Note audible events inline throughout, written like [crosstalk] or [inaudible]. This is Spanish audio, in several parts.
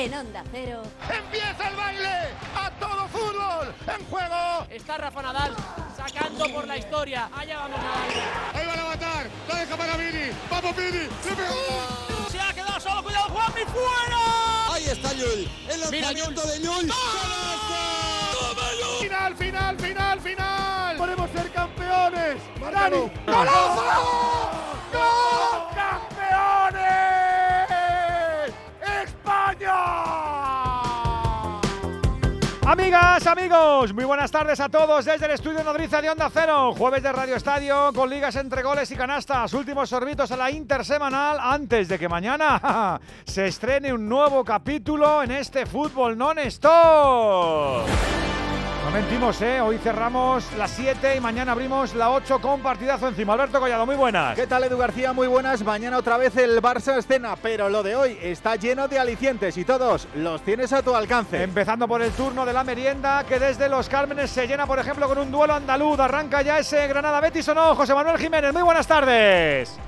En Onda Cero. ¡Empieza el baile! ¡A todo fútbol! ¡En juego! Está Rafa Nadal sacando por la historia. Allá vamos Nadal. Ahí van a matar. La deja para Vini. ¡Vamos Vini! ¡Le pegó! Se ha quedado solo. Cuidado, Juanmi. ¡Fuera! Ahí está Llull. El lanzamiento de Llull. ¡Final, final, final, final! ¡Podemos ser campeones! ¡Dani! ¡Golazo! ¡Gol! Amigas, amigos, muy buenas tardes a todos desde el estudio Nodriza de Onda Cero. Jueves de Radio Estadio con ligas entre goles y canastas. Últimos sorbitos a la intersemanal antes de que mañana [laughs] se estrene un nuevo capítulo en este fútbol non-stop. No mentimos, ¿eh? Hoy cerramos las 7 y mañana abrimos la 8 con partidazo encima. Alberto Collado, muy buenas. ¿Qué tal Edu García? Muy buenas. Mañana otra vez el Barça escena, pero lo de hoy está lleno de alicientes y todos los tienes a tu alcance. Empezando por el turno de la merienda, que desde Los Cármenes se llena, por ejemplo, con un duelo andaluz. Arranca ya ese Granada Betis o no, José Manuel Jiménez. Muy buenas tardes.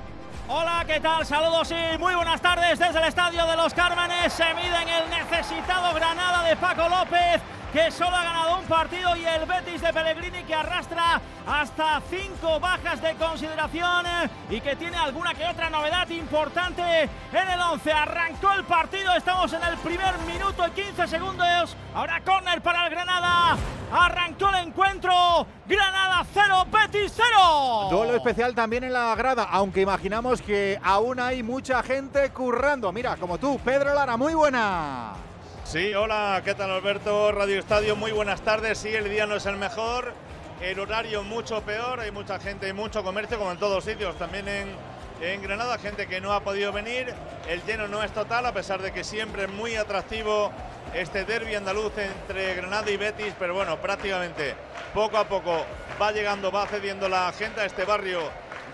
Hola, ¿qué tal? Saludos y muy buenas tardes desde el estadio de los Cármenes. Se mide en el necesitado Granada de Paco López, que solo ha ganado un partido, y el Betis de Pellegrini, que arrastra hasta cinco bajas de consideración eh, y que tiene alguna que otra novedad importante en el 11. Arrancó el partido, estamos en el primer minuto y 15 segundos. Ahora córner para el Granada. Arrancó el encuentro. Granada 0, Betis 0. Duelo especial también en la grada, aunque imaginamos que aún hay mucha gente currando. Mira, como tú, Pedro Lara, muy buena. Sí, hola, ¿qué tal Alberto? Radio Estadio, muy buenas tardes. Sí, el día no es el mejor, el horario mucho peor, hay mucha gente y mucho comercio, como en todos sitios, también en, en Granada, gente que no ha podido venir. El lleno no es total, a pesar de que siempre es muy atractivo este derby andaluz entre Granada y Betis, pero bueno, prácticamente poco a poco va llegando, va cediendo la gente a este barrio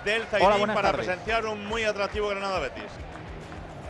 del Zaidín para tardes. presenciar un muy atractivo Granada-Betis.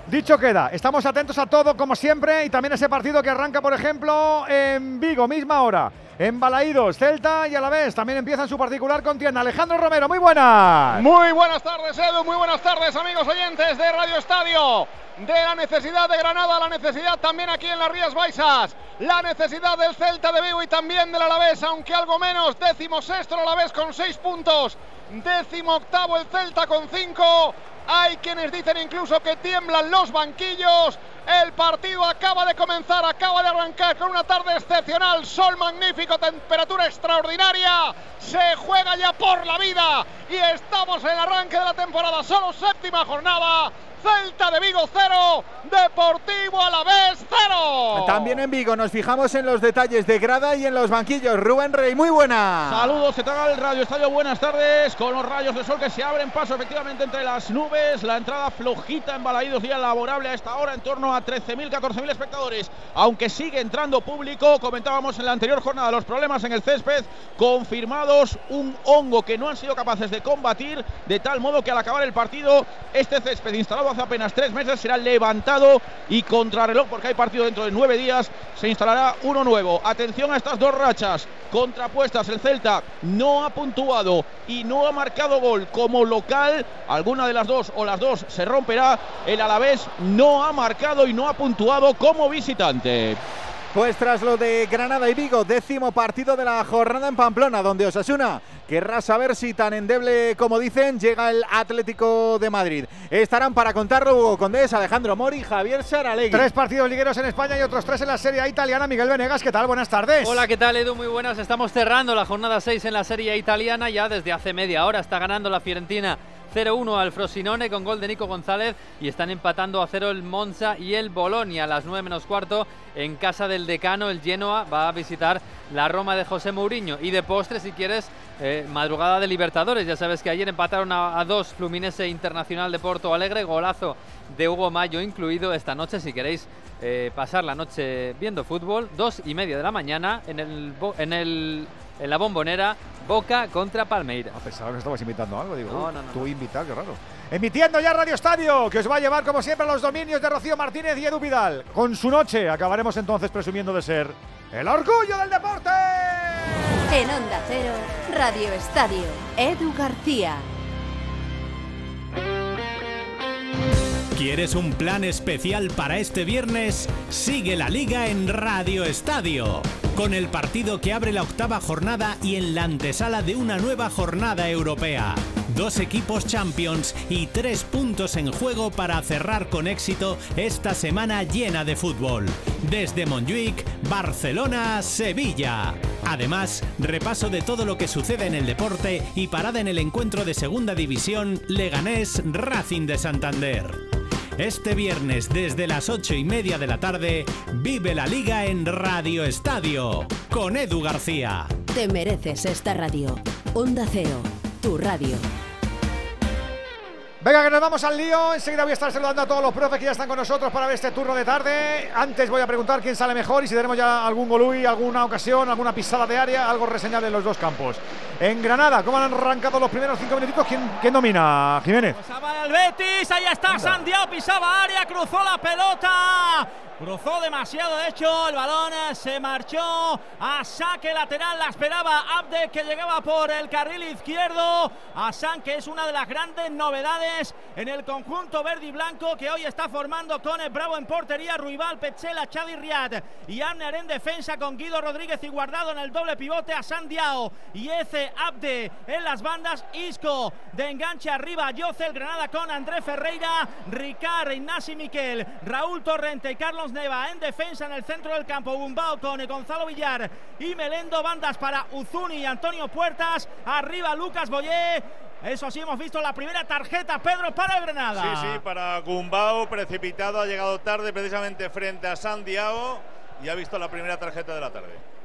Dicho queda, estamos atentos a todo como siempre y también ese partido que arranca, por ejemplo, en Vigo, misma hora. En Balaídos, Celta y a la vez también empieza en su particular contienda. Alejandro Romero, muy buenas. Muy buenas tardes, Edu. Muy buenas tardes, amigos oyentes de Radio Estadio. De la necesidad de Granada, la necesidad también aquí en las Rías Baixas. La necesidad del Celta de Vigo y también del Alavés, aunque algo menos. Décimo sexto el Alavés con seis puntos. Décimo octavo el Celta con cinco. Hay quienes dicen incluso que tiemblan los banquillos. El partido acaba de comenzar, acaba de arrancar con una tarde excepcional, sol magnífico, temperatura extraordinaria. Se juega ya por la vida y estamos en el arranque de la temporada, solo séptima jornada. Celta de Vigo 0, Deportivo Alavés 0. También en Vigo nos fijamos en los detalles de grada y en los banquillos. Rubén Rey, muy buena. Saludos, ¿qué tal? Radio Estadio, buenas tardes. Con los rayos de sol que se abren paso efectivamente entre las nubes. La entrada flojita en Balaídos, día laborable a esta hora, en torno a 13.000, 14.000 espectadores. Aunque sigue entrando público, comentábamos en la anterior jornada los problemas en el césped. Confirmados un hongo que no han sido capaces de combatir, de tal modo que al acabar el partido, este césped instalado hace apenas tres meses será levantado y contrarreloj, porque hay partido dentro de nueve días, se instalará uno nuevo. Atención a estas dos rachas contrapuestas. El Celta no ha puntuado y no ha marcado gol como local. Alguna de las dos o las dos se romperá. El Alavés no ha marcado y no ha puntuado como visitante. Pues tras lo de Granada y Vigo, décimo partido de la jornada en Pamplona, donde Osasuna querrá saber si tan endeble como dicen llega el Atlético de Madrid. Estarán para contarlo Hugo Condés, Alejandro Mori, Javier Saralegui. Tres partidos ligueros en España y otros tres en la Serie A italiana. Miguel Venegas, ¿qué tal? Buenas tardes. Hola, ¿qué tal Edu? Muy buenas. Estamos cerrando la jornada 6 en la Serie A italiana. Ya desde hace media hora está ganando la Fiorentina 0-1 al Frosinone con gol de Nico González y están empatando a 0 el Monza y el Bolonia a las 9 menos cuarto en casa del decano. El Genoa va a visitar la Roma de José Mourinho y de postre, si quieres, eh, madrugada de Libertadores. Ya sabes que ayer empataron a, dos Fluminense Internacional de Porto Alegre, golazo de Hugo Mayo incluido. Esta noche, si queréis eh, pasar la noche viendo fútbol, dos y media de la mañana en el, en el en la bombonera Boca contra Palmeiras. Ah, pensaba que estabas invitando a algo, digo. No, no, no, Tú no. invitar, qué raro. Emitiendo ya Radio Estadio, que os va a llevar como siempre a los dominios de Rocío Martínez y Edu Vidal. Con su noche acabaremos entonces presumiendo de ser el orgullo del deporte. En Onda Cero, Radio Estadio, Edu García. ¿Quieres un plan especial para este viernes? Sigue la liga en Radio Estadio, con el partido que abre la octava jornada y en la antesala de una nueva jornada europea. Dos equipos champions y tres puntos en juego para cerrar con éxito esta semana llena de fútbol. Desde Montjuic, Barcelona, Sevilla. Además, repaso de todo lo que sucede en el deporte y parada en el encuentro de Segunda División Leganés Racing de Santander. Este viernes desde las ocho y media de la tarde, vive la liga en Radio Estadio con Edu García. Te mereces esta radio. Onda Cero, tu radio. Venga, que nos vamos al lío. Enseguida voy a estar saludando a todos los profes que ya están con nosotros para ver este turno de tarde. Antes voy a preguntar quién sale mejor y si tenemos ya algún golui, alguna ocasión, alguna pisada de área, algo reseñable en los dos campos. En Granada, ¿cómo han arrancado los primeros cinco minutitos? ¿Quién, quién domina, Jiménez? Pasaba el Betis, ahí está Santiago, pisaba área, cruzó la pelota. Cruzó demasiado, de hecho, el balón eh, se marchó a saque lateral. La esperaba Abde, que llegaba por el carril izquierdo. Asan, que es una de las grandes novedades en el conjunto verde y blanco que hoy está formando con el Bravo en portería, Ruibal, Pechela, Xavi Riad y Abner en defensa con Guido Rodríguez y guardado en el doble pivote a Sandiao y Eze Abde en las bandas. Isco de enganche arriba, Yocel Granada con André Ferreira, Ricard, Ignasi Miquel, Raúl Torrente y Carlos Neva en defensa en el centro del campo. Bumbao con Gonzalo Villar y Melendo. Bandas para Uzuni y Antonio Puertas. Arriba Lucas Boyé. Eso sí, hemos visto la primera tarjeta, Pedro, para el Granada. Sí, sí, para Gumbao, precipitado, ha llegado tarde precisamente frente a San Diego y ha visto la primera tarjeta de la tarde.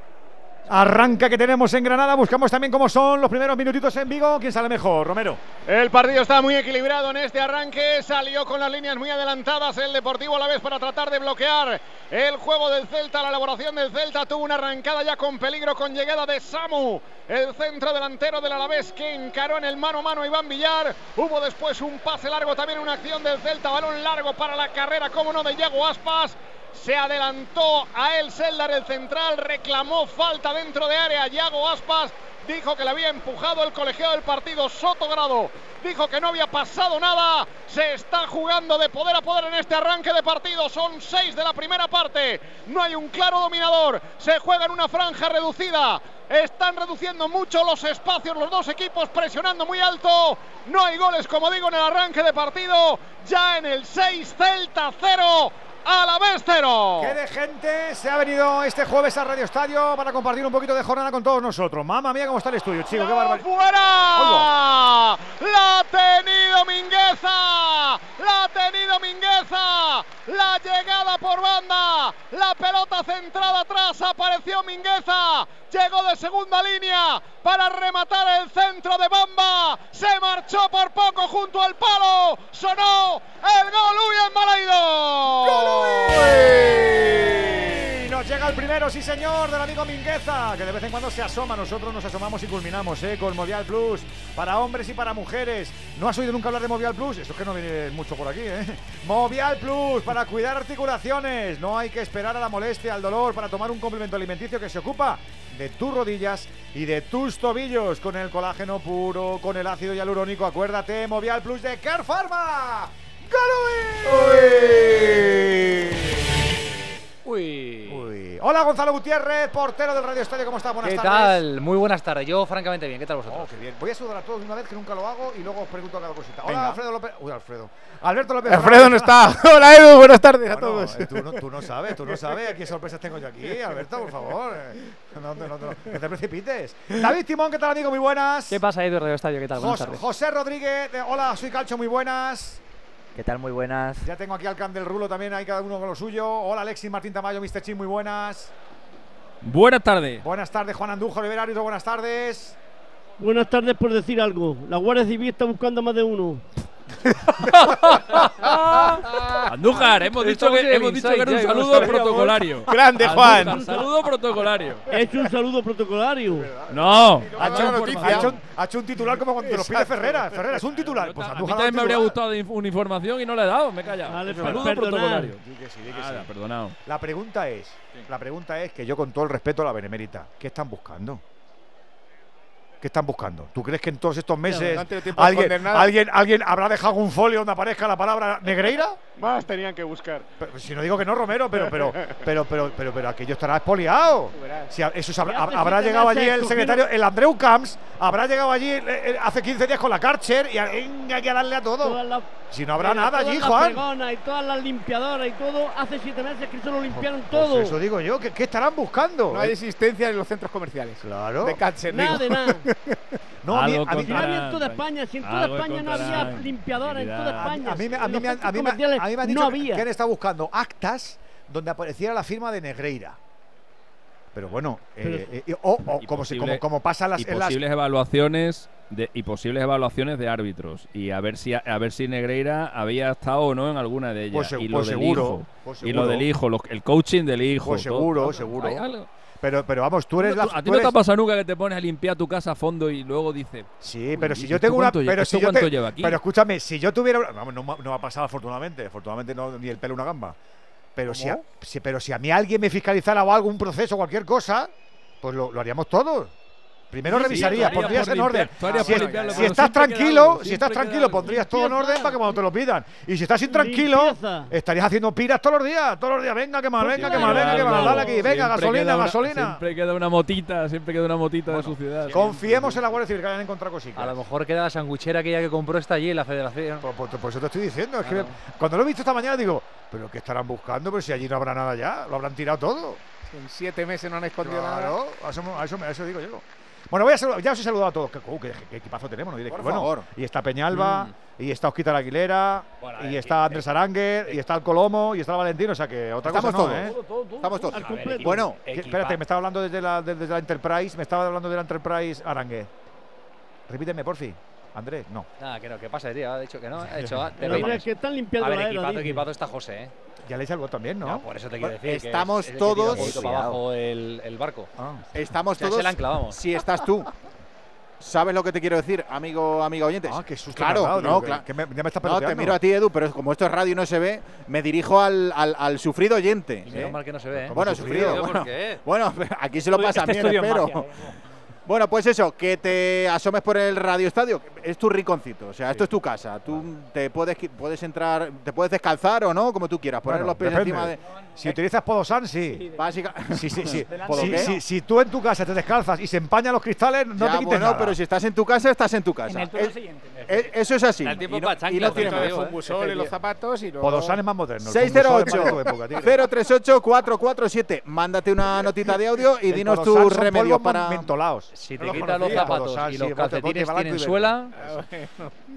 Arranca que tenemos en Granada. Buscamos también cómo son los primeros minutitos en Vigo. ¿Quién sale mejor, Romero? El partido está muy equilibrado en este arranque. Salió con las líneas muy adelantadas el Deportivo a la vez para tratar de bloquear el juego del Celta. La elaboración del Celta tuvo una arrancada ya con peligro con llegada de Samu, el centro delantero del Alavés que encaró en el mano a mano a Iván Villar. Hubo después un pase largo, también una acción del Celta. Balón largo para la carrera, como no, de Yago Aspas. Se adelantó a él Seldar el central, reclamó falta dentro de área. Yago Aspas dijo que le había empujado el colegiado del partido Sotogrado. Dijo que no había pasado nada. Se está jugando de poder a poder en este arranque de partido. Son seis de la primera parte. No hay un claro dominador. Se juega en una franja reducida. Están reduciendo mucho los espacios los dos equipos, presionando muy alto. No hay goles, como digo, en el arranque de partido. Ya en el 6, Celta 0 a la vez cero. Qué de gente se ha venido este jueves a Radio Estadio para compartir un poquito de jornada con todos nosotros. Mamma mía, cómo está el estudio, chico. Qué barbaridad. ¡Fuera! ¡La ha tenido Mingueza! ¡La ha tenido Mingueza! La llegada por banda. La pelota centrada atrás. Apareció Mingueza. Llegó de segunda línea para rematar el centro de Bamba. Se marchó por poco junto al palo. Sonó el gol Uy nos llega el primero, sí señor, del amigo Mingueza, que de vez en cuando se asoma. Nosotros nos asomamos y culminamos ¿eh? con Movial Plus para hombres y para mujeres. ¿No has oído nunca hablar de Movial Plus? Esto es que no viene mucho por aquí, ¿eh? [laughs] Movial Plus para cuidar articulaciones. No hay que esperar a la molestia, al dolor para tomar un complemento alimenticio que se ocupa de tus rodillas y de tus tobillos con el colágeno puro, con el ácido hialurónico. Acuérdate, Movial Plus de Care Pharma. Uy. Uy. Hola Gonzalo Gutiérrez, portero del Radio Estadio, ¿cómo estás? Buenas ¿Qué tardes. tal? Muy buenas tardes. Yo, francamente, bien. ¿Qué tal vosotros? Oh, qué bien. Voy a saludar a todos de una vez que nunca lo hago y luego os pregunto cada cosita. Hola Venga. Alfredo López. Uy, Alfredo. Alberto López. Alfredo no está. [laughs] Hola Edu, buenas tardes a todos. eh, tú, no, tú no sabes, tú no sabes qué sorpresas tengo yo aquí, Alberto, por favor. eh. No, no, no, no, no te precipites. David Timón, ¿qué tal, amigo? Muy buenas. ¿Qué pasa, Edu, Radio Estadio? ¿Qué tal? Buenas tardes. José Rodríguez, de- hola, soy Calcho, muy buenas. ¿Qué tal? Muy buenas. Ya tengo aquí al Can del Rulo también, hay cada uno con lo suyo. Hola, Alexis Martín Tamayo, Mr. Chin, muy buenas. Buenas tardes. Buenas tardes, Juan Andújar, Rivera buenas tardes. Buenas tardes por decir algo. La Guardia Civil está buscando a más de uno. [laughs] Andújar, hemos dicho que, hemos dicho que era un saludo protocolario. Grande, Juan. Saludo protocolario. He hecho un saludo protocolario. No. Ha hecho, ha hecho un- ha hecho un titular como cuando te lo pide Ferreras. Ferreras, un titular. Pues a mí también un me habría gustado una información y no le he dado, me he callado. Vale, saludo perdonad. protocolario. Di que sí, di que Nada, sí. perdonado. La pregunta es, la pregunta es que yo con todo el respeto a la benemérita, ¿qué están buscando? ¿Qué ¿Qué están buscando? ¿Tú crees que en todos estos meses alguien, alguien, alguien habrá dejado un folio donde aparezca la palabra Negreira? Más tenían que buscar. Pero, si no digo que no, Romero, pero pero pero pero pero, pero aquello estará expoliado. Si eso se habrá, habrá llegado allí el secretario, el Andreu Camps, habrá llegado allí eh, eh, hace 15 días con la Karcher y hay que darle a todo. Si no habrá Mira, nada allí, Juan. y todas las limpiadoras y todo, hace siete meses que eso lo limpiaron Pues todo. eso digo yo, ¿qué, qué estarán buscando? No hay existencia en los centros comerciales. Claro. De Katzer, Nada de nada. [laughs] No, a mí, a mí- Si no había en toda España, si en toda España no había limpiadora, en toda. España. a mí, me- a en mí a mí a mí me han dicho no que- había. que han estado buscando actas donde apareciera la firma de Negreira. Pero bueno, eh, eh, o, o como, se- posible- como, como pasa en las, y en las- posibles evaluaciones de, y posibles evaluaciones de árbitros y a ver si a, ver si Negreira había estado o no en alguna de ellas Pues y lo pues del seguro, hijo pues y lo seguro. del hijo los- el coaching del hijo Pues todo. seguro, Todo. seguro. Pero, pero vamos, tú eres la. ¿A ti no te eres- ha pasado nunca que te pones a limpiar tu casa a fondo y luego dices Sí, pero si ¿y yo tengo una. Pero si yo cuánto te- lleva aquí? Pero escúchame, si yo tuviera. Vamos, no, no ha pasado afortunadamente. Afortunadamente no, ni el pelo una gamba. Pero si, a, si- pero si a mí alguien me fiscalizara o algo, un proceso, cualquier cosa, pues lo, lo haríamos todos. Primero Sí, harías pondrías en orden. Si, es- estás tranquilo, si estás tranquilo, pondrías todo en orden para que cuando te lo pidan. Y si estás intranquilo, estarías haciendo piras todos los días. Todos los días, venga, que más, venga, que más, venga, que más, dale aquí, venga, gasolina, gasolina. Siempre queda una motita, siempre queda una motita de suciedad. Confiemos en la Guardia Civil que hayan encontrado cositas. A lo mejor queda la sanguchera aquella que compró está allí en la federación. Por, eso te estoy diciendo. Es que cuando lo he visto esta mañana digo, ¿pero qué estarán buscando? Pero si allí no habrá nada ya, lo habrán tirado todo. En siete meses no han escondido nada. Claro, a eso, a eso, a eso digo yo. Bueno, voy a saludar- ya os he saludado a todos. Qué, oh, qué- qué equipazo tenemos, no Por bueno. favor. Y está Peñalba, y está Osquita la Aguilera, y está Andrés Aranguer, y está el Colomo, y está el Valentino. O sea que otra Estamos cosa no, todos. ¿eh? Estamos todos. Bueno, ¿Qué- espérate, me estaba hablando desde la, desde la Enterprise, me estaba hablando de la Enterprise Aranguer. Repíteme, porfi. Andrés, no. Nada, que no, que pasa, tío. Ha dicho que no. Ha dicho, ah, te Pero hombre, que están limpiando A ver, la era, equipado, está José, ¿eh? Ya le salvó también, ¿no? No, por eso te quiero decir. que Estamos es- es el que tira todos- para abajo el, el barco. Ah. estamos Ya todos. se la enclavamos. Si estás tú. ¿Sabes lo que te quiero decir, amigo, amigo oyente? Ah, qué susto Claro, dado, no, que- claro. que me- ya me está No, te miro a ti, Edu, pero como esto es radio y no se ve, me dirijo al, al, al sufrido oyente. Y menos ¿eh? mal que no se ve, ¿eh? Bueno, ¿Cómo sufrido. sufrido? ¿Por Bueno, qué? bueno, [laughs] aquí se lo pasa Este bien, estudio es espero. magia, ¿eh? Bueno, pues eso, que te asomes por el Radio Estadio, es tu rinconcito, o sea, esto es tu casa. Tú te puedes puedes entrar, te puedes descalzar o no, como tú quieras, poner Bueno, los pies depende. encima de Si utilizas Podosan, sí. básica. Sí, sí, sí. [laughs] ¿Podo Si, si- si tú en tu casa te descalzas y se empañan los cristales, no Ya, te quites bueno, nada. pero si estás en tu casa, estás en tu casa. Es- es- eso es así. El tiempo Y no, pa' y no tiene más. digo, ¿eh? Fumbusol en los zapatos y luego. Podosan es más moderno. el Fumbusol es más de tu 608 época, tigre. 038 447. Mándate una [laughs] notita de audio y dinos tus remedios para. mentolados. Si No te quitas los zapatos y los calcetines tienen suela,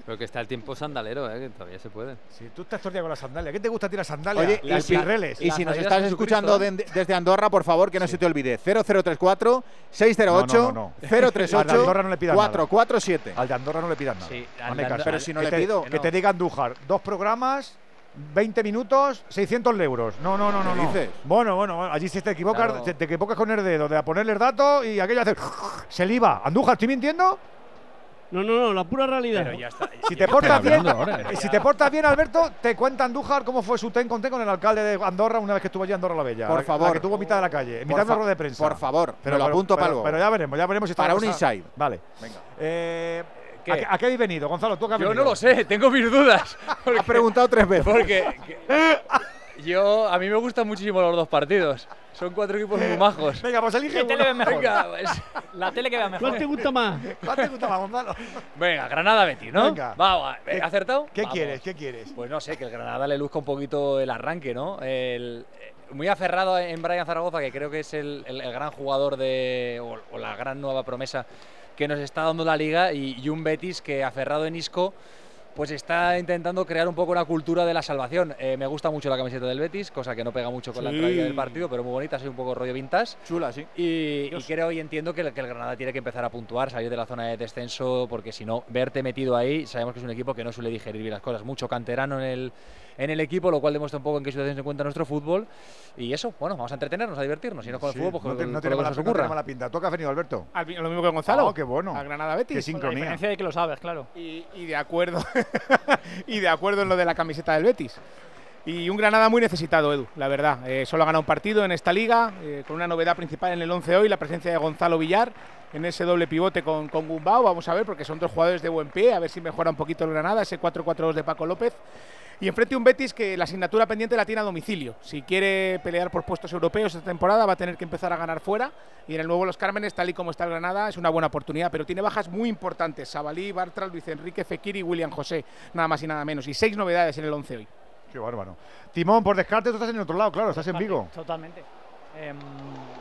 Pero que está el tiempo sandalero, ¿eh? que todavía se puede. Si tú estás todo el día con la sandalia, ¿qué te gusta tirar sandalia? Oye, las y si, pirreles. y si nos estás escuchando ¿eh? de- desde Andorra, por favor, que no se te olvide. 0034 608 No, no, no, no. Al de 038 Andorra no le pidas nada. 447. Al de Andorra no le pidas nada. Sí, Caso. Pero si no que le te- pido. Que te diga Andújar, dos programas, 20 minutos, 600 euros. No, no, no, no. ¿Qué no. dices? Bueno, bueno, bueno, allí si te equivocas, Claro. te, te equivocas con el dedo de a ponerle el dato y aquello hace. [laughs] Se liba. Andújar, ¿estoy mintiendo? No, no, no, la pura realidad. pero ya está. Si te portas bien, ahora? si te portas bien, Alberto, te cuenta Andújar cómo fue su ten con ten con el alcalde de Andorra una vez que estuvo allí en Andorra la Bella. Por La- favor. La que tuvo mitad de la calle, en mitad de de prensa. Por favor, me lo apunto pero, para algo. Pero ya veremos, ya veremos si está Para un cosa- inside. Vale. Venga. Eh, ¿Qué? ¿a, qué, a qué habéis venido, Gonzalo? ¿Tú a qué has Yo venido? no lo sé, tengo mis dudas. [laughs] [laughs] Has preguntado tres veces. Porque que- [laughs] yo, a mí me gustan muchísimo los dos partidos. Son cuatro equipos muy majos. Venga, pues elige ¿Qué tele ves mejor? Venga, pues, La tele que vea mejor. ¿Cuál te gusta más? ¿Cuál te gusta más, Gonzalo? venga, Granada Betis, ¿no? Venga. ¿Qué- ¿he ¿acertado? ¿Qué Vamos. quieres? ¿Qué quieres? Pues no sé, que el Granada le luzca un poquito el arranque, ¿no? El- eh, muy aferrado en Brian Zaragoza, que creo que es el, el- el gran jugador de. O, o la gran nueva promesa que nos está dando la liga, y, y un Betis que aferrado en Isco. Pues está intentando crear un poco una cultura de la salvación. Eh, me gusta mucho la camiseta del Betis, cosa que no pega mucho con la entrada del partido, pero muy bonita, soy un poco rollo vintage. Chula, sí. Y, y creo y entiendo que el, que el Granada tiene que empezar a puntuar, salir de la zona de descenso, porque si no, verte metido ahí, sabemos que es un equipo que no suele digerir bien las cosas. Mucho canterano en el, en el equipo, lo cual demuestra un poco en qué situación se encuentra nuestro fútbol. Y eso, bueno, vamos a entretenernos, a divertirnos, y no con Sí, el fútbol, pues no, con, te- con no lo tiene que mala, no tiene mala pinta. ¿Tú a qué has venido, Alberto? Al- Lo mismo que Gonzalo. Oh, qué bueno. A Granada Betis. Qué sincronía. de que lo sabes, claro. Y, y de acuerdo [laughs] y de acuerdo en lo de la camiseta del Betis. Y un Granada muy necesitado, Edu, la verdad. Eh, solo ha ganado un partido en esta liga, eh, con una novedad principal en el 11 hoy, la presencia de Gonzalo Villar en ese doble pivote con, con Gumbao. Vamos a ver, porque son dos jugadores de buen pie, a ver si mejora un poquito el Granada, ese 4-4-2 de Paco López. Y enfrente un Betis que la asignatura pendiente la tiene a domicilio. Si quiere pelear por puestos europeos esta temporada, va a tener que empezar a ganar fuera. Y en el nuevo Los Cármenes, tal y como está el Granada, es una buena oportunidad. Pero tiene bajas muy importantes: Sabalí, Bartral, Luis Enrique, Fekir y William José. Nada más y nada menos. Y seis novedades en el 11 hoy. Qué bárbaro. Timón, por descarte, tú estás en el otro lado, claro, estás en Vigo. Totalmente. Em,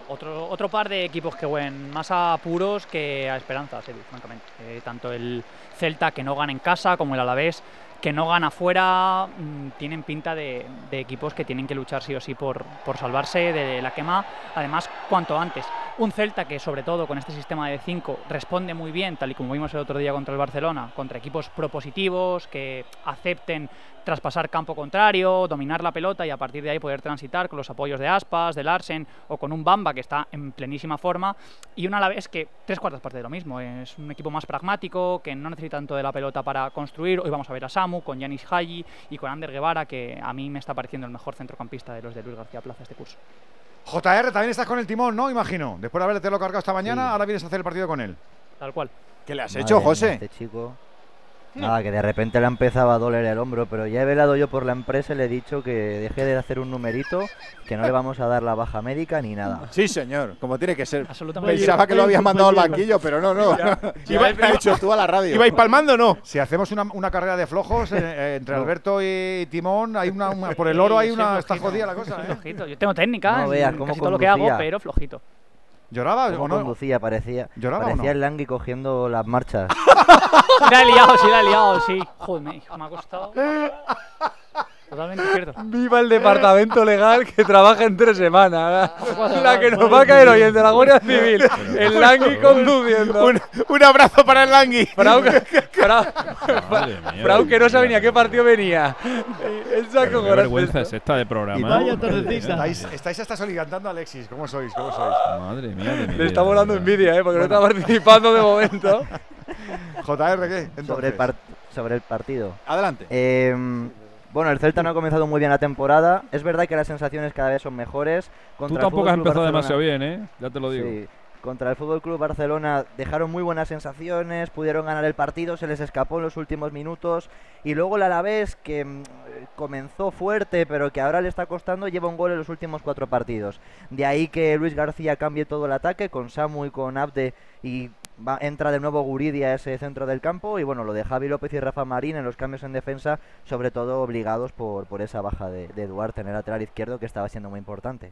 otro, otro par de equipos que juegan más a apuros que a esperanzas, Edu, francamente. Eh, tanto el Celta, que no gana en casa, como el Alavés, que no gana fuera, mm, tienen pinta de, equipos que tienen que luchar sí o sí por, por salvarse de la quema, además cuanto antes. Un Celta que sobre todo con este sistema de 5 responde muy bien, tal y como vimos el otro día contra el Barcelona, contra equipos propositivos que acepten traspasar campo contrario, dominar la pelota y a partir de ahí poder transitar con los apoyos de Aspas, de Larsen o con un Bamba que está en plenísima forma y un Alavés que tres cuartas partes de lo mismo, es un equipo más pragmático, que no necesita tanto de la pelota para construir, hoy vamos a ver a Samu con Yanis Haji y con Ander Guevara que a mí me está pareciendo el mejor centrocampista de los de Luis García Plaza este curso. JR, también estás con el timón, ¿no? Imagino. Después de haberte lo cargado esta mañana, ahora vienes a hacer el partido con él. Tal cual. ¿Qué le has Madre hecho? José? este chico. Nada, que de repente le empezaba a doler el hombro, pero ya he velado yo por la empresa y le he dicho que deje de hacer un numerito, que no le vamos a dar la baja médica ni nada. Sí, señor, como tiene que ser. Absolutamente. Pensaba que lo había mandado al banquillo, pero no, no. [laughs] Iba, me ha dicho tú a la radio. ¿Ibais palmando o no? Si hacemos una, una carrera de flojos eh, eh, entre Alberto y Timón, hay una, una- por el oro hay una. Está jodida la cosa, ¿eh? flojito. Yo tengo técnica No en veas cómo casi todo lo que hago, pero flojito. ¿Lloraba ¿Cómo o no? conducía? Parecía, ¿Lloraba o parecía no? el Langui cogiendo las marchas. [laughs] La he liado, sí la he liado, sí. Joder, me, me ha costado. [laughs] Totalmente cierto. [laughs] Viva el departamento legal que trabaja en tres semanas. [laughs] La que nos va a caer hoy, el de la Guardia Civil. El Langui conduciendo. Un, un abrazo para el Langui. Frau, Frau, que no sabe ni a qué partido venía. El saco qué vergüenza es esta de programa. Estáis, estáis hasta solicitando a Alexis. ¿Cómo sois? ¿Cómo sois? Madre mía de Le está volando envidia, ¿eh? Porque no está participando de momento. [laughs] JR, ¿qué? sobre, el sobre el partido. Adelante. Eh, bueno, el Celta no ha comenzado muy bien la temporada. Es verdad que las sensaciones cada vez son mejores. Tú Contra tampoco has empezado Barcelona- demasiado bien, ¿eh? Ya te lo digo. Sí, contra el Fútbol Club Barcelona dejaron muy buenas sensaciones, pudieron ganar el partido, se les escapó en los últimos minutos y luego el Alavés que mm, comenzó fuerte pero que ahora le está costando lleva un gol en los últimos cuatro partidos. De ahí que Luis García cambie todo el ataque con Samu y con Abde y va- entra de nuevo Guridi a ese centro del campo y bueno, lo de Javi López y Rafa Marín en los cambios en defensa, sobre todo obligados por, por esa baja de, de Duarte en el lateral izquierdo que estaba siendo muy importante.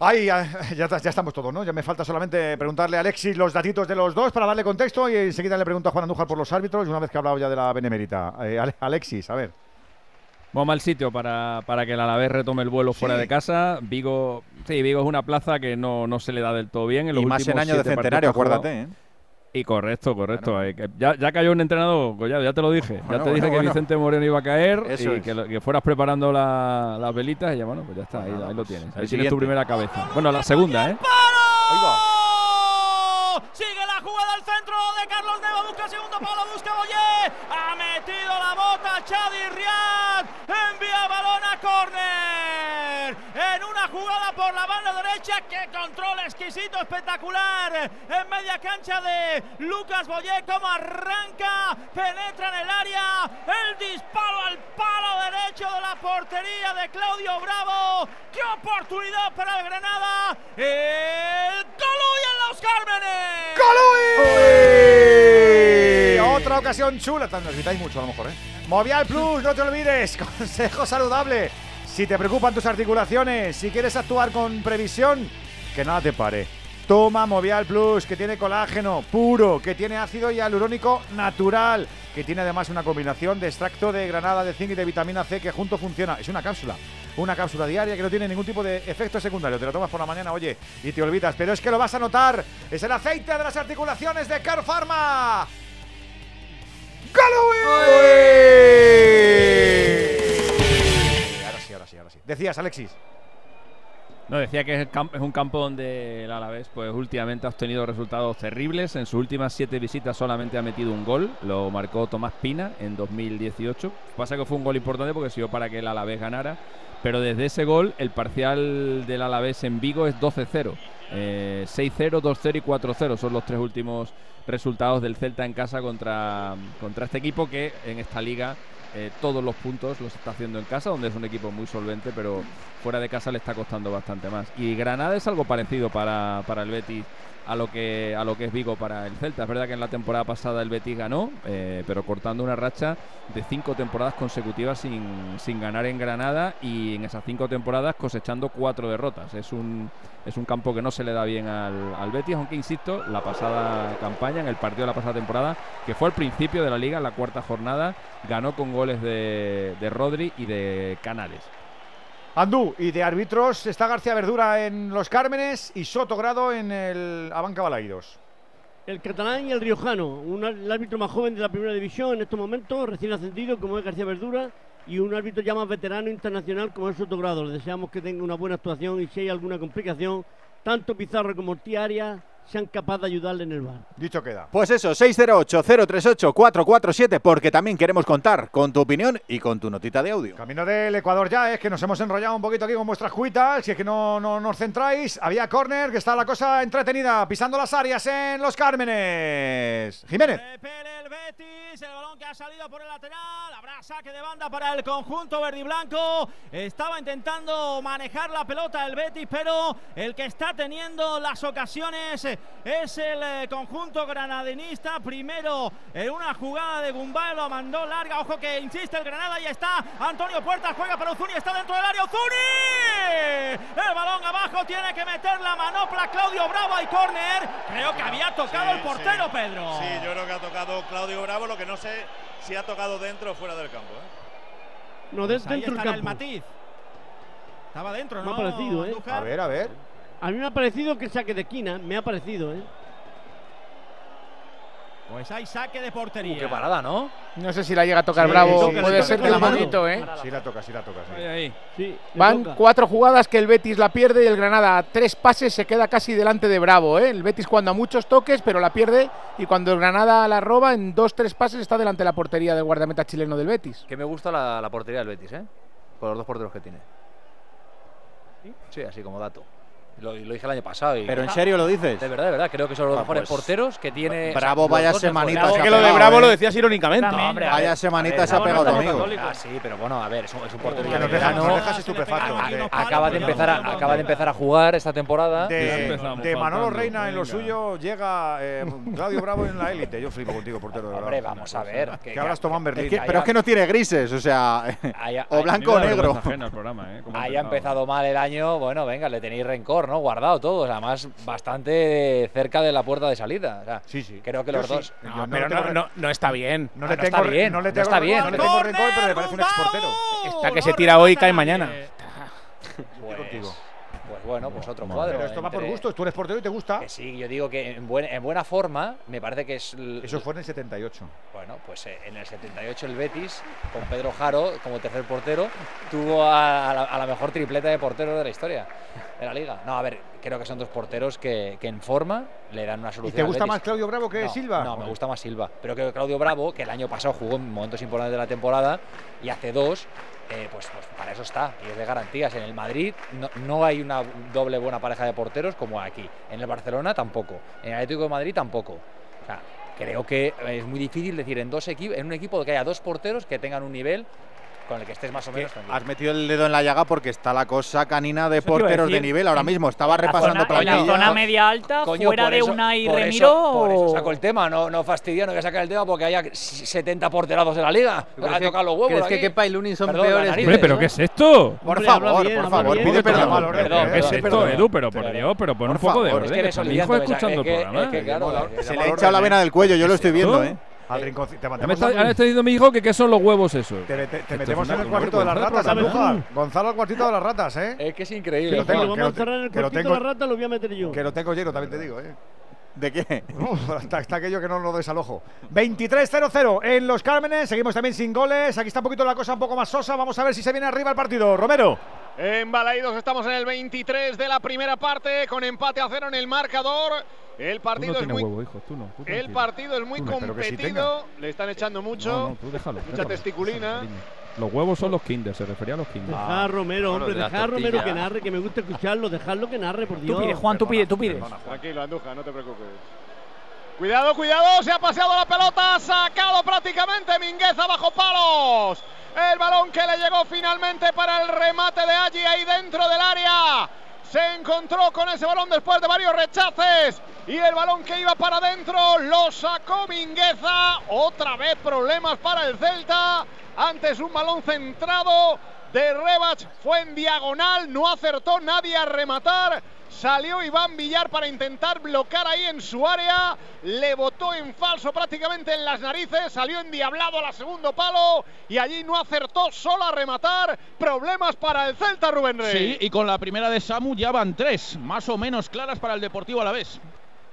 Ay, [laughs] ya, ya, estamos todos, ¿no? Ya me falta solamente preguntarle a Alexis los datitos de los dos para darle contexto y enseguida le pregunto a Juan Andújar por los árbitros una vez que ha hablado ya de la Benemérita. Eh, Ale- Alexis, a ver. Vamos al sitio para, para que el Alavés retome el vuelo fuera de casa. Vigo, sí, Vigo es una plaza que no, no se le da del todo bien. En los Y más en últimos año de centenario, acuérdate, ¿eh? Y correcto, correcto. eh, ya, ya cayó un entrenador, Collado, ya te lo dije. Bueno, ya te dije bueno, que bueno. Vicente Moreno iba a caer Eso y es. que, lo- que fueras preparando la- las velitas y ya, bueno, pues ya está, ahí, ahí lo tienes. Ahí El tienes siguiente. tu primera cabeza. Bueno, la segunda, ¿eh? Sigue la jugada al centro de Carlos Neva. Busca segundo palo. Busca Boyé. Ha metido la bota Chadi Riad. Envía balón a córner. En una jugada por la banda derecha. Que control exquisito, espectacular. En media cancha de Lucas Boyé. Como arranca. Penetra en el área. El disparo al palo derecho de la portería de Claudio Bravo. ¡Qué oportunidad para el Granada! ¡El Coluy en los Cármenes! ¡Coluy! Otra ocasión chula. Nos gritáis mucho a lo mejor, ¿eh? Movial Plus, no te olvides. [laughs] Consejo saludable. Si te preocupan tus articulaciones, si quieres actuar con previsión, que nada te pare. Toma Movial Plus, que tiene colágeno puro, que tiene ácido hialurónico natural, que tiene además una combinación de extracto de granada de zinc y de vitamina C que junto funciona. Es una cápsula, una cápsula diaria que no tiene ningún tipo de efecto secundario. Te la tomas por la mañana, oye, y te olvidas, pero es que lo vas a notar. Es el aceite de las articulaciones de Car Pharma. ¡Caloy! Decías, Alexis. No, decía que es, un campo donde el Alavés pues últimamente ha obtenido resultados terribles. En sus últimas siete visitas solamente ha metido un gol. Lo marcó Tomás Pina en 2018. Pasa que fue un gol importante porque sirvió para que el Alavés ganara. Pero desde ese gol el parcial del Alavés en Vigo es 12-0. Eh, 6-0, 2-0 y 4-0 son los tres últimos resultados del Celta en casa contra, contra este equipo que en esta liga eh, todos los puntos los está haciendo en casa, donde es un equipo muy solvente, pero fuera de casa le está costando bastante más. Y Granada es algo parecido para, para el Betis a lo que a lo que es Vigo para el Celta. Es verdad que en la temporada pasada el Betis ganó, eh, pero cortando una racha de cinco temporadas consecutivas sin, sin ganar en Granada y en esas cinco temporadas cosechando cuatro derrotas. Es un es un campo que no se le da bien al, al Betis, aunque insisto, la pasada campaña, en el partido de la pasada temporada, que fue al principio de la liga, en la cuarta jornada, ganó con goles de, de Rodri y de Canales. Andú, y de árbitros está García Verdura en Los Cármenes y Soto Grado en el Abanca Balaídos. El catalán y el riojano, un el árbitro más joven de la primera división en estos momentos, recién ascendido como es García Verdura, y un árbitro ya más veterano internacional como es Sotogrado. Le deseamos que tenga una buena actuación y si hay alguna complicación, tanto Pizarro como Ortiz Arias sean capaces de ayudarle en el bar. Dicho queda. Pues eso, 608-038-447, porque también queremos contar con tu opinión y con tu notita de audio. Camino del Ecuador ya, es que nos hemos enrollado un poquito aquí con vuestras cuitas, si es que no, no nos centráis. Había córner, que está la cosa entretenida, pisando las áreas en Los Cármenes. Jiménez. Repele el Betis, el balón que ha salido por el lateral, habrá saque de banda para el conjunto verde y blanco. Estaba intentando manejar la pelota el Betis, pero el que está teniendo las ocasiones es el eh, conjunto granadinista. Primero en una jugada de Gumbay lo mandó larga, ojo que insiste el Granada, y está Antonio Puertas, juega para Uzuni, está dentro del área Uzuni. El balón abajo, tiene que meter la manopla Claudio Bravo y córner. Creo que había tocado Sí, el portero, sí. Pedro. Sí, yo creo que ha tocado Claudio Bravo, lo que no sé si ha tocado dentro o fuera del campo. ¿eh? No, de- Pues ahí dentro del el matiz. Estaba dentro, Me ¿no? ha parecido, ¿eh? A ver, a ver. A mí me ha parecido que el saque de esquina, me ha parecido, ¿eh? Pues hay saque de portería. Qué parada, ¿no? No sé si la llega a tocar Sí, Bravo, puede sí, ser de la manito, ¿eh? Sí la toca, sí la toca. sí. Ahí, ahí. Sí, le Van toca. cuatro jugadas que el Betis la pierde y el Granada a tres pases se queda casi delante de Bravo. ¿eh? El Betis cuando a muchos toques, pero la pierde. Y cuando el Granada la roba, en dos, tres pases está delante de la portería del guardameta chileno del Betis. Que me gusta la, la portería del Betis, ¿eh? Por los dos porteros que tiene. Sí, así como dato. Lo, lo dije el año pasado. y- ¿Pero en serio lo dices? De verdad, de verdad. Creo que son los Ah, mejores pues, porteros que tiene. Bravo, vaya semanita mejores. se ha que lo de Bravo ¿eh? lo decías irónicamente. No, hombre, Vaya ver, semanita ver, se ha pegado no, amigo. Ah, sí, pero bueno, a ver, es un, es un portero Que nos dejas, no Acaba de empezar a, acaba de empezar a jugar esta temporada. De, Manolo Reina en lo suyo llega eh, Claudio Bravo en la élite. Yo flipo contigo, portero de Hombre, Bravo. vamos a ver. Que Tomás Es Berlín. pero es que no tiene grises, o sea, o blanco o negro. ¿eh? Haya empezado mal el año, bueno, venga, le tenéis rencor, ¿no? Guardado todos, además bastante cerca de la puerta de salida. O sea, Sí, sí. creo que Yo los sí. dos. No, no pero no, no, no está bien. No Ah, le no tengo está bien, no le no tengo está bien. No le tengo rencor, pero me parece un exportero. Está que se tira hoy y cae mañana. Pues, contigo. pues bueno, pues otro cuadro. Pero esto va por entre- gusto. Tú eres portero y te gusta. Que sí, yo digo que en, buen- en buena forma, me parece que es. l- Eso fue en el 78. Bueno, pues eh, en el 78 el Betis, con Pedro Jaro como tercer portero, tuvo a, a la, a la mejor tripleta de porteros de la historia de la liga. No, a ver, creo que son dos porteros que, que en forma le dan una ¿Y solución. te al gusta Betis. más Claudio Bravo que No, Silva? No, me gusta más Silva. Pero que Claudio Bravo, que el año pasado jugó en momentos importantes de la temporada y hace dos, eh, pues, pues para eso está. Y es de garantías. En el Madrid no, hay una doble buena pareja de porteros como aquí. En el Barcelona tampoco. En el Atlético de Madrid tampoco. O sea, creo que es muy difícil decir en dos en un equipo que haya dos porteros que tengan un nivel con el que estés más o menos tranquilo. Has metido el dedo en la llaga porque está la cosa canina de porteros de nivel ahora mismo. Estaba repasando zona- en la plantilla. zona media alta, fuera por de eso- Unai por Remiro, Eso, por eso saco el tema, no, no fastidia, no voy a sacar el tema porque haya 70 porterados en la liga. ¿Crees Ha que- tocado los huevos. ¿Crees que. Kepa y Lunin son Perdón, peores? Hombre, ¿pero qué es esto? Por favor, bien, por favor, bien. pide Perdón, perdón. perdón, Perdón, ¿Qué es esto. Edu? Pero por. Dios, pero pon un poco de orden. escuchando el programa. Se le ha echado la vena del cuello, yo lo estoy viendo? ¿eh? Al rincón- te me está, a- ahora está diciendo mi hijo que qué son los huevos esos. Te, te- te metemos en el cuartito de las ratas. Andújar. Gonzalo, al cuartito de las ratas, ¿eh? Es que es increíble. lo lo tengo, vamos que a lo- encerrar en el que lo cuartito tengo- de la rata, lo voy a meter yo. Que lo tengo lleno, también te digo, ¿eh? ¿De qué? [laughs] está, está aquello que no lo desalojo. 23-0-0 en Los Cármenes. Seguimos también sin goles. Aquí está un poquito la cosa un poco más sosa. Vamos a ver si se viene arriba el partido. Romero. En Balaidos estamos en el 23 de la primera parte con empate a cero en el marcador. El Tú partido no es muy huevo, hijo. Tú no. tú el partido es muy Tú no, espero que sí competido. Le están echando mucho. No, no, tú déjalo. mucha déjalo. testiculina. Los huevos son los Kinder, se refería a los Kinder. Deja a Romero, Bueno, hombre, de las deja a Romero que narre, que me gusta escucharlo, dejadlo que narre, por Dios. pide, Juan, tú pide, tú pides. Tranquilo, Andújar, no te preocupes. Cuidado, cuidado, se ha paseado la pelota, ha sacado prácticamente Mingueza bajo palos. El balón que le llegó finalmente para el remate de allí ahí dentro del área. Se encontró con ese balón después de varios rechaces y el balón que iba para adentro lo sacó Mingueza. Otra vez problemas para el Celta. Antes un balón centrado de Rebach fue en diagonal, no acertó nadie a rematar. Salió Iván Villar para intentar bloquear ahí en su área. Le botó en falso prácticamente en las narices. Salió endiablado a la segundo palo. Y allí no acertó solo a rematar. Problemas para el Celta, Rubén Rey. Sí, y con la primera de Samu ya van tres, más o menos claras para el Deportivo Alavés.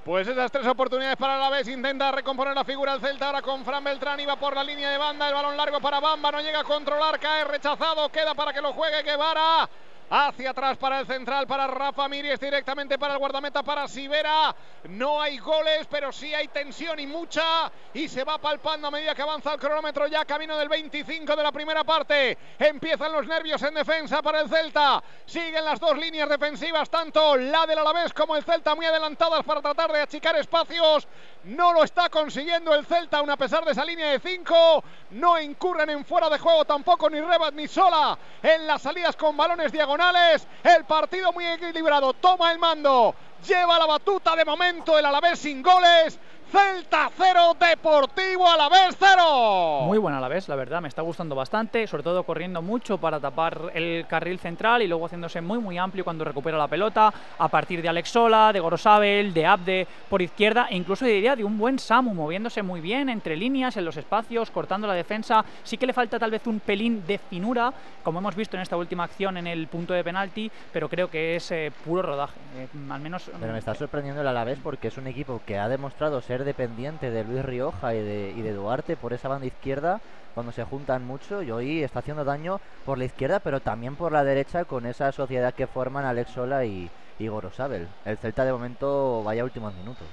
Pues esas tres oportunidades para la vez intenta recomponer la figura del Celta ahora con Fran Beltrán iba por la línea de banda, el balón largo para Bamba, no llega a controlar, cae rechazado, queda para que lo juegue Guevara. Hacia atrás para el central, para Rafa Miries, directamente para el guardameta, para Sivera. No hay goles, pero sí hay tensión y mucha. Y se va palpando a medida que avanza el cronómetro, ya camino del 25 de la primera parte. Empiezan los nervios en defensa para el Celta. Siguen las dos líneas defensivas, tanto la del Alavés como el Celta, muy adelantadas para tratar de achicar espacios. No lo está consiguiendo el Celta, aun a pesar de esa línea de 5. No incurren en fuera de juego tampoco ni Rebat ni Sola en las salidas con balones diagonales. El partido muy equilibrado. Toma el mando. Lleva la batuta de momento el Alavés sin goles. Celta 0, Deportivo Alavés 0. Muy buena a la vez, la verdad, me está gustando bastante, sobre todo corriendo mucho para tapar el carril central y luego haciéndose muy muy amplio cuando recupera la pelota, a partir de Alex Sola, de Gorosabel, de Abde por izquierda e incluso diría de un buen Samu moviéndose muy bien entre líneas, en los espacios, cortando la defensa. Sí que le falta tal vez un pelín de finura, como hemos visto en esta última acción en el punto de penalti, pero creo que es eh, puro rodaje, eh, al menos Pero me está sorprendiendo el Alavés porque es un equipo que ha demostrado ser dependiente de Luis Rioja y de, Duarte por esa banda izquierda cuando se juntan mucho y hoy está haciendo daño por la izquierda pero también por la derecha con esa sociedad que forman Alex Sola y, y Gorosabel. El Celta de momento vaya últimos minutos.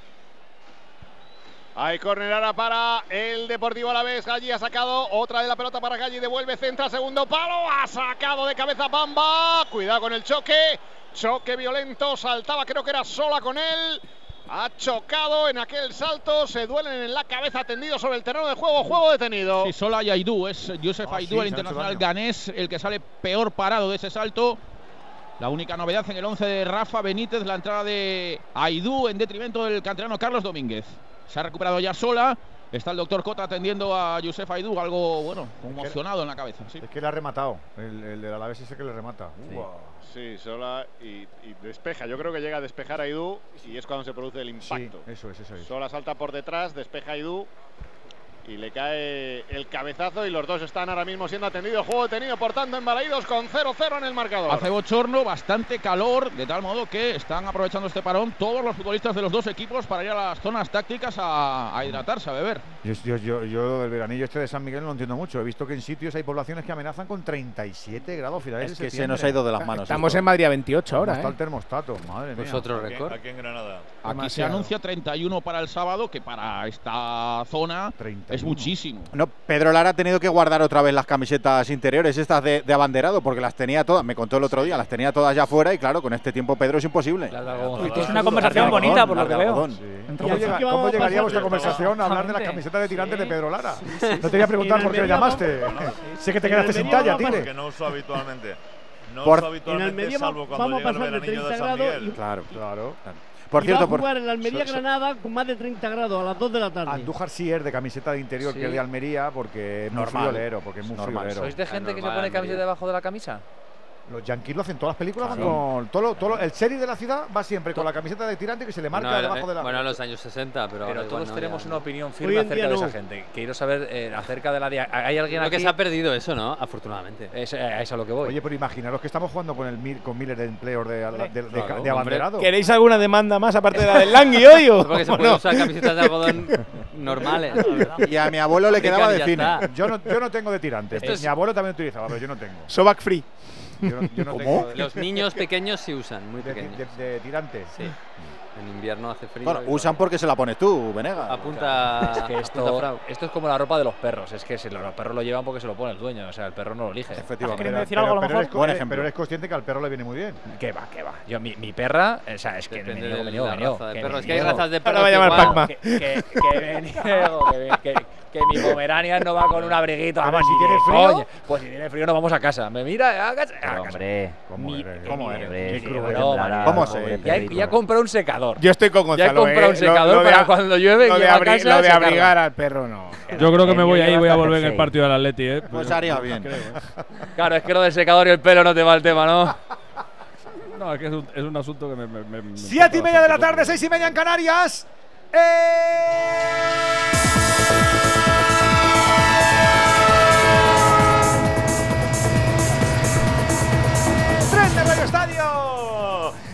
Hay córner ahora para el Deportivo Alavés. Galli ha sacado otra de la pelota para Galli. Devuelve, centra, segundo palo. Ha sacado de cabeza Bamba. Cuidado con el choque. Choque violento. Saltaba, creo que era sola con él. Ha chocado en aquel salto. Se duelen en la cabeza, tendido sobre el terreno de juego. Juego detenido. Sí, Sola y Aidú, es Joseph Ah, Aidú, sí, el internacional ganés, el que sale peor parado de ese salto. La única novedad en el 11 de Rafa Benítez, la entrada de Aidú en detrimento del canterano Carlos Domínguez. Se ha recuperado ya Sola. Está el doctor Cota atendiendo a Joseph Aidú, algo bueno, conmocionado en la cabeza. Sí. Es que le ha rematado. El, el del Alavés ese que le remata. Sí. Sola y, y despeja. Yo creo que llega a despejar a Aidú y es cuando se produce el impacto. eso es, eso es. Sola salta por detrás, despeja a Aidú y le cae el cabezazo y los dos están ahora mismo siendo atendidos. Juego detenido, por tanto, embalaídos con 0-0 en el marcador. Hace bochorno, bastante calor, de tal modo que están aprovechando este parón todos los futbolistas de los dos equipos para ir a las zonas tácticas a, a hidratarse, a beber. Yo, yo, yo, yo del veranillo este de San Miguel no lo entiendo mucho. He visto que en sitios hay poblaciones que amenazan con 37 grados finales Es que se nos ha ido de las manos Estamos en Madrid a 28 ¿Cómo ahora, está ¿eh? el termostato? Madre Pues mía. otro Aquí, récord. aquí en Granada. Aquí se anuncia 31 para el sábado, que para esta zona es muchísimo. No, Pedro Lara ha tenido que guardar otra vez las camisetas interiores, estas de, de abanderado, porque las tenía todas, me contó el otro día, las tenía todas ya fuera y claro, con este tiempo Pedro es imposible. Es una conversación bonita, por lo que veo. ¿Cómo, llega- cómo llegaría vuestra conversación a hablar de las camisetas de tirantes de Pedro Lara? sí, no te voy a preguntar por qué le llamaste. sé que te quedaste sin talla, Tigre. Que no uso habitualmente. No Por- uso habitualmente, salvo cuando vamos llega el veranillo 30 de San Miguel. Claro. Claro. Por y cierto, va a por- jugar en la Almería so- so- Granada con más de 30 grados a las 2 de la tarde. Andújar sí es de camiseta de interior Sí. que es de Almería porque es muy Normal. friolero, porque es muy Normal. friolero. ¿Sois de gente que se normal, pone camiseta debajo de la camisa? Los yankees lo hacen todas las películas van Claro. con todo, lo- todo el serie de la ciudad va siempre con la camiseta de tirante que se le marca Bueno, debajo de la bueno, en los años 60, pero, ahora Pero todos no, tenemos ya una no. opinión firme en acerca día de no. esa gente. Quiero saber eh, acerca de la... ¿Hay alguien Creo aquí? que se ha perdido eso, ¿no? Afortunadamente. Es, eh, es a lo que voy. Oye, pero imaginaros que estamos jugando con el Mil- con Miller de empleos de, de, de- de- claro, de abanderado. ¿Queréis alguna demanda más aparte de la del [laughs] Langui hoy o Porque se o pueden no? usar camisetas de algodón [laughs] normales. y a mi abuelo le quedaba de cine. Yo no, yo no tengo de tirante. Esto es- Mi abuelo también utilizaba, pero yo no tengo. Sobac Free. Yo no- yo no ¿Cómo? tengo- Los niños pequeños sí usan, muy de, pequeños. de- de tirante. Sí. En invierno hace frío. Bueno, usan porque se la pones tú, Venega. Apunta, Es que esto, es como la ropa de los perros. Es que si los perros lo llevan porque se lo pone el dueño. O sea, el perro no lo elige. Efectivamente. Pero- decir algo a lo pero mejor? eres, Buen eres- ejemplo. pero eres consciente que al perro le viene muy bien. Que va, que va. Yo, mi, mi perra, o sea, es que me Depende niego, de me niego, la me niego. raza de que perro. me Es que hay razas de Ahora perros va a que llamar Pac-Man. Que, que, que [laughs] me niego, que, que, que mi Pomeranian no va con un abriguito. Además, si ni tiene de frío- coña. Pues si tiene frío nos vamos a casa. Me mira, a casa. a casa. hombre, ¿Cómo eres? ¿Cómo eres? ¿Cómo se- Ya, compré un secador. Yo estoy con Ya he Gonzalo. comprado un eh. secador Lo- para a- cuando llueve, Lo de, lleva a abri- casa, lo de abrigar al perro no. Yo creo que me voy mío ahí, lleva voy a volver en el partido del Atleti, ¿eh? Pues haría bien. ¿eh? Claro, es que lo del secador y el pelo no te va el tema, ¿no? [laughs] No, es que es un, es un asunto que me. me, Siete y media de la tarde, seis y media en Canarias. Tren de Radio Estadio.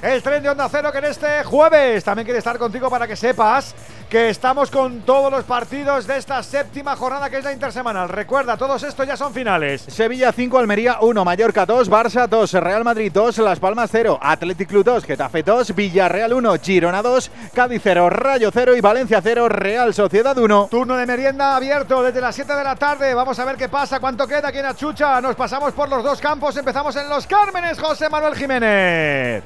El tren de Onda Cero que en este jueves también quiere estar contigo para que sepas que estamos con todos los partidos de esta séptima jornada que es la intersemanal. Recuerda, todos estos ya son finales. Sevilla 5, Almería 1, Mallorca 2, Barça 2, Real Madrid 2, Las Palmas 0, Athletic Club 2, Getafe 2, Villarreal 1, Girona 2, Cádiz 0, Rayo 0 y Valencia 0, Real Sociedad 1. Turno de merienda abierto desde las 7 de la tarde. Vamos a ver qué pasa, cuánto queda aquí en Achucha. Nos pasamos por los dos campos. Empezamos en Los Cármenes, José Manuel Jiménez.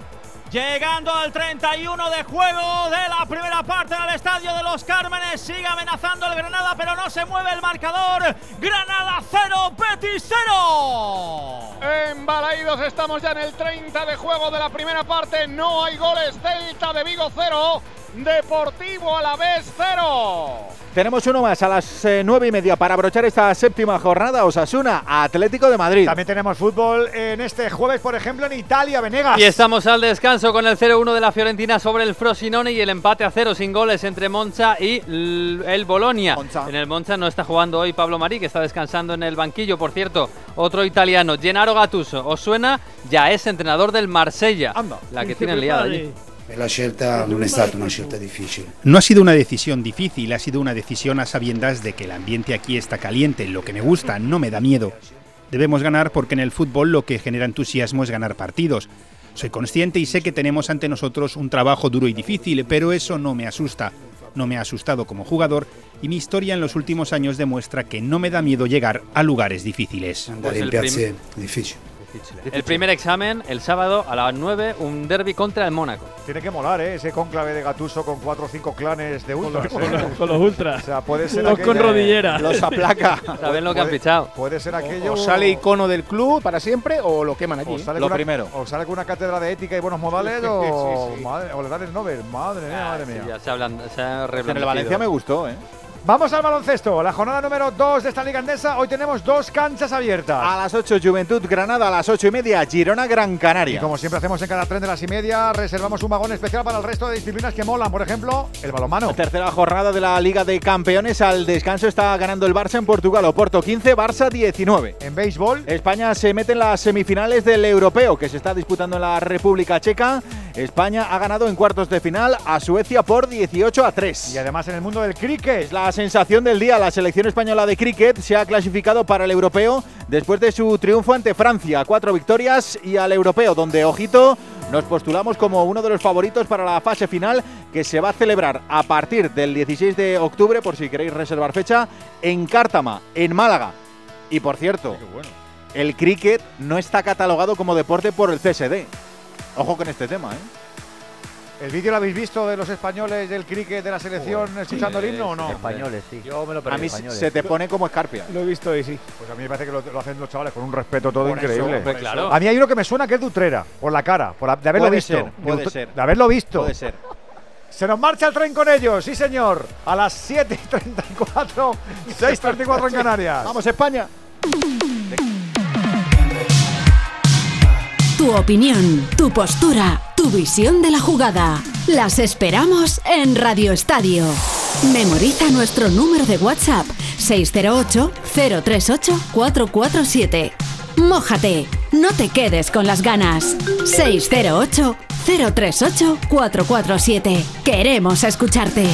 Llegando al 31 de juego de la primera parte del estadio de los Cármenes. Sigue amenazando el Granada, pero no se mueve el marcador. Granada 0, Betis 0. En Balaídos estamos ya en el 30 de juego de la primera parte. No hay goles. Celta de Vigo 0. Deportivo a la vez 0. Tenemos uno más a las eh, nueve y media para abrochar esta séptima jornada. Osasuna, Atlético de Madrid. También tenemos fútbol en este jueves, por ejemplo, en Italia, Venegas. Y estamos al descanso con el 0-1 de la Fiorentina sobre el Frosinone y el empate a cero sin goles entre Monza y el Bolonia. Monza. En el Monza no está jugando hoy Pablo Marí, que está descansando en el banquillo. Por cierto, otro italiano, Gennaro Gattuso. ¿Os suena? Ya es entrenador del Marsella. Anda. La que tienen liada allí. La scelta è stata una scelta difficile. No ha sido una decisión difícil, ha sido una decisión a sabiendas de que el ambiente aquí está caliente, lo que me gusta, no me da miedo. Debemos ganar porque en el fútbol lo que genera entusiasmo es ganar partidos. Soy consciente y sé que tenemos ante nosotros un trabajo duro y difícil, pero eso no me asusta. No me ha asustado como jugador y mi historia en los últimos años demuestra que no me da miedo llegar a lugares difíciles. Piazze. El primer examen, el sábado a las 9, un derby contra el Mónaco. Tiene que molar, ¿eh? Ese cónclave de Gatuso con cuatro o cinco clanes de ultras. Con ¿eh? los, con los ultras. O sea, puede ser Los con rodillera. Los aplaca. [laughs] Saben lo que han Puede- fichado. Puede ser aquello. O sale icono del club para siempre o lo queman allí. o ¿eh? sale Lo con una- primero. O sale con una cátedra de ética y buenos modales o, Sí, sí. Madre, o le dan el Nobel. Madre mía, madre Ah, Sí, mía. ya se, hablan, se ha En el. Valencia me gustó, ¿eh? Vamos al baloncesto. La jornada número 2 de esta Liga Andesa. Hoy tenemos dos canchas abiertas. A las 8, Juventud Granada, a las 8 y media, Girona Gran Y Canaria. como siempre hacemos en cada tren de las y media, reservamos un vagón especial para el resto de disciplinas que molan. Por ejemplo, el balonmano. Tercera jornada de la Liga de Campeones. Al descanso está ganando el Barça en Portugal. Oporto 15, Barça 19. En béisbol, España se mete en las semifinales del Europeo que se está disputando en la República Checa. España ha ganado en cuartos de final a Suecia por 18 a 3. y además en el mundo del cricket. Es la sensación del día. La selección española de cricket se ha clasificado para el europeo después de su triunfo ante Francia. Cuatro victorias y al europeo, donde, ojito, nos postulamos como uno de los favoritos para la fase final que se va a celebrar a partir del 16 de octubre, por si queréis reservar fecha, en Cártama, en Málaga. Y por cierto, el cricket no está catalogado como deporte por el CSD. Ojo con este tema, ¿eh? ¿El vídeo lo habéis visto de los españoles del cricket de la selección escuchando el himno o no? Españoles, sí. Yo me lo A perdí. mí españoles. se te pone como escarpia. Lo he visto y sí. Pues a mí me parece que lo, lo hacen los chavales con un respeto todo Por increíble. claro. A mí hay uno que me suena que es de Utrera, por la cara, por, de haberlo Puede visto. ser, puede ser. De haberlo visto. Puede ser. Se nos marcha el tren con ellos, sí señor. A las 7 y 34, 6.34 en Canarias. ¡Vamos, España! Tu opinión, tu postura, tu visión de la jugada. Las esperamos en Radio Estadio. Memoriza nuestro número de WhatsApp 608-038-447. Mójate, no te quedes con las ganas. 608-038-447. Queremos escucharte.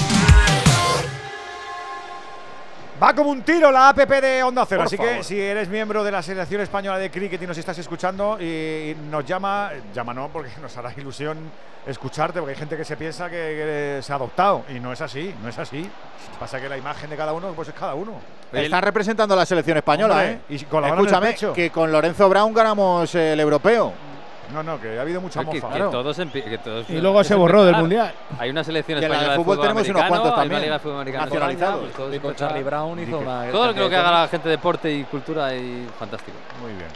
Va como un tiro la app de Onda Cero. Por Así que si eres miembro de la selección española de cricket y nos estás escuchando y nos llama, llama no, porque nos hará ilusión escucharte, porque hay gente que se piensa que, que se ha adoptado y no es así, no es así. Pasa que la imagen de cada uno, pues es cada uno. Están representando a la selección española, Hombre, ¿eh? y con la mano en el Escúchame, pecho. que con Lorenzo Brown ganamos eh, el europeo. No, no, que ha habido mucha Que, mofa. que todos empie- que todos- Y luego se borró del. Mundial. Hay una selección española de fútbol fútbol, tenemos unos cuantos hay también, una liga de fútbol americano nacionalizados. pues con Charlie Brown hizo una. Todo lo que haga la gente de deporte y cultura y fantástico. Muy bien.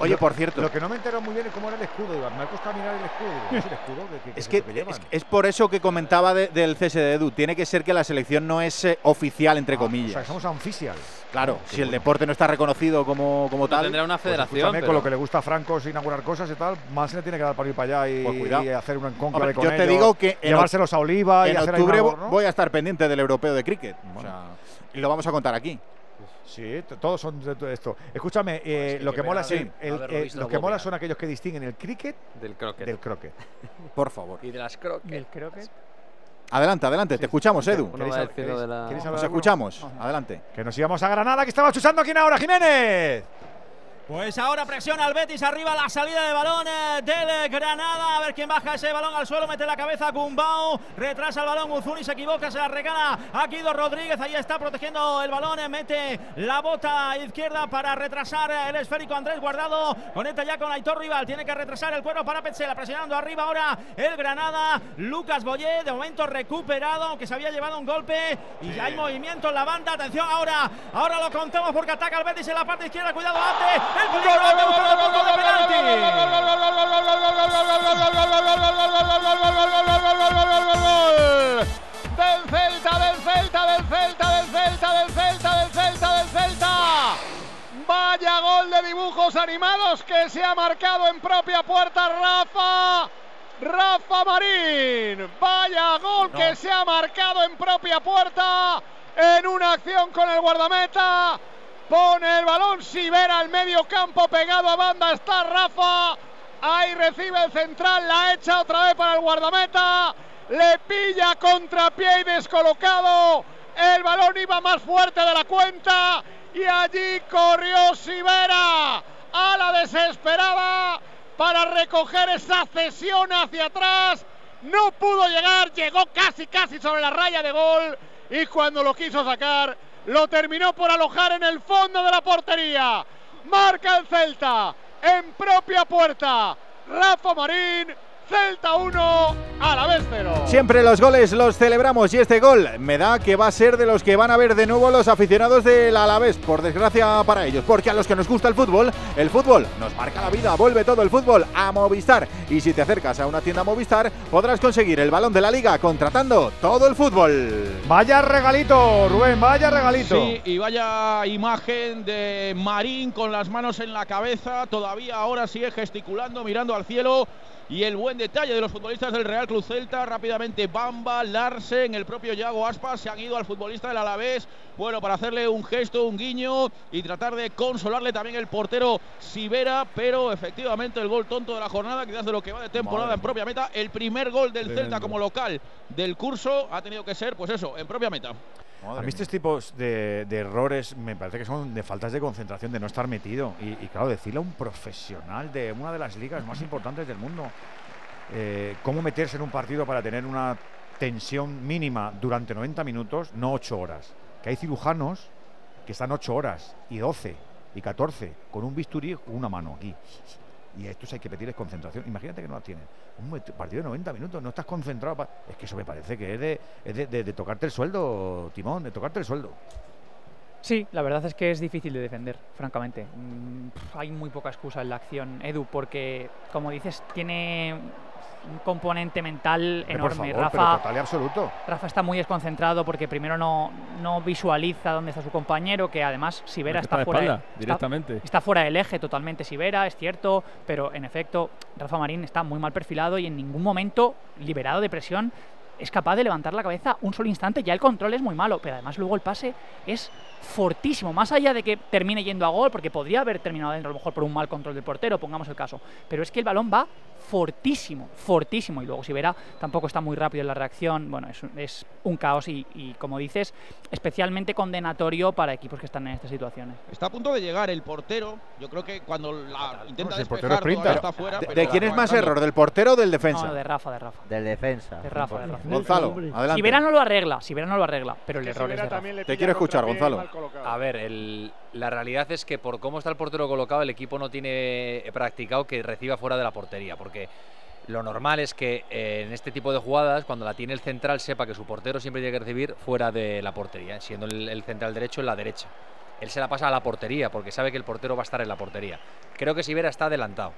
Oye, Lo- por cierto. Lo que no me entero muy bien es cómo era el escudo. Digo, me ha costado mirar el escudo. Digo, ¿qué es el escudo? ¿Qué- qué Es que es, es por eso que comentaba de- del cese de Edu. Tiene que ser que la selección no es eh, oficial, entre Ah, comillas. O sea, somos unficial. Claro, Qué si el bueno. deporte no está reconocido como, como tal. tendrá una Pues federación. escúchame, pero- con lo que le gusta a Franco es inaugurar cosas y tal, más se le tiene que dar para ir para allá y, Pues y hacer un conclave con yo te ellos, digo que llevárselos a Oliva y en hacer ahí octubre vo- ¿no? voy a estar pendiente del europeo de cricket. O sea, y lo vamos a contar aquí. Sí, todos son de todo esto. Escúchame, eh, que lo hay que mola sí, el- eh, lo que mola son aquellos que distinguen el cricket Del croquet. del croquet. Por favor. Y de las croquetas. Creo que Adelante, adelante, te escuchamos, Edu. ¿Queréis de la- queréis Nos hablar escuchamos. Adelante. Que nos íbamos a Granada, que estaba chusando aquí ahora, Jiménez. Pues ahora presiona al Betis arriba la salida de balón eh, del Granada. A ver quién baja ese balón al suelo. Mete la cabeza Gumbau. Retrasa el balón. Uzuni se equivoca. Se la regala a Guido Rodríguez. Ahí está protegiendo el balón. eh, Mete la bota izquierda para retrasar el esférico Andrés Guardado. Conecta ya con Aitor Rival. Tiene que retrasar el cuero para Petzela. Presionando arriba ahora el Granada. Lucas Boyé. De momento recuperado. Aunque se había llevado un golpe. Y ya hay movimiento en la banda. Atención ahora. Ahora lo contamos porque ataca el Betis en la parte izquierda. Cuidado, Ante. El. Del Celta, del Celta, del Celta, del Celta, del Celta, del Celta, del Celta. Vaya gol de dibujos animados que se ha marcado en propia puerta Rafa. Rafa Marín. Vaya gol que se ha marcado en propia puerta en una acción con el guardameta. Pone el balón Sivera al medio campo pegado a banda. Está Rafa. Ahí recibe el central. La echa otra vez para el guardameta. Le pilla contrapié y descolocado. El balón iba más fuerte de la cuenta. Y allí corrió Sivera a la desesperada para recoger esa cesión hacia atrás. No pudo llegar, llegó casi, casi sobre la raya de gol. Y cuando lo quiso sacar, lo terminó por alojar en el fondo de la portería. Marca el Celta en propia puerta. Rafa Marín, Celta 1, a la vez 0. Siempre los goles los celebramos y este gol me da que va a ser de los que van a ver de nuevo los aficionados del Alavés, por desgracia para ellos, porque a los que nos gusta el fútbol, el fútbol nos marca la vida, vuelve todo el fútbol a Movistar y si te acercas a una tienda Movistar podrás conseguir el balón de la liga contratando todo el fútbol. Vaya regalito, Rubén, vaya regalito. Sí, y vaya imagen de Marín con las manos en la cabeza, todavía ahora sigue gesticulando, mirando al cielo. Y el buen detalle de los futbolistas del Real Club Celta, rápidamente Bamba, Larsen, el propio Yago Aspas se han ido al futbolista del Alavés, bueno, para hacerle un gesto, un guiño y tratar de consolarle también el portero Sivera, pero efectivamente el gol tonto de la jornada, quizás de lo que va de temporada Madre en propia meta, el primer gol del Tremendo. Celta como local del curso ha tenido que ser, pues eso, en propia meta. A mí estos tipos de, de errores me parece que son de faltas de concentración, de no estar metido. Y, y claro, decirle a un profesional de una de las ligas más importantes del mundo eh, cómo meterse en un partido para tener una tensión mínima durante 90 minutos, no 8 horas. Que hay cirujanos que están 8 horas y 12 y 14 con un bisturí o una mano aquí. Y a estos hay que pedirles concentración. Imagínate que no la tienen. Un partido de 90 minutos, no estás concentrado. Es que eso me parece que es de, tocarte el sueldo, Timón, de tocarte el sueldo. Sí, la verdad es que es difícil de defender, francamente. Mm, hay muy poca excusa en la acción, Edu, porque, como dices, tiene un componente mental Hombre, por enorme. favor, Rafa, total y absoluto. Rafa está muy desconcentrado porque primero no, no visualiza dónde está su compañero, que además Sivera que está, está de fuera, espalda, está- directamente. está fuera del eje totalmente Sivera, es cierto, pero en efecto Rafa Marín está muy mal perfilado y en ningún momento, liberado de presión, es capaz de levantar la cabeza un solo instante. Ya el control es muy malo, pero además luego el pase es fortísimo, más allá de que termine yendo a gol, porque podría haber terminado dentro a lo mejor por un mal control del portero, pongamos el caso, pero es que el balón va fortísimo, fortísimo, y luego si verá, tampoco está muy rápido en la reacción, bueno, es, un- es un caos y, y, como dices, especialmente condenatorio para equipos que están en estas situaciones. Está a punto de llegar el portero. Yo creo que cuando la intenta si el despejar portero está fuera. ¿De, pero de la quién es más entrando. error? ¿Del portero o del defensa? No, de Rafa, de Rafa. Del defensa. De Rafa, de Rafa. Gonzalo, adelante. Si Vera no lo arregla, si Vera no lo arregla, pero el error es de Rafa. Te quiero escuchar, Gonzalo. A ver, el- la realidad es que por cómo está el portero colocado, el equipo no tiene practicado que reciba fuera de la portería, porque lo normal es que eh, en este tipo de jugadas, cuando la tiene el central, sepa que su portero siempre tiene que recibir fuera de la portería, siendo el, el central derecho en la derecha. Él se la pasa a la portería, porque sabe que el portero va a estar en la portería. Creo que Sivera está adelantado.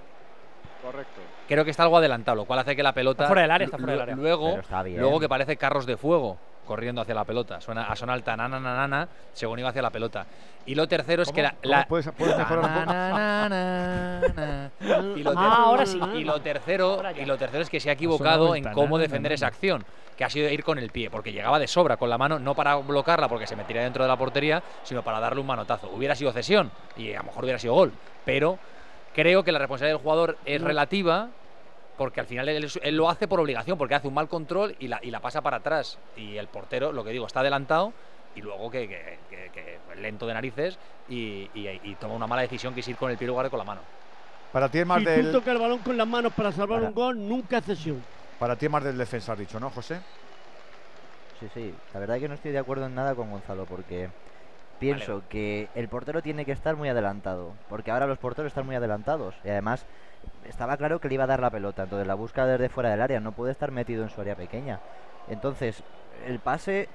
Correcto. Creo que está algo adelantado, lo cual hace que la pelota. Está fuera del área, está fuera del área. Luego, luego que parece carros de fuego corriendo hacia la pelota. Suena a sonar el tananana según iba hacia la pelota. Y lo tercero es que la. Y, lo Ah, ahora sí. y lo tercero y lo tercero es que se ha equivocado en cómo defender esa acción que ha sido ir con el pie porque llegaba de sobra con la mano no para bloquearla porque se metiera dentro de la portería sino para darle un manotazo hubiera sido cesión y a lo mejor hubiera sido gol pero creo que la responsabilidad del jugador es No. relativa porque al final él, él lo hace por obligación porque hace un mal control y la, y la pasa para atrás y el portero lo que digo está adelantado y luego que, que- que- que lento de narices y, y- y toma una mala decisión que es ir con el pie lugar de con la mano Para ti es más Si tú del, tocas el balón con las manos para salvar Para. un gol, nunca es cesión. para ti es más del defensa, has dicho, ¿no, José? Sí, sí. La verdad es que no estoy de acuerdo en nada con Gonzalo porque pienso que el portero tiene que estar muy adelantado. Porque ahora los porteros están muy adelantados. Y además estaba claro que le iba a dar la pelota. Entonces la busca desde fuera del área. No puede estar metido en su área pequeña. Entonces el pase...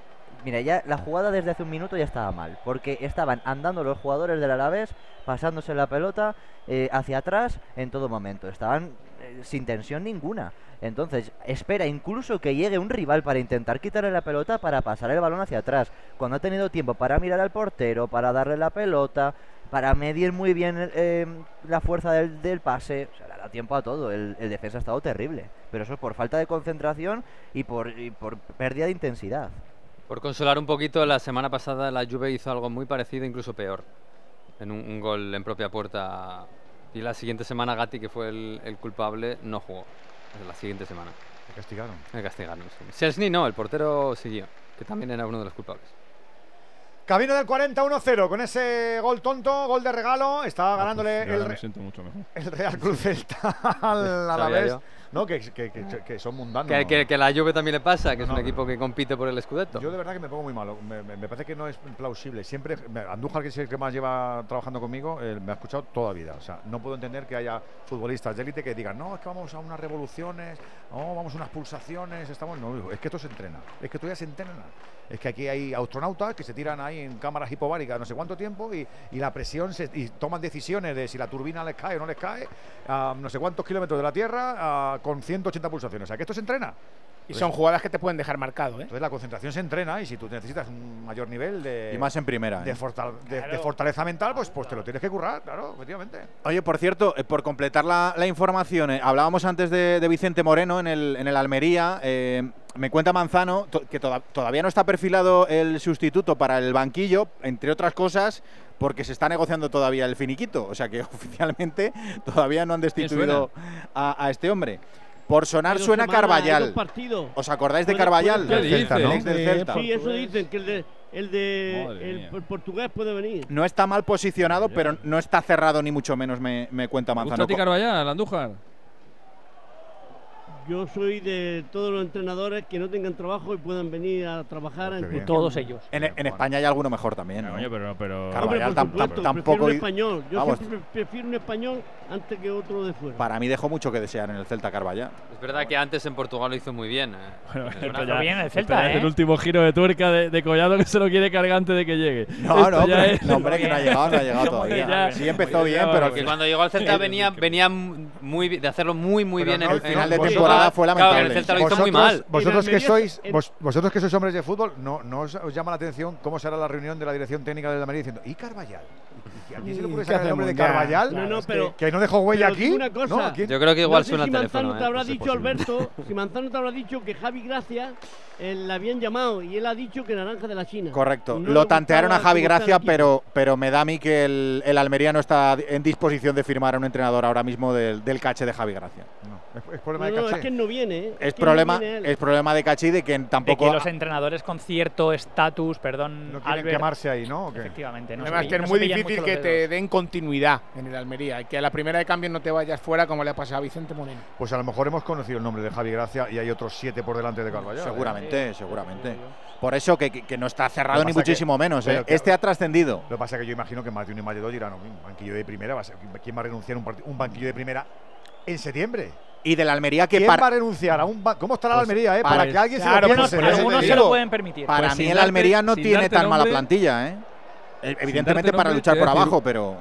Mira, ya la jugada desde hace un minuto ya estaba mal. Porque estaban andando los jugadores del Alavés, pasándose la pelota eh, hacia atrás en todo momento. Estaban eh, sin tensión ninguna. Entonces, espera incluso que llegue un rival para intentar quitarle la pelota para pasar el balón hacia atrás. Cuando ha tenido tiempo para mirar al portero, para darle la pelota, para medir muy bien eh, la fuerza del, del pase. O sea, le ha dado tiempo a todo. El, el defensa ha estado terrible. Pero eso es por falta de concentración y por, y por pérdida de intensidad. Por consolar un poquito, la semana pasada la Juve hizo algo muy parecido, incluso peor, en un, un gol en propia puerta. Y la siguiente semana Gatti, que fue el, el culpable, no jugó. La siguiente semana. Le castigaron. Le castigaron, sí. No, el portero siguió, que también era uno de los culpables. Camino del 40-1-0 con ese gol tonto, gol de regalo. Está ganándole Yo ahora el, me siento mucho mejor. el Real Cruz Celta al Alavés. No, que, que, que, que son mundanos. Que, que, la Juve también le pasa, que es No, un no. equipo que compite por el Scudetto. Yo de verdad que me pongo muy malo. Me, me- me parece que no es plausible. Siempre, Andújar, que es el que más lleva trabajando conmigo, eh, me ha escuchado toda la vida. O sea, no puedo entender que haya futbolistas de élite que digan, no, es que vamos a unas revoluciones, no, vamos a unas pulsaciones, estamos. No, es que esto se entrena. Es que ya se entrena. Es que aquí hay astronautas que se tiran ahí en cámaras hipobáricas no sé cuánto tiempo y, y la presión se, y toman decisiones de si la turbina les cae o no les cae a no sé cuántos kilómetros de la Tierra a- con 180 pulsaciones. O sea, que esto se entrena. Y son jugadas que te pueden dejar marcado, ¿eh? Entonces la concentración se entrena y si tú necesitas un mayor nivel de, Y más en primera, de, ¿eh? de- de fortaleza mental, pues, pues te lo tienes que currar, claro, efectivamente. Oye, por cierto, eh, por completar la, la información, eh, hablábamos antes de, de Vicente Moreno en el, en el Almería. Eh, me cuenta Manzano to- que toda- todavía no está perfilado el sustituto para el banquillo, entre otras cosas, porque se está negociando todavía el finiquito. O sea que [laughs] oficialmente todavía no han destituido a, a este hombre. Por sonar suena partidos. ¿Os acordáis de Del. Celta, ¿no? Del Celta. Sí, eso dicen, que el de, el, de, Madre el mía. por- portugués puede venir. No está mal posicionado, pero no está cerrado ni mucho menos, me, me cuenta ¿Te gusta Manzano. a ti Carvallal, Andújar? Yo soy de todos los entrenadores que no tengan trabajo y puedan venir a trabajar en cualquier Todos ellos. En, en España hay alguno mejor también. ¿no? Coño, pero, pero... Carvallal Hombre, tam- por tam- supuesto, tampoco. prefiero un i- español. Yo Vamos, siempre prefiero un español antes que otro de fuera. para mí dejó mucho que desear en el Celta Carvallal. Es verdad que antes en Portugal lo hizo muy bien. eh. Bueno, ya- [laughs] bien el Celta, ¿eh? el último giro de tuerca de, de Collado que se lo quiere cargar antes de que llegue. No, Esto no, hombre, es- no, hombre, que no ha llegado, no ha llegado [laughs] todavía. Ya- Sí empezó bien, pero Porque cuando llegó al Celta venía, venía muy de hacerlo muy muy Pero bien no en el final de Portugal, entrada fue Claro, lamentable. en el Celta lo hizo Vosotros, muy mal. vosotros En que sois vos- vosotros que sois hombres de fútbol, no, no os, os llama la atención cómo será la reunión de la dirección técnica del Almería diciendo ¿y Carvallal? ¿Y a quién se le ocurre ¿Qué sacar el nombre de? Carvallal? No, no, Es que- pero- que, no dejó huella aquí. Yo creo que igual no sé suena si teléfono. Manzano te ¿eh? habrá Pues es dicho. Alberto, si Manzano te habrá dicho que Javi Gracia eh, la habían llamado y él ha dicho que naranja de la China. Correcto. No Lo tantearon a Javi Gracia, pero, pero me da a mí que el, el Almería no está en disposición de firmar a un entrenador ahora mismo del, del cache de Javi Gracia. No, es, es problema No, de no, caché. es que él no viene. ¿eh? Es que no problema, viene es problema de caché de que De tampoco. que los entrenadores con cierto estatus, perdón, No quieren Albert, quemarse ahí, ¿no? Efectivamente. Se Además, que es muy difícil que te den continuidad en el Almería y que a la primera de cambio no te vayas fuera como le ha pasado a Vicente Moreno. Pues a lo mejor hemos conocido el nombre de Javi Gracia y hay otros siete por delante de Carvallal. ¿eh? Seguramente, seguramente. Por eso que, no está cerrado ni que- muchísimo menos. ¿eh? que- Este ha trascendido. Lo que pasa es que yo imagino que más de uno y más de dos dirán, "No, un banquillo de primera, va a ser, ¿quién va a renunciar a un, parti- un banquillo de primera en septiembre? Y del Almería que ¿Quién para, va a renunciar a un ba- ¿Cómo estará la Pues, Almería, eh? Para, para- que alguien claro, se lo pues, piense. ¿eh? Algunos se lo pueden permitir. para Pues mí el Almería no tiene tan mala plantilla, ¿eh? Eh, Evidentemente para nombre, luchar por abajo, pero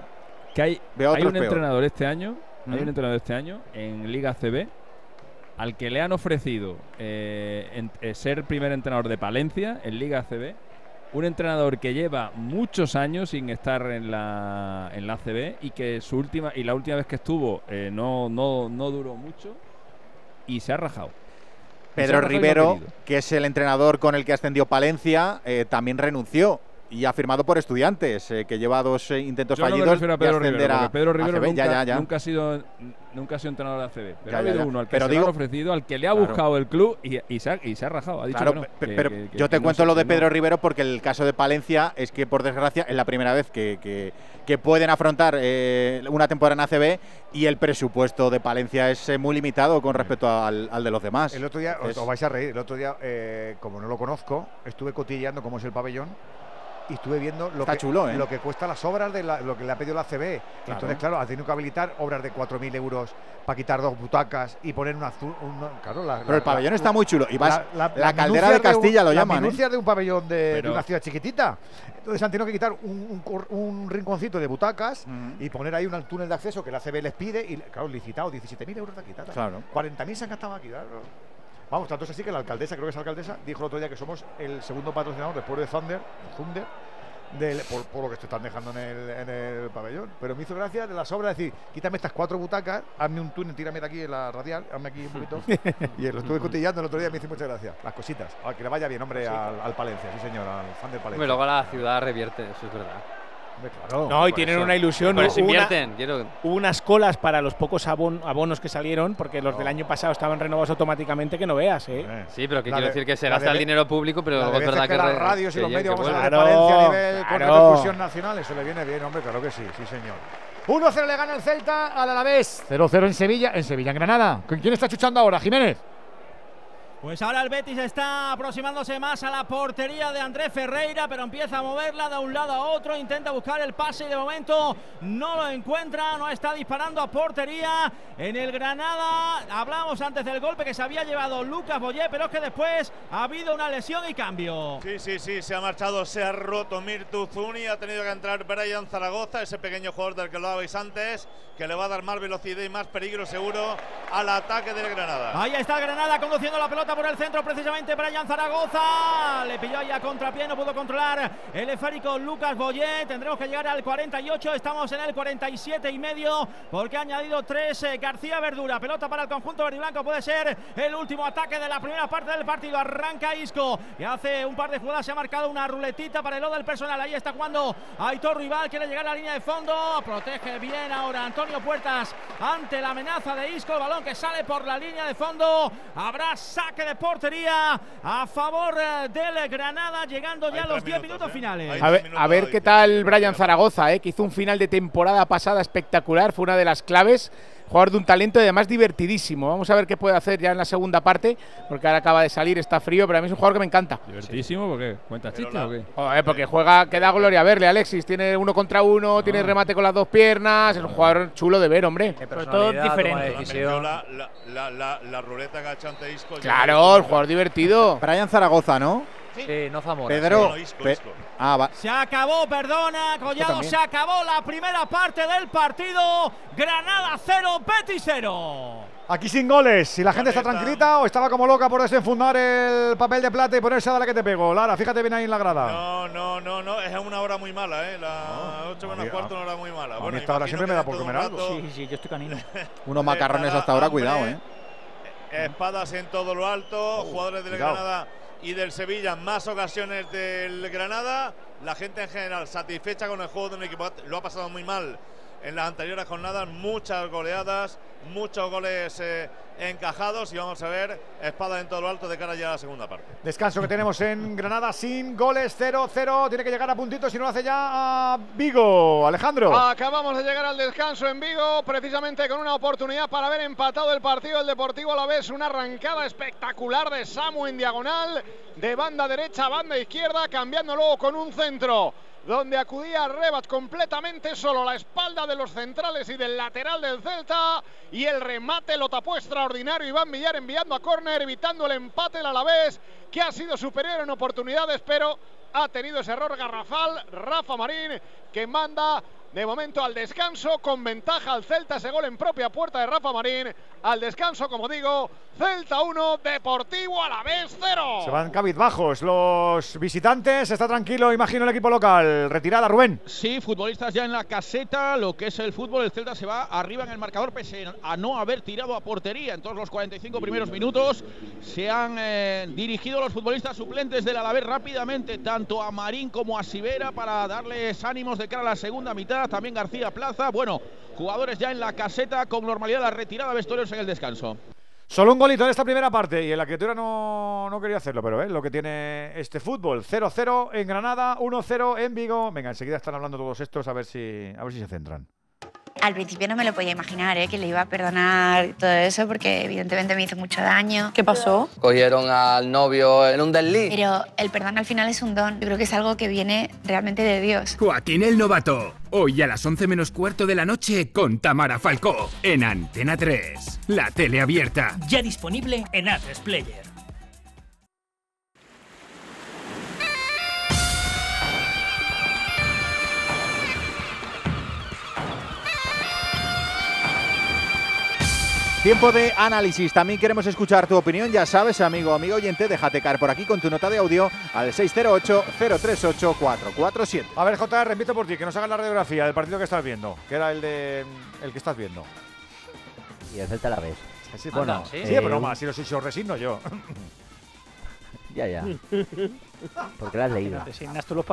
Que hay, Veo hay un peor. entrenador este año, hay ¿Mm? un entrenador este año en Liga CB al que le han ofrecido eh, en- eh, ser primer entrenador de Palencia en Liga CB. Un entrenador que lleva muchos años sin estar en la, en la ACB y que su última y la última vez que estuvo eh, no, no, no duró mucho y se ha rajado. Pedro Rivero, que es el entrenador con el que ascendió Palencia, eh, también renunció y ha firmado por estudiantes, eh, que lleva dos eh, intentos Yo no me fallidos refiero a Pedro Rivero, a Pedro Rivero ACB. nunca, Ya, ya, ya. nunca ha sido nunca ha sido entrenador de ACB, pero Ya, ha habido ya. uno al que Pero se digo- han ofrecido, al que le ha Claro. buscado el club y, y se, ha, y se ha rajado. Ha dicho Claro, que no, que- pero que- que- yo te no cuento lo de. Pedro Rivero porque el caso de Palencia es que, por desgracia, es la primera vez que, que- que pueden afrontar eh, una temporada en ACB y el presupuesto de Palencia es eh, muy limitado con respecto al, al de los demás. El otro día, Es- os vais a reír, el otro día, eh, como no lo conozco, estuve cotilleando cómo es el pabellón y estuve viendo lo, Está que, chulo, ¿eh? lo que cuesta las obras de la- lo que le ha pedido la CB. Entonces, claro, ha tenido que habilitar obras de 4.000 euros para quitar dos butacas y poner una azul. un- claro, la- Pero la- el pabellón está muy chulo. Y vas, la, las caldera de un- Castilla lo las llaman. ¿eh? minucias de un pabellón de, una ciudad chiquitita. Entonces han tenido que quitar un, un un rinconcito de butacas y poner ahí un túnel de acceso que la CB les pide y, claro, licitado, 17.000 euros de quitada. Claro. 40.000 se han gastado aquí, claro. Vamos, tanto es así que la alcaldesa, creo que es alcaldesa, dijo el otro día que somos el segundo patrocinador después de Thunder, Thunder del- por, por lo que te están dejando en el, en el pabellón. Pero me hizo gracia de las obras decir, quítame estas cuatro butacas, hazme un túnel, tírame de aquí en la radial, hazme aquí un poquito. [laughs] y lo estuve cotillando el otro día, me hizo muchas gracias. Las cositas. A que le vaya bien, hombre, al, al Palencia, sí señor, al fan del Palencia. luego la ciudad revierte, eso es verdad. Claro. No, y tienen eso. una ilusión. Por hubo eso una- invierten, quiero- hubo unas colas para los pocos abon- abonos que salieron, porque los del año pasado estaban renovados automáticamente, que no veas, ¿eh? Sí, pero que La quiero de- decir que se gasta de- el dinero público, pero La luego de es verdad que que, las radios y los medios vamos a a nivel con claro. repercusión nacional, eso le viene bien, hombre, claro que sí, sí señor. 1-0 le gana el Celta al Alavés. 0-0 en Sevilla, en Sevilla, en Granada. ¿Con quién está chuchando ahora, Jiménez? Pues ahora el Betis está aproximándose más a la portería de Andrés Ferreira, pero empieza a moverla de un lado a otro, intenta buscar el pase y de momento no lo encuentra, no está disparando a portería. En el Granada hablamos antes del golpe que se había llevado Lucas Boyé, pero es que después ha habido una lesión y cambio. Sí, sí, sí, se ha marchado, se ha roto Mirtu Zuni, ha tenido que entrar Brian Zaragoza, ese pequeño jugador del que lo habéis antes, que le va a dar más velocidad y más peligro seguro al ataque del Granada. Ahí está el Granada conduciendo la pelota por el centro, precisamente Brian Zaragoza. Le pilló ahí a contrapié, no pudo controlar el esférico Lucas Boyé. Tendremos que llegar al 48, estamos en el 47 y medio, porque ha añadido tres eh, García Verdura. Pelota para el conjunto verde blanco, puede ser el último ataque de la primera parte del partido. Arranca Isco y hace un par de jugadas, se ha marcado una ruletita para el lado del personal. Ahí está jugando Aitor Rival, quiere llegar a la línea de fondo, protege bien ahora Antonio Puertas ante la amenaza de Isco. El balón que sale por la línea de fondo. Habrá saque de portería a favor eh, del Granada, llegando ya a los 10 minutos, finales. A ver, a ver qué tal Brian Zaragoza, ¿eh? que hizo un final de temporada pasada espectacular, fue una de las claves. Jugador de un talento y además divertidísimo. Vamos a ver qué puede hacer ya en la segunda parte, porque ahora acaba de salir, está frío, pero a mí es un jugador que me encanta. Divertísimo, ¿por qué? ¿Cuentas chistes o qué? Joder, porque juega, que da gloria verle, Alexis. Tiene uno contra uno, tiene remate con las dos piernas. Es un jugador chulo de ver, hombre. Sobre todo diferente. La, la, la, la, la ruleta que ha Claro, el jugador divertido. Brian Zaragoza, ¿no? Sí, no Zamora. Pedro. Isco, Pe-. Ah, va. Se acabó, perdona, Collado, se acabó la primera parte del partido. Granada 0, Betis 0. Aquí sin goles. Si la gente está tranquilita o estaba como loca por desenfundar el papel de plata y ponerse a darle que te pego. Lara, fíjate bien ahí en la grada. No, no, no, no, es una hora muy mala, ¿eh? Las 8 menos mí- cuarto, una hora muy mala. a Bueno, esta hora siempre me da por de comer algo. Sí, sí, yo estoy canino. [laughs] Unos macarrones hasta ahora, cuidado, ¿eh? Espadas en todo lo alto, jugadores del cuidado. Granada y del Sevilla, más ocasiones del Granada. La gente en general satisfecha con el juego de un equipo. Lo ha pasado muy mal en las anteriores jornadas, muchas goleadas, muchos goles eh, encajados y vamos a ver espadas en todo lo alto de cara ya a la segunda parte. Descanso que tenemos en Granada sin goles 0-0. Tiene que llegar a puntitos si no lo hace ya a Vigo. Alejandro. Acabamos de llegar al descanso en Vigo, precisamente con una oportunidad para haber empatado el partido del Deportivo a la vez. Una arrancada espectacular de Samu en diagonal, de banda derecha a banda izquierda, cambiando luego con un centro. Donde acudía Rebat completamente solo la espalda de los centrales y del lateral del Celta. Y el remate lo tapó extraordinario Iván Villar enviando a córner, evitando el empate del Alavés, que ha sido superior en oportunidades, pero ha tenido ese error garrafal. Rafa Marín, que manda de momento al descanso, con ventaja al Celta, ese gol en propia puerta de Rafa Marín. Al descanso, como digo, Celta 1, Deportivo a la vez 0. Se van cabizbajos los visitantes. Está tranquilo, imagino, el equipo local. Retirada, Rubén. Sí, futbolistas ya en la caseta, lo que es el fútbol, el Celta se va arriba en el marcador pese a no haber tirado a portería en todos los 45 primeros minutos. Se han eh, dirigido los futbolistas suplentes del Alavés rápidamente, tanto a Marín como a Sivera, para darles ánimos de cara a la segunda mitad. También García Plaza. Bueno, jugadores ya en la caseta con normalidad la retirada de en el descanso. Solo un golito en esta primera parte y en la criatura no, no quería hacerlo, pero es lo que tiene este fútbol. 0-0 en Granada, 1-0 en Vigo. Venga, enseguida están hablando todos estos a ver si, a ver si se centran. Al principio no me lo podía imaginar, ¿eh? que le iba a perdonar todo eso, porque evidentemente me hizo mucho daño. ¿Qué pasó? Cogieron al novio en un desliz. Pero el perdón al final es un don. Yo creo que es algo que viene realmente de Dios. Joaquín el Novato. Hoy a las 11 menos cuarto de la noche con Tamara Falcó en Antena 3. La tele abierta. Ya disponible en Atlas Player. Tiempo de análisis. También queremos escuchar tu opinión. Ya sabes, amigo amigo oyente, déjate caer por aquí con tu nota de audio al 608-038-447. A ver, JR, repito por ti, que nos hagas la radiografía del partido que estás viendo, que era el de el que estás viendo. Y el Celta la vez. Sí, Anda, bueno, sí. sí, de Eh, broma, si lo, si os resigno yo. [laughs] Ya, ya. [laughs] Porque lo has leído.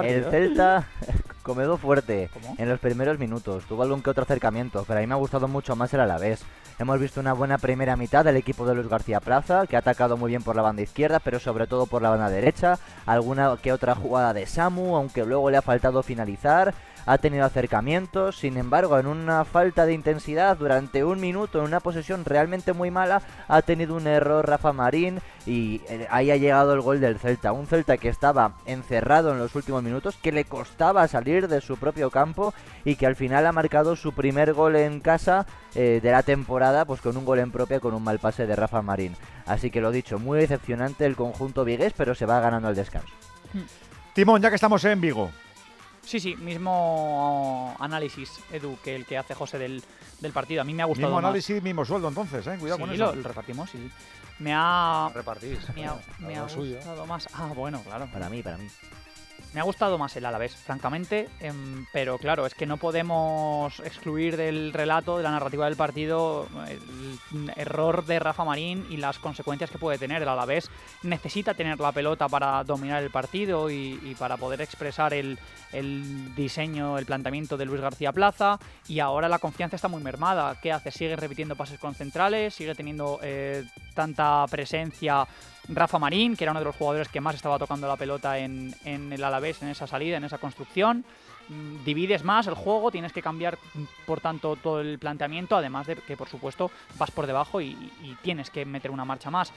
El. Celta [laughs] comedó fuerte en los primeros minutos. Tuvo algún que otro acercamiento, pero a mí me ha gustado mucho más el Alavés. Hemos visto una buena primera mitad del equipo de Luis García Plaza, que ha atacado muy bien por la banda izquierda, pero sobre todo por la banda derecha. Alguna que otra jugada de Samu, aunque luego le ha faltado finalizar. Ha tenido acercamientos, sin embargo, en una falta de intensidad durante un minuto, en una posesión realmente muy mala, ha tenido un error Rafa Marín y eh, ahí ha llegado el gol del Celta. Un Celta que estaba encerrado en los últimos minutos, que le costaba salir de su propio campo y que al final ha marcado su primer gol en casa eh, de la temporada, pues con un gol en propia, con un mal pase de Rafa Marín. Así que lo dicho, muy decepcionante el conjunto vigués, pero se va ganando el descanso. Timón, ya que estamos en Vigo. Sí, sí, mismo análisis, Edu, que el que hace José del, del partido. A mí me ha gustado Mismo más. análisis, mismo sueldo, entonces, ¿eh? Cuidado sí, con eso. lo repartimos, sí. Me ha, Repartís. me ha, me ha Lo suyo. gustado más. Ah, bueno, claro. Para mí, para mí. Me ha gustado más el Alavés, francamente, em, pero claro, es que no podemos excluir del relato, de la narrativa del partido, el error de Rafa Marín y las consecuencias que puede tener. El Alavés necesita tener la pelota para dominar el partido y, para poder expresar el, el diseño, el planteamiento de Luis García Plaza, y ahora la confianza está muy mermada. ¿Qué hace? Sigue repitiendo pases con centrales, sigue teniendo eh, tanta presencia Rafa Marín, que era uno de los jugadores que más estaba tocando la pelota en, el Alavés, en esa salida, en esa construcción. Mm, Divides más el juego, tienes que cambiar, mm, por tanto, todo el planteamiento, además de que, por supuesto, vas por debajo y, tienes que meter una marcha más.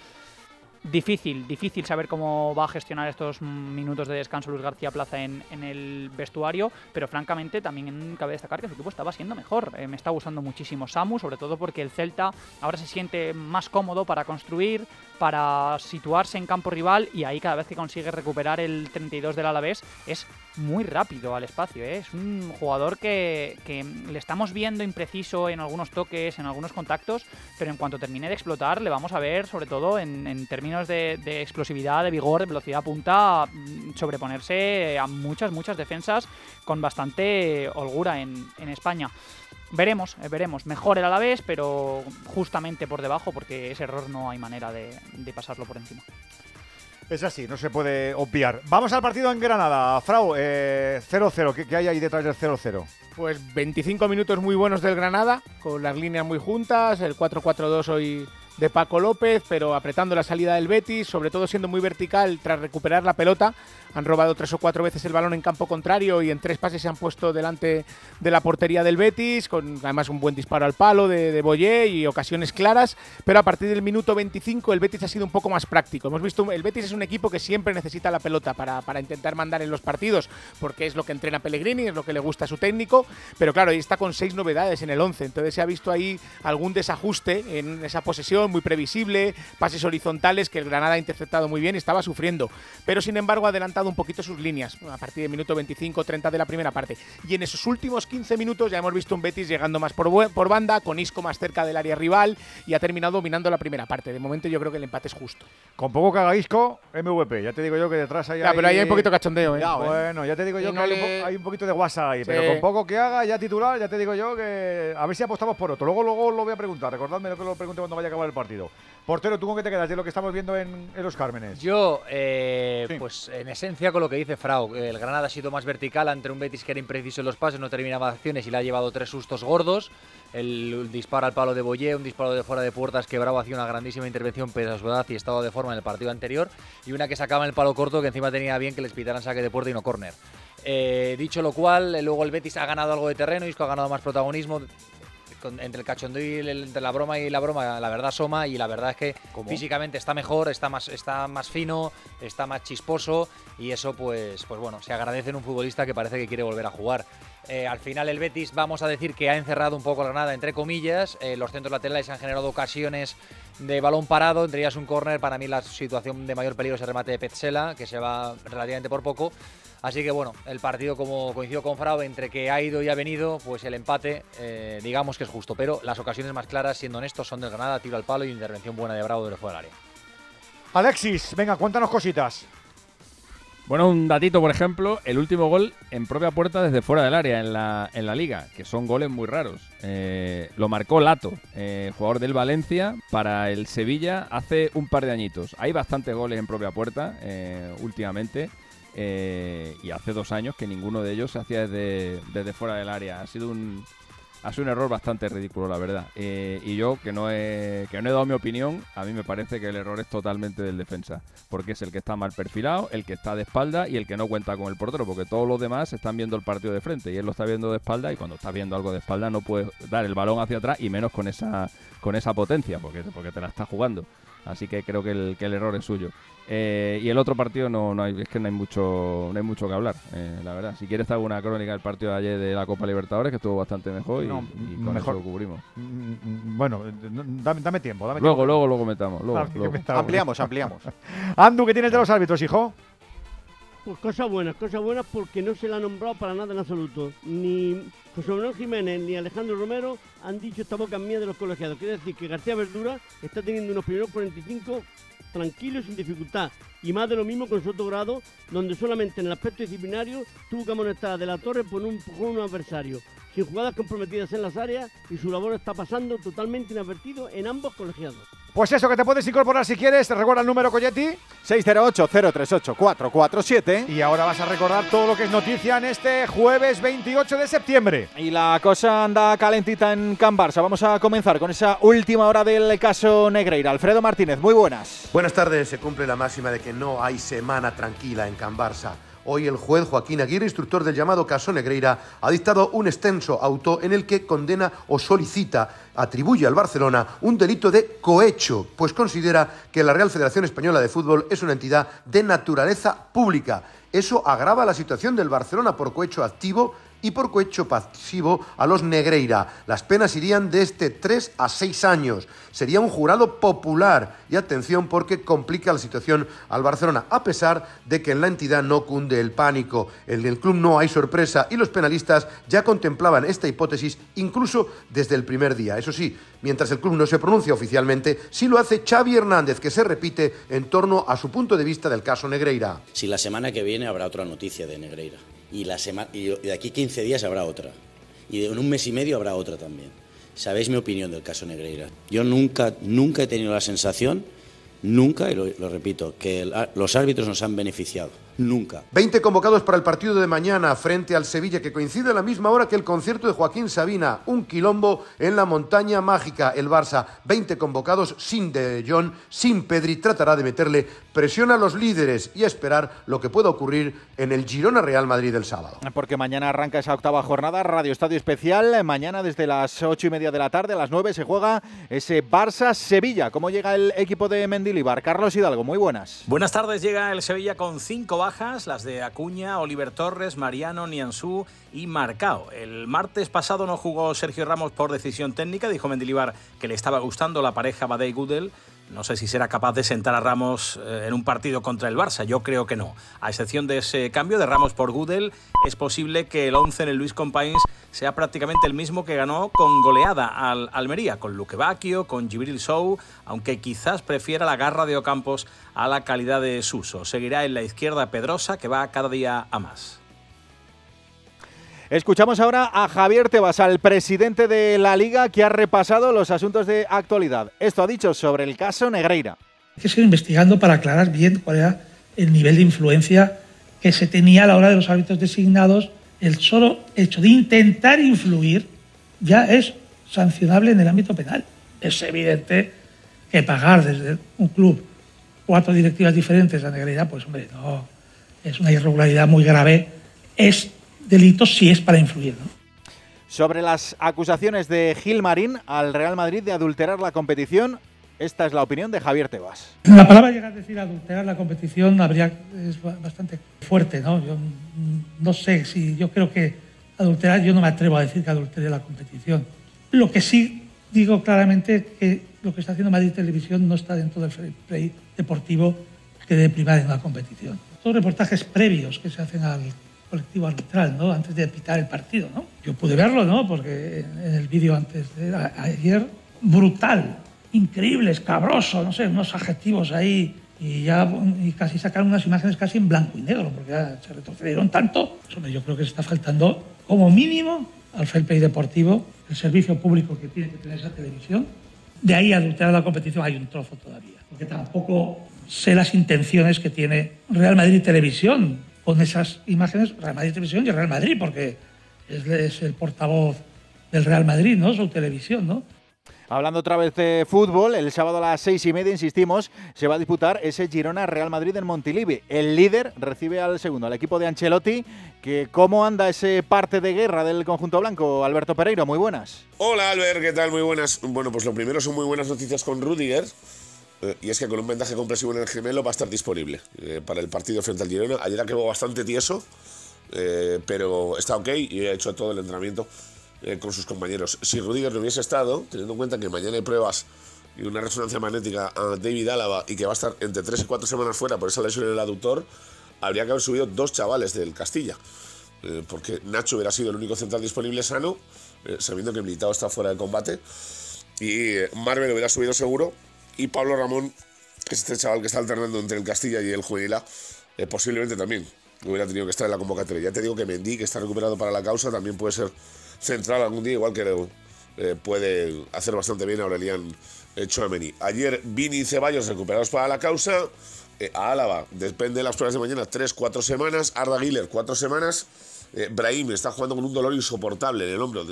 Difícil, difícil saber cómo va a gestionar estos mm, minutos de descanso Luis García Plaza en, en el vestuario, pero francamente también cabe destacar que su equipo estaba siendo mejor. Eh, me está gustando muchísimo Samu, sobre todo porque el Celta ahora se siente más cómodo para construir, para situarse en campo rival y ahí cada vez que consigue recuperar el 32 del Alavés es muy rápido al espacio. ¿eh? Es un jugador que, le estamos viendo impreciso en algunos toques, en algunos contactos, pero en cuanto termine de explotar, le vamos a ver, sobre todo en, términos de, explosividad, de vigor, de velocidad punta, mm, sobreponerse a muchas, muchas defensas con bastante holgura en España. Veremos, eh, veremos. Mejor el Alavés, pero justamente por debajo, porque ese error no hay manera de, de pasarlo por encima. Es así, no se puede obviar. Vamos al partido en Granada. Frau, eh, 0-0. ¿Qué, qué hay ahí detrás del 0-0? Pues 25 minutos muy buenos del Granada, con las líneas muy juntas, el 4-4-2 hoy de Paco López, pero apretando la salida del Betis, sobre todo siendo muy vertical tras recuperar la pelota. Han robado tres o cuatro veces el balón en campo contrario y en tres pases se han puesto delante de la portería del Betis, con además un buen disparo al palo de, de Boyé y ocasiones claras. Pero a partir del minuto 25 el Betis ha sido un poco más práctico. Hemos visto, el Betis es un equipo que siempre necesita la pelota para, para intentar mandar en los partidos, porque es lo que entrena Pellegrini, es lo que le gusta a su técnico. Pero claro, ahí está con seis novedades en el 11, entonces se ha visto ahí algún desajuste en esa posesión muy previsible, pases horizontales que el Granada ha interceptado muy bien y estaba sufriendo. Pero sin embargo ha adelantado un poquito sus líneas a partir del minuto 25-30 de la primera parte. Y en esos últimos 15 minutos ya hemos visto un Betis llegando más por, banda, con Isco más cerca del área rival y ha terminado dominando la primera parte. De momento yo creo que el empate es justo. Con poco que haga Isco, MVP. Ya te digo yo que detrás hay. Ya, pero ahí hay un poquito cachondeo, ¿eh? Ya, bueno, ya te digo yo no que hay, un le- po- hay un poquito de WhatsApp ahí. Sí. Pero con poco que haga, ya titular, ya te digo yo que. A ver si apostamos por otro. Luego, luego lo voy a preguntar. Recordadme lo que lo pregunte cuando vaya a acabar el partido. Portero, ¿tú con qué te quedas de lo que estamos viendo en, en los Cármenes? Yo, eh, pues en esencia con lo que dice Frau, el Granada ha sido más vertical ante un Betis que era impreciso en los pases, no terminaba acciones y le ha llevado tres sustos gordos. El, disparo al palo de Boyé, un disparo de fuera de puertas que Bravo hacía una grandísima intervención pese a su edad y estado de forma en el partido anterior. Y una que sacaba en el palo corto que encima tenía bien que les pitaran saque de puerta y no córner. Eh, dicho lo cual, eh, luego el Betis ha ganado algo de terreno, Isco ha ganado más protagonismo. Con- entre el cachondeo y el- entre la broma y la broma, la verdad asoma y la verdad es que físicamente está mejor, está más, está más fino, está más chisposo y eso pues, pues bueno, se agradece en un futbolista que parece que quiere volver a jugar. Eh, al final el Betis, vamos a decir que ha encerrado un poco la Granada, entre comillas. Eh, los centros laterales han generado ocasiones de balón parado, entre ellas un córner. Para mí la situación de mayor peligro es el remate de Petzela, que se va relativamente por poco. Así que bueno, el partido, como coincido con Frau, entre que ha ido y ha venido, pues el empate, eh, digamos que es justo. Pero las ocasiones más claras, siendo honestos, son del Granada, tiro al palo y intervención buena de Bravo desde fuera del área. Alexis, venga, cuéntanos cositas. Bueno, un datito, por ejemplo, el último gol en propia puerta desde fuera del área en la, en la liga, que son goles muy raros. Eh, lo marcó Lato, eh, jugador del Valencia, para el Sevilla hace un par de añitos. Hay bastantes goles en propia puerta eh, últimamente. Eh, y hace dos años que ninguno de ellos se hacía desde, desde fuera del área. Ha sido un, ha sido un error bastante ridículo, la verdad. Eh, y yo, que no, he, que no he dado mi opinión, a mí me parece que el error es totalmente del defensa. Porque es el que está mal perfilado, el que está de espalda y el que no cuenta con el portero. Porque todos los demás están viendo el partido de frente y él lo está viendo de espalda. Y cuando estás viendo algo de espalda, no puedes dar el balón hacia atrás y menos con esa, con esa potencia, porque, porque te la está jugando. Así que creo que el, que el error es suyo. Eh, y el otro partido no, no hay, es que no hay mucho, no hay mucho que hablar, eh, la verdad. Si quieres te hago una crónica del partido de ayer de la Copa Libertadores, que estuvo bastante mejor y, No, y con mejor. eso lo cubrimos. Mm, mm, Bueno, eh, dame, dame tiempo. Dame Luego, tiempo. luego, luego metamos. Luego, que luego. metamos. Ampliamos, ampliamos. [laughs] Andu, ¿qué tienes de los árbitros, hijo? Pues cosas buenas, cosas buenas porque no se le ha nombrado para nada en absoluto. Ni José Manuel Jiménez ni Alejandro Romero han dicho esta boca mía de los colegiados. Quiere decir que García Verdura está teniendo unos primeros 45 tranquilos y sin dificultad. Y más de lo mismo con Soto Grado, donde solamente en el aspecto disciplinario tuvo que amonestar a De la Torre por un a un adversario, sin jugadas comprometidas en las áreas y su labor está pasando totalmente inadvertido en ambos colegiados. Pues eso, que te puedes incorporar si quieres. Te recuerda el número Coyetti. 608-038-447. Y ahora vas a recordar todo lo que es noticia en este jueves 28 de septiembre. Y la cosa anda calentita en Can Barça. Vamos a comenzar con esa última hora del caso Negreira. Alfredo Martínez, muy buenas. Buenas tardes. Se cumple la máxima de que no hay semana tranquila en Can Barça. Hoy el juez Joaquín Aguirre, instructor del llamado caso Negreira, ha dictado un extenso auto en el que condena o solicita, atribuye al Barcelona un delito de cohecho, pues considera que la Real Federación Española de Fútbol es una entidad de naturaleza pública. Eso agrava la situación del Barcelona por cohecho activo y por cohecho pasivo a los Negreira. Las penas irían de este 3 a 6 años. Sería un jurado popular y atención porque complica la situación al Barcelona, a pesar de que en la entidad no cunde el pánico. En el club no hay sorpresa y los penalistas ya contemplaban esta hipótesis incluso desde el primer día. Eso sí, mientras el club no se pronuncia oficialmente, sí lo hace Xavi Hernández, que se repite en torno a su punto de vista del caso Negreira. Si la semana que viene habrá otra noticia de Negreira y, la semana, y de aquí 15 días habrá otra y en un mes y medio habrá otra también. Sabéis mi opinión del caso Negreira. Yo nunca, nunca he tenido la sensación, nunca, y lo, lo repito, que el- los árbitros nos han beneficiado. Nunca. 20 convocados para el partido de mañana frente al Sevilla, que coincide a la misma hora que el concierto de Joaquín Sabina. Un quilombo en la montaña mágica. El Barça, 20 convocados sin De Jong, sin Pedri, tratará de meterle presión a los líderes y a esperar lo que pueda ocurrir en el Girona Real Madrid del sábado. Porque mañana arranca esa octava jornada, Radio Estadio Especial. Mañana desde las ocho y media de la tarde, a las nueve, se juega ese Barça-Sevilla. ¿Cómo llega el equipo de Carlos Hidalgo, muy buenas. Buenas tardes, llega el Sevilla con cinco bajas, las de Acuña, Oliver Torres, Mariano, Nianzú y Marcao. El martes pasado no jugó Sergio Ramos por decisión técnica, dijo Mendilibar que le estaba gustando la pareja Badei-Gudel. No sé si será capaz de sentar a Ramos eh, en un partido contra el Barça, yo creo que no. A excepción de ese cambio de Ramos por Gudel, es posible que el 11 en el Luis Companys sea prácticamente el mismo que ganó con goleada al Almería, con Luque Bacchio, con Gibril Sou, aunque quizás prefiera la garra de Ocampos a la calidad de Suso. Seguirá en la izquierda Pedrosa, que va cada día a más. Escuchamos ahora a Javier Tebas, al presidente de la Liga, que ha repasado los asuntos de actualidad. Esto ha dicho sobre el caso Negreira. Hay que seguir investigando para aclarar bien cuál era el nivel de influencia que se tenía a la hora de los árbitros designados. El solo hecho de intentar influir ya es sancionable en el ámbito penal. Es evidente que pagar desde un club cuatro directivas diferentes a Negreira, pues hombre, no, es una irregularidad muy grave. Es delito si es para influir. Sobre las acusaciones de Gil Marín al Real Madrid de adulterar la competición, esta es la opinión de Javier Tebas. La palabra llegar a decir adulterar la competición habría, es ba- bastante fuerte, ¿no? Yo no sé si yo creo que adulterar, yo no me atrevo a decir que adultere la competición. Lo que sí digo claramente es que lo que está haciendo Madrid Televisión no está dentro del play deportivo que debe primar en una competición. Son reportajes previos que se hacen al colectivo arbitral, ¿no? Antes de pitar el partido, ¿no? Yo pude verlo, ¿no? Porque en el vídeo antes de ayer, brutal, increíble, escabroso, no sé, unos adjetivos ahí y ya y casi sacaron unas imágenes casi en blanco y negro, porque ya se retrocedieron tanto. Yo creo que se está faltando como mínimo al fair deportivo, el servicio público que tiene que tener esa televisión. De ahí a adulterar la competición hay un trozo todavía, porque tampoco sé las intenciones que tiene Real Madrid Televisión con esas imágenes, Real Madrid Televisión y Real Madrid, porque es, es el portavoz del Real Madrid, ¿no? Su televisión, ¿no? Hablando otra vez de fútbol, el sábado a las seis y media, insistimos, se va a disputar ese Girona Real Madrid en Montilivi. El líder recibe al segundo, al equipo de Ancelotti. Que, ¿Cómo anda ese parte de guerra del conjunto blanco? Alberto Pereiro, muy buenas. Hola Albert, ¿qué tal? Muy buenas. Bueno, pues lo primero son muy buenas noticias con Rudiger. eh, y es que con un ventaje compresivo en el gemelo va a estar disponible eh, para el partido frente al Girona. Ayer quedado bastante tieso, eh, pero está ok y ha hecho todo el entrenamiento eh, con sus compañeros. Si Rudiger no hubiese estado, teniendo en cuenta que mañana hay pruebas y una resonancia magnética a David Álava y que va a estar entre 3 y 4 semanas fuera por esa lesión en el aductor, habría que haber subido dos chavales del Castilla. Eh, porque Nacho hubiera sido el único central disponible sano, eh, sabiendo que Militao está fuera de combate. Y Marvel hubiera subido seguro. Y Pablo Ramón, que es este chaval que está alternando entre el Castilla y el Juvenil posiblemente también hubiera tenido que estar en la convocatoria. Ya te digo que Mendy, que está recuperado para la causa, también puede ser central algún día, igual que eh, puede hacer bastante bien Aurelian eh, Chouameni. Ayer Vini y Ceballos recuperados para la causa. Eh, a Álava, depende de las pruebas de mañana, 3-4 semanas. Arda Güler, 4 semanas. Eh, Brahim está jugando con un dolor insoportable en el hombro,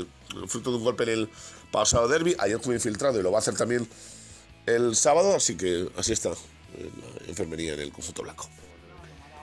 fruto de un golpe en el pasado derby. Ayer estuvo infiltrado y lo va a hacer también el sábado, así que así está eh, la enfermería en el conjunto blanco.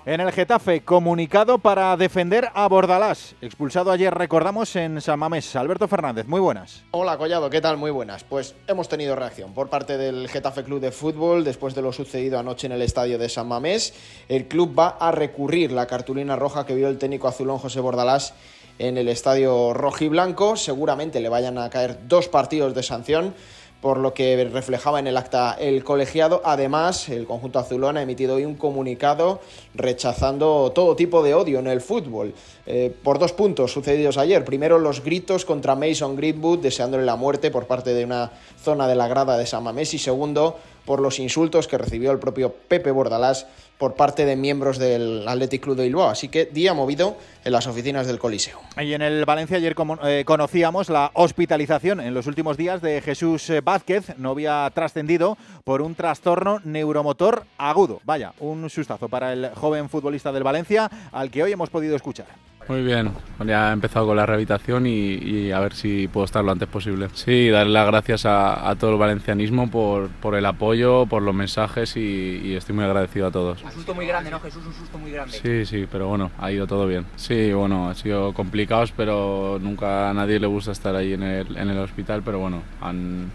En el Getafe, comunicado para defender a Bordalás, expulsado ayer, recordamos, en San Mamés. Alberto Fernández, muy buenas. Hola Collado, ¿qué tal? Muy buenas. Pues hemos tenido reacción por parte del Getafe Club de Fútbol después de lo sucedido anoche en el estadio de San Mamés. El club va a recurrir la cartulina roja que vio el técnico azulón José Bordalás en el estadio rojiblanco. Seguramente le vayan a caer dos partidos de sanción por lo que reflejaba en el acta el colegiado. Además, el conjunto azulón ha emitido hoy un comunicado rechazando todo tipo de odio en el fútbol. Eh, por dos puntos sucedidos ayer. Primero, los gritos contra Mason Greenwood, deseándole la muerte por parte de una zona de la grada de San Mamés. Y segundo, por los insultos que recibió el propio Pepe Bordalás por parte de miembros del Athletic Club de Bilbao. Así que día movido en las oficinas del Coliseo. Y en el Valencia ayer eh, conocíamos la hospitalización en los últimos días de Jesús eh, Vázquez. No había trascendido por un trastorno neuromotor agudo. Vaya, un sustazo para el joven futbolista del Valencia al que hoy hemos podido escuchar. Muy bien, ya he empezado con la rehabilitación y, a ver si puedo estar lo antes posible. Sí, darle las gracias a, todo el valencianismo por, por, el apoyo, por los mensajes y, estoy muy agradecido a todos. Un susto muy grande, ¿no, Jesús? Un susto muy grande. Sí, sí, pero bueno, ha ido todo bien. Sí, bueno, ha sido complicados, pero nunca a nadie le gusta estar ahí en el, en el hospital, pero bueno, han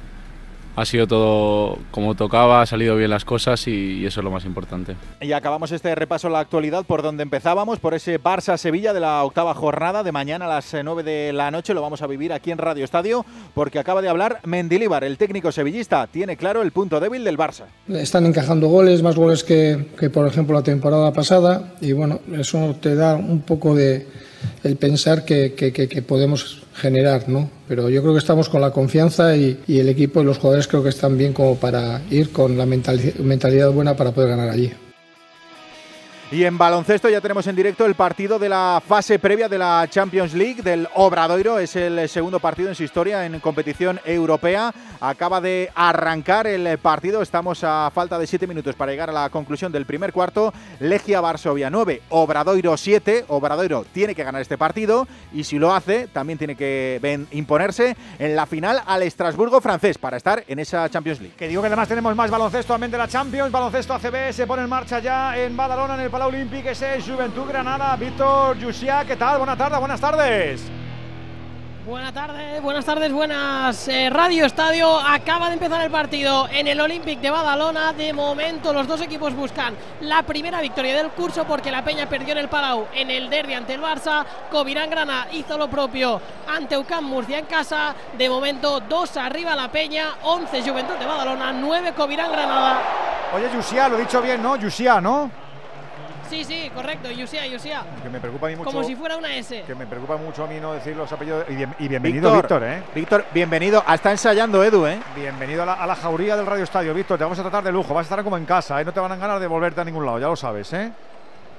ha sido todo como tocaba, ha salido bien las cosas y, eso es lo más importante. Y acabamos este repaso a la actualidad por donde empezábamos, por ese Barça-Sevilla de la octava jornada de mañana a las 9 de la noche. Lo vamos a vivir aquí en Radio Estadio porque acaba de hablar Mendilíbar, el técnico sevillista. Tiene claro el punto débil del Barça. Están encajando goles, más goles que, que por ejemplo la temporada pasada y bueno, eso te da un poco de el pensar que, que, podemos generar, ¿no? Pero yo creo que estamos con la confianza y, y, el equipo y los jugadores creo que están bien como para ir con la mentalidad buena para poder ganar allí. Y en baloncesto ya tenemos en directo el partido de la fase previa de la Champions League del Obradoiro. Es el segundo partido en su historia en competición europea. Acaba de arrancar el partido. Estamos a falta de siete minutos para llegar a la conclusión del primer cuarto. Legia Varsovia 9, Obradoiro 7. Obradoiro tiene que ganar este partido y si lo hace también tiene que imponerse en la final al Estrasburgo francés para estar en esa Champions League. Que digo que además tenemos más baloncesto también de la Champions. Baloncesto ACB se pone en marcha ya en Badalona en el Palau Olímpic, ese es Juventud Granada. Víctor Yusia, ¿qué tal? Buenas tardes, buenas tardes. Buenas tardes, buenas tardes, buenas. Eh, Radio Estadio acaba de empezar el partido en el Olympic de Badalona. De momento los dos equipos buscan la primera victoria del curso porque la Peña perdió en el Palau en el derby ante el Barça. Covirán Granada hizo lo propio ante UCAM Murcia en casa. De momento dos arriba la Peña, 11 Juventud de Badalona, 9 Covirán Granada. Oye, Yusia, lo he dicho bien, ¿no? Yusia, ¿no? Sí, sí, correcto, Yusia, Yusia. Que me preocupa a mí mucho. Como si fuera una S. Que me preocupa mucho a mí no decir los apellidos. Y, bienvenido, Víctor, ¿eh? Víctor, bienvenido. Ah, está ensayando Edu, ¿eh? Bienvenido a la, jauría del Radio Estadio, Víctor. Te vamos a tratar de lujo. Vas a estar como en casa, ¿eh? No te van a ganar de volverte a ningún lado, ya lo sabes, ¿eh?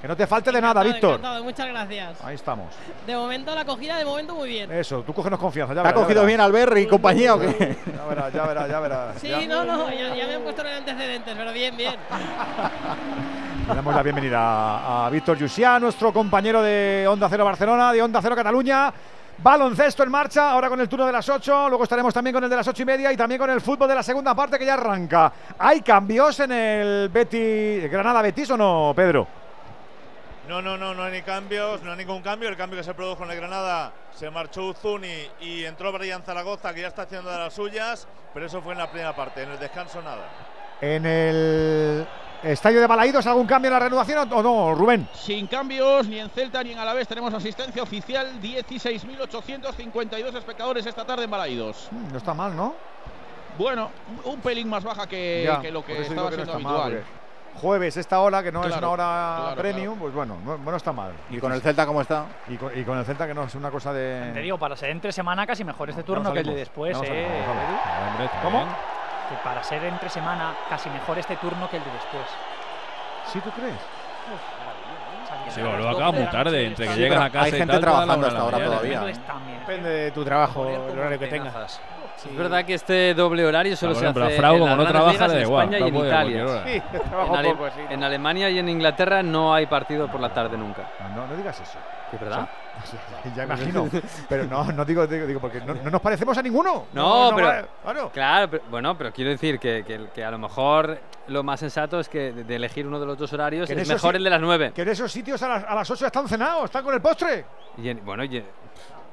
Que no te falte de nada, Víctor. muchas gracias. Ahí estamos. De momento la acogida, de momento muy bien. Eso, tú cógenos confianza. Ya ¿Te ha cogido bien Albert y compañía o qué? Ya verás, ya verás, ya verás. Sí, no, no, ya, me han puesto en antecedentes, pero bien, bien. [laughs] Le damos la bienvenida a, Víctor Yusia, nuestro compañero de Onda Cero Barcelona, de Onda Cero Cataluña. Baloncesto en marcha, ahora con el turno de las 8, luego estaremos también con el de las 8 y media y también con el fútbol de la segunda parte que ya arranca. ¿Hay cambios en el Betis, Granada Betis o no, Pedro? No, no, no, no hay ni cambios, no hay ningún cambio. El cambio que se produjo en el Granada se marchó Uzuni y entró Brian Zaragoza, que ya está haciendo de las suyas, pero eso fue en la primera parte. En el descanso, nada. En el Estadio de Balaídos, ¿algún cambio en la renovación o no, Rubén? Sin cambios, ni en Celta ni en Alavés tenemos asistencia oficial. 16.852 espectadores esta tarde en Balaídos. Mm, no está mal, ¿no? Bueno, un pelín más baja que, lo que estaba siendo habitual jueves esta hora, que no es una hora premium, pues bueno, no, está mal. ¿Y con el Celta cómo está? Y con, el Celta que no es una cosa de... Te digo, para ser entre semana casi mejor este turno que el de después, ¿eh? ¿Cómo? Que para ser entre semana casi mejor este turno que el de después. ¿Sí tú crees? Sí, lo acabas muy tarde, entre que llegas a casa Hay gente trabajando hasta ahora todavía. Depende de tu trabajo, el horario que tengas. Es verdad que este doble horario solo se hace en como no trabaja, en España y en Italia. Sí, en, en, Alemania y en Inglaterra no hay partido por la tarde nunca. No, no digas eso. ¿Es verdad? [laughs] ya imagino. pero no, no digo, digo, porque no, nos parecemos a ninguno. No, pero. Claro, bueno, pero quiero decir que, que, a lo mejor lo más sensato es que de elegir uno de los dos horarios es mejor el de las nueve. Que en esos sitios a las, a las 8 están cenados, están con el postre. Y bueno, y,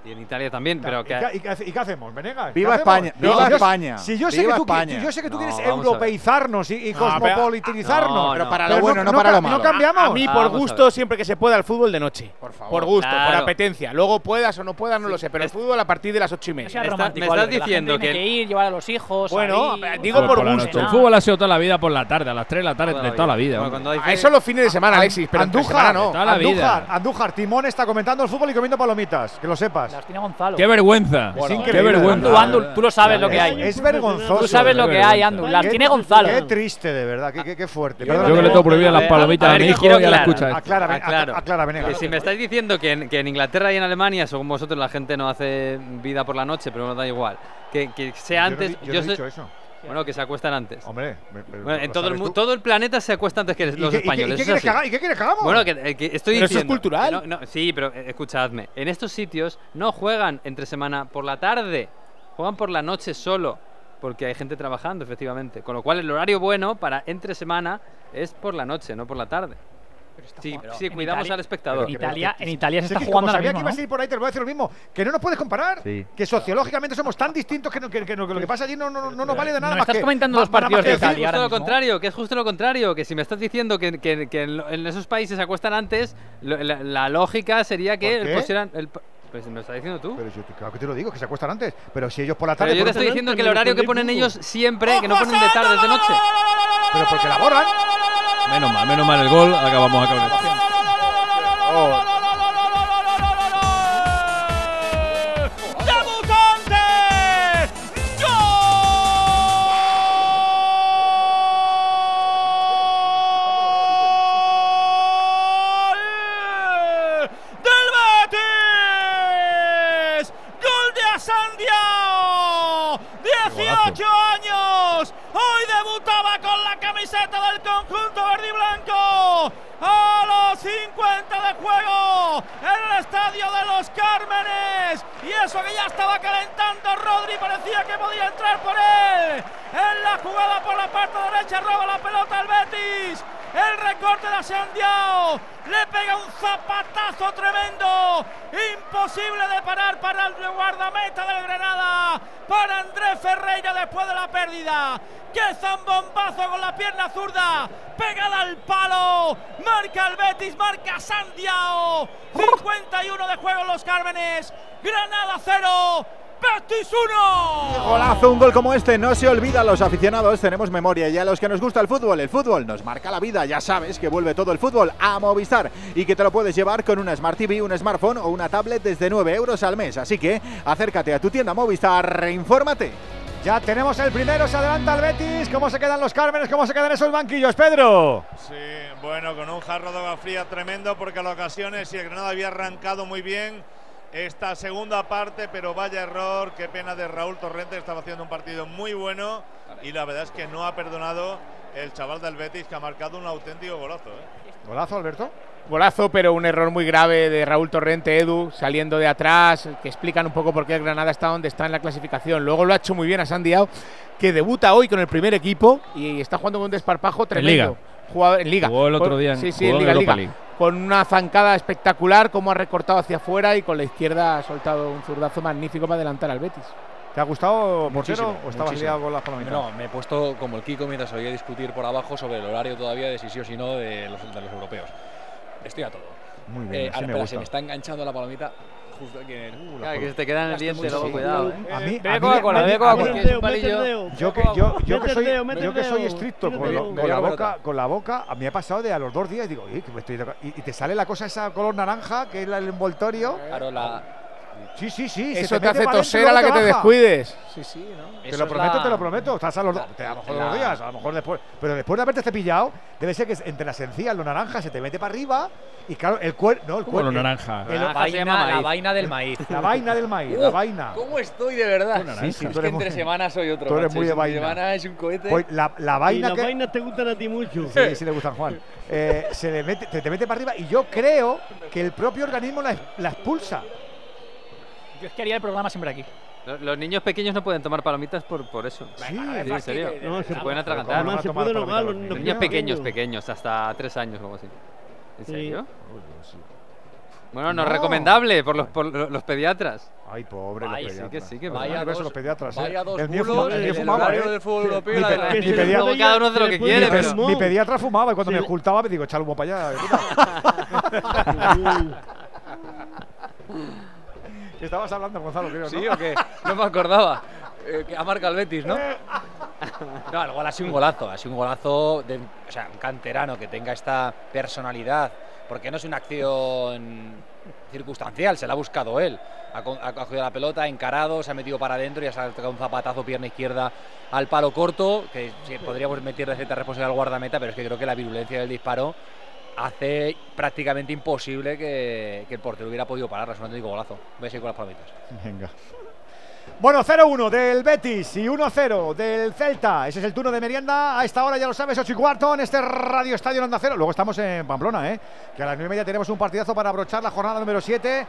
Y en Italia también, pero ¿Y que... qué, y qué y qué hacemos, Venegas? ¿Qué Viva? España, No, viva si yo- España, Si yo sé viva que tú, España. yo sé que tú No, quieres europeizarnos y, y No, pero- cosmopolitizarnos. no, Pero para Pero lo bueno, no, no para lo no malo. cambiamos. A mí, por gusto, siempre que se pueda, el fútbol de noche. Por favor. Por gusto, por apetencia. Luego puedas o no puedas, no lo sé. Pero el fútbol a partir de las ocho y No media. sea Me está- romántico, me estás diciendo que- que ir, llevar a los hijos. Bueno, salir, digo no, por gusto. El no. fútbol ha sido toda la vida por la tarde, a las 3 de la tarde, de toda la vida. Eso los fines de semana, Alexis, pero no. Andújar, Andújar, Timón está comentando el fútbol y comiendo palomitas, que lo sepas. Las tiene Gonzalo. ¡Qué vergüenza! Es ¡Qué vergüenza! Andu, Andu, tú lo sabes lo que hay. Es vergonzoso. Tú sabes lo que hay, Andu. Las Qué- tiene Gonzalo. Qué triste, de verdad. Qué, qué- qué fuerte. Yo que le tengo prohibidas las palomitas a mi hijo y aclarar. escucha. Aclara, aclara. Que si me estáis diciendo que en, que en Inglaterra y en Alemania, según vosotros, la gente no hace vida por la noche, pero me da igual. Que, que sea Yo no antes. he yo no he sé- dicho eso. Bueno, que se acuestan antes. Hombre, me- me- Bueno, en ¿lo todo el, tú? todo el planeta se acuesta antes que ¿Y los qué- y qué- españoles. ¿Y qué eso quieres sí. que haga- y qué quieres que hagamos? Bueno, que, eh, que estoy Pero eso es diciendo. cultural. no, sí, pero eh, escuchadme. En estos sitios no juegan entre semana por la tarde, juegan por la noche solo. Porque hay gente trabajando, efectivamente. Con lo cual, el horario bueno para entre semana es por la noche, no por la tarde. Sí, sí, cuidamos Italia- al espectador. en Italia, en Italia se está jugando como sabía mismo, que ibas ¿no? a ir por ahí, te lo voy a decir lo mismo. Que no nos puedes comparar. Sí. Que sociológicamente somos tan distintos que, no- que- que- que lo que pasa allí no, no, no nos vale de nada No más estás que- comentando más- los partidos de que Es Italia. justo lo contrario, que es justo lo contrario, que si me estás diciendo que, que- que en, en esos países se acuestan antes, lo- la, la lógica sería que el, pues me lo estás diciendo tú. Pero yo te- claro que te lo digo, que se acuestan antes. Pero si ellos por la Pero tarde. yo te estoy diciendo que el pero horario que ponen ellos siempre, que no ponen de tarde, de noche. Pero porque la borran. Menos mal, menos mal el gol, acabamos a acabar. ¡Debutantes! Camiseta del conjunto verde y blanco. A los 50 de juego en el estadio de los Cármenes. Y eso que ya estaba calentando Rodri, parecía que podía entrar por él. En la jugada por la parte derecha roba la pelota al Betis. El recorte de Sandiao. Le pega un zapatazo tremendo. Imposible de parar para el guardameta del Granada. Para Andrés Ferreira después de la pérdida. ¡Qué zambombazo con la pierna zurda! Pegada al palo. Marca el Betis, marca Sandiao. 51 de juego en los Cármenes. Granada 0. Betis 1. Golazo, un gol como este no se olvida a los aficionados, tenemos memoria y a los que nos gusta el fútbol, el fútbol nos marca la vida, ya sabes que vuelve todo el fútbol a Movistar y que te lo puedes llevar con una Smart TV, un smartphone o una tablet desde 9 euros al mes, así que acércate a tu tienda Movistar, infórmate. Ya tenemos el primero, se adelanta el Betis. ¿Cómo se quedan los Cármenes? ¿Cómo se quedan esos banquillos, Pedro? Sí, bueno, con un jarro de agua fría tremendo porque a las ocasiones y el Granada había arrancado muy bien esta segunda parte, pero vaya error, qué pena de Raúl Torrente, estaba haciendo un partido muy bueno y la verdad es que no ha perdonado el chaval del Betis que ha marcado un auténtico golazo. ¿eh? Golazo, Alberto. Golazo, pero un error muy grave de Raúl Torrente, Edu, saliendo de atrás, que explican un poco por qué el Granada está donde está en la clasificación. Luego lo ha hecho muy bien a Sandiao, que debuta hoy con el primer equipo y está jugando con un desparpajo tremendo. Liga. Jugador, en Liga. Jugó el otro día en- sí, sí, jugó en en Liga, Europa Liga. League. Con una zancada espectacular, como ha recortado hacia afuera y con la izquierda ha soltado un zurdazo magnífico para adelantar al Betis. ¿Te ha gustado, Muchísimo, Portero, o estabas muchísimo. liado con las palomitas? No, me he puesto como el Kiko mientras oía discutir por abajo sobre el horario todavía de si sí o si no de los, de los europeos. Estoy a todo. Muy bien, Eh, así ahora, me espera, gusta. se me está enganchando la palomita justo aquí en el. Uh, Claro, que se te queda en el diente, luego, cuidado, ¿eh? A mí, Bebe a mí- Coca-Cola, bebe a Coca-Cola. Yo que, yo, yo que soy, yo que soy estricto con, lo- con la boca, con la boca, a mí me ha pasado de a los dos días digo, "Oye, que me estoy toca-". y, y te sale la cosa esa color naranja que es la- el envoltorio. Claro, la. Sí, sí, sí. Eso te mete hace toser a y la que te descuides. Sí, sí, ¿no? Te Eso lo prometo, la- te lo prometo. Estás a los dos. te- A lo mejor la- los días, a lo mejor después. Pero después de haberte cepillado, debe ser que entre las encías, lo naranja, se te mete para arriba. Y claro, el cuerpo. No, el ¿Cómo cuerpo. lo naranja? el- La vaina, la vaina del maíz. La vaina del maíz, la [laughs] vaina. ¿Cómo estoy de verdad? Sí, sí, es que entre muy- semanas soy otro. tú eres macho. muy de Es un- vaina. semana es un cohete. Pues la, la Y vaina las que. vainas te gustan a ti mucho. Sí, sí le gustan Juan. Eh, se le mete, te, te mete para arriba y yo creo que el propio organismo la, la expulsa. Yo es que haría el programa siempre aquí. Los, niños pequeños no pueden tomar palomitas por, por eso. Sí, en serio. No, se, pueden atragantar. No se pueden ahogar niños. pequeños, pequeños, hasta tres años o algo así. ¿En serio? Bueno, no, es recomendable por los, por los pediatras. Ay, pobre, Ay, los pediatras. Sí que sí, que vaya dos, los pediatras. ¿eh? Vaya dos el mío el, el fumaba, ¿eh? del fútbol europeo. Mi, pediatra, cada uno hace lo que quiere. Mi pediatra fumaba y cuando me ocultaba me digo, echar humo para allá. [laughs] Estabas hablando, Gonzalo, creo, ¿no? Sí, o que no me acordaba. Eh, que ha el Betis, ¿no? [laughs] No, luego ha sido un golazo, ha sido un golazo de un canterano que tenga esta personalidad, porque no es una acción circunstancial, se la ha buscado él. Ha, cogido la pelota, encarado, se ha metido para adentro y ha sacado un zapatazo pierna izquierda al palo corto, que podríamos meterle cierta responsabilidad al guardameta, pero es que creo que la virulencia del disparo hace prácticamente imposible que, que el portero hubiera podido pararla. Es un auténtico golazo. Voy a seguir con las palomitas. Venga. Bueno, 0-1 del Betis y 1-0 del Celta. Ese es el turno de merienda. A esta hora ya lo sabes, 8 y cuarto en este Radio Estadio Onda Cero. Luego estamos en Pamplona, ¿eh? que a las 9 y media tenemos un partidazo para abrochar la jornada número 7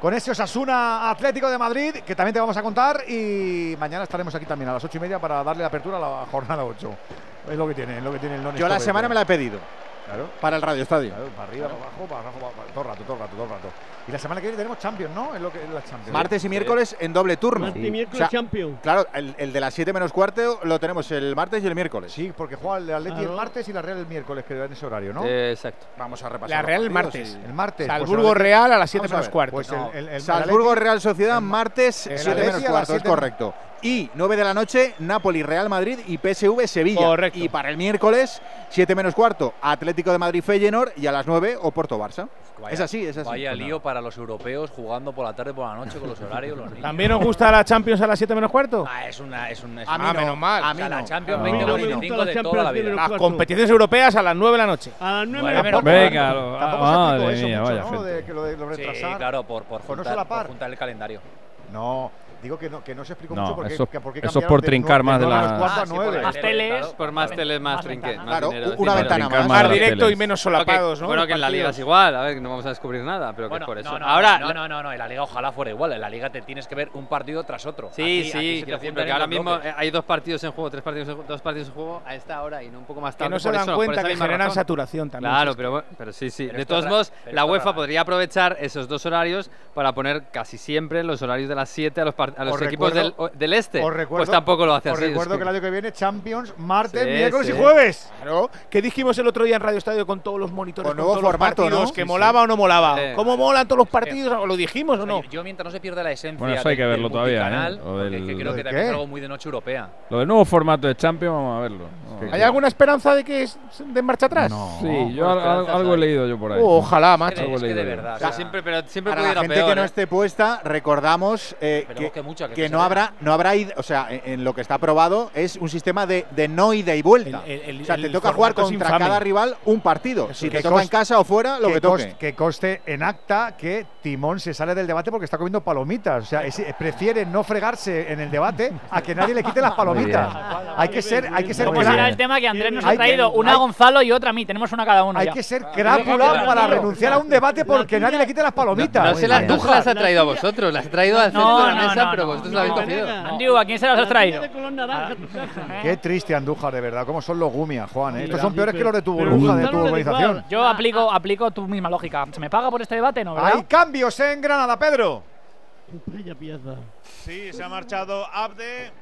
con ese Osasuna Atlético de Madrid, que también te vamos a contar. Y mañana estaremos aquí también a las 8 y media para darle apertura a la jornada 8. Es lo que tiene, es lo que tiene el non Yo la semana me la he pedido. Para el radio estadio. Claro, para arriba, para abajo, para abajo, para, para, todo el rato, todo el rato, todo el rato. Y la semana que viene tenemos Champions, ¿no? En lo que, en la Champions. Martes y miércoles en doble turno. Martes y miércoles Champions. Claro, el, el, de las 7 menos cuarto lo tenemos el martes y el miércoles. Sí, porque juega el Atleti ah, ¿no? el martes y la Real el miércoles, que en ese horario, ¿no? Eh, exacto. Vamos a repasar. La Real el martes. El martes. Salzburgo pues, Real a las 7 menos cuarto. El, el, Salzburgo Real Sociedad martes 7 menos cuarto, es correcto. Y 9 de la noche, Napoli, Real Madrid y PSV Sevilla. Correcto. Y para el miércoles, 7 menos cuarto, Atlético de Madrid Feyenoord y a las 9 Oporto Barça. Es así, es así. Vaya pues lío para para los europeos jugando por la tarde, por la noche, con los horarios, los niños. ¿También os gusta la Champions a las 7 menos cuarto? Ah, es una... Es una es a mí no. menos mal. A mí la Champions 20 25 de toda la vida. Las competiciones europeas a las 9 de la noche. A las 9 bueno, menos Venga, lo, Tampoco madre se mía, mucho, vaya ¿no? De, que lo, de, lo Sí, claro, por, por, juntar, por juntar el calendario. No, Digo que no, que no se explicó mucho porque, eso, porque eso por trincar de, más de, de la. Ah, por más teles, por más teles, más trinquet. Más claro, dinero, una ventana más. Más ah, directo y menos solapados, ¿no? Bueno, que en la liga es igual, a ver, no vamos a descubrir nada, pero bueno, que por eso. No, ahora, no, no, no, no, en la liga ojalá fuera igual. En la liga te tienes que ver un partido tras otro. Sí, sí, porque ahora mismo eh, hay dos partidos en juego, tres partidos, en, dos partidos en juego a esta hora y no un poco más tarde. Que no se dan cuenta que generan saturación también. Claro, pero pero sí, sí. De todos modos, la UEFA podría aprovechar esos dos horarios para poner casi siempre los horarios de las 7 a los partidos a los equipos del, este, pues tampoco lo hace os recuerdo que el año que viene Champions, martes, miércoles y jueves. Claro, que dijimos el otro día en Radio Estadio con todos los monitores, con, con los partidos, ¿no? que molaba o no molaba. ¿Cómo molan todos los partidos? ¿Lo dijimos o no? Yo mientras no se pierda la esencia bueno, eso hay que verlo todavía, ¿eh? que creo que también es algo muy de noche europea. Lo del nuevo formato de Champions, vamos a verlo. ¿Hay alguna esperanza de que den marcha atrás? Sí, yo algo he leído yo por ahí. Ojalá, macho. Algo leído. Siempre, pero siempre la gente que no esté puesta, recordamos eh, que, que mucha. Que, no, habrá, no habrá, o sea, en, lo que está probado es un sistema de, de no ida y vuelta. O sea, te toca jugar contra cada rival un partido. Si te toca en casa o fuera, lo que, que toque. Que coste en acta que Timón se sale del debate porque está comiendo palomitas. O sea, prefiere no fregarse en el debate a que nadie le quite las palomitas. hay que ser, hay que ser. Como será el tema que Andrés nos ha traído una Gonzalo y otra a mí. Tenemos una cada uno. Hay que ser crápula para renunciar a un debate porque nadie le quite las palomitas. No, se las, ha traído a vosotros, las ha traído pero vosotros lo habéis cogido. Andiu, ¿a quién se las has traído? Qué triste Andújar, de verdad. ¿Cómo son los gumias, Juan? Eh? Estos son peores que los de tu burbuja, de tu organización. Yo aplico, aplico tu misma lógica. ¿Se me paga por este debate? No, ¿verdad? Hay cambios en Granada, Pedro. Vaya pieza. Sí, se ha marchado Abde.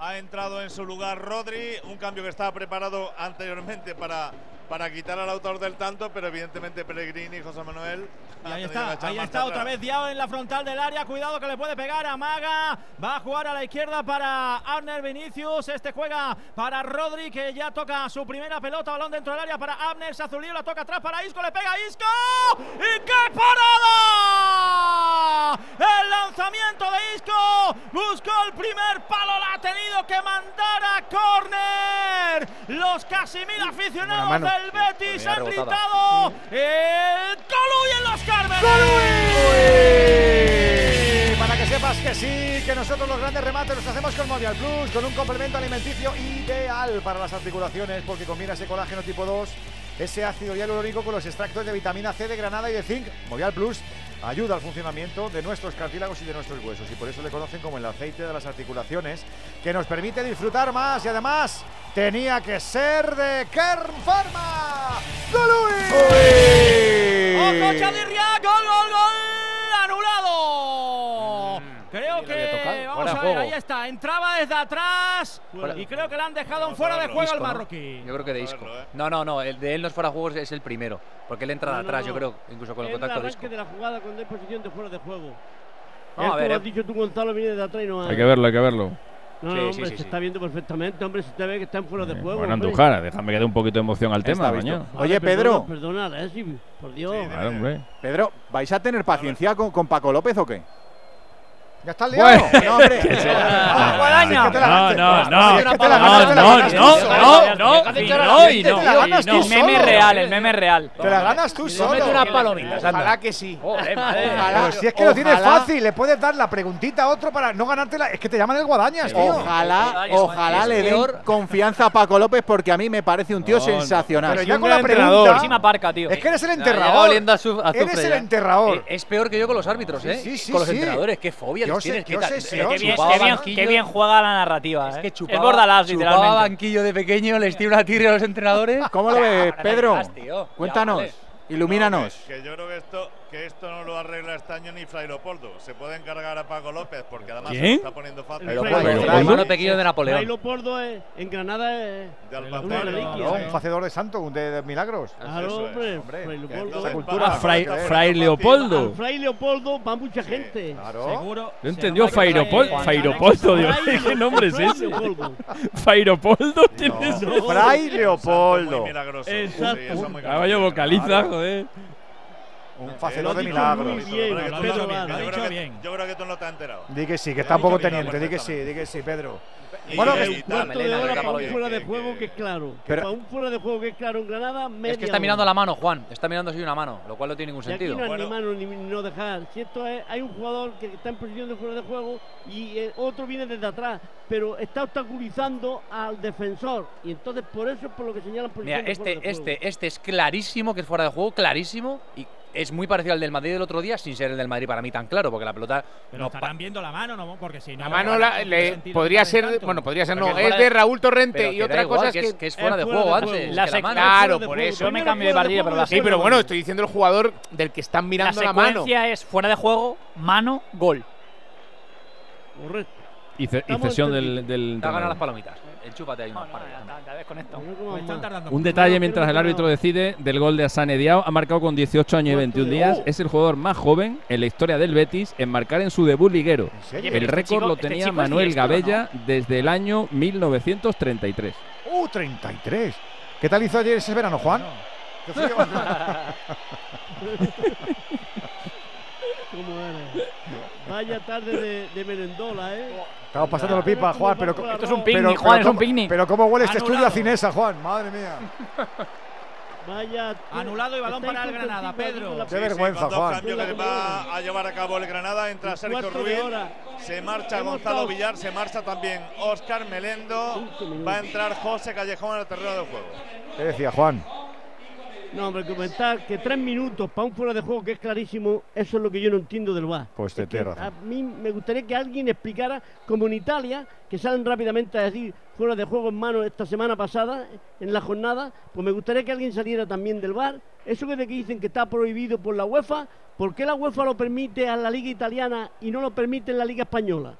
Ha entrado en su lugar Rodri, un cambio que estaba preparado anteriormente para para quitar al autor del tanto, pero evidentemente Pellegrini y José Manuel. Ahí está, ahí está otra vez Diao en la frontal del área. Cuidado que le puede pegar a Maga. Va a jugar a la izquierda para Abner Vinicius. Este juega para Rodri, que ya toca su primera pelota. Balón dentro del área para Abner. Sazulío la toca atrás para Isco. Le pega a Isco. ¡Y qué parada! El lanzamiento de Isco. Buscó el primer palo. La ha tenido que mandar a córner. Los Casimir aficionados del el Betis ha gritado el Colui en los Cármenes. Para que sepas que sí, que nosotros los grandes remates los hacemos con Mondial Plus, con un complemento alimenticio ideal para las articulaciones, porque combina ese colágeno tipo 2, ese ácido hialurónico con los extractos de vitamina C de granada y de zinc. Mondial Plus ayuda al funcionamiento de nuestros cartílagos y de nuestros huesos, y por eso le conocen como el aceite de las articulaciones, que nos permite disfrutar más y además tenía que ser de Kern Pharma. ¡Golui! ¡Ojo, Chadirria! ¡Gol, gol, gol! ¡Anulado! Mm. Creo que. Vamos fuera a ver, ahí está. Entraba desde atrás fuera. y creo que le han dejado fuera de juego disco, al marroquí. ¿no? Yo creo que de disco. No, no, no. El de él no es fuera de juego, es el primero. Porque él entra no, de atrás, no, yo creo, incluso con el, el contacto disco. de la jugada con disposición de fuera de juego. No, a ver, eh. has eh. dicho tú, Gonzalo, viene de atrás y no Hay que verlo, hay que verlo. No, hombre, se está viendo perfectamente, hombre, se te ve que están fuera de eh, juego. Bueno, déjame que dé un poquito de emoción al tema, mañana. Oye, Pedro. Perdona, perdona por Dios. Hombre. Pedro, ¿vais a tener paciencia con, con Paco López o qué? ¿Ya está el bueno. No, hombre. [laughs] Ah, no, no, no. No, no, no. No, no, y no. El meme real, el meme real. Te la ganas tú solo. Mete unas palomitas. Ojalá que sí. Pero si es que lo tienes fácil, le puedes dar la preguntita a otro para no ganártela. Es que te llaman el Guadañas, tío. Ojalá, ojalá le den confianza a Paco López porque a mí me parece un tío sensacional. Pero con la pregunta… Es que eres el enterrador. A su, eres el enterrador. Es peor que yo con los árbitros, ¿eh? Sí, sí, con los sí. entrenadores, qué fobia. Yo sé, no sé eh, qué, bien, qué, juega la narrativa. Es eh. que chupaba, eh. es Bordalás, chupaba literalmente. banquillo de pequeño, les tira una tirria a los entrenadores. ¿Cómo lo ves, Pedro? Cuéntanos, ilumínanos. que yo creo que esto que esto no lo arregla este año ni Fray Leopoldo. Se puede encargar a Paco López porque además ¿Quién? se lo está poniendo fácil. hermano pequeño de Napoleón. Fray Leopoldo es, en Granada es de Alpacero, una no, un facedor de santo, de, de milagros. Claro, hombre, es, hombre. Fray Leopoldo. Esa cultura. Ah, Fray, Fray, Leopoldo. A Fray Leopoldo va mucha gente. Sí, claro. Seguro. No entendió Fray Leopoldo. Fray Leopoldo, Dios ¿qué nombre es ese? Fray Leopoldo tiene Fray Leopoldo. Exacto. Caballo ah, vocaliza, joder. Un facelo de milagro. Yo creo que tú no te has enterado. Di que sí, que está un poco teniente. Di que sí, di que sí, Pedro. Bueno, cuarto para un fuera de juego que, es claro. Para un fuera de juego que es claro en Granada, Es que está mirando la mano, Juan. Está mirando así una mano, lo cual no tiene ningún sentido. No ni mano ni no dejar. Si esto hay un jugador que está en posición de fuera de juego y otro viene desde atrás, pero está obstaculizando al defensor. Y entonces por eso es por lo que señalan posición Mira, este, este, este es clarísimo que es fuera de juego, clarísimo. Y es muy parecido al del Madrid del otro día, sin ser el del Madrid para mí tan claro, porque la pelota. Pero no estarán viendo la mano, ¿no? Porque si no. La mano la, le, podría ser. Tanto. Bueno, podría ser, no. Es de Raúl Torrente y otra igual, cosa es que, es fuera de juego, antes. La la mano, claro, por eso. Yo me cambié de partido, pero la Sí, pero bueno, estoy diciendo el jugador del que están mirando la, mano. La secuencia es fuera de juego, mano, gol. Correcto. Y, cesión del, del. Ha ganado las palomitas. Ahí. Un detalle mientras el árbitro decide del gol de Asane Diao. Ha marcado con 18 años y 21 días. Es el jugador más joven en la historia del Betis en marcar en su debut liguero. El récord lo tenía Manuel Gabella desde el año 1933. ¡Uh, 33! ¿Qué tal hizo ayer ese verano, Juan? [laughs] ¿Cómo eres? Vaya tarde de, de ¿eh? Estamos pasando la pipa, Juan, pero... Esto es un picnic, pero, Juan, pero es un picnic. Pero cómo huele este estudio a cinesa, Juan, madre mía. Vaya, Anulado y balón para el Granada, Pedro. Qué vergüenza, con Juan. que va a llevar a cabo el Granada. Entra Sergio Ruiz, se marcha Gonzalo Villar, se marcha también Oscar Melendo. Va a entrar José Callejón al terreno de juego. ¿Qué decía Juan? No, hombre, comentar que tres minutos para un fuera de juego que es clarísimo, eso es lo que yo no entiendo del VAR. Pues te tierra. A mí me gustaría que alguien explicara, como en Italia, que salen rápidamente a decir fuera de juego en mano esta semana pasada, en la jornada, pues me gustaría que alguien saliera también del VAR. Eso que de que dicen que está prohibido por la UEFA, ¿por qué la UEFA lo permite a la Liga Italiana y no lo permite en la Liga Española?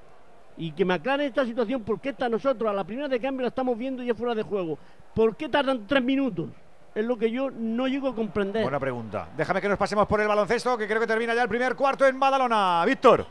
y que me aclaren esta situación, porque esta nosotros a la primera de cambio la estamos viendo ya fuera de juego. ¿Por qué tardan tres minutos? es lo que yo no llego a comprender. Buena pregunta. Déjame que nos pasemos por el baloncesto, que creo que termina ya el primer cuarto en Badalona. Víctor.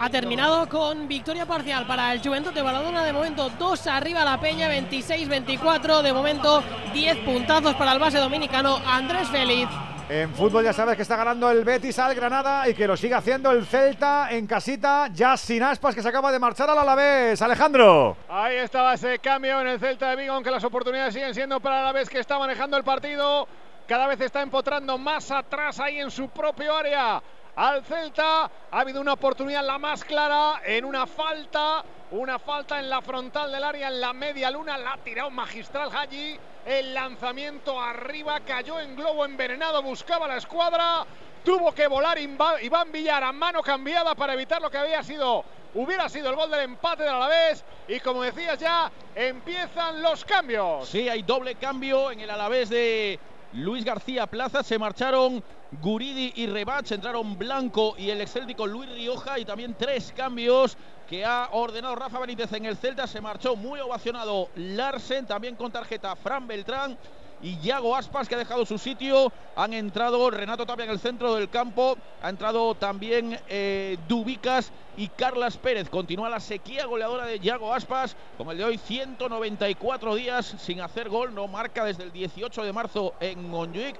Ha terminado con victoria parcial para el Juventud de Badalona. De momento, dos arriba la Peña, 26-24. De momento, 10 puntazos para el base dominicano Andrés Félix. En fútbol ya sabes que está ganando el Betis al Granada y que lo sigue haciendo el Celta en casita, ya sin aspas que se acaba de marchar al Alavés. Alejandro. Ahí estaba ese cambio en el Celta de Vigo, aunque las oportunidades siguen siendo para el Alavés que está manejando el partido. Cada vez está empotrando más atrás ahí en su propio área. Al Celta ha habido una oportunidad la más clara en una falta, una falta en la frontal del área, en la media luna, la ha tirado magistral Haji el lanzamiento arriba, cayó en globo envenenado, buscaba la escuadra, tuvo que volar Iván Villar a mano cambiada para evitar lo que había sido, hubiera sido el gol del empate de Alavés y como decías ya, empiezan los cambios. Sí, hay doble cambio en el Alavés de Luis García Plaza. Se marcharon Guridi y Rebach. Entraron Blanco y el excéltico Luis Rioja. Y también tres cambios que ha ordenado Rafa Benítez en el Celta. Se marchó muy ovacionado Larsen. También con tarjeta Fran Beltrán y Yago Aspas que ha dejado su sitio. Han entrado Renato Tapia en el centro del campo. Ha entrado también eh, Dubicas y Carlas Pérez. Continúa la sequía goleadora de Yago Aspas con el de hoy 194 días sin hacer gol. No marca desde el 18 de marzo en Montjuic.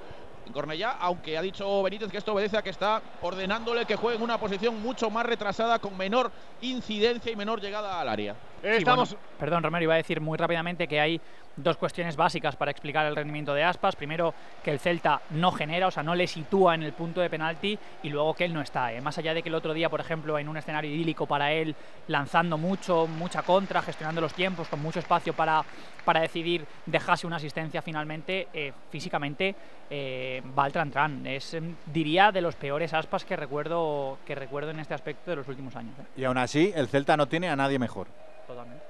En Cornellá, aunque ha dicho Benítez que esto obedece a que está ordenándole que juegue en una posición mucho más retrasada, con menor incidencia y menor llegada al área. Sí, bueno, perdón, Romero, iba a decir muy rápidamente que hay dos cuestiones básicas para explicar el rendimiento de Aspas. Primero, que el Celta no genera, o sea, no le sitúa en el punto de penalti y luego que él no está. ¿eh? Más allá de que el otro día, por ejemplo, en un escenario idílico para él, lanzando mucho, mucha contra, gestionando los tiempos, con mucho espacio para, para decidir, dejase una asistencia finalmente, eh, físicamente eh, va al tran, Es, em, diría, de los peores Aspas que recuerdo, que recuerdo en este aspecto de los últimos años. ¿eh? Y aún así, el Celta no tiene a nadie mejor. Totalmente.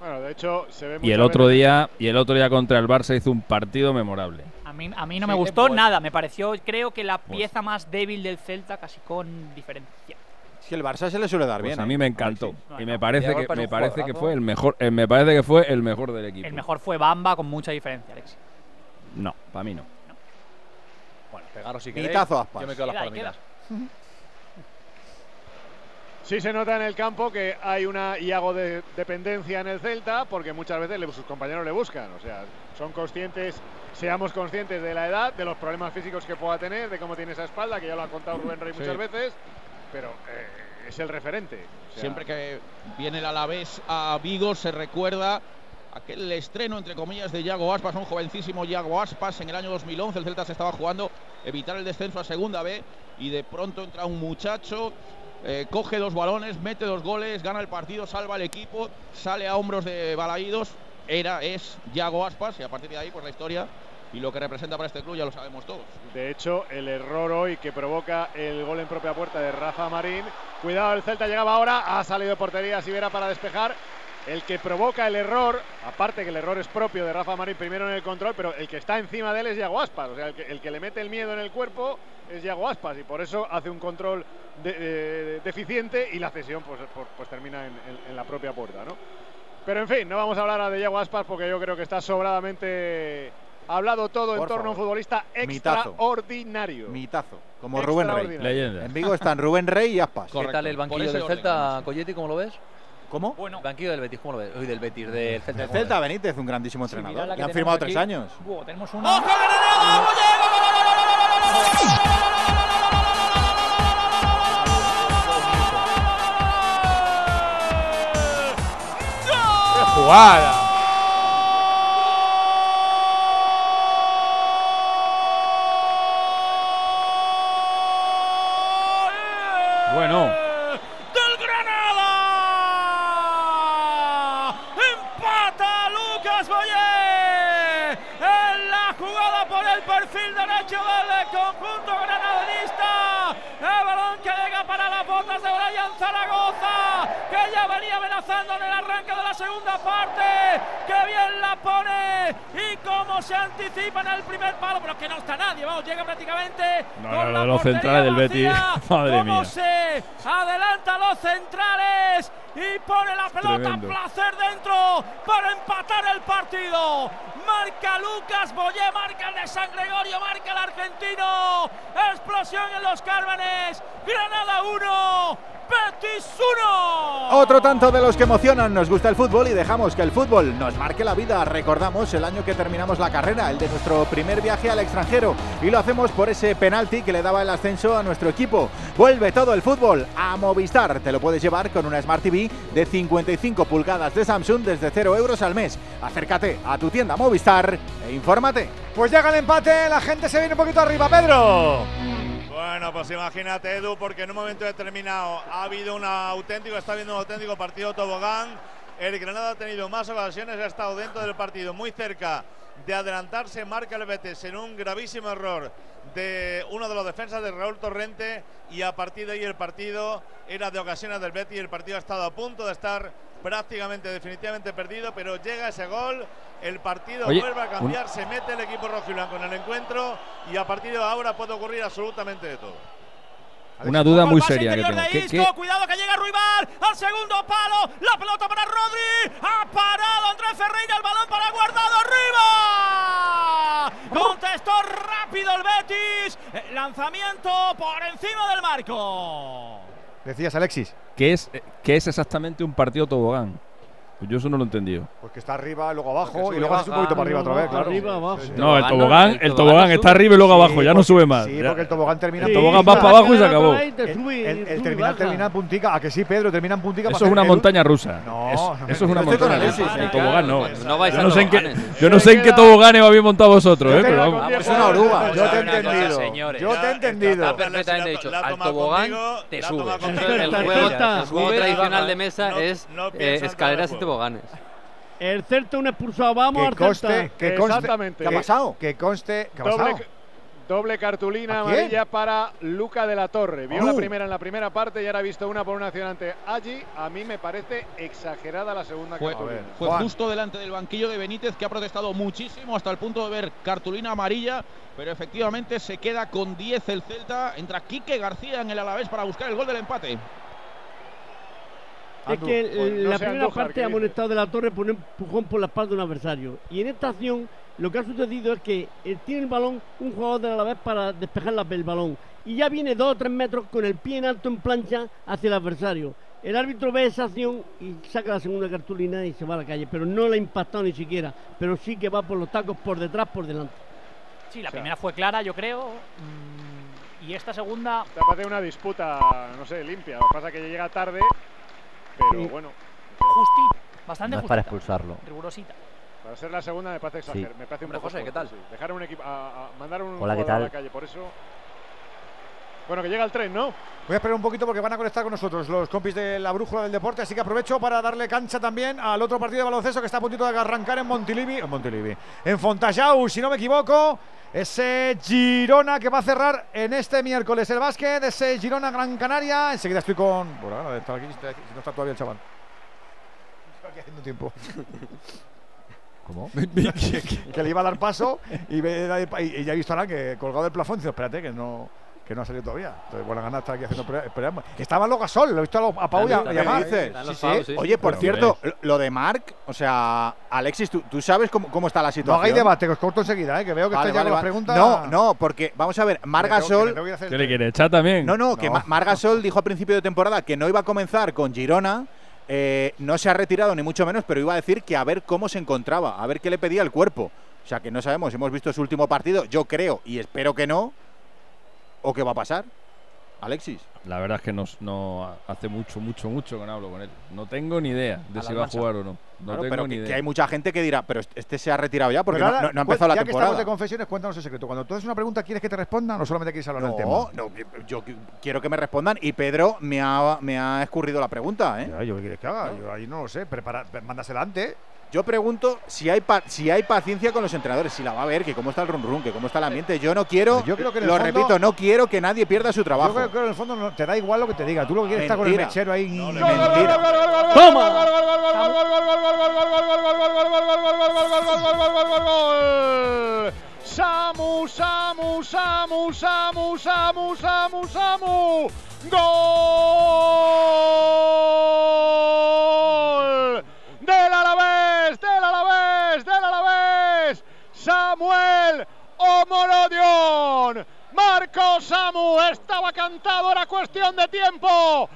Bueno, de hecho, se ve Y el otro día, y el otro día contra el Barça hizo un partido memorable. A mí, a mí no me gustó pues- nada, me pareció, creo que la pieza más débil del Celta, casi con diferencia. Si el Barça se le suele dar Pues bien. a ¿eh? mí me encantó. No, y no. me parece que me parece que fue el mejor eh, me parece que fue el mejor del equipo. El mejor fue Bamba con mucha diferencia, Alex. No, para mí no. Bueno, pegaros si queréis. Aspas. Yo me quedo las palomitas. [laughs] Sí se nota en el campo que hay una Iago de dependencia en el Celta porque muchas veces sus compañeros le buscan. O sea, son conscientes, seamos conscientes de la edad, de los problemas físicos que pueda tener, de cómo tiene esa espalda, que ya lo ha contado Rubén Rey Sí. muchas veces, pero eh, es el referente. O sea, Siempre que viene el Alavés a Vigo se recuerda aquel estreno, entre comillas, de Yago Aspas, un jovencísimo Yago Aspas. En el año 2011 el Celta se estaba jugando evitar el descenso a Segunda B y de pronto entra un muchacho, eh, coge dos balones, mete dos goles, gana el partido, salva al equipo, sale a hombros de Balaídos. Era, es Yago Aspas y a partir de ahí pues la historia y lo que representa para este club ya lo sabemos todos. De hecho, el error hoy que provoca el gol en propia puerta de Rafa Marín. Cuidado, el Celta llegaba ahora, ha salido portería Sivera para despejar. El que provoca el error, aparte que el error es propio de Rafa Marín primero en el control, pero el que está encima de él es Yago Aspas. O sea, el que, el que le mete el miedo en el cuerpo es Yago Aspas y por eso hace un control de- de- deficiente y la cesión pues, pues- pues termina en, en- en la propia puerta, ¿no? Pero en fin, no vamos a hablar de Yago Aspas porque yo creo que está sobradamente hablado todo en torno a un futbolista extraordinario. Mitazo, como Rubén Rey. En Vigo están Rubén Rey y Aspas. ¿Qué tal el banquillo del Celta, Colletti, cómo lo ves? ¿Cómo? Bueno. Banquillo del Betis, ¿cómo lo ves? Uy, del Betis, del Celta. El ¿cómo lo Celta? Benítez, un grandísimo entrenador. la que han firmado aquí. tres años. Tenemos una. ¡Qué jugada! Bueno, del Granada. Empata Lucas Boyé. En la jugada por el perfil derecho del conjunto granadinista. El balón que llega para las botas de Brian Zaragoza. Venía amenazando en el arranque de la segunda parte. Que bien la pone. Y cómo se anticipa en el primer palo. Pero que no está nadie. Vamos, llega prácticamente. No, con no, la no, los centrales del Betis. [laughs] Madre Cómo mía. se adelanta los centrales y pone la pelota Tremendo. a placer dentro para empatar el partido. Marca Lucas Boyé, marca el de San Gregorio, marca el argentino. Explosión en los Cármenes. Granada 1, Betis 1. Otro tanto de los que emocionan. Nos gusta el fútbol y dejamos que el fútbol nos marque la vida. Recordamos el año que terminamos la carrera, el de nuestro primer viaje al extranjero. Y lo hacemos por ese penalti que le daba el ascenso a nuestro equipo. Vuelve todo el fútbol a Movistar. Te lo puedes llevar con una Smart TV de 55 pulgadas de Samsung desde 0 euros al mes. Acércate a tu tienda Movistar e infórmate. Pues llega el empate, la gente se viene un poquito arriba, Pedro. Bueno, pues imagínate, Edu, porque en un momento determinado ha habido un auténtico, está habiendo un auténtico partido tobogán. El Granada ha tenido más ocasiones, ha estado dentro del partido, muy cerca de adelantarse. Marca el Betis en un gravísimo error de uno de los defensas de Raúl Torrente y a partir de ahí el partido era de ocasiones del Betis y el partido ha estado a punto de estar prácticamente definitivamente perdido, pero llega ese gol, el partido Oye, vuelve a un- cambiar, se mete el equipo rojo y blanco en el encuentro y a partir de ahora puede ocurrir absolutamente de todo. Una duda muy seria que tengo. de ¿Qué- Isco, qué- cuidado que llega Ruibal al segundo palo, la pelota para Rodri, ha parado Andrés Ferreira, el balón para Guardado arriba. Contestó rápido el Betis, el lanzamiento por encima del marco. Decías, Alexis. ¿Qué es, eh, qué es exactamente un partido tobogán? Pues yo eso no lo he entendido. Pues que está arriba, luego abajo Porque y sube luego haces un poquito para arriba otra vez, claro. arriba, abajo. No, el Tobogán el tobogán está sube. arriba y luego Sí, abajo, ya no porque- sube más. Sí, porque el tobogán termina El tobogán va para abajo y se acabó. El, sube, el- el sube y terminal termina en puntica. ¿A que sí, Pedro? Termina en puntica. Eso es una montaña rusa. No, Es- no, eso es una montaña rusa. El tobogán no. No vais yo a no sé en qué, toboganes. yo no sé en qué toboganes habéis montado vosotros, eh, pero vamos. Es una oruga. Yo te he entendido. señores. Yo te he entendido. Está perfectamente dicho. Al tobogán te es El juego, sube tradicional de mesa es escaleras y toboganes. El Celta un expulsado, vamos Que al conste, Celta. que conste. Exactamente. que- ¿Qué ha pasado? Que conste. ¿Qué ha Doble, pasado? doble cartulina amarilla para Luca de la Torre. Vio la primera en la primera parte y ahora ha visto una por una acción ante allí. A mí me parece exagerada la segunda Fue, cartulina. fue Juan. justo delante del banquillo de Benítez que ha protestado muchísimo hasta el punto de ver cartulina amarilla, pero efectivamente se queda con 10 el Celta. Entra Quique García en el Alavés para buscar el gol del empate. Es que en no la primera parte ¿qué ha dice? amonestado de la torre por un empujón por la espalda de un adversario. Y en esta acción lo que ha sucedido es que tiene el balón un jugador de la vez para despejar la- el balón. Y ya viene dos o tres metros con el pie en alto en plancha hacia el adversario. El árbitro ve esa acción y saca la segunda cartulina y se va a la calle. Pero no la ha impactado ni siquiera. Pero sí que va por los tacos por detrás, por delante. Sí, la primera fue clara, yo creo. mm, Y esta segunda, Te parece una disputa, no sé, limpia. Lo que pasa es que llega tarde, pero Sí. bueno. justita, bastante No es para expulsarlo. Rigurosita. Para ser la segunda me parece Sí. exagerado. Me parece un Hombre, poco José, ¿qué tal? sí. Dejar un equipo, a, a- mandar un Hola, ¿qué jugador a la tal? calle, por eso. Bueno, que llega el tren, ¿no? Voy a esperar un poquito porque van a conectar con nosotros los compis de la brújula del deporte, así que aprovecho para darle cancha también al otro partido de baloncesto que está a puntito de arrancar en Montilivi, en Montilivi, en Fontajau, si no me equivoco, ese Girona que va a cerrar en este miércoles el básquet, ese Girona Gran Canaria, enseguida estoy con, bueno, ahora está aquí, está aquí, no está todavía el chaval. Estoy aquí haciendo tiempo. ¿Cómo? [laughs] que le iba a dar paso y, ve- y- y ya he visto ahora que colgado del plafón, dice, espérate, que no, que no ha salido todavía. Entonces, buena gana estar aquí haciendo pre- esperamos. Que estaba lo gasol, lo he visto a, lo- a Pau y a, ¿Qué y a Marc. dices? Están los Sí, Pau, sí. sí. Oye, por Pero, cierto, lo- lo de Marc, o sea, Alexis, ¿tú, tú sabes cómo, cómo está la No situación? hagáis debate, que os corto enseguida, ¿eh? que veo que Vale, estáis ya vale, con las vale. preguntas. No, no, porque vamos a ver, Que me Marc tengo- que me Gasol. tengo que ir a hacer ¿Qué le té. quiere echar también? No, no, que No. Ma- Marc Gasol dijo a principio de temporada que no iba a comenzar con Girona. eh, no se ha retirado ni mucho menos, pero iba a decir que a ver cómo se encontraba, a ver qué le pedía el cuerpo. O sea que no sabemos, hemos visto su último partido, yo creo y espero que no, o qué va a pasar. Alexis. La verdad es que no, no hace mucho, mucho, mucho que no hablo con él. No tengo ni idea de A si va a jugar o no. No Claro, tengo pero ni que, que idea. hay mucha gente que dirá, pero este se ha retirado ya porque no, ahora, no- no ha empezado la ya que temporada. estamos de confesiones, cuéntanos el secreto. Cuando tú haces una pregunta, ¿quieres que te respondan o solamente quieres hablar del tema? No, no, yo qui- quiero que me respondan y Pedro me ha, me ha escurrido la pregunta, ¿eh? Ya, yo qué quieres que haga, yo ahí no lo sé, prepara, mándasela antes. Yo pregunto si hay pa- si hay paciencia con los entrenadores, si la va a ver, que cómo está el run run, que cómo está el ambiente. Yo no quiero, Yo creo que lo fondo- repito, no quiero que nadie pierda su Yo trabajo. creo que en el fondo no, te da igual lo que te diga. Tú lo que quieres es estar con el mechero ahí. Mentira. Samu, Samu, Samu, Samu, Samu, Samu, Samu. Gol del Alavés, del Alavés, del Alavés. Samuel Marco Samu estaba cantado, era cuestión de tiempo.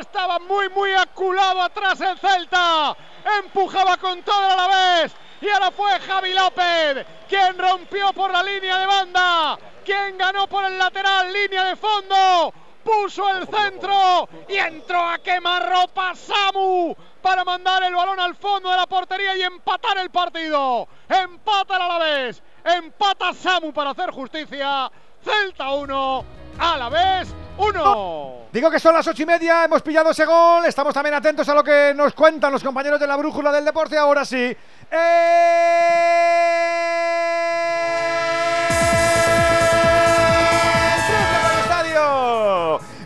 Estaba muy, muy aculado atrás el Celta. Empujaba con todo el Alavés. Y ahora fue Javi López quien rompió por la línea de banda. Quien ganó por el lateral, línea de fondo. Puso el centro y entró a quemarropa Samu para mandar el balón al fondo de la portería y empatar el partido. Empata el Alavés. Empata Samu para hacer justicia. Celta 1, Alavés 1. Digo que son las ocho y media, hemos pillado ese gol, estamos también atentos a lo que nos cuentan los compañeros de la brújula del deporte. Ahora sí. ¡Eh!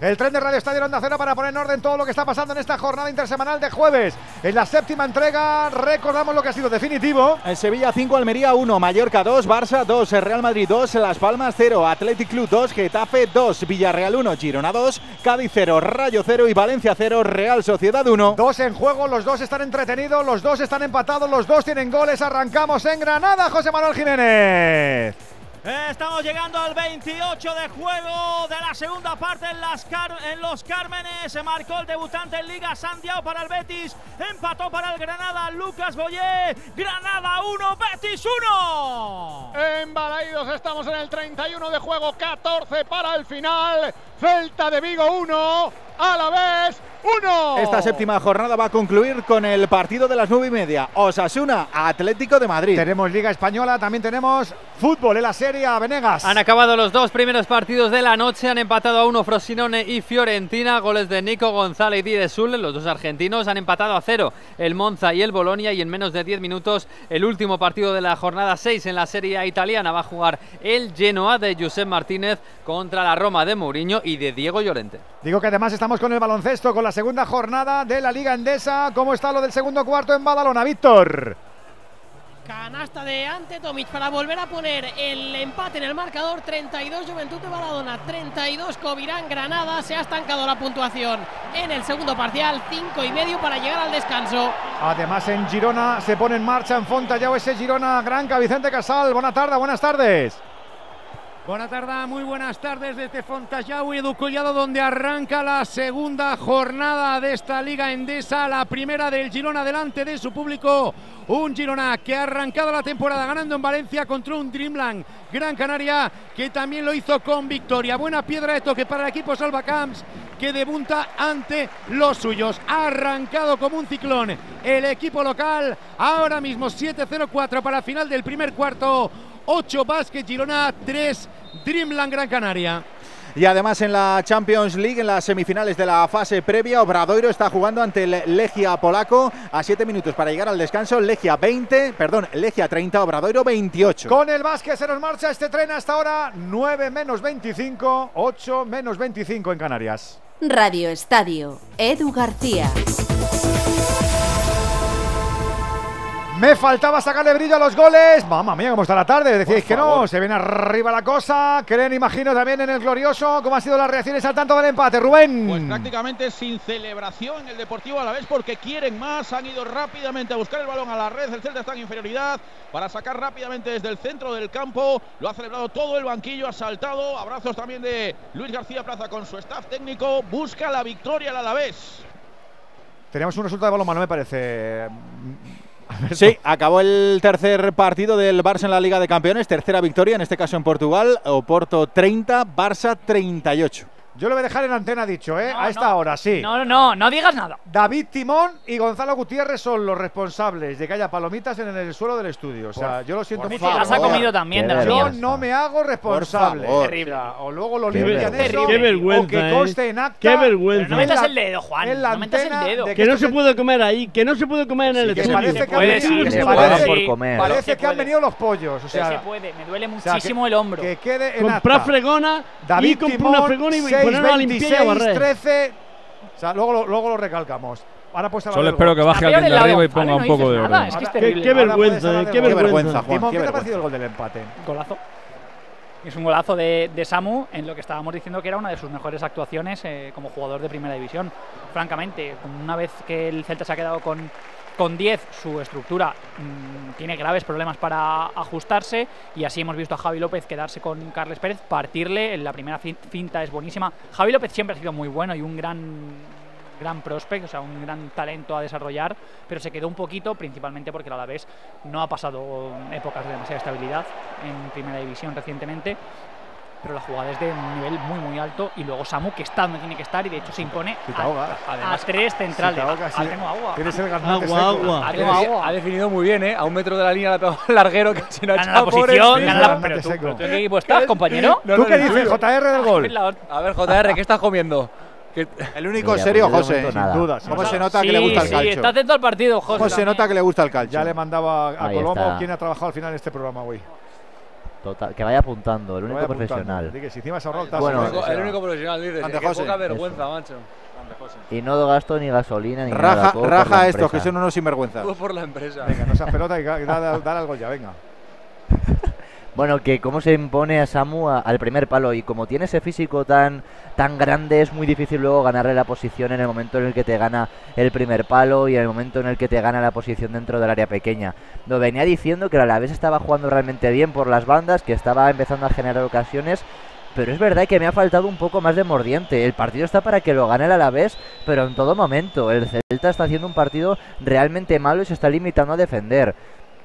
El tren de Radio Estadio Onda Cero para poner en orden todo lo que está pasando en esta jornada intersemanal de jueves. En la séptima entrega recordamos lo que ha sido definitivo. El Sevilla 5, Almería 1, Mallorca 2, Barça 2, Real Madrid 2, Las Palmas 0, Athletic Club 2, Getafe 2, Villarreal 1, Girona 2, Cádiz 0, Rayo 0 y Valencia 0, Real Sociedad 1. Dos en juego, los dos están entretenidos, los dos están empatados, los dos tienen goles. Arrancamos en Granada, José Manuel Jiménez. Estamos llegando al 28 de juego de la segunda parte en, los Cármenes. Se marcó el debutante en Liga Santiago para el Betis. Empató para el Granada Lucas Boyé. Granada 1, Betis 1. En Balaidos estamos en el 31 de juego, 14 para el final. Celta de Vigo 1, a la vez 1. Esta séptima jornada va a concluir con el partido de las nueve y media. Osasuna, Atlético de Madrid. Tenemos Liga Española, también tenemos fútbol en la Serie A, Venegas. Han acabado los dos primeros partidos de la noche, han empatado a uno Frosinone y Fiorentina, goles de Nico González y de Sul, los dos argentinos han empatado a cero el Monza y el Bolonia y en menos de 10 minutos el último partido de la jornada 6 en la Serie A italiana va a jugar el Genoa de Josep Martínez contra la Roma de Mourinho y de Diego Llorente. Digo que además estamos con el baloncesto, con la segunda jornada de la Liga Endesa. ¿Cómo está lo del segundo cuarto en Badalona, Víctor? Canasta de Ante Tomic para volver a poner el empate en el marcador. 32 Juventud de Baladona, 32 Covirán Granada. Se ha estancado la puntuación en el segundo parcial. 5 y medio para llegar al descanso. Además en Girona se pone en marcha en Fontallao ese Girona Granca. Vicente Casal, buena tarde, buenas tardes. Buenas tardes, muy buenas tardes desde Fontajau y Edu Collado, donde arranca la segunda jornada de esta Liga Endesa, la primera del Girona delante de su público. Un Girona que ha arrancado la temporada ganando en Valencia contra un Dreamland Gran Canaria que también lo hizo con victoria. Buena piedra de toque para el equipo Salvacamps que debuta ante los suyos. Ha arrancado como un ciclón el equipo local. Ahora mismo 7-0-4 para final del primer cuarto. 8 Basket Girona, 3 Dreamland Gran Canaria. Y además en la Champions League, en las semifinales de la fase previa, Obradoiro está jugando ante el Legia polaco a 7 minutos para llegar al descanso. Legia 20, perdón, Legia 30, Obradoiro 28. Con el básquet se nos marcha este tren hasta ahora 9 menos 25, 8 menos 25 en Canarias. Radio Estadio, Edu García. Me faltaba sacarle brillo a los goles. Mamma mía, cómo está la tarde. Decíais que no, se viene arriba la cosa. Creen, imagino, también en el glorioso. ¿Cómo han sido las reacciones al tanto del empate, Rubén? Pues prácticamente sin celebración en el Deportivo a la vez porque quieren más, han ido rápidamente a buscar el balón a la red, el Celta está en inferioridad para sacar rápidamente desde el centro del campo, lo ha celebrado todo el banquillo, ha saltado, abrazos también de Luis García Plaza con su staff técnico, busca la victoria al Alavés. Tenemos un resultado de balonmano, me parece. [laughs] Sí, acabó el tercer partido del Barça en la Liga de Campeones, tercera victoria, en este caso en Portugal, Oporto 30, Barça 38. Yo lo voy a dejar en antena dicho, ¿eh? a esta hora, sí. No, no, no, no digas nada. David Timón y Gonzalo Gutiérrez son los responsables de que haya palomitas en el suelo del estudio. O sea, Por- yo lo siento mucho. Las ha comido también de las Yo mías. no me hago responsable. Terrible. O, sea, o luego lo limpian eso. qué vergüenza, o que ¿eh? conste en acta. Qué vergüenza. Pero no metas el dedo, Juan, en la no metas el dedo. de Que no se puede comer ahí, que no se puede comer en el que estudio. parece que, parece- que han venido los pollos. O sea, se puede, me duele muchísimo el hombro. Que quede en Comprar acta. fregona David y comprar Timón, una fregona y 6, ponerla a limpiar y a 26, barrer. 13. O sea, luego, lo- luego lo recalcamos. Ahora pues Solo espero que baje alguien de arriba y ponga un poco de orden. Es que es Qué, vergüenza, eh, qué vergüenza. Timón, ¿qué te ha parecido el gol del empate? Golazo. Es un golazo de, de Samu en lo que estábamos diciendo que era una de sus mejores actuaciones eh, como jugador de primera división. Francamente, una vez que el Celta se ha quedado con, con 10, su estructura mm, tiene graves problemas para ajustarse y así hemos visto a Javi López quedarse con Carles Pérez, partirle, la primera fin- finta es buenísima. Javi López siempre ha sido muy bueno y un gran gran prospect, o sea, un gran talento a desarrollar, pero se quedó un poquito, principalmente porque el Alavés no ha pasado épocas de demasiada estabilidad en primera división recientemente, pero la jugada es de un nivel muy muy alto y luego Samu que está donde tiene que estar y de hecho se impone Si te a, ahogas. a tres centrales. Si te ahogas, Ah, sí. tengo agua. Tienes el Agua, agua. Defini- agua. ha definido muy bien, ¿eh? A un metro de la línea le ha pegado el larguero que se nos ha Gana la posición, gana la- pero tú, pero tú en qué equipo estás, compañero? No, ¿Tú no, qué el dices. JR del [laughs] gol? A ver, JR, ¿qué estás comiendo? Que- El [laughs] único Mira, serio, José, momento sin nada. dudas. ¿Cómo se nota que Sí, le gusta el sí, calcio? está atento al partido, José. ¿Cómo se nota que le gusta el calcio? Ya le mandaba a Ahí Colombo está. quién ha trabajado al final en este programa hoy. Total, que vaya apuntando, el único apuntando. profesional. Si encima se ahorra. Bueno, El único- el único profesional, Qué José. poca vergüenza, macho. Y no gasto ni gasolina ni nada. Raja, todo por raja la estos, que son unos sinvergüenzas. Todo por la empresa. Venga, no seas pelota y da- da- dale algo ya, venga. [laughs] Bueno, que cómo se impone a Samu a- al primer palo y como tiene ese físico tan tan grande es muy difícil luego ganarle la posición en el momento en el que te gana el primer palo y en el momento en el que te gana la posición dentro del área pequeña. Lo venía diciendo que el Alavés estaba jugando realmente bien por las bandas, que estaba empezando a generar ocasiones, pero es verdad que me ha faltado un poco más de mordiente. El partido está para que lo gane el Alavés, pero en todo momento. El Celta está haciendo un partido realmente malo y se está limitando a defender.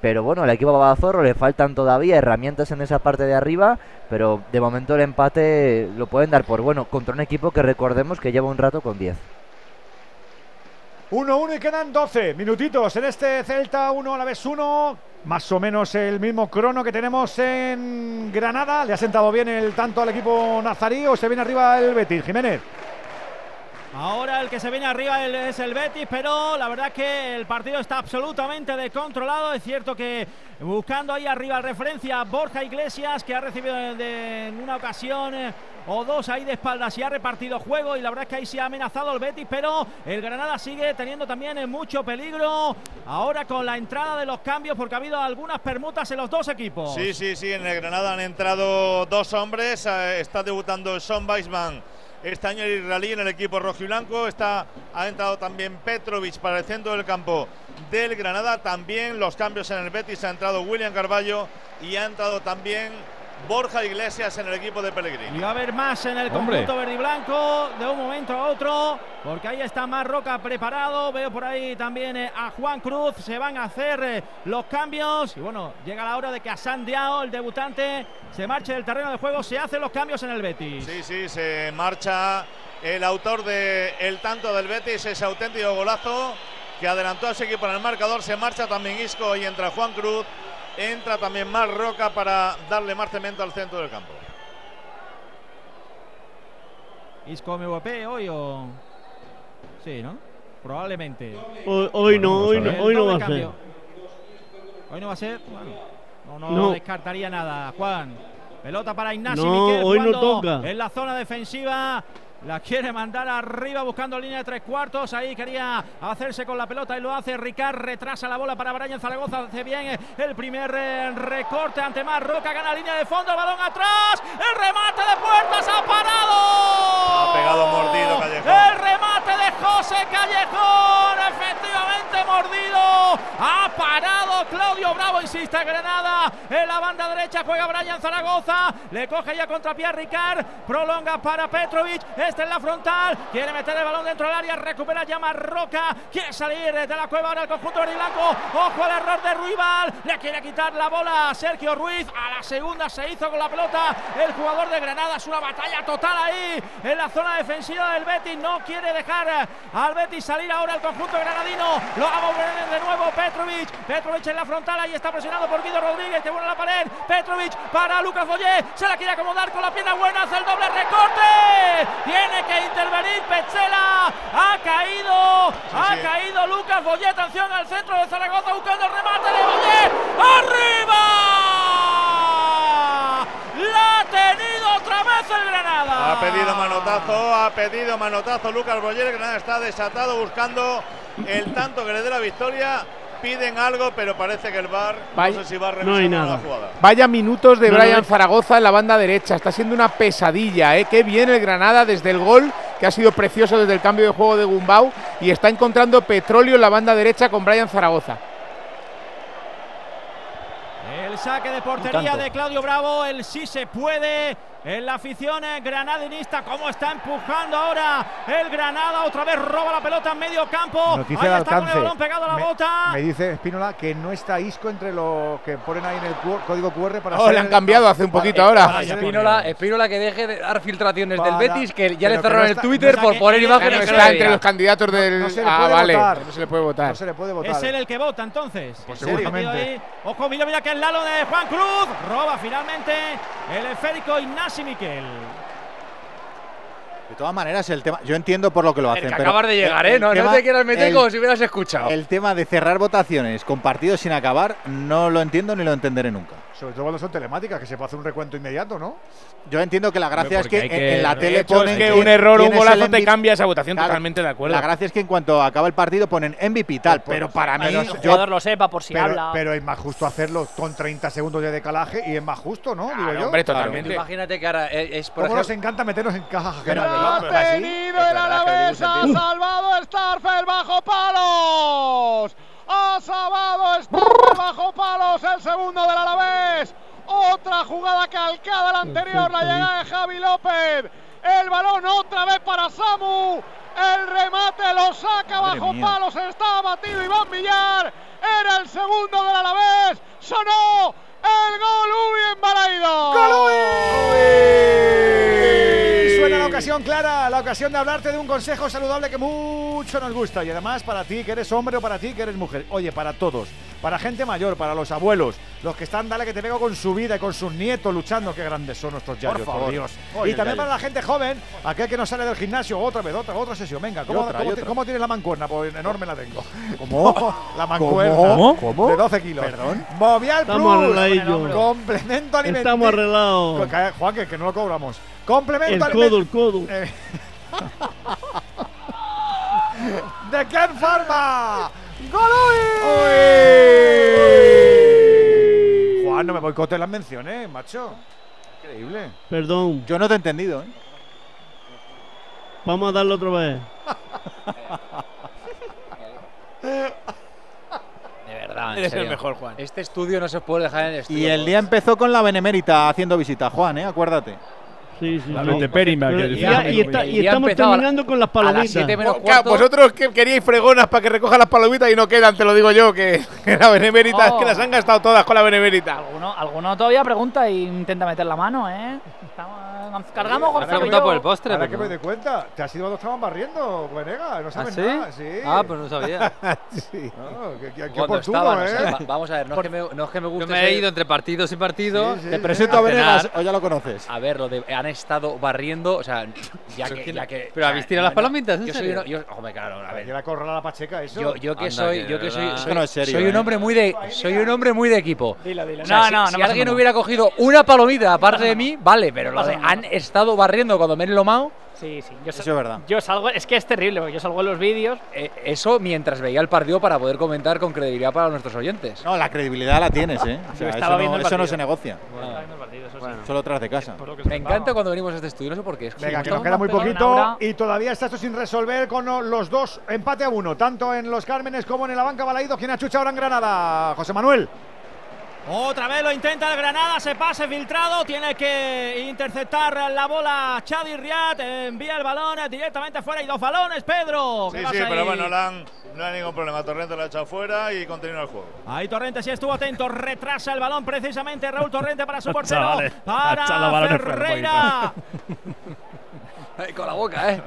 Pero bueno, al equipo Babazorro le faltan todavía herramientas en esa parte de arriba, pero de momento el empate lo pueden dar por bueno contra un equipo que recordemos que lleva un rato con 10. 1-1 y quedan 12 minutitos en este Celta 1 a la vez 1. Más o menos el mismo crono que tenemos en Granada. ¿Le ha sentado bien el tanto al equipo nazarí o se viene arriba el Betis? Jiménez. Ahora el que se viene arriba es el Betis, pero la verdad que el partido está absolutamente descontrolado. Es cierto que buscando ahí arriba referencia Borja Iglesias, que ha recibido en una ocasión eh, o dos ahí de espaldas y ha repartido juego. Y la verdad es que ahí se ha amenazado el Betis, pero el Granada sigue teniendo también eh, mucho peligro. Ahora con la entrada de los cambios, porque ha habido algunas permutas en los dos equipos. Sí, sí, sí, en el Granada han entrado dos hombres. eh, está debutando Son Weisman este año el israelí en el equipo rojo y blanco. Está, ha entrado también Petrovic para el centro del campo del Granada. También los cambios en el Betis. Ha entrado William Carballo y ha entrado también Borja Iglesias en el equipo de Pellegrini. Y va a haber más en el Hombre. conjunto verde y blanco de un momento a otro, porque ahí está Marroca preparado. Veo por ahí también eh, a Juan Cruz. Se van a hacer eh, los cambios. Y bueno, llega la hora de que a Diao, el debutante, se marche del terreno de juego. Se hacen los cambios en el Betis. Sí, sí, se marcha el autor del el tanto del Betis, ese auténtico golazo que adelantó a ese equipo en el marcador. Se marcha también Isco y entra Juan Cruz. Entra también Mar Roca para darle más cemento al centro del campo. Isco MVP hoy o. Sí, ¿no? Probablemente. Hoy, hoy no, hoy no, hoy no va a ser. Hoy no va a ser. Bueno, no, no, No. descartaría nada, Juan. Pelota para Ignacio No, Miquel hoy no toca. En la zona defensiva. La quiere mandar arriba buscando línea de tres cuartos. Ahí quería hacerse con la pelota y lo hace. Ricard retrasa la bola para Brian Zaragoza. Hace bien el primer eh, recorte ante Mar Roca. Gana línea de fondo. El balón atrás. El remate de puertas ha parado. Ha pegado mordido Callejón. El remate de José Callejón, efectivamente mordido. Ha parado Claudio Bravo, insiste Granada. En la banda derecha juega Brian Zaragoza. Le coge ya contrapié a Ricard. Prolonga para Petrovic. Este en la frontal. Quiere meter el balón dentro del área. Recupera ya Marroca. Quiere salir de la cueva ahora el conjunto verde blanco. Ojo al error de Ruibal. Le quiere quitar la bola a Sergio Ruiz. A la segunda se hizo con la pelota el jugador de Granada. Es una batalla total ahí en la zona defensiva del Betis. No quiere dejar al Betis salir ahora el conjunto granadino. Lo va a mover de nuevo Petrovic. Petrovic en la frontal. Ahí está presionado por Guido Rodríguez. Que vuelve la pared. Petrovic para Lucas Boyé. Se la quiere acomodar con la pierna buena. Hace el doble recorte. Tiene que intervenir Petzela. Ha caído. ha sí. caído Lucas Boyé. Atención al centro de Zaragoza buscando el remate de Boyé. ¡Arriba! La ha tenido otra vez el Granada. Ha pedido manotazo, ha pedido manotazo Lucas Boyer. Granada está desatado buscando el tanto que le dé la victoria. Piden algo, pero parece que el VAR Vaya- no sé si va a no hay la nada. jugada. Vaya minutos de No, no, Brian Zaragoza en la banda derecha. Está siendo una pesadilla, ¿eh? Qué bien el Granada desde el gol, que ha sido precioso desde el cambio de juego de Gumbau. Y está encontrando petróleo en la banda derecha con Brian Zaragoza. El saque de portería de Claudio Bravo, el sí se puede. En la afición eh, granadinista, cómo está empujando ahora el Granada. Otra vez roba la pelota en medio campo. Noticia ahí de está con el alcance. balón pegado a la me, bota. me dice Espínola que no está Isco entre los que ponen ahí en el código QR para Oh, le han el- cambiado hace un para- poquito ahora. para Espínola, Espínola que deje de dar filtraciones del Betis, que ya le cerraron no el Twitter no por poner que- imágenes. No está entre los candidatos del. no se le ah, puede vale. votar. No se le puede votar. No se le puede votar. Es él el que vota entonces. Pues seguramente. Ojo, mira, mira que el Lalo de Juan Cruz. Roba finalmente el esférico Ignasi Miquel. De todas maneras, el tema. Yo entiendo por lo que lo hacen. que pero acabas de llegar, el- ¿eh? el No, no tema- te quieras meter el- como si hubieras escuchado. El tema de cerrar votaciones con partidos sin acabar, no lo entiendo ni lo entenderé nunca. Sobre todo cuando son telemáticas, que se puede hacer un recuento inmediato, ¿no? Yo entiendo que la gracia es que, en- que- en la tele hecho, ponen es que un error un golazo te cambia esa votación, totalmente de acuerdo. La gracia es que en cuanto acaba el partido ponen MVP y tal, pero para mí. Pero el yo- jugador lo sepa por si pero, habla. pero es más justo hacerlo con 30 segundos de decalaje y es más justo, ¿no? Digo yo. hombre, Claro. totalmente. Imagínate que ahora es, es, por ¿Cómo nos ejemplo. encanta meternos en cajas Pero ha tenido el Alavés, ha salvado Starfel bajo palos. Ha salvado Starfel bajo palos, el segundo del Alavés. Otra jugada calcada la anterior, la llegada de Javi López. El balón otra vez para Samu. El remate lo saca Madre bajo mía. palos. Está batido Iván Villar. Era el segundo del Alavés. Sonó el gol Uy en Balaido. Y Suena la clara, la ocasión de hablarte de un consejo saludable que mucho nos gusta y además para ti que eres hombre o para ti que eres mujer. Oye, para todos, para gente mayor, para los abuelos, los que están, dale que te pego con su vida y con sus nietos luchando, qué grandes son nuestros yayos, por, favor. Dios. Oye, y también para la gente joven, aquel que no sale del gimnasio, otra vez, otra, otra sesión. Venga, ¿cómo, otra, cómo tienes la mancuerna? Pues enorme la tengo. [laughs] ¿Cómo? [laughs] la mancuerna. ¿Cómo? ¿Cómo? De 12 kilos. Perdón. Movial Estamos Plus. Complemento alimenticio. Estamos arreglados. Juan, que, que no lo cobramos. Complemento El aliment- codo, el codo. Eh, [laughs] de Ken Pharma. ¡Golui! Juan, no me boicotes las menciones, macho. Increíble. Perdón, Yo no te he entendido, ¿eh? vamos a darlo otra vez. De verdad, en Eres el mejor, Juan. Este estudio no se puede dejar en el estudio. Y el día empezó con la Benemérita haciendo visita, Juan, ¿eh? Acuérdate. Sí, sí. La sí. de Perima, que Pero- decía y, y está- y estamos la- terminando con las a las palomitas. menos cuarto. vosotros que queríais fregonas para que recojan las palomitas y no quedan, te lo digo yo, que, [laughs] que la benemérita, Oh. que las han gastado todas con la benemérita. Alguno, alguno todavía pregunta e intenta meter la mano, ¿eh? Estamos, cargamos Ahora Gonzalo y pregunta yo. por el postre. Ahora que pero me doy cuenta, te has ido cuando estaban barriendo, Venega. No ¿Ah, sabes sí? nada. Sí. Ah, pues no sabía. [laughs] sí. No, qué, qué- oportuno, estaban, o ¿eh? sea, va- vamos a ver, no es, que me, no es que me Yo guste. me he ido entre partidos y partidos. Sí, sí, Te presento a A Venegas, o ya lo conoces. A ver, lo de han estado barriendo, o sea, ya Pero que, ya que pero o sea, ¿habéis tirado las no, no, palomitas, en Yo soy serio? uno, yo, hombre, claro, a ver. ¿Quiere acorralar a la Pacheca eso? Yo, yo que Anda, soy, que yo que soy, soy, Esto no es serio, soy un ¿eh? hombre muy de, soy un hombre muy de equipo. No, si, no, si no pasa alguien hubiera cogido una palomita aparte de mí, vale, pero lo pasa de nada. han estado barriendo cuando me he enlomado, Sí, sí. Yo, Eso es verdad. yo salgo, es que es terrible, porque yo salgo en los vídeos. eh, eso mientras veía el partido para poder comentar con credibilidad para nuestros oyentes. No, la credibilidad la tienes, ¿eh? [laughs] O sea, estaba eso, viendo no, el eso no partido. se negocia. Bueno. Solo tras de casa. Me encanta cuando venimos a este estudio, no sé por qué. Es Venga, que nos queda muy poquito y todavía está esto sin resolver con los dos empate a uno, tanto en los Cármenes como en la banca Balaído. ¿Quién achucha ahora en Granada? José Manuel. Otra vez lo intenta el Granada, se pase filtrado, tiene que interceptar la bola Chadi Riad, envía el balón directamente fuera y dos balones, Pedro. Sí, ¿qué sí, pero bueno, no hay ningún problema. Torrente lo ha echado fuera y continúa el juego. Ahí Torrente sí estuvo atento, retrasa el balón precisamente Raúl Torrente para su [laughs] portero, Chavales, para fuera Ferreira. [laughs] Ay, con la boca, eh.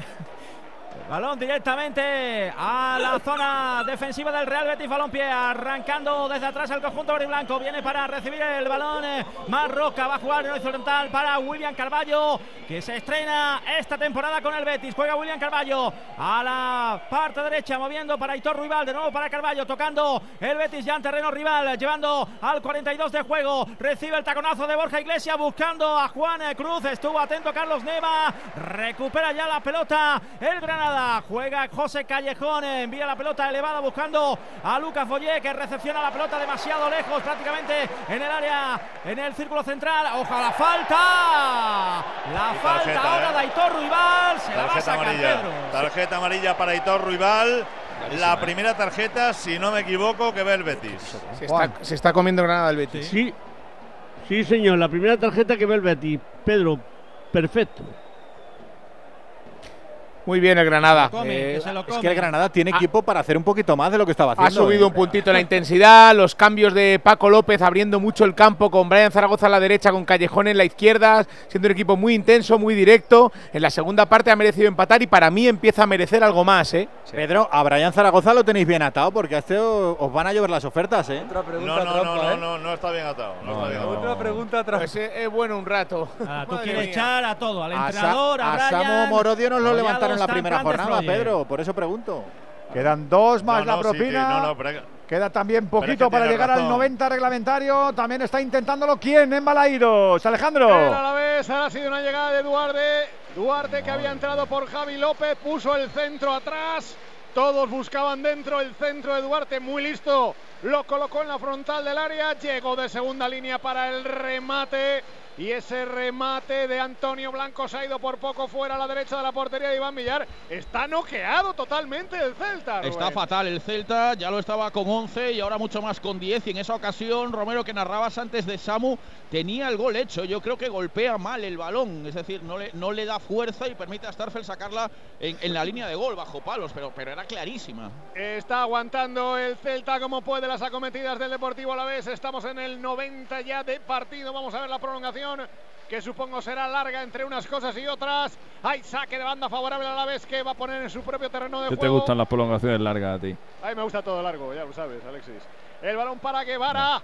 Balón directamente a la zona defensiva del Real Betis Balompié, arrancando desde atrás el conjunto blanco. Viene para recibir el balón. eh, Marroca va a jugar en horizontal para William Carballo, que se estrena esta temporada con el Betis. Juega William Carballo a la parte derecha, moviendo para Hitor Ruibal, de nuevo para Carballo, tocando el Betis ya en terreno rival, llevando al 42 de juego. Recibe el taconazo de Borja Iglesias, buscando a Juan Cruz. Estuvo atento Carlos Neva, recupera ya la pelota el Granada. Juega José Callejón, envía la pelota elevada buscando a Lucas Follé que recepciona la pelota demasiado lejos, prácticamente en el área, en el círculo central. Ojalá falta. La Y falta tarjeta, ahora ¿eh? de Aitor Ruibal. Se la va a Tarjeta sacar amarilla. Pedro. Tarjeta amarilla para Hitor Ruibal. La ¿eh? primera tarjeta, si no me equivoco, que ve el Betis. Se está, se está comiendo Granada el Betis. Sí, sí, señor. La primera tarjeta que ve el Betis. Pedro, perfecto. Muy bien el Granada. Eh, es que el Granada tiene equipo para hacer un poquito más de lo que estaba haciendo. Ha subido ¿eh? un puntito la intensidad, los cambios de Paco López abriendo mucho el campo con Brian Zaragoza a la derecha, con Callejón en la izquierda, siendo un equipo muy intenso, muy directo. En la segunda parte ha merecido empatar y para mí empieza a merecer algo más. ¿eh? Pedro, a Brian Zaragoza lo tenéis bien atado porque a este os van a llover las ofertas. ¿eh? No, no, no, no, no, no está bien atado. No, está bien atado. Otra pregunta Pues es, es bueno un rato. Ah, tú quieres mía. echar a todo, al A, Sa- entrenador, a, a Samu Brian, Morodio nos lo levantaron en la primera jornada. Pedro. Por eso pregunto. Quedan dos más No, la sí, propina. no, no, pero hay que- Queda también poquito que para llegar al razón. 90 reglamentario. También está intentándolo. ¿Quién? En Balairos. Alejandro. Alavés ha sido una llegada de Duarte. Duarte que había entrado por Javi López, puso el centro atrás. Todos buscaban dentro el centro de Duarte, muy listo. Lo colocó en la frontal del área, llegó de segunda línea para el remate. Y ese remate de Antonio Blanco se ha ido por poco fuera a la derecha de la portería de Iván Villar. Está noqueado totalmente el Celta. Está fatal el Celta, ya lo estaba con 11 y ahora mucho más con 10. Y en esa ocasión, Romero, que narrabas antes de Samu, tenía el gol hecho. Yo creo que golpea mal el balón, es decir, no le, no le da fuerza y permite a Starfel sacarla en, en la línea de gol, bajo palos, pero, pero era clarísima. Está aguantando el Celta como puede las acometidas del Deportivo a la vez. Estamos en el 90 ya de partido. Vamos a ver la prolongación que supongo será larga entre unas cosas y otras. Hay saque de banda favorable a la vez que va a poner en su propio terreno de ¿Qué te juego. gustan las prolongaciones largas a ti? A mí me gusta todo largo, ya lo sabes, Alexis. El balón para Guevara.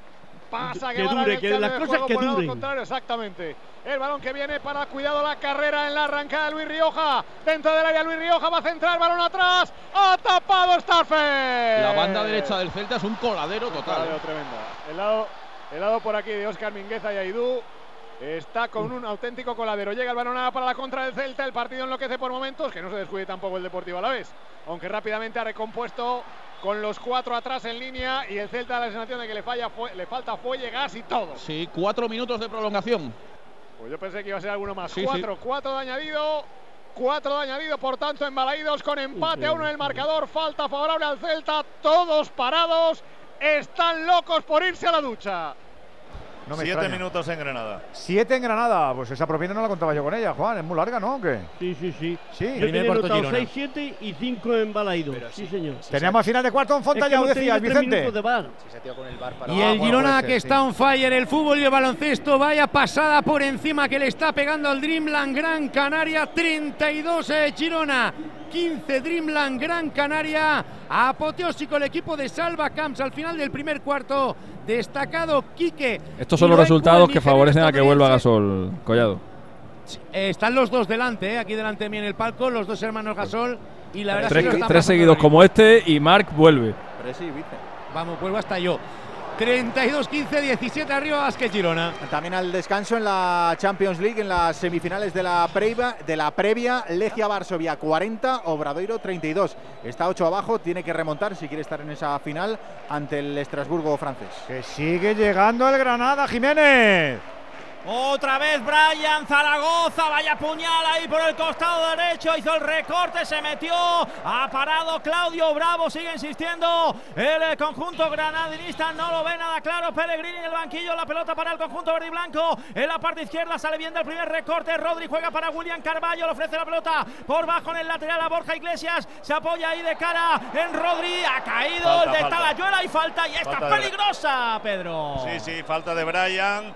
Pasa Que Guevara dure, en el que las cosas juego que duren. contrario, exactamente. El balón que viene para cuidado la carrera en la arrancada de Luis Rioja. Dentro del área Luis Rioja va a centrar, balón atrás. Ha tapado Starfel. La banda derecha del Celta es un coladero total. Coladero tremenda. El lado, el lado por aquí de Óscar Mingueza y Aidú. Está con un auténtico coladero. Llega el balón para la contra del Celta. El partido enloquece por momentos. Que no se descuide tampoco el Deportivo a la vez. Aunque rápidamente ha recompuesto con los cuatro atrás en línea. Y el Celta da la sensación de que le, falla, fue- le falta fuelle, gas y todo. Sí, cuatro minutos de prolongación. Pues yo pensé que iba a ser alguno más. Sí, cuatro, cuatro de añadido. Cuatro de añadido, por tanto, en Balaídos con empate a uno en el marcador. Falta favorable al Celta. Todos parados. Están locos por irse a la ducha. No me Siete extraña. minutos en Granada. Siete en Granada. Pues esa propina no la contaba yo con ella, Juan. Es muy larga, ¿no? ¿O qué? Sí, sí, sí. Sí. Yo tenía anotado 6, 7 y 5 en Balaido. Sí, señor. Teníamos final de cuarto en que hemos decías, Vicente. de bar. Y el Girona que está on fire, el fútbol y el baloncesto, vaya pasada por encima que le está pegando al Dreamland Gran Canaria, 32 eh, Girona, 15 Dreamland Gran Canaria, apoteósico el equipo de Salva Camps al final del primer cuarto, destacado Quique. Estos son los resultados que favorecen a que vuelva Gasol, Collado. Eh, están los dos delante, eh, aquí delante de mí en el palco, los dos hermanos Gasol y la verdad es Tres, que lo están tres seguidos como este y Mark vuelve. Vamos, vuelvo hasta yo. 32-15, 17 arriba Vázquez Girona. También al descanso en la Champions League, en las semifinales de la previa, de la previa Legia Varsovia 40, Obradoiro 32. Está 8 abajo, tiene que remontar si quiere estar en esa final ante el Estrasburgo francés. Que sigue llegando el Granada, Jiménez. Otra vez Brian Zaragoza, vaya puñal ahí por el costado derecho, hizo el recorte, se metió, ha parado Claudio Bravo, sigue insistiendo el eh, conjunto granadinista, no lo ve nada claro, Pellegrini en el banquillo, la pelota para el conjunto verde y blanco, en la parte izquierda sale bien del primer recorte, Rodri juega para William Carballo, le ofrece la pelota por bajo en el lateral a Borja Iglesias, se apoya ahí de cara en Rodri, ha caído Falta, el de. Talayuela y falta, y esta Falta de- peligrosa, Pedro. Sí, sí, falta de Brian.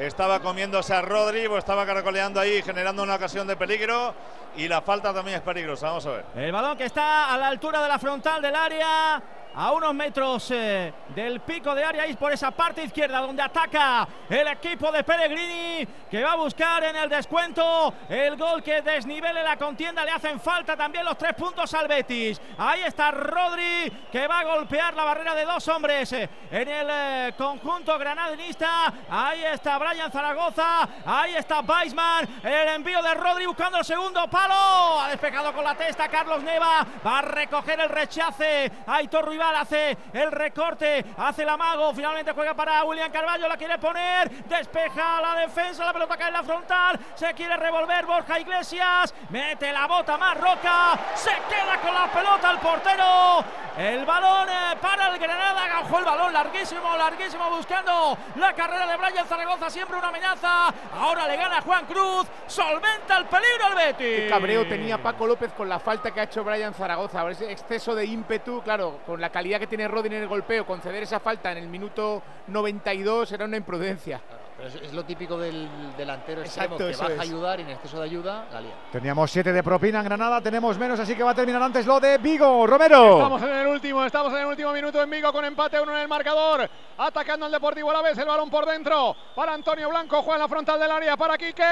Estaba comiéndose a Rodri, pues estaba caracoleando ahí, generando una ocasión de peligro. Y la falta también es peligrosa. Vamos a ver. El balón que está a la altura de la frontal del área, a unos metros eh, del pico de área, y por esa parte izquierda donde ataca el equipo de Pellegrini, que va a buscar en el descuento el gol que desnivele la contienda. Le hacen falta también los tres puntos al Betis. Ahí está Rodri, que va a golpear la barrera de dos hombres eh, en el eh, conjunto granadinista. Ahí está Brian Zaragoza, ahí está Weisman, el envío de Rodri buscando el segundo palo. Ha despejado con la testa Carlos Neva, va a recoger el rechace. Aitor Hace el recorte, hace el amago, finalmente juega para William Carballo, la quiere poner, despeja la defensa, la pelota cae en la frontal, se quiere revolver Borja Iglesias, mete la bota más Roca, se queda con la pelota el portero. El balón eh, para el Granada. Agajó el balón larguísimo, larguísimo, buscando la carrera de Brian Zaragoza. Siempre una amenaza. Ahora le gana Juan Cruz. Solventa el peligro al Betis. Qué cabreo tenía Paco López con la falta que ha hecho Brian Zaragoza. Exceso de ímpetu, claro, con la calidad que tiene Rodin en el golpeo, conceder esa falta en el minuto 92 era una imprudencia. Pero es, es lo típico del delantero extremo Exacto, que eso baja es. a ayudar y en exceso de ayuda la lía. Teníamos 7 de propina en Granada, tenemos menos, así que va a terminar antes lo de Vigo. Romero. Estamos en el último, estamos en el último minuto en Vigo con empate uno en el marcador. Atacando al Deportivo a la vez, el balón por dentro. Para Antonio Blanco, juega en la frontal del área. Para Quique.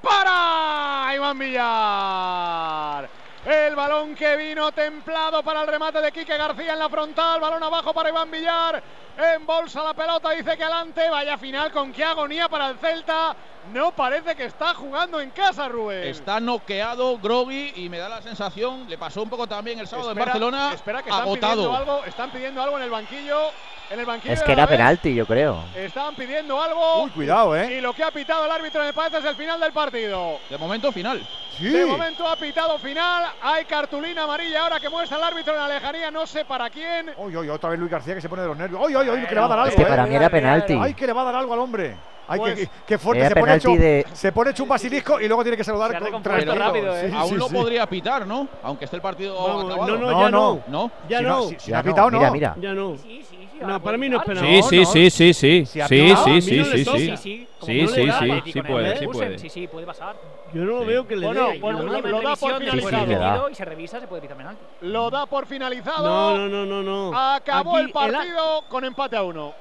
¡Para! Iván Villar. El balón que vino templado para el remate de Quique García en la frontal. Balón abajo para Iván Villar. En bolsa la pelota, dice que adelante. Vaya final con qué agonía para el Celta. No parece que está jugando en casa, Rubén. Está noqueado Grogui y me da la sensación, le pasó un poco también el sábado Espera, en Barcelona, Espera que están agotado. pidiendo algo, están pidiendo algo en el banquillo. En el banquillo Es que era penalti, yo creo. Están pidiendo algo. Uy, cuidado, ¿eh? Y lo que ha pitado el árbitro me parece es el final del partido. De momento final. Sí. De momento ha pitado final. Hay cartulina amarilla ahora que muestra el árbitro en la lejanía, no sé para quién. Uy, uy, otra vez Luis García que se pone de los nervios. Uy, uy, uy, que le va a dar algo. Es que ¿eh? para mí era penalti. Ay, que le va a dar algo al hombre. Ay, Pues- que, que fuerte, Era se pone, hecho, penalti de- se pone hecho un basilisco y luego tiene que saludar el rápido, ¿eh? Sí, Aún sí, lo sí. podría pitar, ¿no? Aunque esté el partido acabado. no, no, No, ya no. no. ¿No? Ya Si no. si, si Ya ha no, pitado, no. Mira, mira. Ya no. Sí, sí, sí. No, para mí no es. No, Sí, no. sí, sí, sí, sí. Si Sí, sí, sí, no sí, sí. Sí, sí. Sí, no sí, con puede, sí Leverkusen, puede. Sí, sí, puede pasar. Yo no lo veo que le dé. bueno, lo- no- da por finalizado. Y se revisa, se puede pitar penalti. Lo da por finalizado. No, no, no, no, no. Acabó el partido con empate a uno.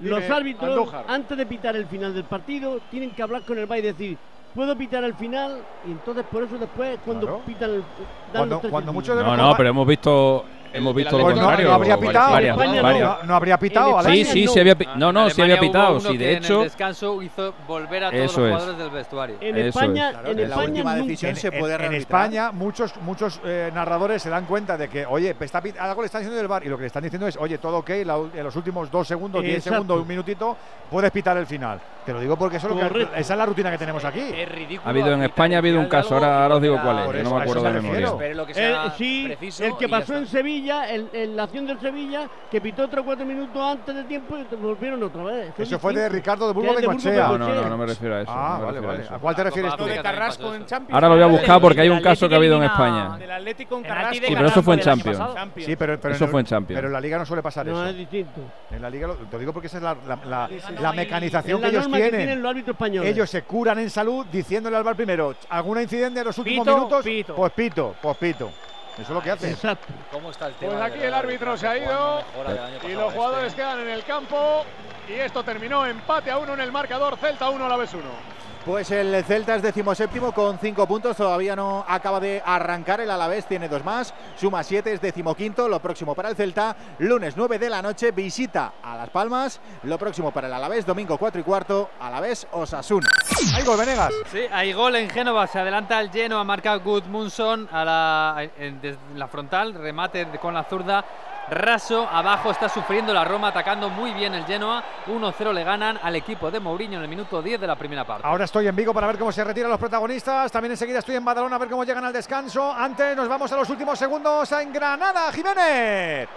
Los árbitros, Andújar. antes de pitar el final del partido, tienen que hablar con el VAR y decir, puedo pitar el final, y entonces por eso después, cuando Claro. pitan el. dan Cuando- los tres cuando segundos. mucho de No, los no, pero hemos visto hemos visto lo Pues no, contrario. no habría pitado. no. varias. No, no habría pitado. Sí, sí, no. sí había no, no, sí había pitado. Sí, de en el hecho, descanso hizo volver a todos Eso los es. jugadores del vestuario. En Eso España, es. Claro, en la España última decisión En, se puede en. España muchos muchos eh, narradores se dan cuenta de que, oye, algo le están diciendo del bar y lo que le están diciendo es, oye, todo ok, en los últimos dos segundos, diez segundos, un minutito, puedes pitar el final. Te lo digo porque eso es lo que- esa es la rutina que tenemos aquí. Es ridículo. ha habido en España ha habido un caso, ahora, os digo cuál es, no me acuerdo de me memoria. lo Eh, sí, el que pasó en Sevilla, el- el- la acción del Sevilla, que pitó otros cuatro minutos antes de tiempo y te volvieron otra vez. Eso fue de Ricardo de Burgos de Bengoechea. No, no, no, no me refiero a eso. Ah, no vale, a vale. eso. ¿A cuál te refieres tú? De Carrasco en. Champions. Ahora lo voy a buscar porque hay un caso que ha habido en España. Del Atlético en Carrasco. Sí, pero eso fue en Champions. Sí, pero, pero Eso en- fue en Champions. Pero en la liga no suele pasar No, eso. es distinto. En la liga, lo, te digo porque esa es la, la, mecanización que ellos que tienen. tienen los árbitros españoles. Ellos se curan en salud diciéndole al bar primero, alguna incidencia en los últimos minutos, pues pito, pues pito. Eso es lo que hacen. Exacto. ¿Cómo está el tema? Pues aquí el árbitro se ha ido y los jugadores este. quedan en el campo. Y esto terminó empate a uno en el marcador. Celta 1, la vez 1. Pues el Celta es decimoséptimo con cinco puntos, todavía no acaba de arrancar el Alavés, tiene dos más, suma siete, es decimoquinto, lo próximo para el Celta, lunes 9 de la noche, visita a Las Palmas, lo próximo para el Alavés, domingo 4 y cuarto, Alavés Osasuna. Ahí gol, Venegas. Sí, hay gol en Génova, se adelanta el Genoa, marca Gudmundsson a la, en- desde la frontal, remate con la zurda, raso, abajo está sufriendo la Roma, atacando muy bien el Genoa, 1-0 le ganan al equipo de Mourinho en el minuto 10 de la primera parte. Ahora estoy en Vigo para ver cómo se retiran los protagonistas. También enseguida estoy en Badalona a ver cómo llegan al descanso. Antes nos vamos a los últimos segundos en Granada, Jiménez.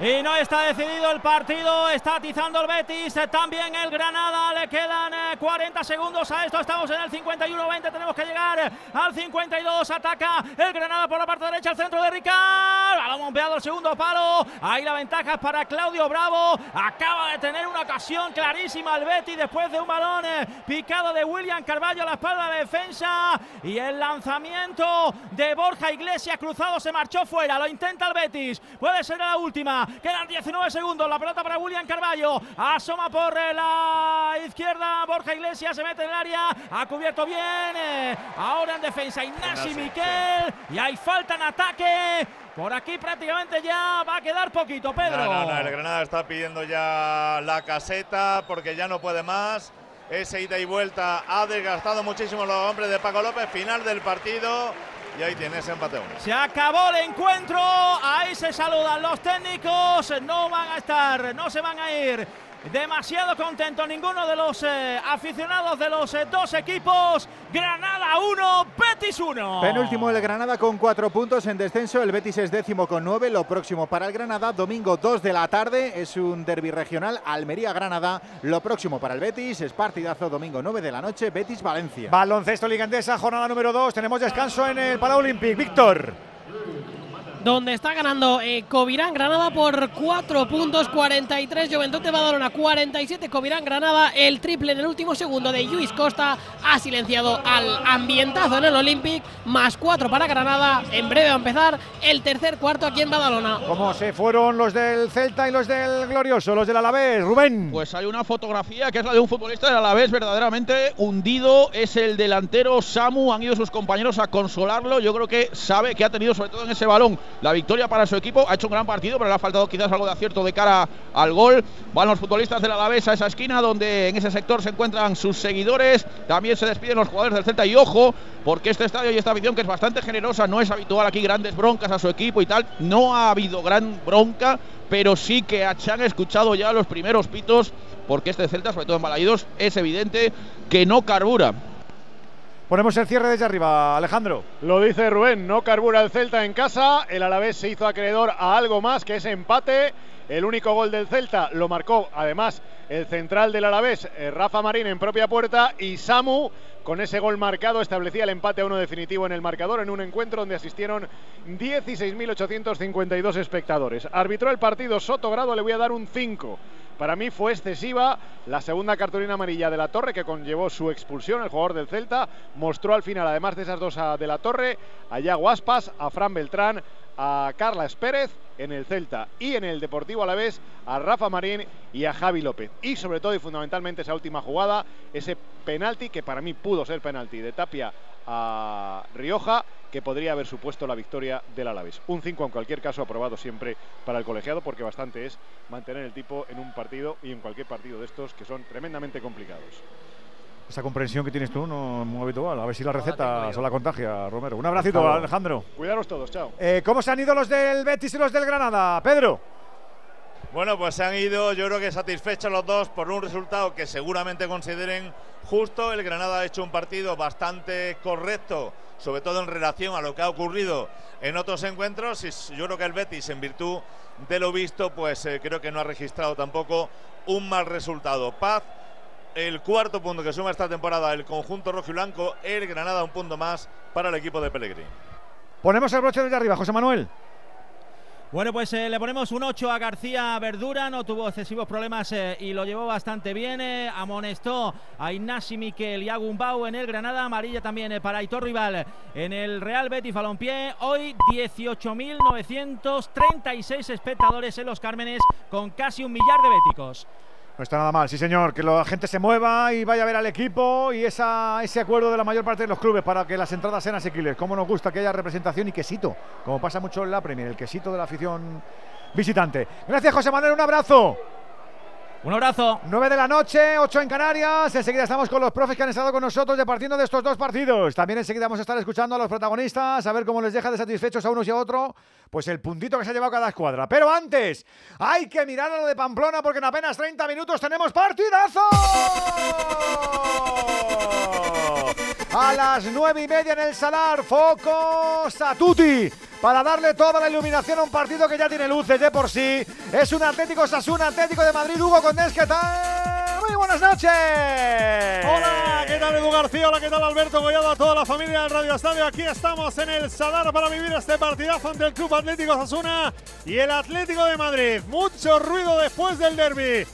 Y no está decidido el partido, está atizando el Betis, eh, también el Granada, le quedan eh, 40 segundos a esto, estamos en el 51-20, tenemos que llegar eh, al 52, ataca el Granada por la parte derecha, al centro de Ricard, balón bombeado el segundo palo, ahí la ventaja es para Claudio Bravo, acaba de tener una ocasión clarísima el Betis después de un balón eh, picado de William Carballo a la espalda de defensa y el lanzamiento de Borja Iglesias cruzado se marchó fuera, lo intenta el Betis, puede ser la última, quedan 19 segundos, la pelota para William Carballo, asoma por la izquierda Borja Iglesias, se mete en el área, ha cubierto bien, eh, ahora en defensa Ignasi, Miquel y hay falta en ataque, por aquí prácticamente ya va a quedar poquito, Pedro. No, no, no, el Granada está pidiendo ya la caseta porque ya no puede más. Ese ida y vuelta ha desgastado muchísimo los hombres de Paco López. Final del partido. Y ahí tienes empate a uno. Se acabó el encuentro, ahí se saludan los técnicos, no van a estar, no se van a ir demasiado contento ninguno de los eh, aficionados de los eh, dos equipos. Granada 1, Betis 1. Penúltimo el Granada con cuatro puntos en descenso. El Betis es décimo con nueve. Lo próximo para el Granada, domingo 2 de la tarde, es un derby regional Almería-Granada. Lo próximo para el Betis es partidazo domingo 9 de la noche, Betis-Valencia. Baloncesto Liga Endesa, jornada número 2. Tenemos descanso en el Palau Olympic. Víctor. Donde está ganando eh, Covirán Granada por 4 puntos, 43 Juventud de Badalona, 47 Covirán Granada, el triple en el último segundo de Luis Costa ha silenciado al ambientazo en el Olympic, más 4 para Granada, en breve va a empezar el tercer cuarto aquí en Badalona. ¿Cómo se fueron los del Celta y los del Glorioso, los del Alavés? Rubén. Pues hay una fotografía que es la de un futbolista del Alavés verdaderamente hundido. Es el delantero Samu. Han ido sus compañeros a consolarlo. Yo creo que sabe que ha tenido, sobre todo en ese balón, la victoria para su equipo. Ha hecho un gran partido, pero le ha faltado quizás algo de acierto de cara al gol. Van los futbolistas del Alavés a esa esquina donde en ese sector se encuentran sus seguidores. También se despiden los jugadores del Celta. Y ojo, porque este estadio y esta afición que es bastante generosa, no es habitual aquí grandes broncas a su equipo y tal. No ha habido gran bronca, pero sí que se han escuchado ya los primeros pitos, porque este Celta, sobre todo en Balaídos, es evidente que no carbura. Ponemos el cierre desde arriba, Alejandro. Lo dice Rubén, no carbura el Celta en casa. El Alavés se hizo acreedor a algo más que ese empate. El único gol del Celta lo marcó además el central del Alavés, eh, Rafa Marín en propia puerta y Samu con ese gol marcado establecía el empate a uno definitivo en el marcador en un encuentro donde asistieron 16.852 espectadores. Arbitró el partido Soto Grado, le voy a dar un 5. Para mí fue excesiva la segunda cartulina amarilla de la Torre que conllevó su expulsión. El jugador del Celta mostró al final, además de esas dos de la Torre, a Yago Aspas, a Fran Beltrán, a Carlas Pérez en el Celta y en el Deportivo Alavés a Rafa Marín y a Javi López. Y sobre todo y fundamentalmente esa última jugada, ese penalti que para mí pudo ser penalti de Tapia a Rioja que podría haber supuesto la victoria del Alavés. Un 5 en cualquier caso aprobado siempre para el colegiado porque bastante es mantener el tipo en un partido y en cualquier partido de estos que son tremendamente complicados. Esa comprensión que tienes tú no es muy habitual. A ver si la receta se la contagia, Romero. Un abracito, Alejandro. Cuidaros todos, chao. Eh, ¿Cómo se han ido los del Betis y los del Granada? Pedro. Bueno, pues se han ido, yo creo que satisfechos los dos por un resultado que seguramente consideren justo. El Granada ha hecho un partido bastante correcto, sobre todo en relación a lo que ha ocurrido en otros encuentros. Y yo creo que el Betis, en virtud de lo visto, pues eh, creo que no ha registrado tampoco un mal resultado. Paz el cuarto punto que suma esta temporada el conjunto rojo y blanco, el Granada un punto más para el equipo de Pellegrini. Ponemos el broche desde arriba, José Manuel. Bueno, pues eh, le ponemos un 8 a García Verdura, no tuvo excesivos problemas eh, y lo llevó bastante bien. Eh, amonestó a Ignasi Miquel y a Gumbau en el Granada, amarilla también eh, para Aitor Rival en el Real Betis Balompié. Hoy 18.936 espectadores en los Cármenes con casi un millar de béticos. No está nada mal, sí señor, que la gente se mueva y vaya a ver al equipo y esa, ese acuerdo de la mayor parte de los clubes para que las entradas sean asequibles. Cómo nos gusta que haya representación y quesito, como pasa mucho en la Premier, el quesito de la afición visitante. Gracias José Manuel, un abrazo. Un abrazo. 9 de la noche, 8 en Canarias. Enseguida estamos con los profes que han estado con nosotros departiendo de estos dos partidos. También enseguida vamos a estar escuchando a los protagonistas, a ver cómo les deja de satisfechos a unos y a otros, pues el puntito que se ha llevado cada escuadra. Pero antes, hay que mirar a lo de Pamplona porque en apenas 30 minutos tenemos partidazo. A las 9 y media en el Salar, focos a Tutti para darle toda la iluminación a un partido que ya tiene luces de por sí. Es un Atlético Sasuna, Atlético de Madrid, Hugo Condés, ¿qué tal? Muy buenas noches. Hola, ¿qué tal Edu García? Hola, ¿qué tal Alberto Gollado? A toda la familia del Radio Estadio. Aquí estamos en el Sadar para vivir este partidazo entre el Club Atlético Sasuna y el Atlético de Madrid. Mucho ruido después del derby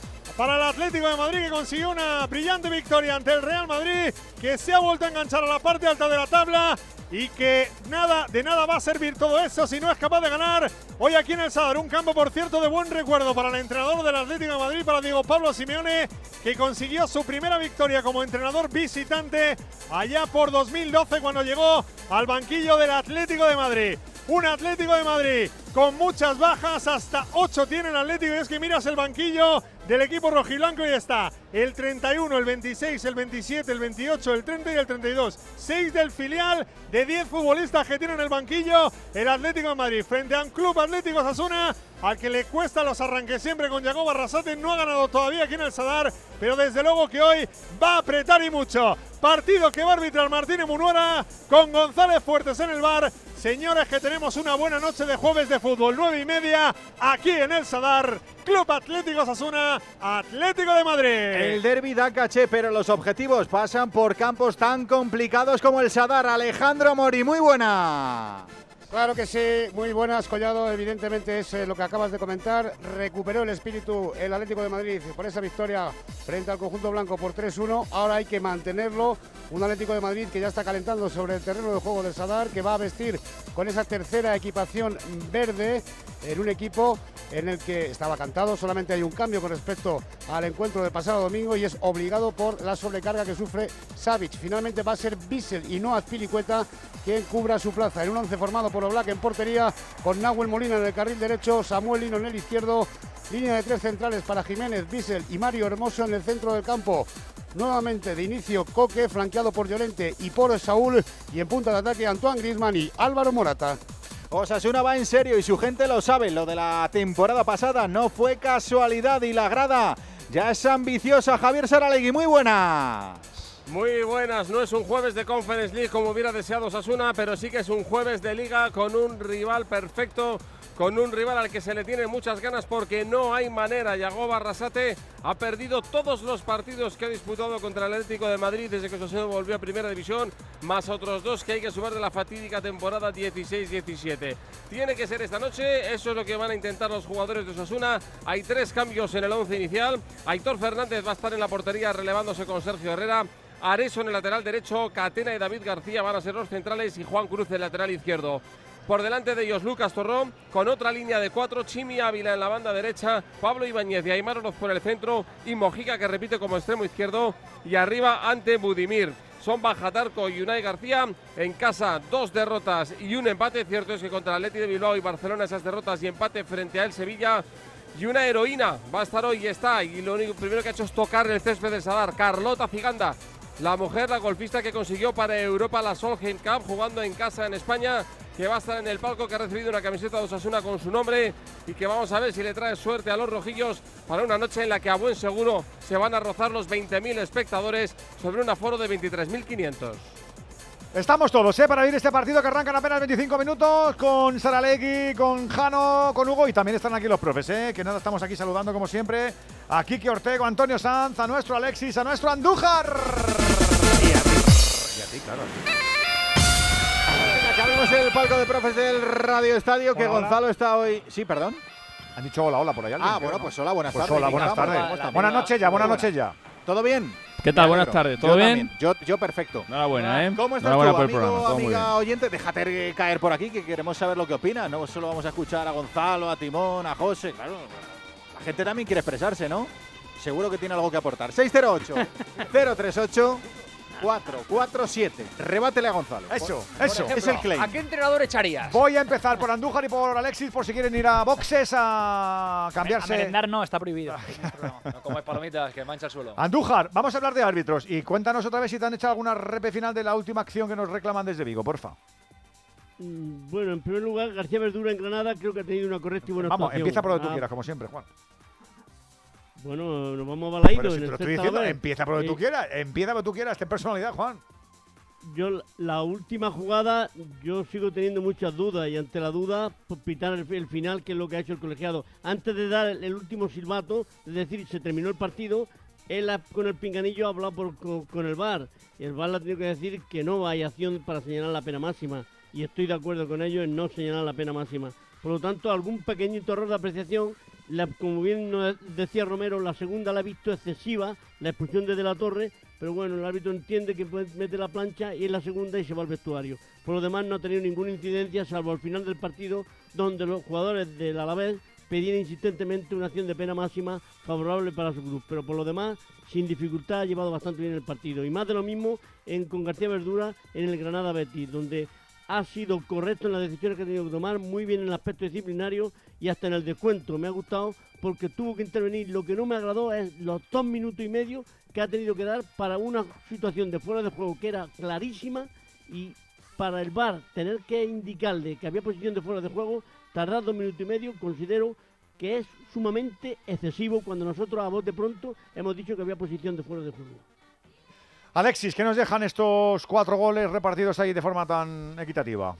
para el Atlético de Madrid que consiguió una brillante victoria ante el Real Madrid que se ha vuelto a enganchar a la parte alta de la tabla y que nada de nada va a servir todo eso si no es capaz de ganar hoy aquí en el Sadar. Un campo, por cierto, de buen recuerdo para el entrenador del Atlético de Madrid, para Diego Pablo Simeone, que consiguió su primera victoria como entrenador visitante allá por 2012 cuando llegó al banquillo del Atlético de Madrid. Un Atlético de Madrid con muchas bajas, hasta 8 tiene el Atlético y es que miras el banquillo del equipo rojiblanco y está el 31, el 26, el 27, el 28, el 30 y el 32. 6 del filial de 10 futbolistas que tienen el banquillo el Atlético de Madrid frente a un club Atlético Sasuna al que le cuesta los arranques siempre con Jacob Arrasate. No ha ganado todavía aquí en el Sadar, pero desde luego que hoy va a apretar y mucho. Partido que va a arbitrar Martínez Munuera con González Fuertes en el bar. Señores, que tenemos una buena noche de jueves de fútbol, nueve y media, aquí en el Sadar. Club Atlético Sasuna, Atlético de Madrid. El derby da caché, pero los objetivos pasan por campos tan complicados como el Sadar. Alejandro Mori, muy buena. Claro que sí, muy buenas, Collado. Evidentemente es eh, lo que acabas de comentar. Recuperó el espíritu el Atlético de Madrid por esa victoria frente al conjunto blanco por 3-1. Ahora hay que mantenerlo. Un Atlético de Madrid que ya está calentando sobre el terreno de juego del Sadar, que va a vestir con esa tercera equipación verde en un equipo en el que estaba cantado. Solamente hay un cambio con respecto al encuentro del pasado domingo y es obligado por la sobrecarga que sufre Savic. Finalmente va a ser Bissell y no Azpilicueta quien cubra su plaza en un once formado por Oblak en portería con Nahuel Molina en el carril derecho, Samuel Lino en el izquierdo, línea de tres centrales para Jiménez, Bissell y Mario Hermoso en el centro del campo. Nuevamente de inicio Coque, flanqueado por Llorente y por Saúl. Y en punta de ataque Antoine Griezmann y Álvaro Morata. Osasuna va en serio y su gente lo sabe. Lo de la temporada pasada no fue casualidad y la grada ya es ambiciosa. Javier Saralegui, muy buena. Muy buenas, no es un jueves de Conference League como hubiera deseado Osasuna, pero sí que es un jueves de liga con un rival perfecto, con un rival al que se le tiene muchas ganas porque no hay manera. Yago Barrasate ha perdido todos los partidos que ha disputado contra el Atlético de Madrid desde que Osasuna volvió a Primera División, más otros dos que hay que sumar de la fatídica temporada 16-17. Tiene que ser esta noche, eso es lo que van a intentar los jugadores de Osasuna. Hay tres cambios en el once inicial. Aitor Fernández va a estar en la portería relevándose con Sergio Herrera. Areso en el lateral derecho, Catena y David García van a ser los centrales y Juan Cruz el lateral izquierdo. Por delante de ellos Lucas Torrón, con otra línea de cuatro, Chimi Ávila en la banda derecha, Pablo Ibáñez y Aymar Oroz por el centro y Mojica que repite como extremo izquierdo y arriba ante Budimir. Son Bajatarco y Unai García en casa, dos derrotas y un empate. Cierto es que contra el Atleti de Bilbao y Barcelona esas derrotas y empate frente a el Sevilla y una heroína va a estar hoy y está. Y lo único primero que ha hecho es tocar el césped del Sadar. Carlota Ciganda, la mujer, la golfista que consiguió para Europa la Solheim Cup jugando en casa en España, que va a estar en el palco, que ha recibido una camiseta de Osasuna con su nombre y que vamos a ver si le trae suerte a los rojillos para una noche en la que a buen seguro se van a rozar los 20.000 espectadores sobre un aforo de 23.500. Estamos todos, ¿eh? Para ir este partido que arrancan apenas 25 minutos con Saralegui, con Jano, con Hugo y también están aquí los profes, ¿eh? Que nada, estamos aquí saludando como siempre a Kiki Ortego, a Antonio Sanz, a nuestro Alexis, a nuestro Andújar. Y a ti, claro. Acabamos el palco de profes del Radio Estadio, que Hola, hola. Gonzalo está hoy. Sí, perdón. Han dicho hola, hola por allá. Ah, bueno, pues hola, buenas Pues tardes. hola, buenas tardes. Buenas noches ya, buenas noches ya. ¿Todo bien? ¿Qué tal? Buenas tardes. Yo ¿Todo bien? también. Yo, yo perfecto. Enhorabuena, ¿eh? ¿Cómo estás Enhorabuena tú, por el amigo, programa. Todo muy amiga bien. oyente? Déjate caer por aquí, que queremos saber lo que opina. No solo vamos a escuchar a Gonzalo, a Timón, a José. Claro, la gente también quiere expresarse, ¿no? Seguro que tiene algo que aportar. [laughs] 608-038. 447. Rebátele a Gonzalo. Eso, Por eso. ejemplo, Es el claim. ¿A qué entrenador echarías? Voy a empezar por Andújar y por Alexis por si quieren ir a boxes a cambiarse. A merendar no, está prohibido. No comes palomitas, que mancha el suelo. Andújar, vamos a hablar de árbitros y cuéntanos otra vez si te han echado alguna repe final de la última acción que nos reclaman desde Vigo, porfa. Mm, Bueno, en primer lugar, García Verdura en Granada creo que ha tenido una correcta y buena Vamos, actuación. empieza por donde tú Ah, quieras, como siempre, Juan. Bueno, nos vamos a Balaído. Pero si te lo estoy diciendo, empieza por donde tú Sí. quieras, empieza por donde tú quieras, ten personalidad, Juan. Yo la- última jugada, yo sigo teniendo muchas dudas y ante la duda, pues, pitar el, el final, que es lo que ha hecho el colegiado. Antes de dar el, el último silbato, es decir, se terminó el partido, él ha- con el pinganillo ha hablado por- con, con el VAR. El VAR le ha tenido que decir que no hay acción para señalar la pena máxima. Y estoy de acuerdo con ello en no señalar la pena máxima. Por lo tanto, algún pequeñito error de apreciación, la- como bien nos decía Romero, la segunda la ha visto excesiva, la expulsión de De la Torre, pero bueno, el árbitro entiende que mete la plancha y es la segunda y se va al vestuario. Por lo demás, no ha tenido ninguna incidencia, salvo al final del partido, donde los jugadores del Alavés pedían insistentemente una acción de pena máxima favorable para su club. Pero por lo demás, sin dificultad, ha llevado bastante bien el partido. Y más de lo mismo en, con García Verdura en el Granada Betis, donde ha sido correcto en las decisiones que ha tenido que tomar, muy bien en el aspecto disciplinario y hasta en el descuento me ha gustado porque tuvo que intervenir. Lo que no me agradó es los dos minutos y medio que ha tenido que dar para una situación de fuera de juego que era clarísima y para el VAR tener que indicarle que había posición de fuera de juego, tardar dos minutos y medio, considero que es sumamente excesivo cuando nosotros a bote pronto hemos dicho que había posición de fuera de juego. Alexis, ¿qué nos dejan estos cuatro goles repartidos ahí de forma tan equitativa?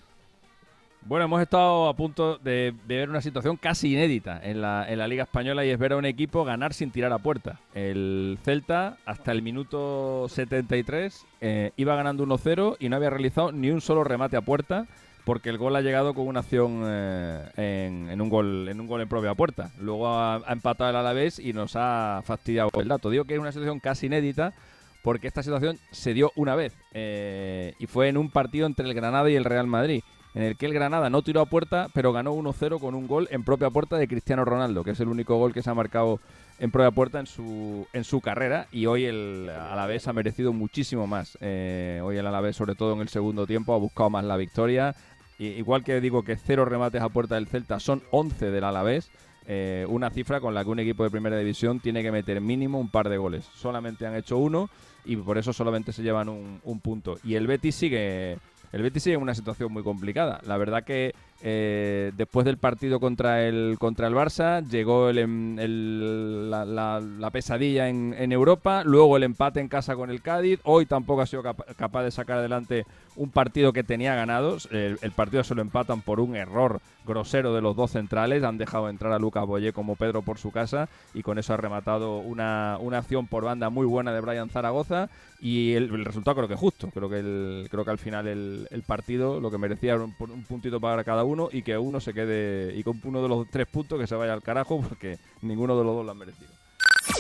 Bueno, hemos estado a punto de, de ver una situación casi inédita en la, en la Liga Española y es ver a un equipo ganar sin tirar a puerta. El Celta, hasta el minuto 73, eh, iba ganando 1-0 y no había realizado ni un solo remate a puerta porque el gol ha llegado con una acción eh, en, en un gol en un gol en propia puerta. Luego ha, ha empatado el Alavés y nos ha fastidiado el dato. Digo que es una situación casi inédita porque esta situación se dio una vez eh, y fue en un partido entre el Granada y el Real Madrid, en el que el Granada no tiró a puerta, pero ganó 1-0 con un gol en propia puerta de Cristiano Ronaldo, que es el único gol que se ha marcado en propia puerta en su, en su carrera y hoy el Alavés ha merecido muchísimo más. Eh, hoy el Alavés, sobre todo en el segundo tiempo, ha buscado más la victoria. Y, igual que digo que cero remates a puerta del Celta son 11 del Alavés, eh, una cifra con la que un equipo de primera división tiene que meter mínimo un par de goles. Solamente han hecho uno y por eso solamente se llevan un, un punto. Y el Betis sigue, el Betis sigue en una situación muy complicada. La verdad que eh, después del partido contra el contra el Barça llegó el, em- el- la, la- la pesadilla en, en Europa, luego el empate en casa con el Cádiz. Hoy tampoco ha sido capa- capaz de sacar adelante un partido que tenía ganados. El, el partido se lo empatan por un error grosero de los dos centrales. Han dejado entrar a Lucas Boyé como Pedro por su casa y con eso ha rematado una, una acción por banda muy buena de Brian Zaragoza. Y el, el resultado creo que justo. Creo que, creo que al final el, partido lo que merecía era un, un puntito para cada uno y que uno se quede y con uno de los tres puntos que se vaya al carajo porque ninguno de los dos lo han merecido.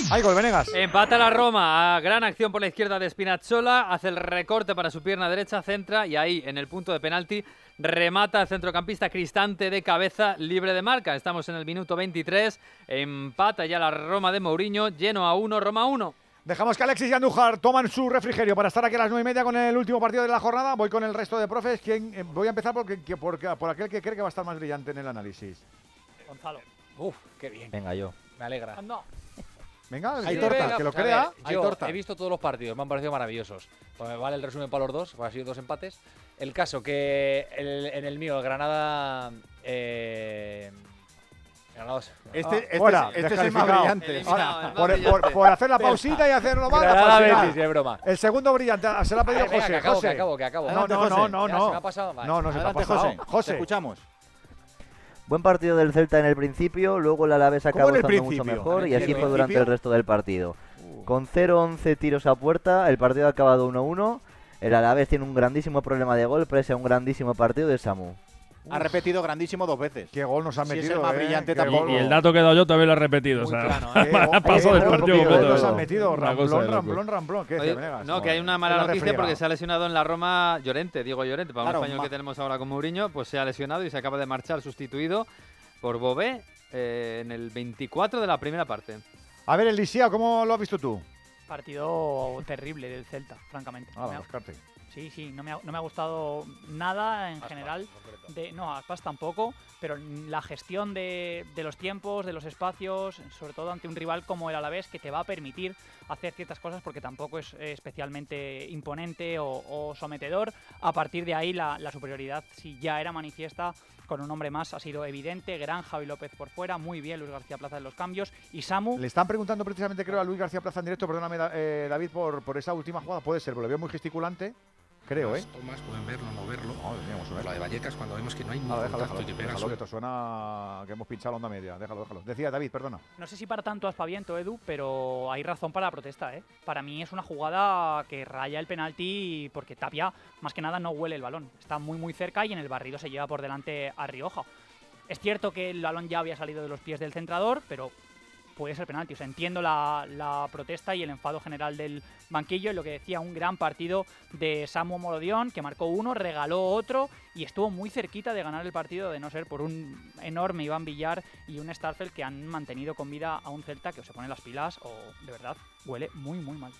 ¡Ay, gol, Venegas! Empata la Roma. a Gran acción por la izquierda de Spinazzola. Hace el recorte para su pierna derecha, centra y ahí en el punto de penalti remata el centrocampista Cristante de cabeza libre de marca. Estamos en el minuto 23. Empata ya la Roma de Mourinho. Lleno a 1, Roma 1. Dejamos que Alexis y Andújar toman su refrigerio para estar aquí a las nueve y media con el último partido de la jornada. Voy con el resto de profes. ¿Quién, eh, voy a empezar porque, que- porque- por aquel que cree que va a estar más brillante en el análisis. Gonzalo. Uf, qué bien. Venga, yo. Me alegra. Venga, Sí, hay torta, venga, que lo crea. ver, hay yo torta. he visto todos los partidos, me han parecido maravillosos. Pues me vale el resumen para los dos, pues ha sido dos empates. El caso que el- en el mío, el Granada. Eh, Este- Ah, este este es el más brillante. Eliminado, Ahora, el más por, por- brillante. por hacer la pausita y hacerlo mal. Granada final. Betis, es broma. El segundo brillante ah, se lo ha pedido Ay, venga, José. que acabo, José. que acabo, que acabo. No, no, no, no, Ya no. se me ha pasado. Vale. No, no se ha pasado. José. José. Te escuchamos. Buen partido del Celta en el principio, luego el Alavés acabó estando mucho mejor y ¿En así fue durante el resto del partido. Con 0-11 tiros a puerta, el partido ha acabado 1-1. El Alavés tiene un grandísimo problema de gol, pese a un grandísimo partido de Samu. Ha repetido grandísimo dos veces. Qué gol nos ha Si es metido. el más eh, brillante tampoco. Y el dato que he dado yo también lo he repetido. o sea, Qué gol, paso qué del partido completo. nos han metido. Ramblón, ramblón, ramblón. No, que hay una mala la noticia refriega. porque se ha lesionado en la Roma Llorente, Diego Llorente, para Claro, un español que tenemos ahora con Mourinho, pues se ha lesionado y se acaba de marchar sustituido por Bobé eh, en el 24 de la primera parte. A ver, el Lisia, ¿cómo lo has visto tú? Partido terrible del Celta, francamente. Ah, Me ha-. Sí, sí, no me ha, no me ha gustado nada en general. De, no, Aspas tampoco, pero la gestión de, de los tiempos, de los espacios, sobre todo ante un rival como el Alavés, que te va a permitir hacer ciertas cosas porque tampoco es eh, especialmente imponente o, o sometedor. A partir de ahí, la, la superioridad, si ya era manifiesta, con un hombre más ha sido evidente. Gran Javi López por fuera, muy bien Luis García Plaza en los cambios. Y Samu, Le están preguntando precisamente, creo, a Luis García Plaza en directo, perdóname, eh, David, por, por esa última jugada. Puede ser, pero lo veo muy gesticulante. Creo, ¿eh? Tomas pueden verlo o no verlo. No, teníamos una. La de Vallecas, cuando vemos que no hay Nada, déjalo, contacto déjalo, y que pega déjalo, que esto suena que hemos pinchado la onda media. Déjalo, déjalo. Decía David, perdona. No sé si para tanto aspaviento, Edu, pero hay razón para la protesta, ¿eh? Para mí es una jugada que raya el penalti porque Tapia, más que nada, no huele el balón. Está muy, muy cerca y en el barrido se lleva por delante a Rioja. Es cierto que el balón ya había salido de los pies del centrador, pero puede ser penalti. O sea, entiendo la, la protesta y el enfado general del banquillo y lo que decía, un gran partido de Samu Morodión, que marcó uno, regaló otro y estuvo muy cerquita de ganar el partido, de no ser por un enorme Iván Villar y un Starfelt que han mantenido con vida a un Celta que se pone las pilas o de verdad huele muy, muy mal.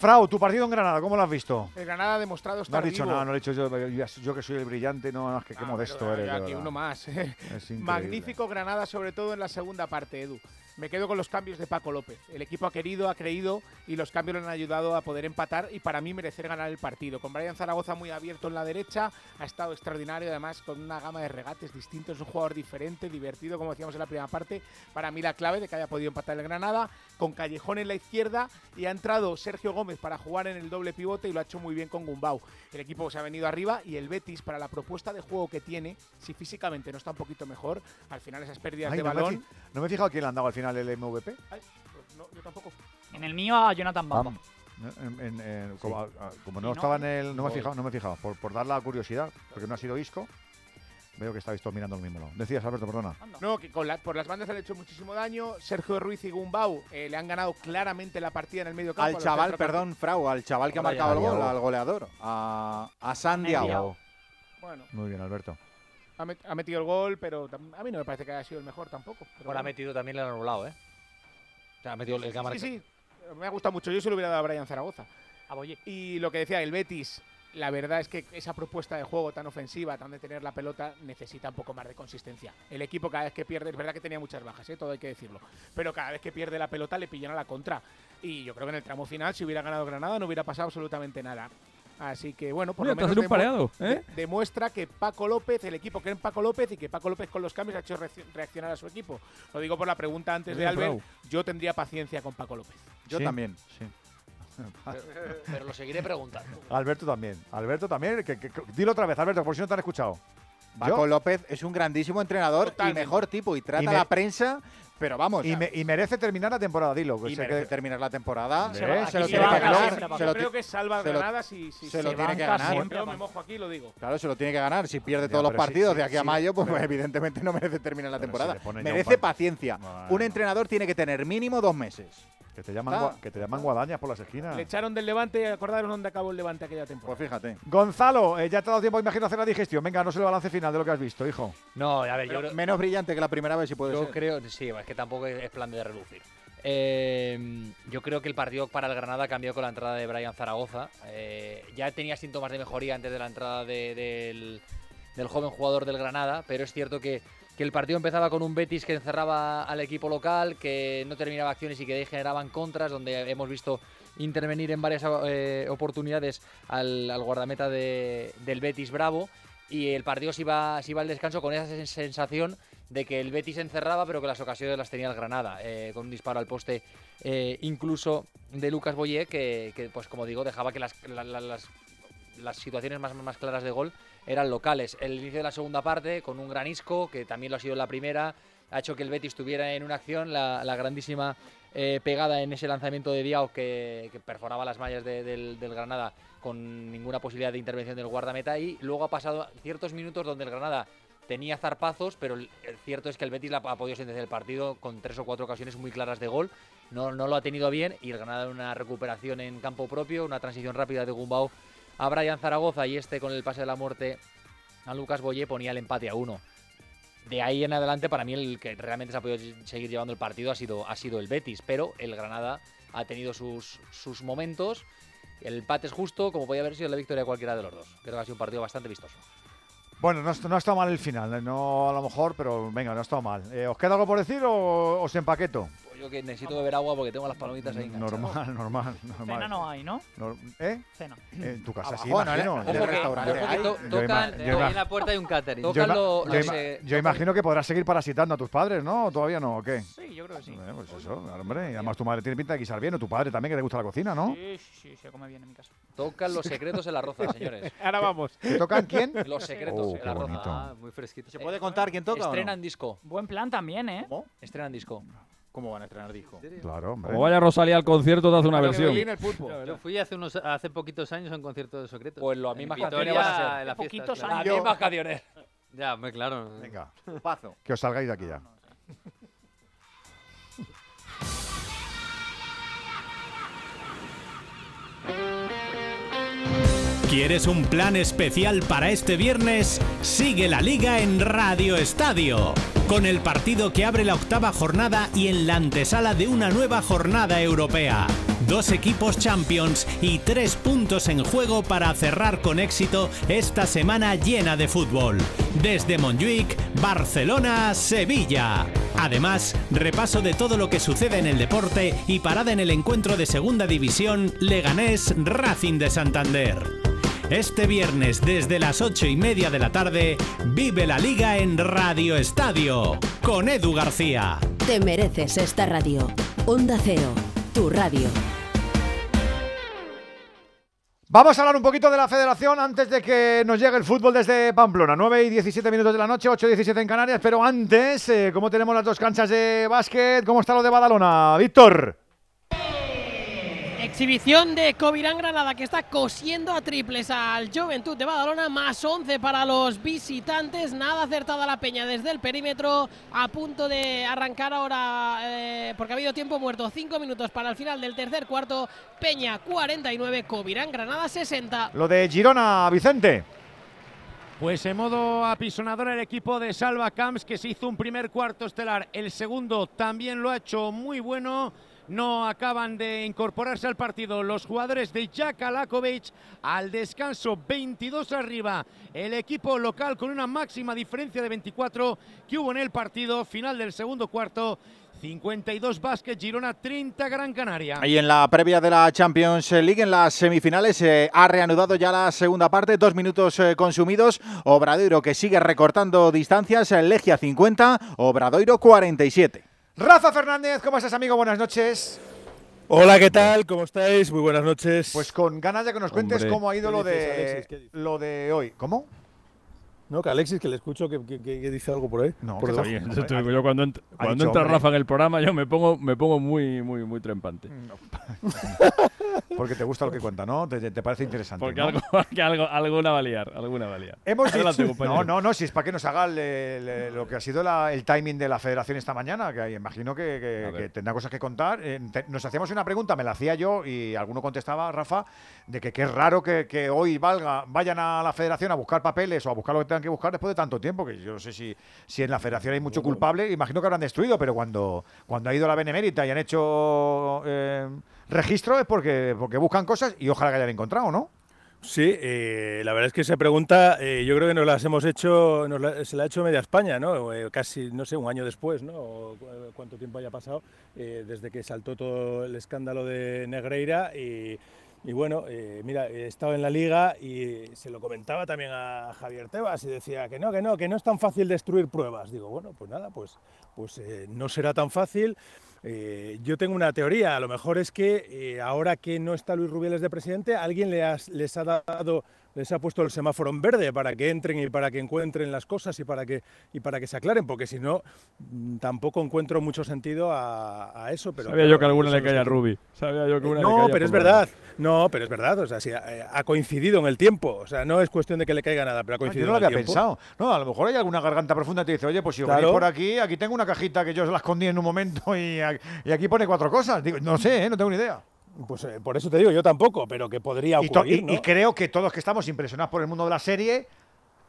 Frau, tu partido en Granada, ¿cómo lo has visto? El Granada ha demostrado No estar has dicho vivo. nada, no lo he dicho yo, yo, yo que soy el brillante, no, es que qué Ah, modesto pero eres. aquí uno más. Increíble. Magnífico Granada, sobre todo en la segunda parte, Edu. Me quedo con los cambios de Paco López. El equipo ha querido, ha creído y los cambios le han ayudado a poder empatar y para mí merecer ganar el partido. Con Brian Zaragoza muy abierto en la derecha, ha estado extraordinario, además con una gama de regates distintos, un jugador diferente, divertido, como decíamos en la primera parte. Para mí la clave de que haya podido empatar el Granada, con Callejón en la izquierda y ha entrado Sergio Gómez para jugar en el doble pivote y lo ha hecho muy bien con Gumbau. El equipo se ha venido arriba y el Betis, para la propuesta de juego que tiene, si físicamente no está un poquito mejor, al final esas pérdidas Ay, de no, balón. no me he fijado quién le han dado al final el MVP. Ay, pues no, yo tampoco. En el mío a Jonathan Bamba. En- en- en- como, a- a- como Y no, no, estaba en el. No me he fijado, no me he fijado. Por, por dar la curiosidad, porque no ha sido Isco. Veo que estáis todos mirando el mismo lado. Decías, Alberto, perdona. No, que con la- por las bandas le han hecho muchísimo daño. Sergio Ruiz y Gumbau eh, le han ganado claramente la partida en el medio campo. a Al los chaval, centrocampistas. perdón, Frau, al chaval que ha marcado el gol, al goleador, a, a Santiago. Bueno, Muy bien, Alberto. Ha, met- ha metido el gol, pero a mí no me parece que haya sido el mejor tampoco. pero Bueno, ha metido también el anulado, ¿eh? O sea, ha metido el ha Sí, sí, me ha gustado mucho. Yo se lo hubiera dado a Brian Zaragoza. A Boye. Y lo que decía, el Betis, la verdad es que esa propuesta de juego tan ofensiva, tan de tener la pelota, necesita un poco más de consistencia. El equipo cada vez que pierde, es verdad que tenía muchas bajas, ¿eh? todo hay que decirlo, pero cada vez que pierde la pelota le pillan a la contra. Y yo creo que en el tramo final, si hubiera ganado Granada, no hubiera pasado absolutamente nada. Así que bueno, por Mira, lo menos demu- pareado, ¿eh? de- demuestra que Paco López, el equipo cree en Paco López y que Paco López con los cambios ha hecho reacci- reaccionar a su equipo. Lo digo por la pregunta antes de Albert, yo tendría paciencia con Paco López. Yo Sí, también. Sí. Pero lo seguiré preguntando. [laughs] Alberto también. Alberto también. Que, que- que- dilo otra vez, Alberto, por si no te han escuchado. Paco Yo- López es un grandísimo entrenador Totalmente. y mejor tipo y trata Y a me- la prensa, pero vamos. y, me- y merece terminar la temporada, dilo. que y se merece terminar la temporada. Se lo tiene se que ganar. se lo creo que salva se lo- Granada si, si se lo tiene que ganar. siempre. Yo me mojo aquí y lo digo. Claro, se lo tiene que ganar. Si pierde Ya, todos los partidos sí, de aquí a mayo, pues pero- evidentemente no merece terminar la si temporada. merece paciencia. Bueno. Un entrenador tiene que tener mínimo dos meses. Que te llaman, Ah. que te llaman guadañas por las esquinas. Le echaron del Levante y acordaron dónde acabó el Levante aquella Pues temporada. fíjate. Gonzalo, eh, ya te ha dado tiempo, imagino, hacer la digestión. Venga, no sé el balance final de lo que has visto, hijo. No, a ver, yo creo, menos brillante que la primera vez, si puede yo ser. creo, sí, es que tampoco es plan de relucir. Eh, yo creo que el partido para el Granada cambió con la entrada de Brian Zaragoza. Eh, ya tenía síntomas de mejoría antes de la entrada de- del, del joven jugador del Granada, pero es cierto que, que el partido empezaba con un Betis que encerraba al equipo local, que no terminaba acciones y que ahí generaban contras, donde hemos visto intervenir en varias eh, oportunidades al, guardameta de- del Betis Bravo. Y el partido se iba, iba al descanso con esa sen- sensación de que el Betis encerraba, pero que las ocasiones las tenía el Granada, eh, con un disparo al poste eh, incluso de Lucas Boyé, que, pues como digo, dejaba que las, la- la- las, las situaciones más, más claras de gol eran locales. El inicio de la segunda parte, con un gran Isco, que también lo ha sido la primera, ha hecho que el Betis tuviera en una acción la, grandísima eh, pegada en ese lanzamiento de Diao que, perforaba las mallas de- del, Granada con ninguna posibilidad de intervención del guardameta y luego ha pasado ciertos minutos donde el Granada tenía zarpazos, pero el, cierto es que el Betis la ha podido sentenciar el partido con tres o cuatro ocasiones muy claras de gol. No, no lo ha tenido bien y el Granada una recuperación en campo propio, una transición rápida de Gumbau a Brian Zaragoza y este con el pase de la muerte a Lucas Boyé ponía el empate a uno. De ahí en adelante, para mí, el que realmente se ha podido seguir llevando el partido ha sido, ha sido el Betis, pero el Granada ha tenido sus, sus momentos. El empate es justo, como podía haber sido la victoria de cualquiera de los dos. Creo que ha sido un partido bastante vistoso. Bueno, no, no ha estado mal el final, eh, no a lo mejor, pero venga, no ha estado mal. Eh, ¿Os queda algo por decir o os empaqueto? Yo que necesito beber agua porque tengo las palomitas ahí. Normal, [laughs] normal, normal. Cena no hay, ¿no? Nor- ¿Eh? Cena. En tu casa sí, Abajo, ¿no? imagino. En el Yo- restaurante Ojo que hay. to- tocan, yo en la puerta hay un catering. Yo, Tocan ima- lo- yo los, ima- eh, yo imagino que podrás seguir parasitando a tus padres, ¿no? ¿O ¿Todavía no? ¿O qué? Sí, yo creo que sí. Eh, pues eso, hombre. Y además tu madre tiene pinta de guisar bien, o tu padre también, que te gusta la cocina, ¿no? Sí, sí, se come bien en mi casa. Tocan los secretos en la roza, [laughs] señores. [laughs] Ahora vamos. ¿Te tocan quién? Los secretos Oh, en la roza. Ah, muy fresquito. ¿Se puede contar quién toca? Estrenan disco. Buen plan también, ¿eh? ¿Cómo? Estrenan disco. ¿Cómo van a estrenar disco? Claro, hombre. Como vaya Rosalía al concierto, te hace una versión. Yo fui hace unos hace poquitos años a un concierto de Secretos. Pues lo En mismas canciones van a ser. la fiesta, Poquitos claro. Las años. mismas canciones. Ya, hombre, claro. Venga, Pazo. que os salgáis de aquí ya. ¿Quieres un plan especial para este viernes? Sigue la liga en Radio Estadio, con el partido que abre la octava jornada y en la antesala de una nueva jornada europea. dos equipos champions y tres puntos en juego para cerrar con éxito esta semana llena de fútbol. Desde Montjuic, Barcelona, Sevilla. Además, repaso de todo lo que sucede en el deporte y parada en el encuentro de Segunda División Leganés Racing de Santander. Este viernes desde las ocho y media de la tarde, vive la liga en Radio Estadio con Edu García. Te mereces esta radio. Onda Cero, tu radio. Vamos a hablar un poquito de la federación antes de que nos llegue el fútbol desde Pamplona. 9 y 17 minutos de la noche, 8 y 17 en Canarias. Pero antes, eh, ¿cómo tenemos las dos canchas de básquet? ¿Cómo está lo de Badalona? Víctor. Exhibición de Covirán Granada que está cosiendo a triples al Juventud de Badalona, más 11 para los visitantes. Nada acertada la peña desde el perímetro, a punto de arrancar ahora eh, porque ha habido tiempo muerto. 5 minutos para el final del tercer cuarto. Peña 49, Covirán Granada 60. Lo de Girona, Vicente. Pues en modo apisonador el equipo de Salva Camps que se hizo un primer cuarto estelar. El segundo también lo ha hecho muy bueno no acaban de incorporarse al partido los jugadores de Jack Alakovic al descanso 22 arriba el equipo local con una máxima diferencia de 24 que hubo en el partido final del segundo cuarto 52 Básquet Girona, 30 Gran Canaria. Y en la previa de la Champions League, en las semifinales, se ha reanudado ya la segunda parte, dos minutos eh, consumidos. Obradoiro que sigue recortando distancias, Legia 50, Obradoiro 47. Rafa Fernández, ¿cómo estás, amigo? Buenas noches. Hola, ¿qué tal? ¿Cómo estáis? Muy buenas noches. Pues con ganas de que nos cuentes Hombre. cómo ha ido ¿Qué lo de lo de hoy. ¿Cómo? No, que Alexis, que le escucho que, que- dice algo por ahí. No, por está bien. Yo, estoy- yo cuando, ent- cuando dicho, entra hombre. Rafa en el programa yo me pongo, me pongo muy, muy, muy trempante. [laughs] Porque te gusta lo que cuenta, ¿no? Te, te parece interesante. Porque ¿no? algo, [laughs] que algo, alguna va a liar, alguna va a liar. Hemos Adelante, dicho, no, no, no, si es para que nos haga el- el- lo que ha sido la- el timing de la federación esta mañana, que imagino que, tendrá cosas que contar. Eh, te- nos hacíamos una pregunta, me la hacía yo y alguno contestaba, Rafa, de que, es raro que, que hoy valga, vayan a la federación a buscar papeles o a buscar lo que tengan que buscar después de tanto tiempo, que yo no sé si, si en la federación hay mucho culpable, imagino que habrán destruido, pero cuando, cuando ha ido la Benemérita y han hecho eh, registro es porque, porque buscan cosas y ojalá que hayan encontrado, ¿no? Sí, eh, la verdad es que esa pregunta eh, yo creo que nos las hemos hecho, nos la- se la ha hecho media España, ¿no? Eh, casi, no sé, un año después, ¿no? O, eh, cuánto tiempo haya pasado eh, desde que saltó todo el escándalo de Negreira y, y bueno, eh, mira, he estado en la liga y se lo comentaba también a Javier Tebas y decía que no, que no, que no es tan fácil destruir pruebas. Digo, bueno, pues nada, pues, pues eh, no será tan fácil. Eh, yo tengo una teoría, a lo mejor es que eh, ahora que no está Luis Rubiales de presidente, alguien le has- les ha dado, les ha puesto el semáforo en verde para que entren y para que encuentren las cosas y para que, y para que se aclaren, porque si no, mm, tampoco encuentro mucho sentido a, a eso. Pero Sabía claro, yo que alguna le caía a Rubi. Sabía yo que una le no, caía pero es verdad. No, pero es verdad. O sea, sí, ha, ha coincidido en el tiempo. O sea, no es cuestión de que le caiga nada, pero ha Ah, coincidido Yo no lo había tiempo. pensado. No, a lo mejor hay alguna garganta profunda que te dice, oye, pues si Claro. venís por aquí, aquí tengo una cajita que yo os la escondí en un momento y, y aquí pone cuatro cosas. Digo, no sé, ¿eh? no tengo ni idea. Pues eh, por eso te digo, yo tampoco, pero que podría ocurrir, y- ¿no? y creo que todos que estamos impresionados por el mundo de la serie,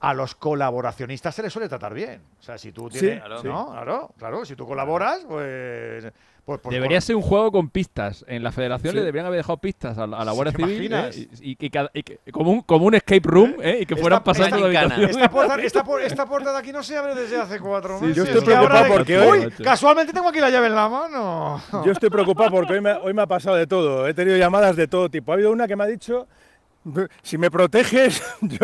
a los colaboracionistas se les suele tratar bien. O sea, si tú Sí, tienes. claro. ¿no? Claro, claro, si tú colaboras, pues. pues, pues Debería con- ser un juego con pistas. En la federación Sí. le deberían haber dejado pistas a la, a la Sí, Guardia ¿te Civil? ¿eh? y, y como, un, como un escape room ¿eh? y que fueran Esta- pasando de esta- habitación. Esta puerta, esta, esta puerta de aquí no se abre desde hace cuatro Sí, meses. yo estoy preocupado de- porque hoy- Uy, casualmente tengo aquí la llave en la mano. Yo estoy preocupado porque hoy me, hoy me ha pasado de todo. He tenido llamadas de todo tipo. Ha habido una que me ha dicho. [laughs] Si me proteges, [laughs] yo,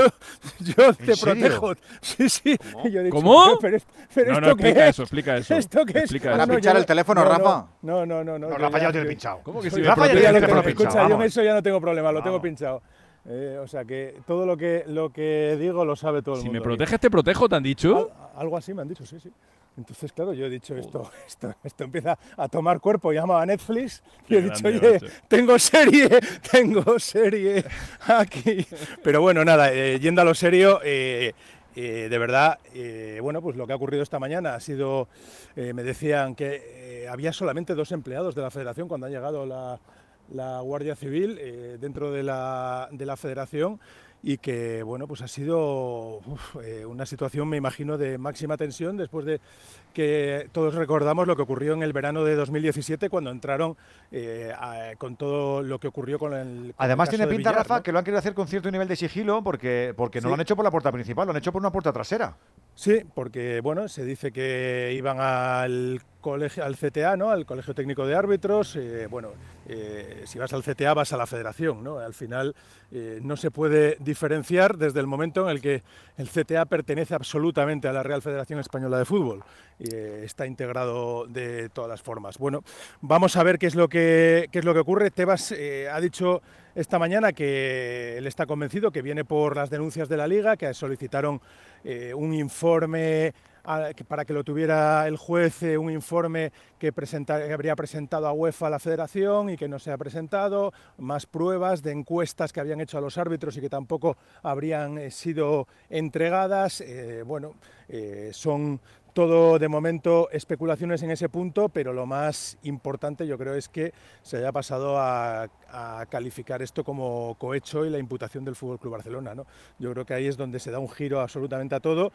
yo te serio? protejo. Sí, sí. Y yo he dicho, ¿Cómo? Pero, pero No, no, ¿esto explica es? eso, explica eso. ¿Esto qué es? Explica No, eso. no, pinchar yo- el teléfono, no, no, Rafa? No, no, no. no, Rafa ya lo tiene pinchado. ¿Cómo que si me ya el tengo- teléfono Escucha, pinchado? yo en eso ya no tengo problema, lo tengo pinchado. Eh, o sea que todo lo que, lo que digo lo sabe todo el Si mundo. me aquí. proteges, te protejo, ¿te han dicho? Al- algo así me han dicho, sí, sí. Entonces, claro, yo he dicho esto, [laughs] esto, esto empieza a tomar cuerpo, llama a Netflix y Qué he dicho, oye, macho. tengo serie, [laughs] tengo serie aquí. Pero bueno, nada, eh, yendo a lo serio, eh, eh, de verdad, eh, bueno, pues lo que ha ocurrido esta mañana ha sido, me decían que había solamente dos empleados de la federación cuando ha llegado la, la Guardia Civil dentro de la, de la federación y que bueno pues ha sido uf, eh, una situación me imagino de máxima tensión después de que todos recordamos lo que ocurrió en el verano de 2017 cuando entraron eh, a- con todo lo que ocurrió con el con Además el tiene caso pinta, Villar, Rafa, ¿no? que lo han querido hacer con cierto nivel de sigilo porque, porque no Sí. lo han hecho por la puerta principal, lo han hecho por una puerta trasera. Sí, porque bueno, se dice que iban al colegio, al CTA, ¿no? Al Colegio Técnico de Árbitros. eh, bueno, eh, si vas al CTA vas a la Federación, ¿no? Al final eh, no se puede diferenciar desde el momento en el que el CTA pertenece absolutamente a la Real Federación Española de Fútbol eh, está integrado de todas las formas. Bueno, vamos a ver qué es lo que qué es lo que ocurre. Tebas eh, ha dicho esta mañana que él está convencido que viene por las denuncias de la Liga, que solicitaron un informe para que lo tuviera el juez, eh, un informe que, habría presentado a UEFA la federación y que no se ha presentado, más pruebas de encuestas que habían hecho a los árbitros y que tampoco habrían eh, sido entregadas. Eh, bueno, son todo de momento especulaciones en ese punto, pero lo más importante yo creo es que se haya pasado a, a calificar esto como cohecho y la imputación del Fútbol Club Barcelona. ¿no? Yo creo que ahí es donde se da un giro absolutamente a todo.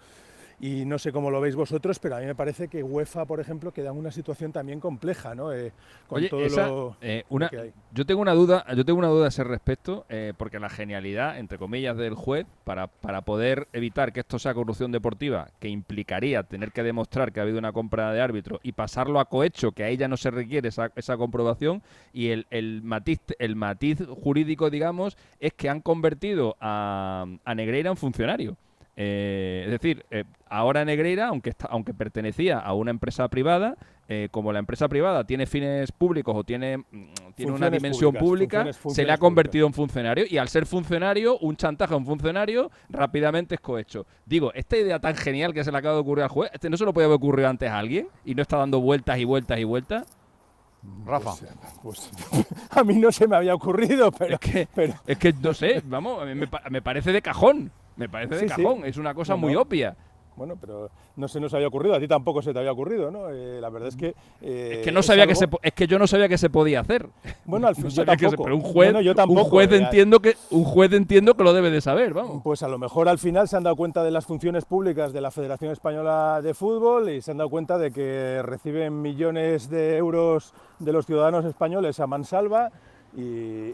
Y no sé cómo lo veis vosotros, pero a mí me parece que UEFA, por ejemplo, queda en una situación también compleja, ¿no? Eh, con Oye, todo esa, lo, eh, lo que hay. yo tengo una duda, yo tengo una duda a ese respecto, eh, porque la genialidad, entre comillas, del juez para, para poder evitar que esto sea corrupción deportiva, que implicaría tener que demostrar que ha habido una compra de árbitro y pasarlo a cohecho, que ahí ya no se requiere esa, esa comprobación, y el, el matiz, el matiz jurídico, digamos, es que han convertido a, a Negreira en funcionario. Eh, es decir, eh, ahora Negreira, aunque, está- aunque pertenecía a una empresa privada, eh, como la empresa privada tiene fines públicos o tiene, mm, tiene una dimensión públicas, pública, funciones- se le ha convertido en funcionario y al ser funcionario, un chantaje a un funcionario rápidamente es cohecho. Digo, esta idea tan genial que se le acaba de ocurrir al juez, este no se lo podía haber ocurrido antes a alguien y no está dando vueltas y vueltas y vueltas. Rafa. Pues, [laughs] a mí no se me había ocurrido, pero... Es que, pero es que no sé, vamos, a mí me, pa- me parece de cajón. Me parece de sí. cajón, es una cosa No, muy no. obvia. Bueno, pero no se nos había ocurrido, a ti tampoco se te había ocurrido, ¿no? Eh, la verdad es que... eh, Es que no sabía que se es que yo no sabía que se podía hacer. Bueno, al [laughs] No fin, yo sabía que se- tampoco. pero un juez, Bueno, yo tampoco, un juez eh, entiendo que un juez entiendo que lo debe de saber, vamos. Pues a lo mejor al final se han dado cuenta de las funciones públicas de la Federación Española de Fútbol y se han dado cuenta de que reciben millones de euros de los ciudadanos españoles a mansalva y,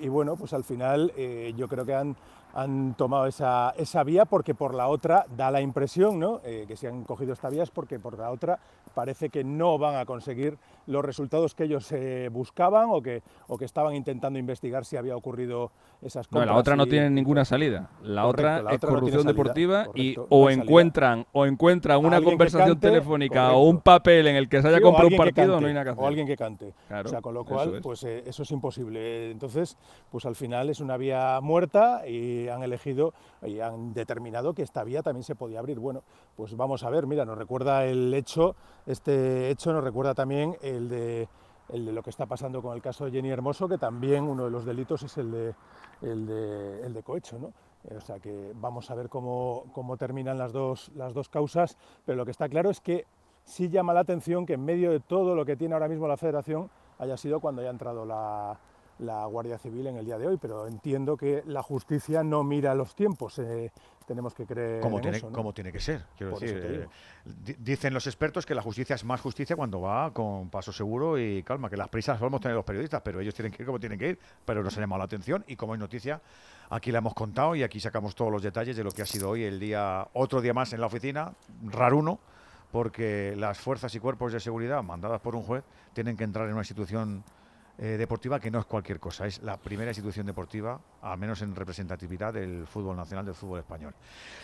y bueno, pues al final eh, yo creo que han, han tomado esa, esa vía porque por la otra da la impresión ¿no? Eh, que se han cogido esta vía es porque por la otra parece que no van a conseguir los resultados que ellos eh, buscaban o que, o que estaban intentando investigar si había ocurrido esas No, compras. la otra no tiene ninguna salida. La Correcto, otra la es otra no corrupción deportiva y o no encuentran o encuentran una conversación cante, telefónica correcto. o un papel en el que se haya Sí, comprado un partido, cante, no hay nada que hacer. O alguien que cante. Claro, o sea, con lo cual, es. pues eh, eso es imposible. Entonces, pues al final es una vía muerta y han elegido y han determinado que esta vía también se podía abrir. Bueno, pues vamos a ver, mira, nos recuerda el hecho, este hecho nos recuerda también el de lo que está pasando con el caso de Jenny Hermoso, que también uno de los delitos es el de, el de, cohecho, ¿no? O sea que vamos a ver cómo, terminan las dos causas, pero lo que está claro es que sí llama la atención que en medio de todo lo que tiene ahora mismo la federación haya sido cuando haya entrado la, la Guardia Civil en el día de hoy, pero entiendo que la justicia no mira los tiempos, eh, tenemos que creer Como en tiene, eso, ¿no? como tiene que ser. Quiero Por decir, eso te eh, dicen los expertos que la justicia es más justicia cuando va con paso seguro y calma, que las prisas solemos tener los periodistas, pero ellos tienen que ir como tienen que ir, pero nos ha llamado la atención y como es noticia, aquí la hemos contado y aquí sacamos todos los detalles de lo que ha sido hoy el día, otro día más en la oficina, raruno, porque las fuerzas y cuerpos de seguridad mandadas por un juez tienen que entrar en una institución eh, deportiva que no es cualquier cosa, es la primera institución deportiva, al menos en representatividad del fútbol nacional, del fútbol español.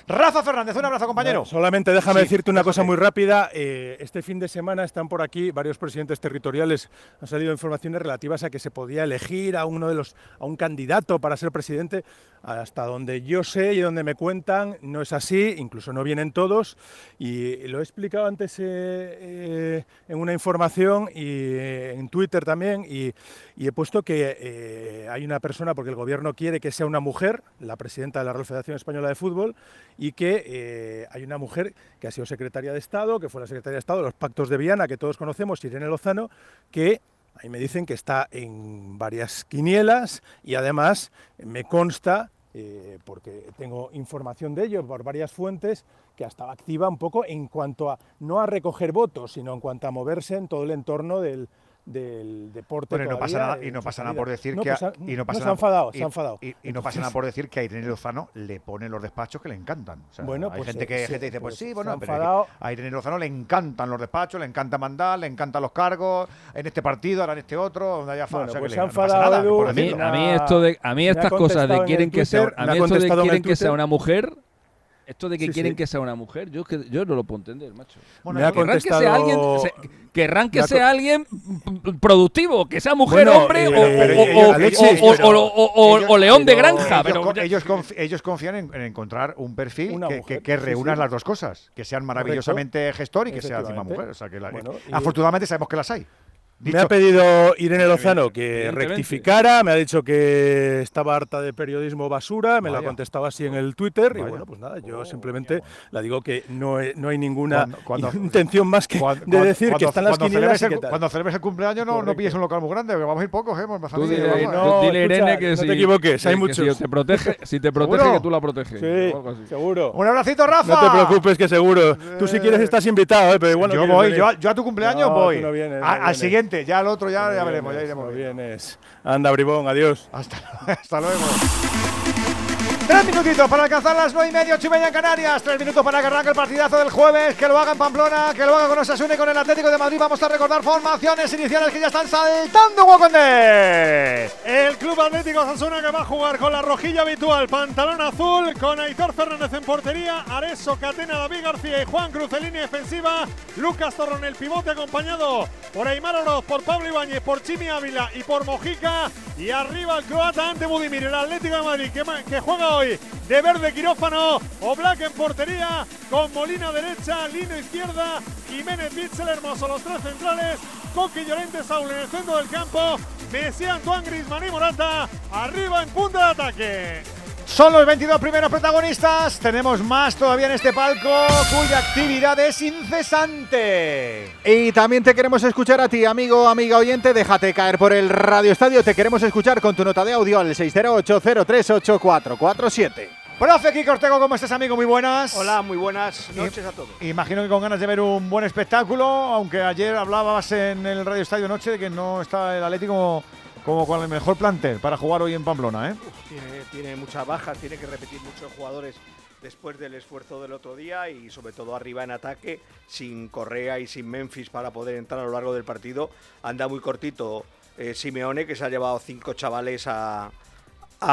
Rafa Fernández, un abrazo compañero. No, solamente déjame Sí, decirte una cosa muy rápida. Eh, este fin de semana están por aquí varios presidentes territoriales. Han salido informaciones relativas a que se podía elegir a uno de los a un candidato para ser presidente. Hasta donde yo sé y donde me cuentan, no es así. Incluso no vienen todos. Y lo he explicado antes eh, en una información y en Twitter también. Y, y he puesto que eh, hay una persona porque el gobierno quiere que sea una mujer, la presidenta de la Real Federación Española de Fútbol y que eh, hay una mujer que ha sido secretaria de Estado, que fue la secretaria de Estado de los pactos de Viana, que todos conocemos, Irene Lozano, que Ahí me dicen que está en varias quinielas y además me consta, eh, porque tengo información de ello por varias fuentes, que estaba activa un poco en cuanto a, no a recoger votos, sino en cuanto a moverse en todo el entorno del, del deporte. Bueno, y no pasa nada, y en no su pasa nada salida. por decir No, que pues, y no no, pasa se nada- enfadado, y- se ha enfadado. Y, y no pasa nada por decir que a Irene Lozano le ponen los despachos que le encantan. O sea, Bueno, hay pues, gente eh, que sí, gente dice, pues pues, sí, bueno, pero a Irene Lozano le encantan los despachos, le encanta mandar, le encantan los cargos, en este partido, ahora en este otro, donde haya Bueno, o sea, pues se ha le- no pasa enfadado, nada, Edu, por A mí, decirlo. a mí esto de, a mí estas cosas de en quieren que sea, a mí esto de quieren que sea una mujer, esto de que Sí, quieren sí. que sea una mujer, yo que yo no lo puedo entender, macho. Bueno, Me ha querrán que sea alguien, se- querrán que me ha sea alguien productivo, que sea mujer, Bueno, hombre o- león de granja, ellos, pero ellos, confi- ellos confían en, en encontrar un perfil que, mujer, que- reúna sí. las dos cosas, que sean maravillosamente gestor y que sea encima mujer. O sea, que la- Bueno, y- afortunadamente sabemos que las hay. Me ha pedido Irene Lozano que rectificara, me ha dicho que estaba harta de periodismo basura, me lo ha Vaya. contestado así en el Twitter y Vaya. bueno, pues nada, yo simplemente la digo que no, he- no hay ninguna Cuando- cuando- intención más que Cuando- de decir que están las cuando quinielas celebres y el, qué tal. cuando celebres el cumpleaños no, no pilles un local muy grande, porque vamos a ir pocos, ¿eh? Más Tú dile, ¿eh? no, dile, escucha, Irene, que no si, te equivoques, hay que- que muchos. si te protege, si te protege, ¿Seguro? que tú la proteges. Sí, o algo así. seguro. Un abracito, Rafa. No te preocupes, que seguro. Tú si quieres estás invitado, ¿eh? pero igual no yo voy, yo, a- yo a tu cumpleaños voy. al vienes. Siguiente, ya al otro ya, veremos, ya iremos. vienes. Anda, bribón, adiós. Hasta, [laughs] hasta luego. Tres minutitos para alcanzar las nueve y media, ocho y media en Canarias. Tres minutos para que arranque el partidazo del jueves. Que lo haga en Pamplona, que lo haga con Osasuna y con el Atlético de Madrid. Vamos a recordar formaciones iniciales que ya están saltando Guaconde. El Club Atlético Osasuna que va a jugar con la rojilla habitual, pantalón azul, con Aitor Fernández en portería, Areso, Catena, David García y Juan Cruz en línea defensiva, Lucas Torrón el pivote acompañado por Aymar Oroz, por Pablo Ibáñez, por Chimi Ávila y por Mojica, y arriba el croata ante Budimir, el Atlético de Madrid que, ma- que juega de verde quirófano, o Black en portería, con Molina derecha, Lino izquierda, Jiménez Bitzel Hermoso, los tres centrales, Coqui Llorente Saúl el centro del campo, Messi Antoine Griezmann y Morata, arriba en punta de ataque. Son los 22 primeros protagonistas. Tenemos más todavía en este palco, cuya actividad es incesante. Y también te queremos escuchar a ti, amigo, amiga oyente. Déjate caer por el Radio Estadio. Te queremos escuchar con tu nota de audio al 608-038447. Profe Kiko Ortego, ¿cómo estás, amigo? Muy buenas. Hola, muy buenas noches a todos. Imagino que con ganas de ver un buen espectáculo, aunque ayer hablabas en el Radio Estadio Noche de que no está el Atlético como con el mejor plantel para jugar hoy en Pamplona, ¿eh? Tiene, muchas bajas, tiene que repetir muchos jugadores después del esfuerzo del otro día y sobre todo arriba en ataque, sin Correa y sin Memphis para poder entrar a lo largo del partido. Anda muy cortito eh, Simeone, que se ha llevado cinco chavales a,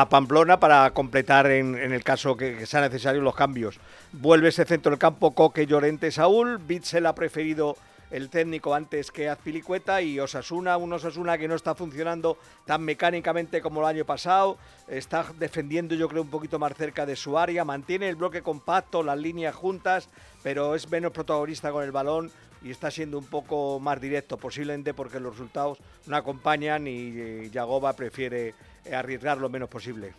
Pamplona para completar en, el caso que, que sea necesario los cambios. Vuelve ese centro del campo Coque Llorente Saúl, Bitzel ha preferido el técnico antes que Azpilicueta y Osasuna, un Osasuna que no está funcionando tan mecánicamente como el año pasado, está defendiendo yo creo un poquito más cerca de su área, mantiene el bloque compacto, las líneas juntas, pero es menos protagonista con el balón y está siendo un poco más directo, posiblemente porque los resultados no acompañan y eh, Yagoba prefiere eh, arriesgar lo menos posible.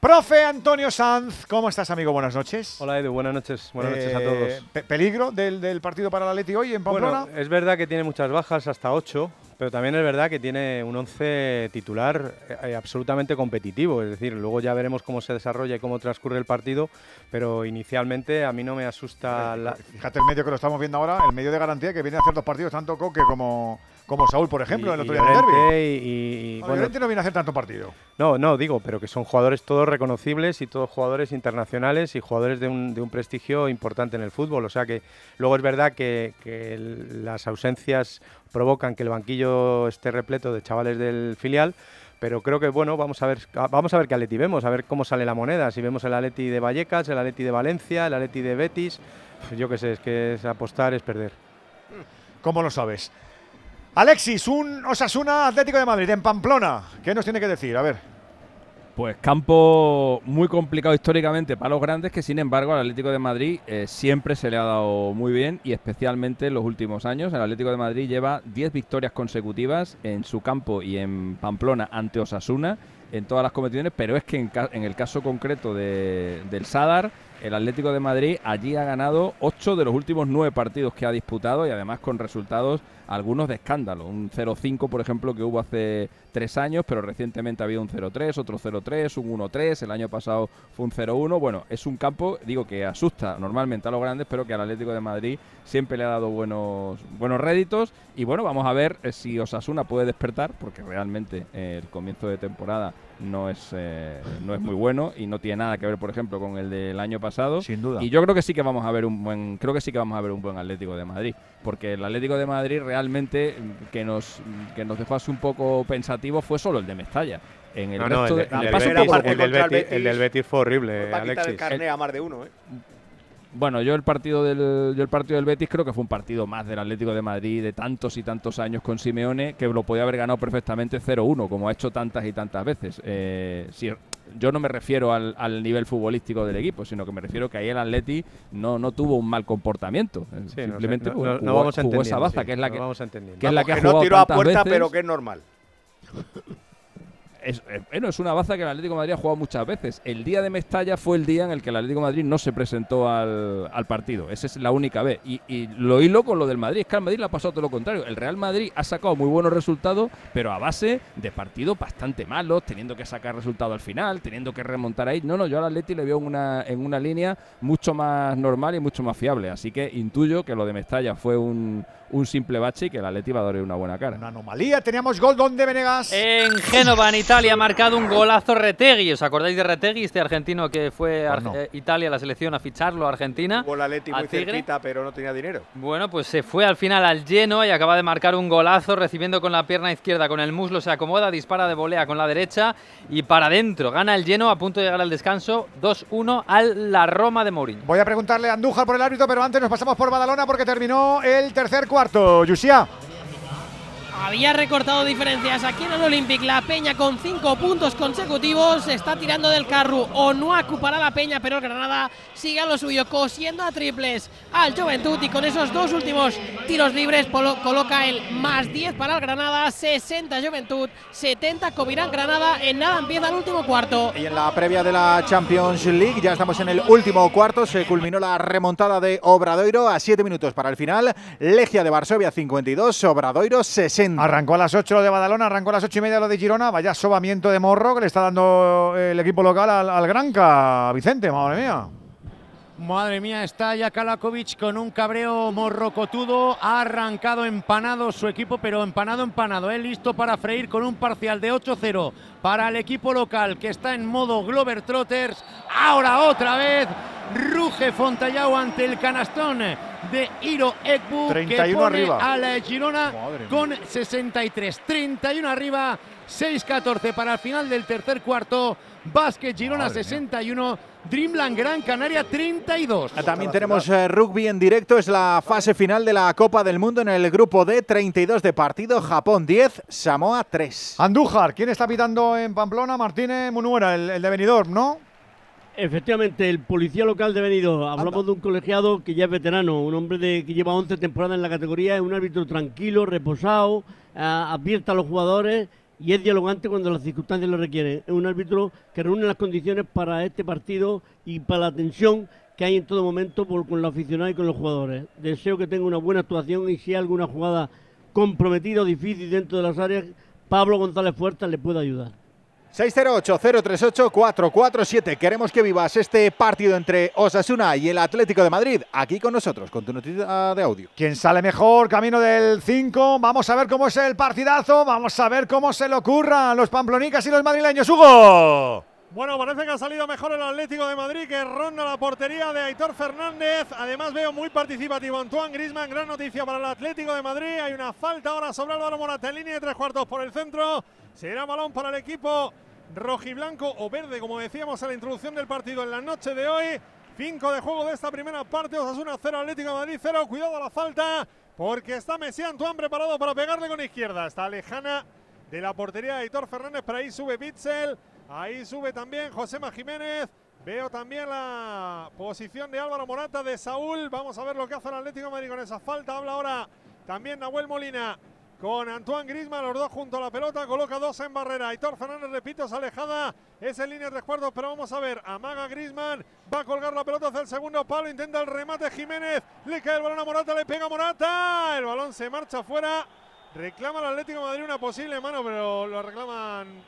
Profe Antonio Sanz, ¿cómo estás, amigo? Buenas noches. Hola Edu, buenas noches, buenas noches a Eh, todos. pe- ¿Peligro del, del partido para el Atleti hoy en Pamplona? Bueno, es verdad que tiene muchas bajas, hasta 8, pero también es verdad que tiene un 11 titular eh, absolutamente competitivo. Es decir, luego ya veremos cómo se desarrolla y cómo transcurre el partido, pero inicialmente a mí no me asusta la... Fíjate el medio que lo estamos viendo ahora, el medio de garantía que viene a hacer dos partidos, tanto Coque como, como Saúl, por ejemplo, y- el otro día en el derbi. y- y- Bueno, no viene a hacer tanto partido. No, no, digo, pero que son jugadores todos reconocibles y todos jugadores internacionales y jugadores de un, de un prestigio importante en el fútbol. O sea que luego es verdad que, las ausencias provocan que el banquillo esté repleto de chavales del filial. Pero creo que bueno, vamos a ver, vamos a ver qué Atleti vemos, a ver cómo sale la moneda. Si vemos el Atleti de Vallecas, el Atleti de Valencia, el Atleti de Betis, yo qué sé, es que es apostar es perder. ¿Cómo lo sabes? Alexis, un Osasuna Atlético de Madrid en Pamplona. ¿Qué nos tiene que decir? A ver. Pues campo muy complicado históricamente para los grandes, que sin embargo al Atlético de Madrid eh, siempre se le ha dado muy bien y especialmente en los últimos años. El Atlético de Madrid lleva 10 victorias consecutivas en su campo y en Pamplona ante Osasuna en todas las competiciones, pero es que en, en el caso concreto de- del Sadar, el Atlético de Madrid allí ha ganado 8 de los últimos 9 partidos que ha disputado y además con resultados algunos de escándalo. Un 0-5, por ejemplo, que hubo hace tres años, pero recientemente había un 0-3, otro 0-3, un 1-3, el año pasado fue un 0-1. Bueno, es un campo, digo, que asusta normalmente a los grandes, pero que al Atlético de Madrid siempre le ha dado buenos, buenos réditos. Y bueno, vamos a ver eh, si Osasuna puede despertar, porque realmente eh, el comienzo de temporada no es, eh, no es muy bueno y no tiene nada que ver, por ejemplo, con el del año pasado. Sin duda. Y yo creo que sí que vamos a ver un buen, creo que sí que vamos a ver un buen Atlético de Madrid, porque el Atlético de Madrid realmente mm, que nos que nos dejó así un poco pensativo fue solo el de Mestalla. En el No, no, resto el, de- el el el Betis- el del Betis fue horrible, Alexis. carné a más de uno, ¿eh? Bueno, yo el partido del yo el partido del Betis creo que fue un partido más del Atlético de Madrid de tantos y tantos años con Simeone que lo podía haber ganado perfectamente 0-1 como ha hecho tantas y tantas veces. Eh, si- yo no me refiero al, al nivel futbolístico del equipo, sino que me refiero que ahí el Atleti no, no tuvo un mal comportamiento. Eh, Sí, no sé, Simplemente no- vamos jugó esa baza sí, que es la no que, que es la Vamos, que ha que no tiró a puerta, veces. pero que es normal. Es, eh, bueno, es una baza que el Atlético Madrid ha jugado muchas veces. El día de Mestalla fue el día en el que el Atlético Madrid no se presentó al, partido. Esa es la única vez. Y, y lo hilo con lo del Madrid. Es que al Madrid le ha pasado todo lo contrario. El Real Madrid ha sacado muy buenos resultados, pero a base de partidos bastante malos, teniendo que sacar resultado al final, teniendo que remontar ahí. No, no, yo al Atleti le veo en una, en una línea mucho más normal y mucho más fiable. Así que intuyo que lo de Mestalla fue un, un simple bache y que el Atleti va a dar una buena cara. Una anomalía. Teníamos gol donde Venegas. En Génova, en Italia, ha marcado un golazo Retegui. ¿Os acordáis de Retegui, este argentino que fue a Pues no. Eh, Italia, la selección, a ficharlo a Argentina? Atleti muy Tigre? cerquita, pero no tenía dinero. Bueno, pues se fue al final al lleno y acaba de marcar un golazo, recibiendo con la pierna izquierda, con el muslo se acomoda, dispara de volea con la derecha y para adentro. Gana el lleno a punto de llegar al descanso, 2-1 al la Roma de Mourinho. Voy a preguntarle a Andújar por el árbitro, pero antes nos pasamos por Badalona porque terminó el tercer cuarto. Yusia. Había recortado diferencias aquí en el Olympic. La Peña con cinco puntos consecutivos está tirando del carro. Onuaku para la Peña, pero el Granada sigue a lo suyo, cosiendo a triples al Juventud y con esos dos últimos tiros libres coloca el más 10 para el Granada, 60 Juventud, 70 Covirán Granada. En nada empieza el último cuarto. Y en la previa de la Champions League, ya estamos en el último cuarto, se culminó la remontada de Obradoiro a 7 minutos para el final. Legia de Varsovia 52, Obradoiro 60. Arrancó a las 8 lo de Badalona, arrancó a las 8 y media lo de Girona. Vaya sobamiento de morro que le está dando el equipo local al, al Granca. Vicente, madre mía. Madre mía, está ya Kalakovic con un cabreo morrocotudo. Ha arrancado empanado su equipo, pero empanado, empanado. ¿eh? Listo para freír con un parcial de 8-0 para el equipo local que está en modo Glover Trotters. Ahora otra vez ruge Fontallao ante el canastón de Iro Ekbu que 31 pone arriba. al Girona Madre mía. con 63. 31 arriba, 6-14 para el final del tercer cuarto. Básquet Girona Madre mía. 61, Dreamland Gran Canaria 32. También tenemos eh, rugby en directo, es la fase final de la Copa del Mundo en el grupo D, 32 de partido, Japón 10, Samoa 3. Andújar, ¿quién está pitando en Pamplona? Martínez Munuera, el, el de Benidorm, ¿no? Efectivamente, el policía local de Benidorm. Hablamos de un colegiado que ya es veterano, un hombre de, que lleva 11 temporadas en la categoría, es un árbitro tranquilo, reposado, ah, advierte a los jugadores y es dialogante cuando las circunstancias lo requieren. Es un árbitro que reúne las condiciones para este partido y para la tensión que hay en todo momento por- con los aficionados y con los jugadores. Deseo que tenga una buena actuación y si hay alguna jugada comprometida o difícil dentro de las áreas, Pablo González Fuertes le puede ayudar. 608-038-447. Queremos que vivas este partido entre Osasuna y el Atlético de Madrid. Aquí con nosotros, con tu noticia de audio. ¿Quién sale mejor? Camino del 5. Vamos a ver cómo es el partidazo. Vamos a ver cómo se le ocurran los pamplonicas y los madrileños. ¡Hugo! Bueno, parece que ha salido mejor el Atlético de Madrid que ronda la portería de Aitor Fernández. Además veo muy participativo Antoine Grisman. Gran noticia para el Atlético de Madrid. Hay una falta ahora sobre Álvaro Morata en línea de tres cuartos por el centro. Será balón para el equipo rojiblanco o verde, como decíamos en la introducción del partido en la noche de hoy. Cinco de juego de esta primera parte. Osasuna 0, Atlético Madrid 0. Cuidado a la falta porque está Messi Antoine preparado para pegarle con izquierda. Está lejana de la portería de Aitor Fernández, pero ahí sube Bitzel. Ahí sube también Josema Jiménez. Veo también la posición de Álvaro Morata, de Saúl. Vamos a ver lo que hace el Atlético Madrid con esa falta. Habla ahora también Nahuel Molina con Antoine Grisman, los dos junto a la pelota, coloca dos en barrera. Aitor Fernández, repito, es alejada, es en línea de recuerdo, pero vamos a ver, amaga Grisman, va a colgar la pelota hacia el segundo palo, intenta el remate Jiménez, le cae el balón a Morata, le pega Morata, el balón se marcha fuera, reclama el Atlético de Madrid una posible mano, pero lo reclaman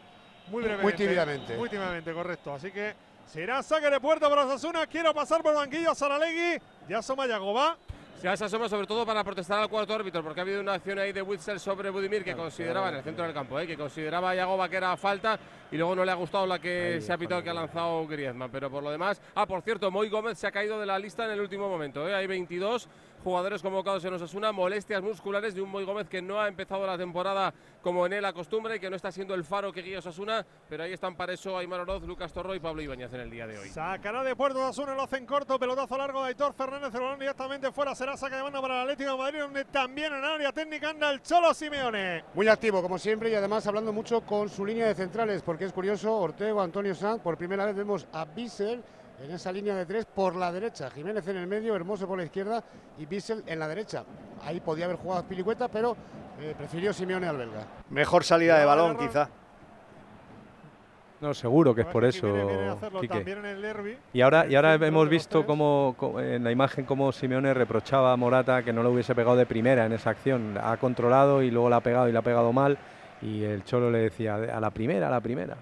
muy brevemente. Muy tímidamente. Muy tímidamente, correcto, así que será saque de puerta para Osasuna, quiero pasar por banquillo a Saralegui, ya asoma Yagoba. Ya se asoma sobre todo para protestar al cuarto árbitro, porque ha habido una acción ahí de Witzel sobre Budimir que consideraba en el centro del campo, ¿eh? que consideraba a Yagoba que era falta y luego no le ha gustado la que se ha pitado que ha lanzado Griezmann. Pero por lo demás, ah, por cierto, Moy Gómez se ha caído de la lista en el último momento. ¿eh? Hay 22 jugadores convocados en Osasuna, molestias musculares de un Moy Gómez que no ha empezado la temporada como en él acostumbra y que no está siendo el faro que guía Osasuna, pero ahí están para eso Aymar Oroz, Lucas Torro y Pablo Ibáñez en el día de hoy. Sacará de puerto Osasuna, lo hacen corto, pelotazo largo de Aitor Fernández, el balón directamente fuera, será saca de mano para el Atlético de Madrid, donde también en área técnica anda el Cholo Simeone. Muy activo, como siempre, y además hablando mucho con su línea de centrales, porque es curioso, Ortego, Antonio Sanz, por primera vez vemos a Bissell en esa línea de tres por la derecha, Jiménez en el medio, Hermoso por la izquierda y Bissell en la derecha. Ahí podía haber jugado Pilicueta, pero eh, prefirió Simeone al belga. Mejor salida de balón, quizá. No, seguro que es por eso, Quique. Y ahora, y ahora hemos visto cómo, co- en la imagen cómo Simeone reprochaba a Morata que no lo hubiese pegado de primera en esa acción. Ha controlado y luego la ha pegado y la ha pegado mal. Y el Cholo le decía, a la primera, a la primera.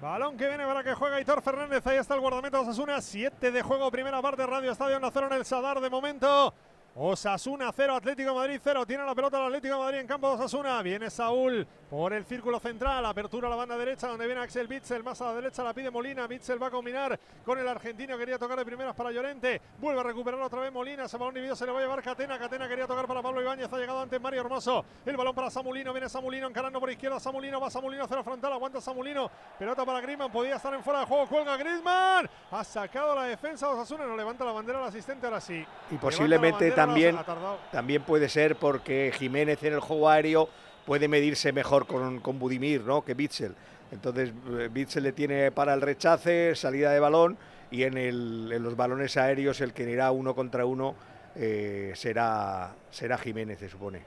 Balón que viene para que juega Aitor Fernández. Ahí está el guardameta de Osasuna. 7 de juego, primera parte, Radio Estadio Onda Cero en el Sadar de momento. Osasuna 0, Atlético de Madrid 0. Tiene la pelota el Atlético de Madrid en campo de Osasuna. Viene Saúl por el círculo central. Apertura a la banda derecha donde viene Axel Bitzel. Más a la derecha la pide Molina. Bitzel va a combinar con el argentino. Quería tocar de primeras para Llorente. Vuelve a recuperar otra vez Molina. Ese balón dividido se le va a llevar Catena. Catena quería tocar para Pablo Ibáñez. Ha llegado antes Mario Hermoso. El balón para Samulino. Viene Samulino encarando por izquierda. Samulino va Samulino hacia la frontal. Aguanta Samulino. Pelota para Griezmann. Podía estar en fuera de juego. Cuelga Griezmann. Ha sacado la defensa de Osasuna. No levanta la bandera al asistente ahora sí. Y posiblemente también, también puede ser porque Jiménez en el juego aéreo puede medirse mejor con, con Budimir ¿no? que Bitzel. Entonces eh, Bitzel le tiene para el rechace, salida de balón y en, el- en los balones aéreos el que irá uno contra uno eh, será, será Jiménez, se supone.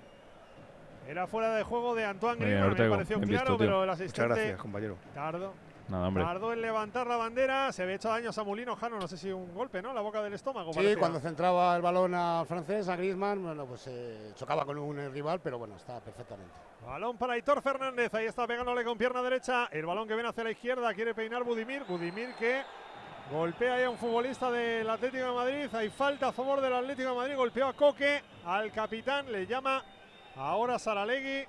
Era fuera de juego de Antoine Griezmann. Me pareció claro, visto, pero el Muchas asistente gracias, compañero. tardó. Nada, hombre. Tardó en levantar la bandera. Se había hecho daño a Samulino Jano. No sé si un golpe, ¿no? La boca del estómago. Sí, parecía. cuando centraba el balón al francés, a Griezmann, bueno, pues eh, chocaba con un rival, pero bueno, está perfectamente. Balón para Aitor Fernández. Ahí está pegándole con pierna derecha. El balón que viene hacia la izquierda. Quiere peinar Budimir. Budimir que golpea ahí a un futbolista del Atlético de Madrid. Hay falta a favor del Atlético de Madrid. Golpeó a Coque. Al capitán le llama ahora Saralegui.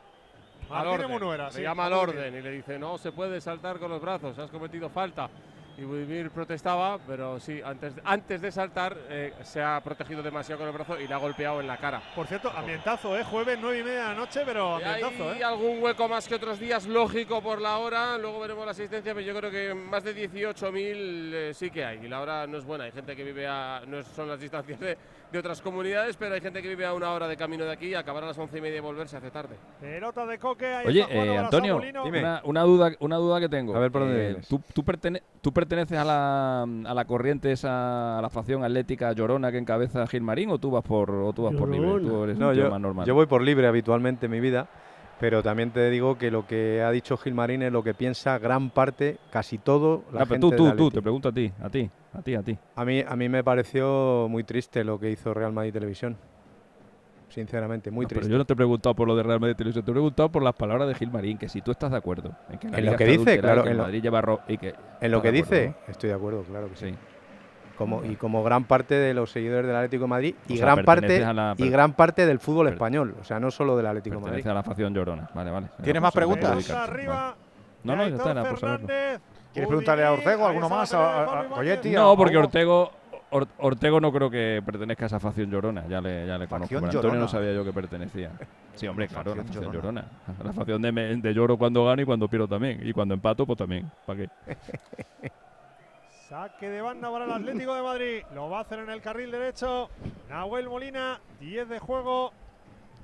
Al Martínez orden. Munuera, le sí, llama al orden y le dice, no se puede saltar con los brazos, has cometido falta. Y Budimir protestaba, pero sí, antes, antes de saltar eh, se ha protegido demasiado con el brazo y le ha golpeado en la cara. Por cierto, ambientazo, ¿eh? Jueves, nueve y media de la noche, pero ambientazo, Hay ¿eh? algún hueco más que otros días, lógico por la hora. Luego veremos la asistencia, pero yo creo que más de 18.000 eh, sí que hay. Y la hora no es buena. Hay gente que vive a. No son las distancias de, de otras comunidades, pero hay gente que vive a una hora de camino de aquí y acabar a las once y media y volverse hace tarde. Pelota de Coque. Ahí Oye, está eh, Antonio, Samulino. una, una duda, una duda que tengo. A ver por dónde Eh. ¿tú, tú, pertene- tú perteneces a la, a la corriente esa, a la facción atlética llorona que encabeza Gilmarín o tú vas por, o tú vas por libre? Tú eres No, yo, más normal. yo voy por libre habitualmente en mi vida, pero también te digo que lo que ha dicho Gilmarín es lo que piensa gran parte, casi todo, la pero gente tú, te pregunto a ti, a ti, a ti, a ti. A mí, a mí me pareció muy triste lo que hizo Real Madrid Televisión. Sinceramente, muy No, pero triste. yo no te he preguntado por lo de Real Madrid Televisión, te he preguntado por las palabras de Gilmarín, que si tú estás de acuerdo en que En lo que dice, claro, que en lo- Madrid lleva ro- y que En lo ¿estás que acuerdo, dice, estoy de acuerdo, claro que sí. Sí. Como, y como gran parte de los seguidores del Atlético de Madrid y O sea, gran parte la- y gran parte del fútbol español, o sea, no solo del Atlético de Madrid. Pertenece a la facción llorona. Vale, vale. ¿Tienes más preguntas? arriba. vale. No, no, ya está, era por saberlo. ¿Quieres preguntarle a Ortego alguno más? ¿A, a- a Coyetti? No, ¿A porque? Ortego, Or- Ortego no creo que pertenezca a esa facción llorona. Ya le, ya le conozco. Facción Pero Antonio llorona. no sabía yo que pertenecía. Sí, hombre, claro, la Facción facción llorona. llorona. La facción de, me- de lloro cuando gano y cuando pierdo también. Y cuando empato, pues también. ¿Para qué? Saque de banda para el Atlético de Madrid. Lo va a hacer en el carril derecho. Nahuel Molina, 10 de juego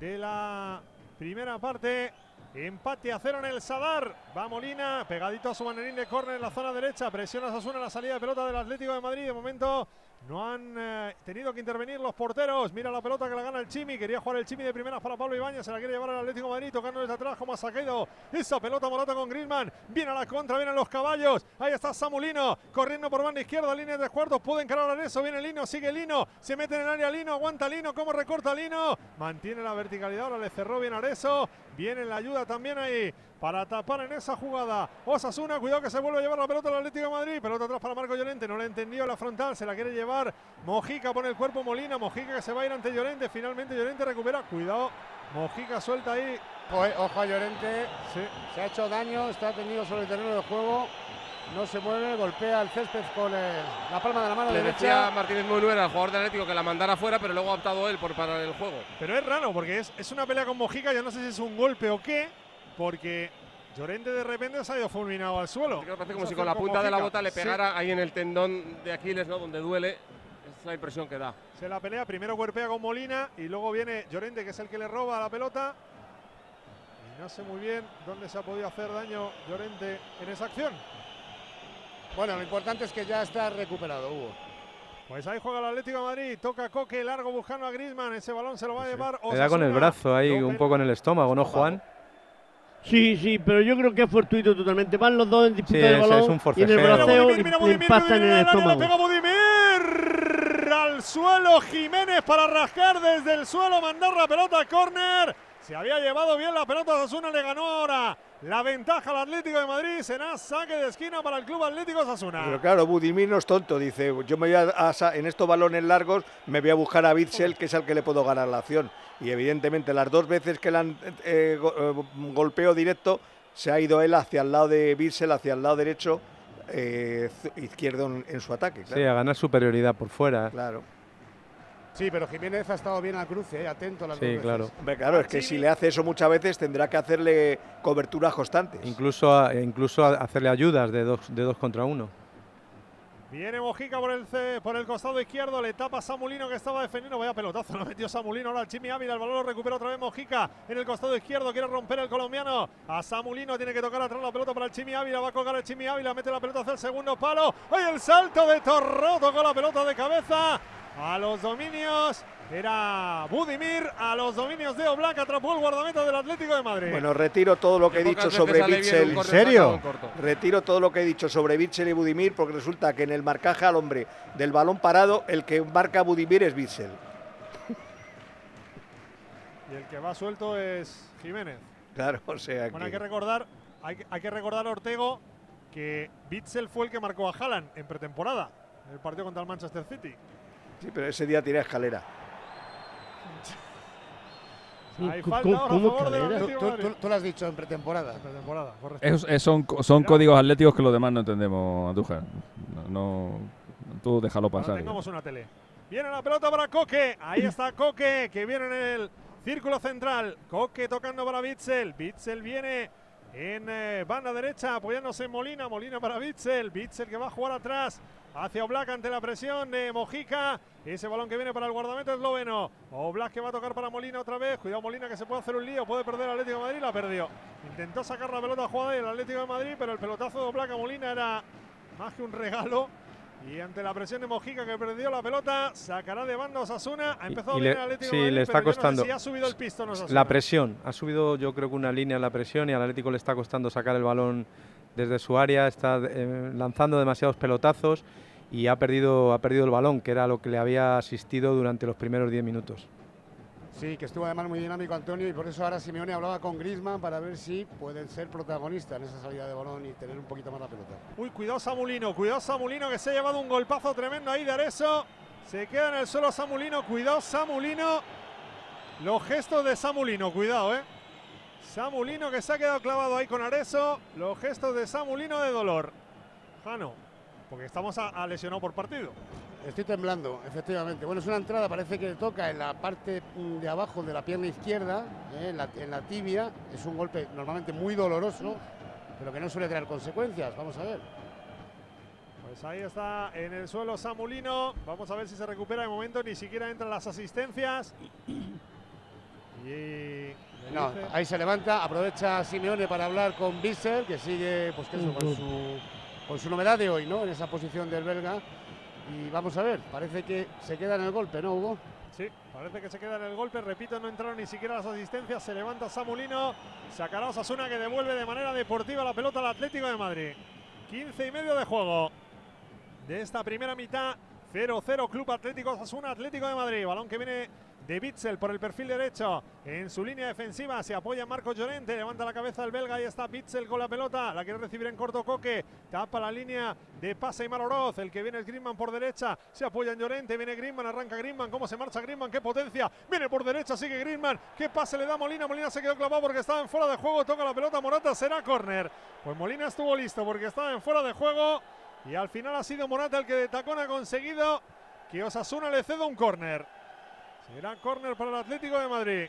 de la primera parte. Empate a cero en el Sadar. Va Molina, pegadito a su banderín de córner en la zona derecha. Presiona Sasuna la salida de pelota del Atlético de Madrid. De momento no han eh, tenido que intervenir los porteros. Mira la pelota que la gana el Chimi. Quería jugar el Chimi de primeras para Pablo Ibañez. Se la quiere llevar al Atlético de Madrid. Tocando desde atrás como ha sacado esa pelota Morata con Griezmann. Viene a la contra, vienen los caballos. Ahí está Samulino. Corriendo por banda izquierda. Línea de cuartos. Puede encarar a eso. Viene Lino. Sigue Lino. Se mete en el área Lino. Aguanta Lino. ¿Cómo recorta Lino? Mantiene la verticalidad. Ahora le cerró bien Areso. Viene la ayuda también ahí para tapar en esa jugada. Osasuna, cuidado que se vuelve a llevar la pelota al Atlético de Madrid. Pelota atrás para Marco Llorente, no le entendió la frontal, se la quiere llevar. Mojica pone el cuerpo Molina, Mojica que se va a ir ante Llorente. Finalmente Llorente recupera. Cuidado, Mojica suelta ahí. Ojo a Llorente, se ha hecho daño, está tendido sobre el terreno de juego. No se mueve, golpea el césped con el- la palma de la mano Le derecha. decía Martínez Munuera, el jugador del Atlético, que la mandara fuera, pero luego ha optado él por parar el juego. Pero es raro porque es, es una pelea con Mojica. Yo no sé si es un golpe o qué, porque Llorente de repente se ha ido fulminado al suelo. Parece como si con la punta de la bota le pegara ahí en el tendón de Aquiles, ¿no? Donde duele. Esa es la impresión que da. Se la pelea, primero cuerpea con Molina y luego viene Llorente, que es el que le roba la pelota. Y no sé muy bien dónde se ha podido hacer daño Llorente en esa acción. Bueno, lo importante es que ya está recuperado, Hugo. Pues ahí juega el Atlético de Madrid, toca Coque, largo buscando a Griezmann, ese balón se lo va a llevar Le da con el Osasuna. brazo ahí un poco en el estómago, ¿no, Juan? Sí, sí, pero yo creo que es fortuito totalmente. Van los dos en disputa Sí, del balón es un y en el forcejeo. braceo impactan en el estómago. pega Budimir al suelo Jiménez para rascar desde el suelo, mandar la pelota a córner. Se había llevado bien la pelota, Sasuna le ganó ahora la ventaja al Atlético de Madrid. Será saque de esquina para el Club Atlético Sasuna. Pero claro, Budimir no es tonto, dice, yo me voy a, en estos balones largos me voy a buscar a Bitzel, que es al que le puedo ganar la acción. Y evidentemente las dos veces que le han eh, go- eh, golpeo directo, se ha ido él hacia el lado de Bitzel, hacia el lado derecho, eh, izquierdo en, en su ataque. Sí, a ganar superioridad por fuera. Claro. Sí, pero Jiménez ha estado bien al cruce, eh, atento a las Sí, veces. claro. Claro, es que si le hace eso muchas veces tendrá que hacerle coberturas constantes. Incluso, a- incluso a- hacerle ayudas de dos, de dos contra uno. Viene Mojica por el, por el costado izquierdo, le tapa Samulino que estaba defendiendo. Vaya pelotazo, lo metió Samulino. Ahora el Chimi Ávila, el balón lo recupera otra vez Mojica en el costado izquierdo. Quiere romper el colombiano. A Samulino tiene que tocar atrás la pelota para el Chimi Ávila. Va a colgar el Chimi Ávila, mete la pelota hacia el segundo palo. ¡Ay, el salto de Torró! Tocó la pelota de cabeza. A los dominios era Budimir. A los dominios de Oblak atrapó el guardameta del Atlético de Madrid. Bueno, retiro todo lo que he Que dicho sobre Bitzel. en corto. Retiro todo lo que he dicho sobre Bitzel y Budimir porque resulta que en el marcaje al hombre del balón parado el que marca a Budimir es Bitzel. Y el que va suelto es Jiménez. Claro, [laughs] o sea Bueno, hay que... que recordar, hay, que- hay que recordar a Ortego que Bitzel fue el que marcó a Haaland en pretemporada, en el partido contra el Manchester City. Sí, pero ese día tiene escalera. Hay ¿Cómo- falta ahora a favor del? Atlético Tú, lo has dicho en pretemporada. Pretemporada, correcto. Es- es- son son códigos atléticos que los demás no entendemos, Andújar. No, no- tú déjalo Ahora pasar. tengamos una tele. Viene la pelota para Coque. Ahí está Coque, que viene en el círculo central. Coque tocando para Bitzel. Bitzel viene en eh, banda derecha, apoyándose en Molina. Molina para Bitzel. Bitzel que va a jugar atrás. Hacia Oblak ante la presión de Mojica. Ese balón que viene para el guardameta esloveno. Oblak que va a tocar para Molina otra vez. Cuidado Molina que se puede hacer un lío. Puede perder el Atlético de Madrid. La perdió. Intentó sacar la pelota jugada del Atlético de Madrid, pero el pelotazo de Oblak a Molina era más que un regalo. Y ante la presión de Mojica que perdió la pelota, sacará de banda Osasuna. Ha empezado y bien le- el Atlético sí, Madrid, le está pero yo no sé costando. si ha subido el pistón Osasuna. La presión. Ha subido, yo creo que una línea en la presión y al Atlético le está costando sacar el balón desde su área. Está eh, lanzando demasiados pelotazos y ha perdido, ha perdido el balón, que era lo que le había asistido durante los primeros 10 minutos. Sí, que estuvo además muy dinámico Antonio y por eso ahora Simeone hablaba con Griezmann para ver si pueden ser protagonistas en esa salida de balón y tener un poquito más la pelota. Uy, cuidado Samulino, cuidado Samulino que se ha llevado un golpazo tremendo ahí de Areso. Se queda en el suelo Samulino, cuidado Samulino. Los gestos de Samulino, cuidado, eh. Samulino que se ha quedado clavado ahí con Areso. Los gestos de Samulino de dolor. Jano, porque estamos a, a lesionado por partido. Estoy temblando, efectivamente. Bueno, es una entrada, parece que toca en la parte mm, de abajo de la pierna izquierda, eh, en, la, en la tibia. Es un golpe normalmente muy doloroso, pero que no suele traer consecuencias. Vamos a ver. Pues ahí está en el suelo Samulino. Vamos a ver si se recupera de momento. Ni siquiera entran las asistencias. Y le No, ahí se levanta, aprovecha Simeone para hablar con Bissell, que sigue pues, con, su, con su novedad de hoy, ¿no? En esa posición del belga. Y vamos a ver, parece que se queda en el golpe, ¿no, Hugo? Sí, parece que se queda en el golpe. Repito, no entraron ni siquiera las asistencias. Se levanta Samulino. Sacará Osasuna que devuelve de manera deportiva la pelota al Atlético de Madrid. 15 y medio de juego de esta primera mitad. 0-0 Club Atlético Osasuna, Atlético de Madrid. Balón que viene de Bitzel por el perfil derecho. En su línea defensiva se apoya Marco Llorente. Levanta la cabeza el belga. Ahí está Bitzel con la pelota. La quiere recibir en corto coque. Tapa la línea de pase y Oroz. El que viene es Griezmann por derecha. Se apoya en Llorente. Viene Griezmann. Arranca Griezmann. ¿Cómo se marcha Griezmann? ¡Qué potencia! Viene por derecha. Sigue Griezmann. ¿Qué pase le da Molina? Molina se quedó clavado porque estaba en fuera de juego. Toca la pelota Morata. Será córner. Pues Molina estuvo listo porque estaba en fuera de juego. Y al final ha sido Morata el que de tacón ha conseguido que Osasuna le ceda un córner. Será córner para el Atlético de Madrid.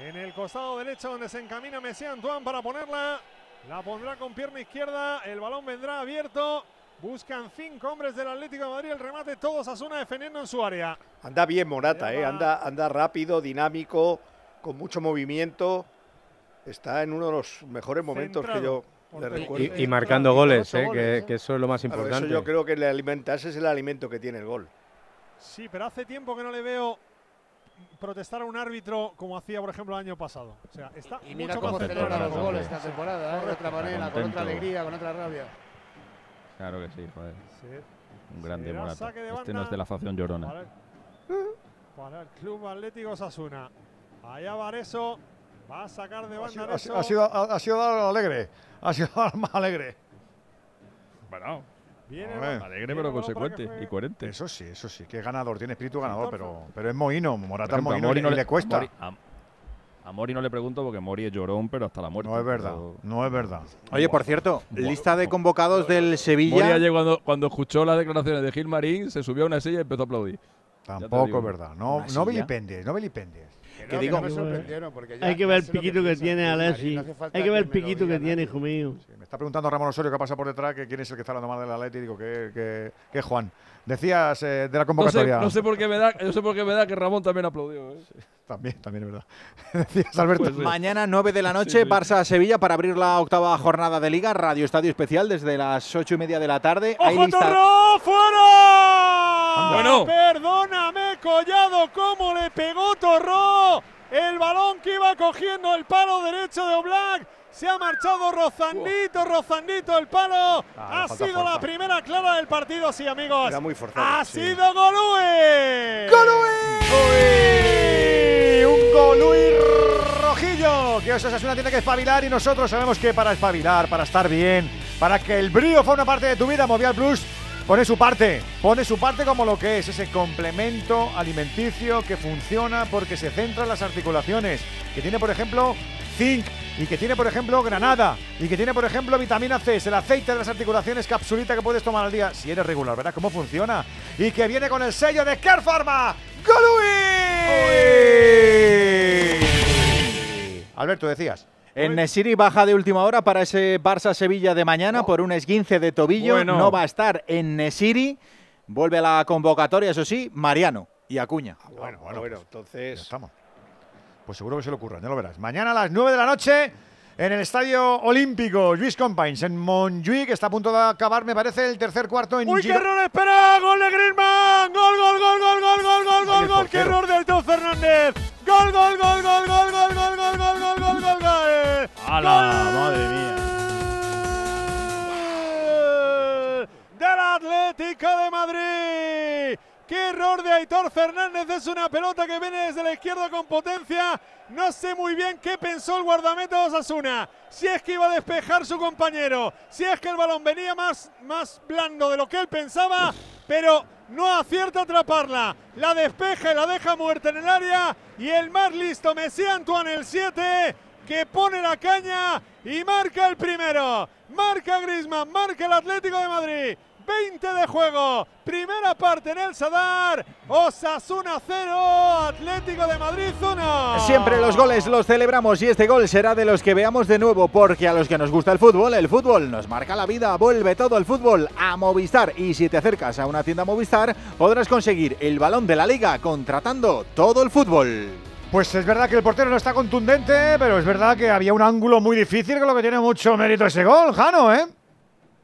En el costado derecho donde se encamina Messi Antoine para ponerla. La pondrá con pierna izquierda. El balón vendrá abierto. Buscan cinco hombres del Atlético de Madrid. El remate todos a Zona defendiendo en su área. Anda bien Morata, eh. anda, anda rápido, dinámico, con mucho movimiento. Está en uno de los mejores momentos que yo le recuerdo. Y, marcando goles, eh, que, que, eso es lo más importante. eso yo creo que le alimentarse es el alimento que tiene el gol. Sí, pero hace tiempo que no le veo protestar a un árbitro como hacía, por ejemplo, el año pasado. O sea, está y, mira cómo celebra los goles esta temporada, ¿eh? de otra manera, con otra alegría, con otra rabia. Claro que sí, joder. Un grande Morata. Este no es de la facción llorona. Para el, Club Atlético Sasuna. Allá Vareso va a sacar de banda. Ha sido, ha sido, ha sido alegre. Ha sido más alegre. Bueno, alegre pero consecuente y coherente. Eso sí, eso sí, que es ganador, tiene espíritu ganador, pero, pero es Moino, Morata es Moino y no le, cuesta. a, Mori no le pregunto porque Mori es llorón, pero hasta la muerte. No es verdad, no es verdad. Oye, por cierto, lista de convocados del Sevilla. Mori cuando, cuando escuchó las declaraciones de Gil Marín, se subió a una silla y empezó a aplaudir. Tampoco es verdad, no, no vilipendies, no vilipendies. Que digo, hay que ver el piquito que, tiene Alessi. hay que ver el piquito que tiene, hijo mío. me está preguntando Ramón Osorio que pasa por detrás, que quién es el que está hablando mal del Atleti. Digo que, que, que Juan. Decías eh, de la convocatoria. No sé, por qué me da, yo sé por qué me da que Ramón también aplaudió. ¿eh? también, también es verdad. [laughs] Decías, Alberto. Pues Mañana 9 de la noche, Barça-Sevilla para abrir la octava jornada de Liga. Radio Estadio Especial desde las 8 y media de la tarde. ¡Ojo, Torró! ¡Fuera! Bueno. Perdóname, Collado, cómo le pegó Torró. El balón que iba cogiendo el palo derecho de Oblak. Se ha marchado Rozandito, Rozandito el palo. Ah, ha sido la primera clara del partido, sí, amigos. Era muy forzado. Ha sido Golui. ¡Golui! Un Golui rojillo. Que Osasuna tiene que espabilar y nosotros sabemos que para espabilar, para estar bien, para que el brío forme parte de tu vida, Movial Plus pone su parte, pone su parte como lo que es, ese complemento alimenticio que funciona porque se centra en las articulaciones, que tiene por ejemplo zinc y que tiene por ejemplo granada y que tiene por ejemplo vitamina C, es el aceite de las articulaciones capsulita que puedes tomar al día si eres regular, ¿verdad? ¿Cómo funciona? Y que viene con el sello de Care Pharma. Alberto, decías. En Nesiri baja de última hora para ese Barça-Sevilla de mañana por un esguince de tobillo. No va a estar en Nesiri. Vuelve a la convocatoria, eso sí, Mariano y Acuña. Ah, bueno, bueno, bueno, entonces. estamos. Pues seguro que se le ocurra, ya lo verás. Mañana a las 9 de la noche en el Estadio Olímpico Luis Companys en Montjuic. Está a punto de acabar, me parece, el tercer cuarto en ¡Uy, qué error! ¡Espera! ¡Gol de Griezmann! ¡Gol, gol, gol, gol, gol, gol, gol, gol, gol! ¡Qué error de Alto Fernández! ¡Gol, gol, gol, gol, gol, gol, gol, gol, gol, gol, gol, gol, gol! ¡Hala! ¡Madre mía! ¡Del Atlético de Madrid! ¡Qué error de Aitor Fernández! Es una pelota que viene desde la izquierda con potencia. No sé muy bien qué pensó el guardameta de Osasuna. Si es que iba a despejar su compañero. Si es que el balón venía más, más blando de lo que él pensaba. Pero no acierta a atraparla. La despeja y la deja muerta en el área. Y el más listo, Messi Antoine, el 7, que pone la caña y marca el primero. Marca Grisman, marca el Atlético de Madrid. 20 de juego. Primera parte en el Sadar. Osasuna 0, Atlético de Madrid 1. Siempre los goles los celebramos y este gol será de los que veamos de nuevo porque a los que nos gusta el fútbol, el fútbol nos marca la vida. Vuelve todo el fútbol a Movistar y si te acercas a una tienda Movistar podrás conseguir el balón de la liga contratando todo el fútbol. Pues es verdad que el portero no está contundente, pero es verdad que había un ángulo muy difícil, que lo que tiene mucho mérito ese gol, Jano, ¿eh?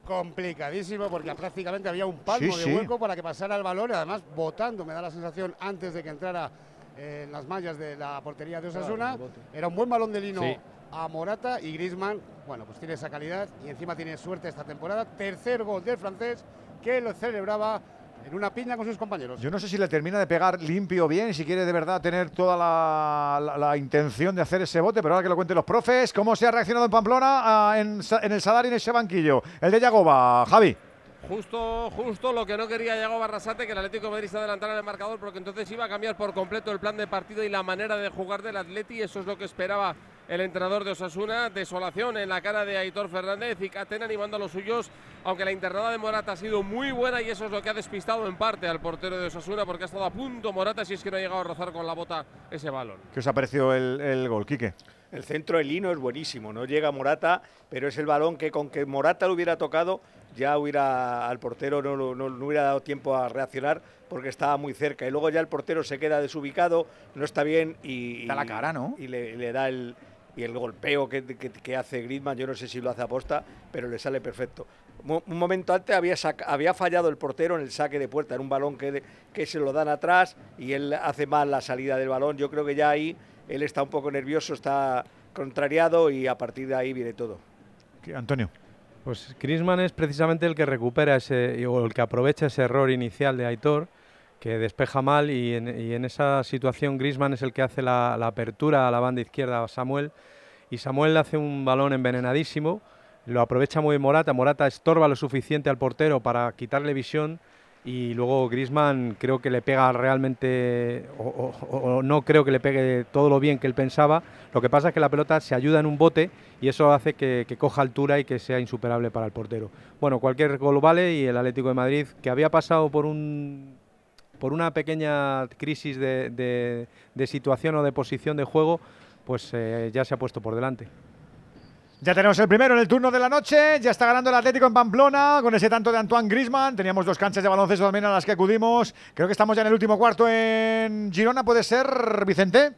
Complicadísimo porque prácticamente había un palmo Sí, de sí. hueco para que pasara el balón y además botando, me da la sensación, antes de que entrara eh, en las mallas de la portería de Osasuna. Era un buen balón de lino Sí. a Morata y Griezmann, bueno, pues tiene esa calidad y encima tiene suerte esta temporada. Tercer gol del francés que lo celebraba en una piña con sus compañeros. Yo no sé si le termina de pegar limpio bien y si quiere de verdad tener toda la, la- la intención de hacer ese bote, pero ahora que lo cuenten los profes, ¿cómo se ha reaccionado en Pamplona en el Sadar y en ese banquillo? El de Yagoba, Javi. Justo, justo lo que no quería Yago Barrasate, que el Atlético de Madrid se adelantara en el marcador, porque entonces iba a cambiar por completo el plan de partido y la manera de jugar del Atleti. Eso es lo que esperaba el entrenador de Osasuna. Desolación en la cara de Aitor Fernández y Catena animando a los suyos, aunque la internada de Morata ha sido muy buena y eso es lo que ha despistado en parte al portero de Osasuna, porque ha estado a punto Morata si es que no ha llegado a rozar con la bota ese balón. ¿Qué os ha parecido el, el gol, Quique? El centro de Lino es buenísimo, no llega Morata, pero es el balón que con que Morata lo hubiera tocado, ya hubiera al portero no, no- no hubiera dado tiempo a reaccionar porque estaba muy cerca. Y luego ya el portero se queda desubicado, no está bien y. Da la cara, ¿no? Y le, le da el. Y el golpeo que, que- que hace Griezmann, yo no sé si lo hace a posta, pero le sale perfecto. Mo- Un momento antes había, saca- había fallado el portero en el saque de puerta, era un balón que, de- que se lo dan atrás y él hace mal la salida del balón. Yo creo que ya ahí él está un poco nervioso, está contrariado y a partir de ahí viene todo. ¿Qué, Antonio. Pues Griezmann es precisamente el que recupera ese o el que aprovecha ese error inicial de Aitor, que despeja mal y en, esa situación Griezmann es el que hace la, apertura a la banda izquierda a Samuel y Samuel hace un balón envenenadísimo, lo aprovecha muy Morata, Morata estorba lo suficiente al portero para quitarle visión y luego Griezmann creo que le pega realmente, o no creo que le pegue todo lo bien que él pensaba. Lo que pasa es que la pelota se ayuda en un bote y eso hace que, que coja altura y que sea insuperable para el portero. Bueno, cualquier gol vale y el Atlético de Madrid, que había pasado por un por una pequeña crisis de, situación o de posición de juego, pues eh, ya se ha puesto por delante. Ya tenemos el primero en el turno de la noche. Ya está ganando el Atlético en Pamplona con ese tanto de Antoine Griezmann. Teníamos dos canchas de baloncesto también a las que acudimos. Creo que estamos ya en el último cuarto en Girona. ¿Puede ser, Vicente?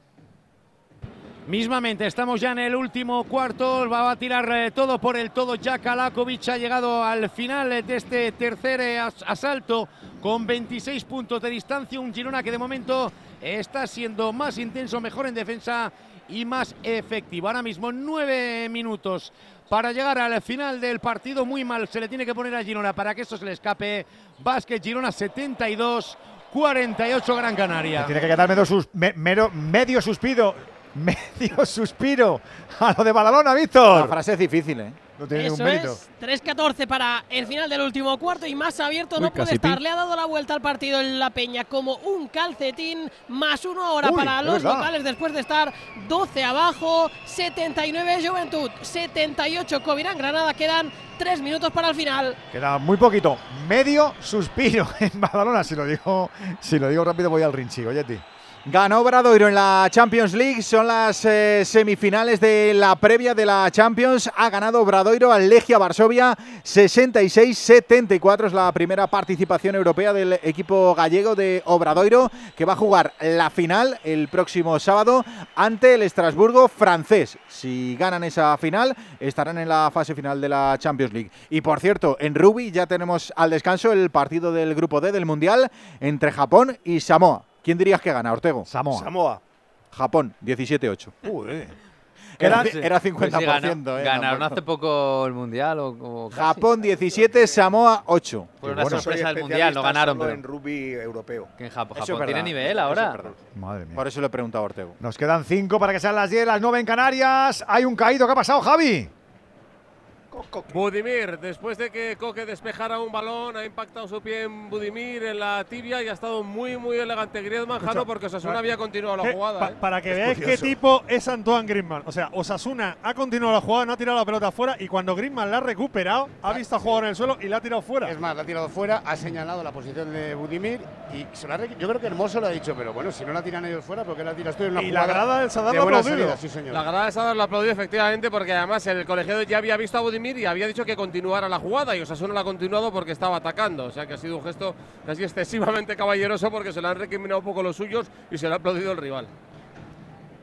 Mismamente, estamos ya en el último cuarto, va a tirar eh, todo por el todo. Ya Kalakovic ha llegado al final eh, de este tercer eh, as- asalto con 26 puntos de distancia. Un Girona que de momento está siendo más intenso, mejor en defensa y más efectivo. Ahora mismo nueve minutos para llegar al final del partido. Muy mal se le tiene que poner a Girona para que eso se le escape. Básquet Girona 72, 48 Gran Canaria. Tiene que quedarme dos sus- medio suspiro. Medio [laughs] suspiro a lo de Badalona, Víctor. La frase es difícil, ¿eh? No tiene Eso ningún mérito. es, 3-14 para el final del último cuarto y más abierto Uy, no puede estar. Le ha dado la vuelta al partido en La Peña como un calcetín, más uno ahora Uy, para los verdad. locales después de estar 12 abajo, 79 Juventud, 78 Covirán Granada. Quedan 3 minutos para el final. Queda muy poquito. Medio suspiro [laughs] en Badalona. Si lo digo, si lo digo rápido voy al rinchi. Oye, ti. Ganó Bradoiro en la Champions League, son las eh, semifinales de la previa de la Champions. Ha ganado Bradoiro al Legia Varsovia 66-74. Es la primera participación europea del equipo gallego de Obradoiro, que va a jugar la final el próximo sábado ante el Estrasburgo francés. Si ganan esa final, estarán en la fase final de la Champions League. Y por cierto, en rugby ya tenemos al descanso el partido del grupo D del Mundial entre Japón y Samoa. ¿Quién dirías que gana, Ortego? Samoa. Samoa. Japón, 17-8. Era, Era, era 50%. Pues sí, ganó- eh, ganaron hace poco el Mundial. O, o. Japón 17, Samoa 8. Fue una sorpresa del Mundial, no ganaron. Pero en rugby europeo. que en Japón, Japón tiene verdad, nivel eso- eso ahora. es. Madre mía. Por eso le he preguntado a Ortego. Nos quedan cinco para que sean las 10, las 9 en Canarias. Hay un caído. ¿Qué ha pasado, Javi? Budimir, después de que Coque despejara un balón, ha impactado su pie en Budimir en la tibia y ha estado muy, muy elegante Griezmann, Jano, porque Osasuna había continuado la Eh, jugada. pa- ¿eh? Para que Es veáis qué tipo es Antoine Griezmann. O sea, Osasuna ha continuado la jugada, no ha tirado la pelota afuera y cuando Griezmann la ha recuperado, ha visto a jugar en el suelo y la ha tirado fuera. Es más, la ha tirado fuera, ha señalado la posición de Budimir y se la ha yo creo que Hermoso lo ha dicho, pero bueno, si no la tiran ellos fuera, ¿por qué la tiras tú en una Y la jugada grada del Sadar de lo ha aplaudido. salida? Sí, señor. La grada de Sadar lo aplaudió efectivamente porque además el colegiado ya había visto a Budimir y había dicho que continuara la jugada y Osasuna la ha continuado porque estaba atacando. O sea que ha sido un gesto casi excesivamente caballeroso porque se le han recriminado un poco los suyos y se le ha aplaudido el rival.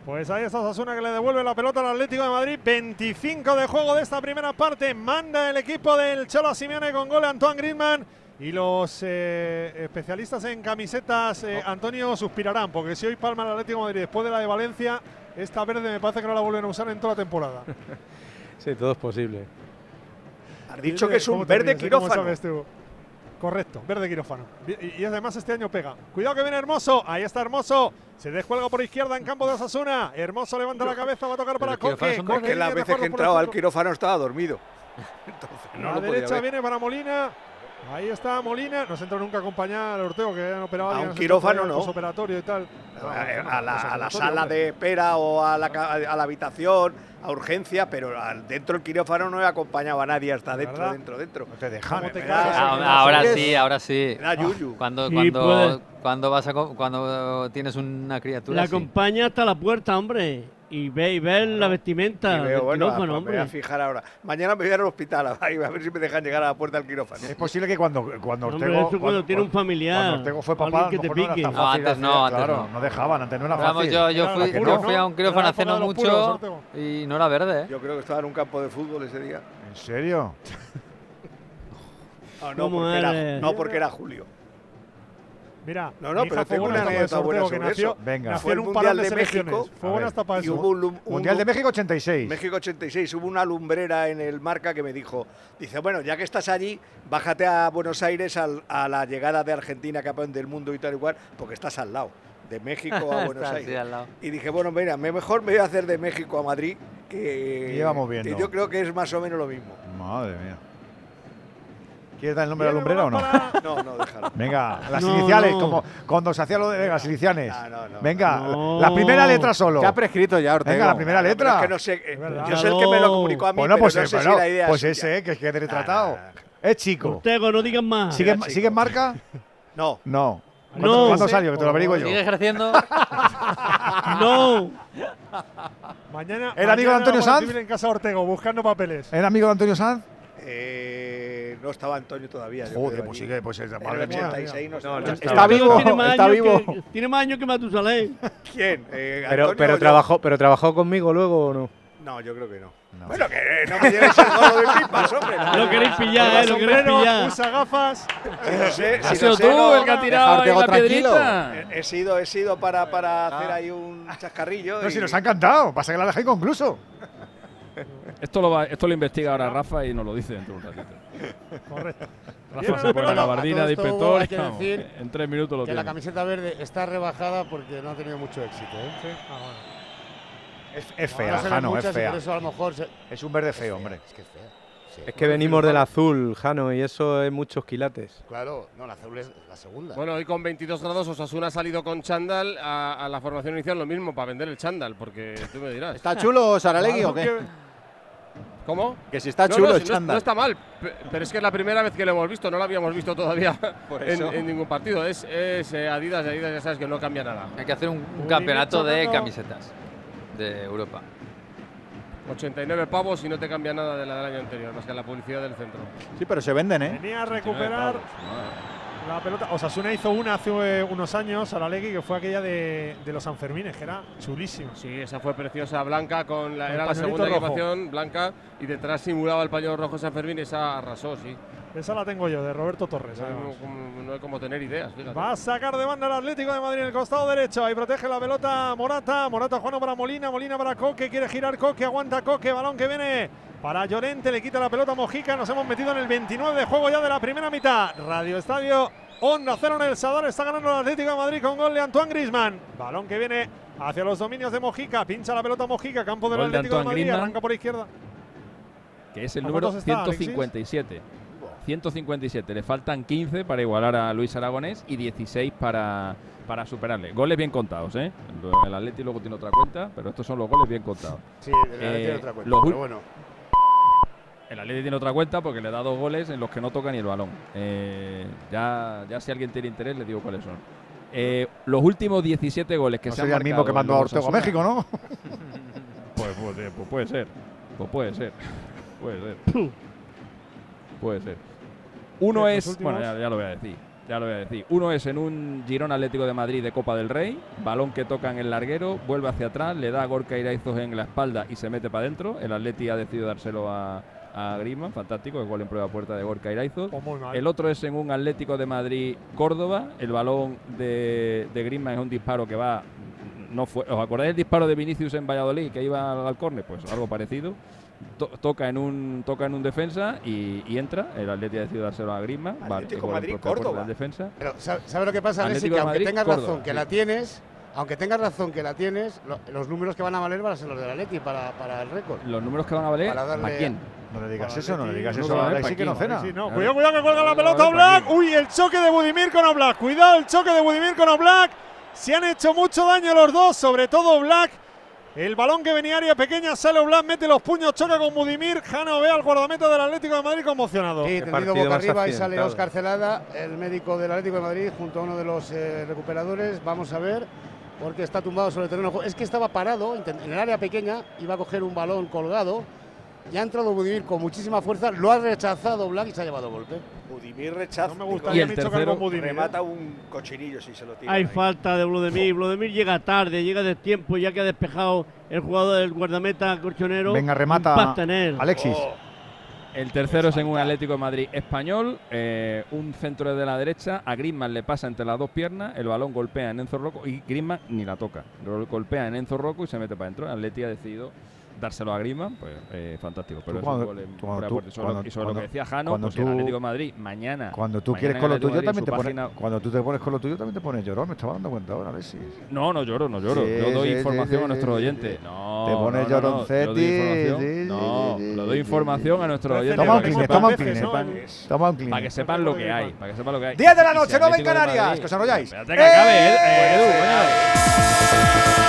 Pues ahí está Osasuna que le devuelve la pelota al Atlético de Madrid. 25 de juego de esta primera parte. Manda el equipo del Cholo Simeone con gol de Antoine Griezmann. Y los eh, especialistas en camisetas, eh, Antonio, suspirarán, porque si hoy palma el Atlético de Madrid después de la de Valencia, esta verde me parece que no la vuelven a usar en toda la temporada. [laughs] Sí, todo es posible. Has dicho que es un ¿Cómo te verde quirófano. Correcto, verde quirófano. Y, y además este año pega. Cuidado que viene Hermoso. Ahí está Hermoso. Se descuelga por izquierda en campo de Osasuna. Hermoso levanta la cabeza, va a tocar para Coque. Coque que las veces que por el entraba al quirófano estaba dormido. [laughs] Entonces no la derecha viene para Molina. Ahí está Molina. No se entra nunca a acompañar al Ortego, que han operado A un quirófano no. al posoperatorio y tal. a, a la, a la sala hombre. de espera o a la, ca- a la habitación, a urgencia, pero al- dentro del quirófano no he acompañado a nadie hasta dentro, dentro, dentro. No te dejan. ¿Cómo te ¿eh? Ah, ahora sí, ahora sí. Yuyu. Cuando, Sí, cuando, cuando vas a cuando tienes una criatura La sí. acompaña hasta la puerta, hombre. Y ve, y ve la vestimenta Y veo, bueno, quirófano, pues me voy a fijar ahora. Mañana me voy a ir al hospital [laughs] a ver a ver si me dejan llegar a la puerta del quirófano. Es posible que cuando, cuando Hombre, Ortego. eso cuando tiene un familiar, Cuando Ortego fue papá, que te no era tan pique. No, fácil antes no, hacer- antes claro, no. no dejaban, antes no era Pero vamos, fácil. yo, yo Era fui, yo fui a ¿no? un quirófano hace no mucho puros, y no era verde, ¿eh? Yo creo que estaba en un campo de fútbol ese día. ¿En serio? No, ¿Cómo porque era, no, porque era Julio. Mira, No, no, mi hija pero fue tengo buena una anécdota buena Ortego, que sobre nació, eso. Venga. nació Fue en un Mundial de. México. Fue buena hasta para Y eso. hubo un, un Mundial de México 86. México 86, hubo una lumbrera en el marca que me dijo, dice, bueno, ya que estás allí, bájate a Buenos Aires al- a la llegada de Argentina, campeón del mundo y tal y cual, porque estás al lado, de México a [laughs] Buenos Aires. al lado. Y dije, bueno, mira, me- mejor me voy a hacer de México a Madrid, que, Llevamos viendo. que yo creo que es más o menos lo mismo. Madre mía. ¿Quieres dar el nombre de la lumbrera o no? No, no, déjalo. Venga, las No, iniciales, no. como cuando se hacía lo de venga, las iniciales. No, no, no. Venga, No. la primera letra solo. Ya ha prescrito ya, Ortego. Venga, la primera pero letra. es que no sé, eh, verdad. yo sé el que me lo comunicó a mí, Bueno, pero pues, no eh, sé bueno, si la idea pues es suya. ese, que es que retratado. Nah, nah, nah. Es chico. Ortego, no digas más. ¿Sigue, chico. ¿Sigue en marca? No, No. No. ¿Cuándo, ¿cuándo Sí, salió? Que te lo averiguo yo. ¿Sigue ejerciendo? [laughs] No. Mañana, ¿Era amigo de mañana Antonio Sanz? En casa Ortego, buscando papeles. ¿Era amigo de Antonio Sanz? eh, no estaba Antonio todavía. Joder, pues que, pues es En madre el mía. 86 no, no Está vivo, Tiene más está años vivo. que- tiene más años que Matusalén. [laughs] ¿Quién? Eh, Pero, trabajó, pero trabajó conmigo luego o no. No, yo creo que no. No. Bueno, que no me lleves el gordo de pipas, hombre. [laughs] Lo queréis pillar, eh, lo queréis pillar. usa gafas. Si no sé, ¿Has si sido no sé, tú no, el que ha no. tirado ahí la tranquilo. piedrita? He, he sido, he sido para, para hacer ahí un chascarrillo. No, y- si nos ha encantado. Pasa que la dejé inconcluso. Esto lo, va- esto lo investiga ahora Rafa y nos lo dice dentro de un ratito. Correcto. Rafa se la pone la pelota. gabardina A de decir en tres minutos lo Que la tiene. camiseta verde está rebajada porque no ha tenido mucho éxito. ¿eh? Sí, ah, bueno. Es, es fea, Jano, muchas es fea. eso a lo mejor se- Es un verde feo, hombre. Es que es fea. Sí. Es que venimos del azul, Jano, y eso es muchos quilates. Claro, no, la azul es la segunda. Bueno, hoy con 22 grados Osasuna ha salido con chándal a, a la formación inicial lo mismo para vender el chándal, porque tú me dirás. ¿Está chulo Saralegui o qué? ¿Cómo? Que si está No, chulo no, si no, chándal. no está mal, pe- pero es que es la primera vez que lo hemos visto, no lo habíamos visto todavía [laughs] Por en, eso. en ningún partido. Es, es eh, Adidas, Adidas ya sabes que no cambia nada. Hay que hacer un, campeonato de camisetas de Europa. 89 pavos y no te cambia nada de la del año anterior, más que la publicidad del centro. Sí, pero se venden, ¿eh? Venía a recuperar la pelota. Osasuna hizo una hace eh, unos años a la Legui que fue aquella de, de los Sanfermines, que era chulísima. Sí, esa fue preciosa, blanca, con la, era la segunda rojo. equipación, blanca, y detrás simulaba el pañuelo rojo San Fermín, esa arrasó, sí. Esa la tengo yo, de Roberto Torres. No, como- no hay como tener ideas, fíjate. Va a sacar de banda el Atlético de Madrid en el costado derecho. Ahí protege la pelota Morata. Morata Juano para Molina. Molina para Coque. Quiere girar Coque. Aguanta Coque. Balón que viene para Llorente. Le quita la pelota a Mojica. Nos hemos metido en el 29 de juego ya de la primera mitad. Radio Estadio. Onda cero en el Sadar. Está ganando el Atlético de Madrid con gol de Antoine Grisman. Balón que viene hacia los dominios de Mojica. Pincha la pelota Mojica. Campo del Gol Atlético de Madrid. Griezmann. Arranca por izquierda. Que es el ¿A número cuántos está, Alexis? 157. 157. Le faltan 15 para igualar a Luis Aragonés y 16 para, para superarle. Goles bien contados, ¿eh? El Atleti luego tiene otra cuenta, pero estos son los goles bien contados. Sí, el Atleti Eh, tiene otra cuenta, pero bueno. El Atleti tiene otra cuenta porque le da dos goles en los que no toca ni el balón. Eh, ya, ya si alguien tiene interés, le digo cuáles son. Eh, los últimos 17 goles que No se han sería el mismo marcado que mandó a Ortego a México, ¿no? [laughs] Pues, pues, eh, pues puede ser. Pues puede ser. Puede ser. puede ser. Uno ¿Qué, los es. últimos? Bueno, ya, ya lo voy a decir. Ya lo voy a decir. Uno es en un Girón Atlético de Madrid de Copa del Rey, balón que toca en el larguero, vuelve hacia atrás, le da a Gorka Iraizos en la espalda y se mete para adentro. El Atleti ha decidido dárselo a, a Griezmann, fantástico, el gol en prueba puerta de Gorka Iraizos. El otro es en un Atlético de Madrid Córdoba, el balón de, de Griezmann es un disparo que va no fue, ¿Os acordáis del disparo de Vinicius en Valladolid que iba al, al córner? Pues algo parecido. To- toca en un toca en un defensa y, y entra. El Atleti ha decidido dárselo a va- Atlético en Madrid, Córdoba. defensa. Pero ¿sabe sabe lo que pasa? Atlético Que aunque Madrid, tengas Córdoba, razón que sí. la tienes, aunque tengas razón que la tienes, lo- los números que van a valer van a ser los del Atleti para, para el récord. Los números que van a valer, Para darle ¿a quién? No le digas eso, no le digas eso Alexis que no cena. Sí, no, cuidado, cuidado que cuelga la pelota Oblak. Uy, el choque de Budimir con Oblak. Cuidado el choque de Budimir con Oblak. Se han hecho mucho daño los dos, sobre todo Oblak. El balón que venía área pequeña, sale Oblak, mete los puños, choca con Budimir. Jano ve al guardameta del Atlético de Madrid conmocionado. Sí, tendido boca arriba y sale. Oscar Celada, el médico del Atlético de Madrid, junto a uno de los eh, recuperadores. Vamos a ver, porque está tumbado sobre el terreno. Es que estaba parado en el área pequeña, iba a coger un balón colgado. Y ha entrado Budimir con muchísima fuerza, lo ha rechazado Black y se ha llevado golpe. Budimir rechaza. No me gustaría Y el tercero, con Budimir. ¿eh? remata un cochinillo si se lo tira. Hay ahí. falta de Vladimir. Vladimir llega tarde, llega de tiempo, ya que ha despejado el jugador del guardameta colchonero. Venga, remata. Alexis. Oh, El tercero es en un Atlético de Madrid español, eh, un centro de la derecha, a Griezmann le pasa entre las dos piernas, el balón golpea en Enzo Rocco y Griezmann ni la toca, Lo golpea en Enzo Rocco y se mete para adentro. El Atleti ha decidido dárselo a Griezmann, pues eh, fantástico. Pero Tú es cuando- un gol en cuando tú-. Y sobre, cuando- y sobre lo cuando- que decía Jano, cuando pues el tú- Atlético de Madrid mañana. Cuando tú mañana quieres con lo tuyo Madrid, también te pones, cuando tú te pones con lo tuyo también te pones llorón, me estaba dando cuenta ahora, Alexis. No, no lloro, no lloro. Sí, yo doy sí, información sí, a nuestro sí, sí, oyente. sí. No, Te pones no, no, no, lloroncetti, no, doy información a nuestros oyentes. Toma un para que clean, sepan- toma un que clean, sepan- Toma un clean. Para que sepan lo que hay, para que sepan lo que hay. 10 de la noche, si 9 en Canarias, Madrid- que os enrolláis. Espérate que acabe, eh, eh,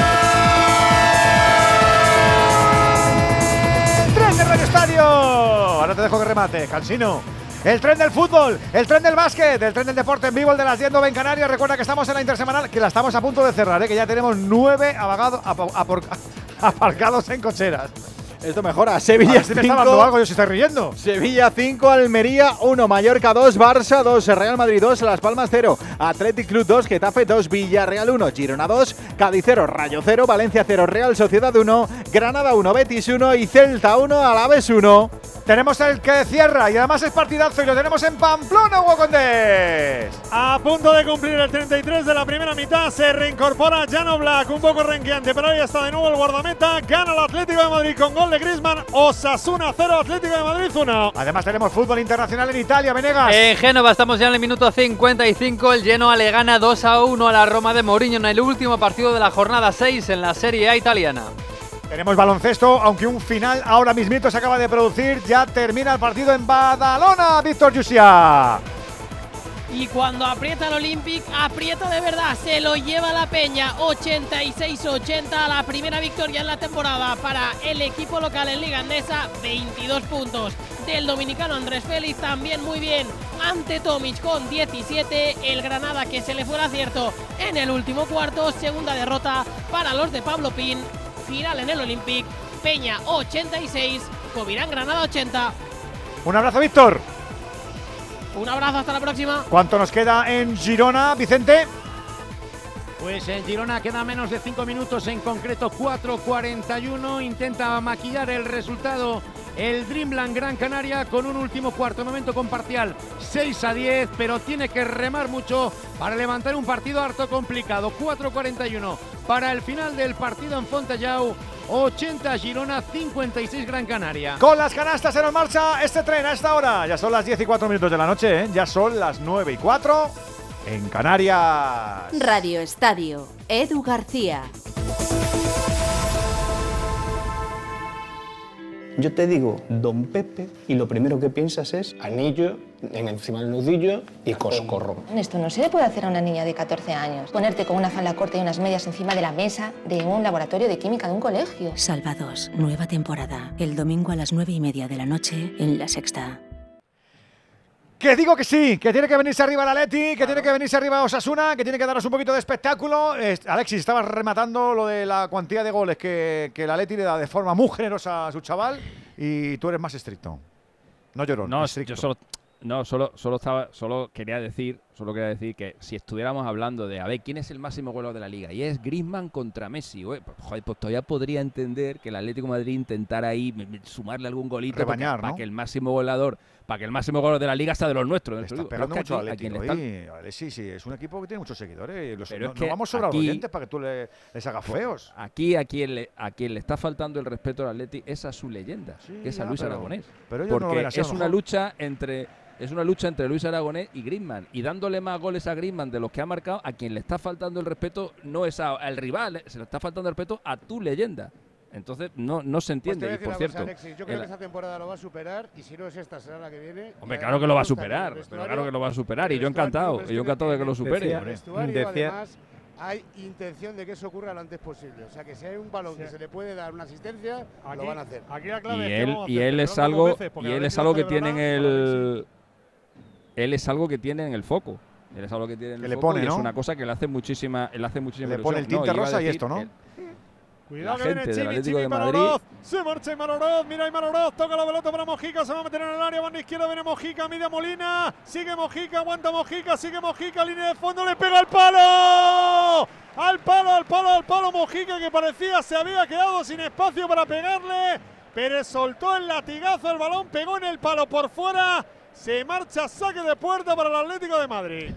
Edu, Ahora te dejo que remate, Cansino. El tren del fútbol, el tren del básquet, el tren del deporte en vivo, el de las 10 9 en Canarias. Recuerda que estamos en la intersemanal, que la estamos a punto de cerrar, ¿eh? que ya tenemos nueve [laughs] aparcados en cocheras. Esto mejora. Sevilla ver si me está dando 5. algo, yo se está riendo. Sevilla 5, Almería 1, Mallorca 2, Barça 2, Real Madrid 2, Las Palmas 0, Athletic Club 2, Getafe 2, Villarreal 1, Girona 2, Cádiz 0, Rayo 0, Valencia 0, Real Sociedad 1, Granada 1, Betis 1 y Celta 1, Alaves 1. Tenemos el que cierra y además es partidazo y lo tenemos en Pamplona, Hugo Condés. A punto de cumplir el 33 de la primera mitad, se reincorpora Jan Black, un poco renqueante, pero ahí está de nuevo el guardameta. Gana el Atlético de Madrid con gol de Griezmann. Osasuna 0, Atlético de Madrid 1. Además tenemos fútbol internacional en Italia, Venegas. En Génova estamos ya en el minuto 55. El Genoa le gana 2 a 1 a la Roma de Mourinho en el último partido de la jornada 6 en la Serie A italiana. Tenemos baloncesto, aunque un final ahora mismito se acaba de producir. Ya termina el partido en Badalona, Víctor Yusia. Y cuando aprieta el Olympic, aprieta de verdad, se lo lleva la Peña, 86-80, la primera victoria en la temporada para el equipo local en Liga Andesa, 22 puntos. Del dominicano Andrés Félix también muy bien, ante Tomic con 17, el Granada que se le fue el acierto en el último cuarto, segunda derrota para los de Pablo Pin, final en el Olympic, Peña 86, Covirán Granada 80. Un abrazo, Víctor. Un abrazo, hasta la próxima. ¿Cuánto nos queda en Girona, Vicente? Pues en Girona queda menos de 5 minutos, en concreto 4.41. Intenta maquillar el resultado el Dreamland Gran Canaria con un último cuarto momento con parcial 6 a 10, pero tiene que remar mucho para levantar un partido harto complicado. 4.41 para el final del partido en Fontellao. 80 Girona, 56 Gran Canaria. Con las canastas nos marcha este tren a esta hora. Ya son las 10 y 4 minutos de la noche, ¿eh? ya son las 9 y 4 en Canarias. Radio Estadio, Edu García. Yo te digo Don Pepe y lo primero que piensas es anillo en encima del nudillo y coscorro. Esto no se le puede hacer a una niña de 14 años. Ponerte con una falda corta y unas medias encima de la mesa de un laboratorio de química de un colegio. Salvados, nueva temporada. El domingo a las nueve y media de la noche en La Sexta. Que digo que sí, que tiene que venirse arriba la Leti, que tiene que venirse arriba Osasuna, que tiene que darnos un poquito de espectáculo. Eh, Alexis, estabas rematando lo de la cuantía de goles que, que la Leti le da de forma muy generosa a su chaval y tú eres más estricto. No llorón, No, estricto. yo solo, no, solo, solo estaba, solo quería decir Solo quería decir que si estuviéramos hablando de a ver quién es el máximo goleador de la liga y es Griezmann contra Messi, oye, pues, joder, pues todavía podría entender que el Atlético de Madrid intentara ahí sumarle algún golito porque- para que el máximo goleador, para que el máximo goleador de la liga sea de los nuestros. Está Pero mucho a le están- sí, sí, es un equipo que tiene muchos seguidores. los- Pero no, es no que vamos sobre aquí- oyentes para que tú le- les hagas feos. Aquí a quien, le, a quien le está faltando el respeto al Atleti es a su leyenda, que es a Luis pero- Aragonés. pero no lo porque es una lucha entre es una lucha entre Luis Aragonés y Griezmann y dándole más goles a Griezmann de los que ha marcado, a quien le está faltando el respeto no es a- al rival, eh, se le está faltando el respeto a tu leyenda. Entonces no, no se Pues entiende. a y por cierto, cosa, Alexis, yo creo el- que esta temporada lo va a superar y si no es esta, será la que viene. Hombre, Y claro que lo va a superar, pero claro que lo va a superar y yo encantado, y yo encantado de que lo supere. Hombre. vestuario, Decía- además, hay intención de que eso ocurra lo antes posible. O sea, que si hay un balón que se le puede dar una asistencia, Aquí- lo van a hacer. aquí la y clave es que él vamos a y él es algo veces, y él es algo que tiene en el él es algo que tiene en el foco él es algo que tiene en Que el le foco pone, y es ¿no? una cosa que le hace muchísima él hace muchísima Le pone el. No, tinte rosa y esto, ¿no? Cuidado la que viene gente del Chimi, Atlético Chimi de para Madrid. Oroz. Se marcha Aymar Oroz. Mira Aymar Oroz. Toca la pelota para Mojica. Se va a meter en el área. Banda izquierda viene Mojica. Mide a Molina. Sigue Mojica. Aguanta Mojica. Sigue Mojica. Línea de fondo. Le pega al palo. Al palo, al palo, al palo. Mojica que parecía se había quedado sin espacio para pegarle. Pérez soltó el latigazo. El balón pegó en el palo por fuera. Se marcha saque de puerta para el Atlético de Madrid.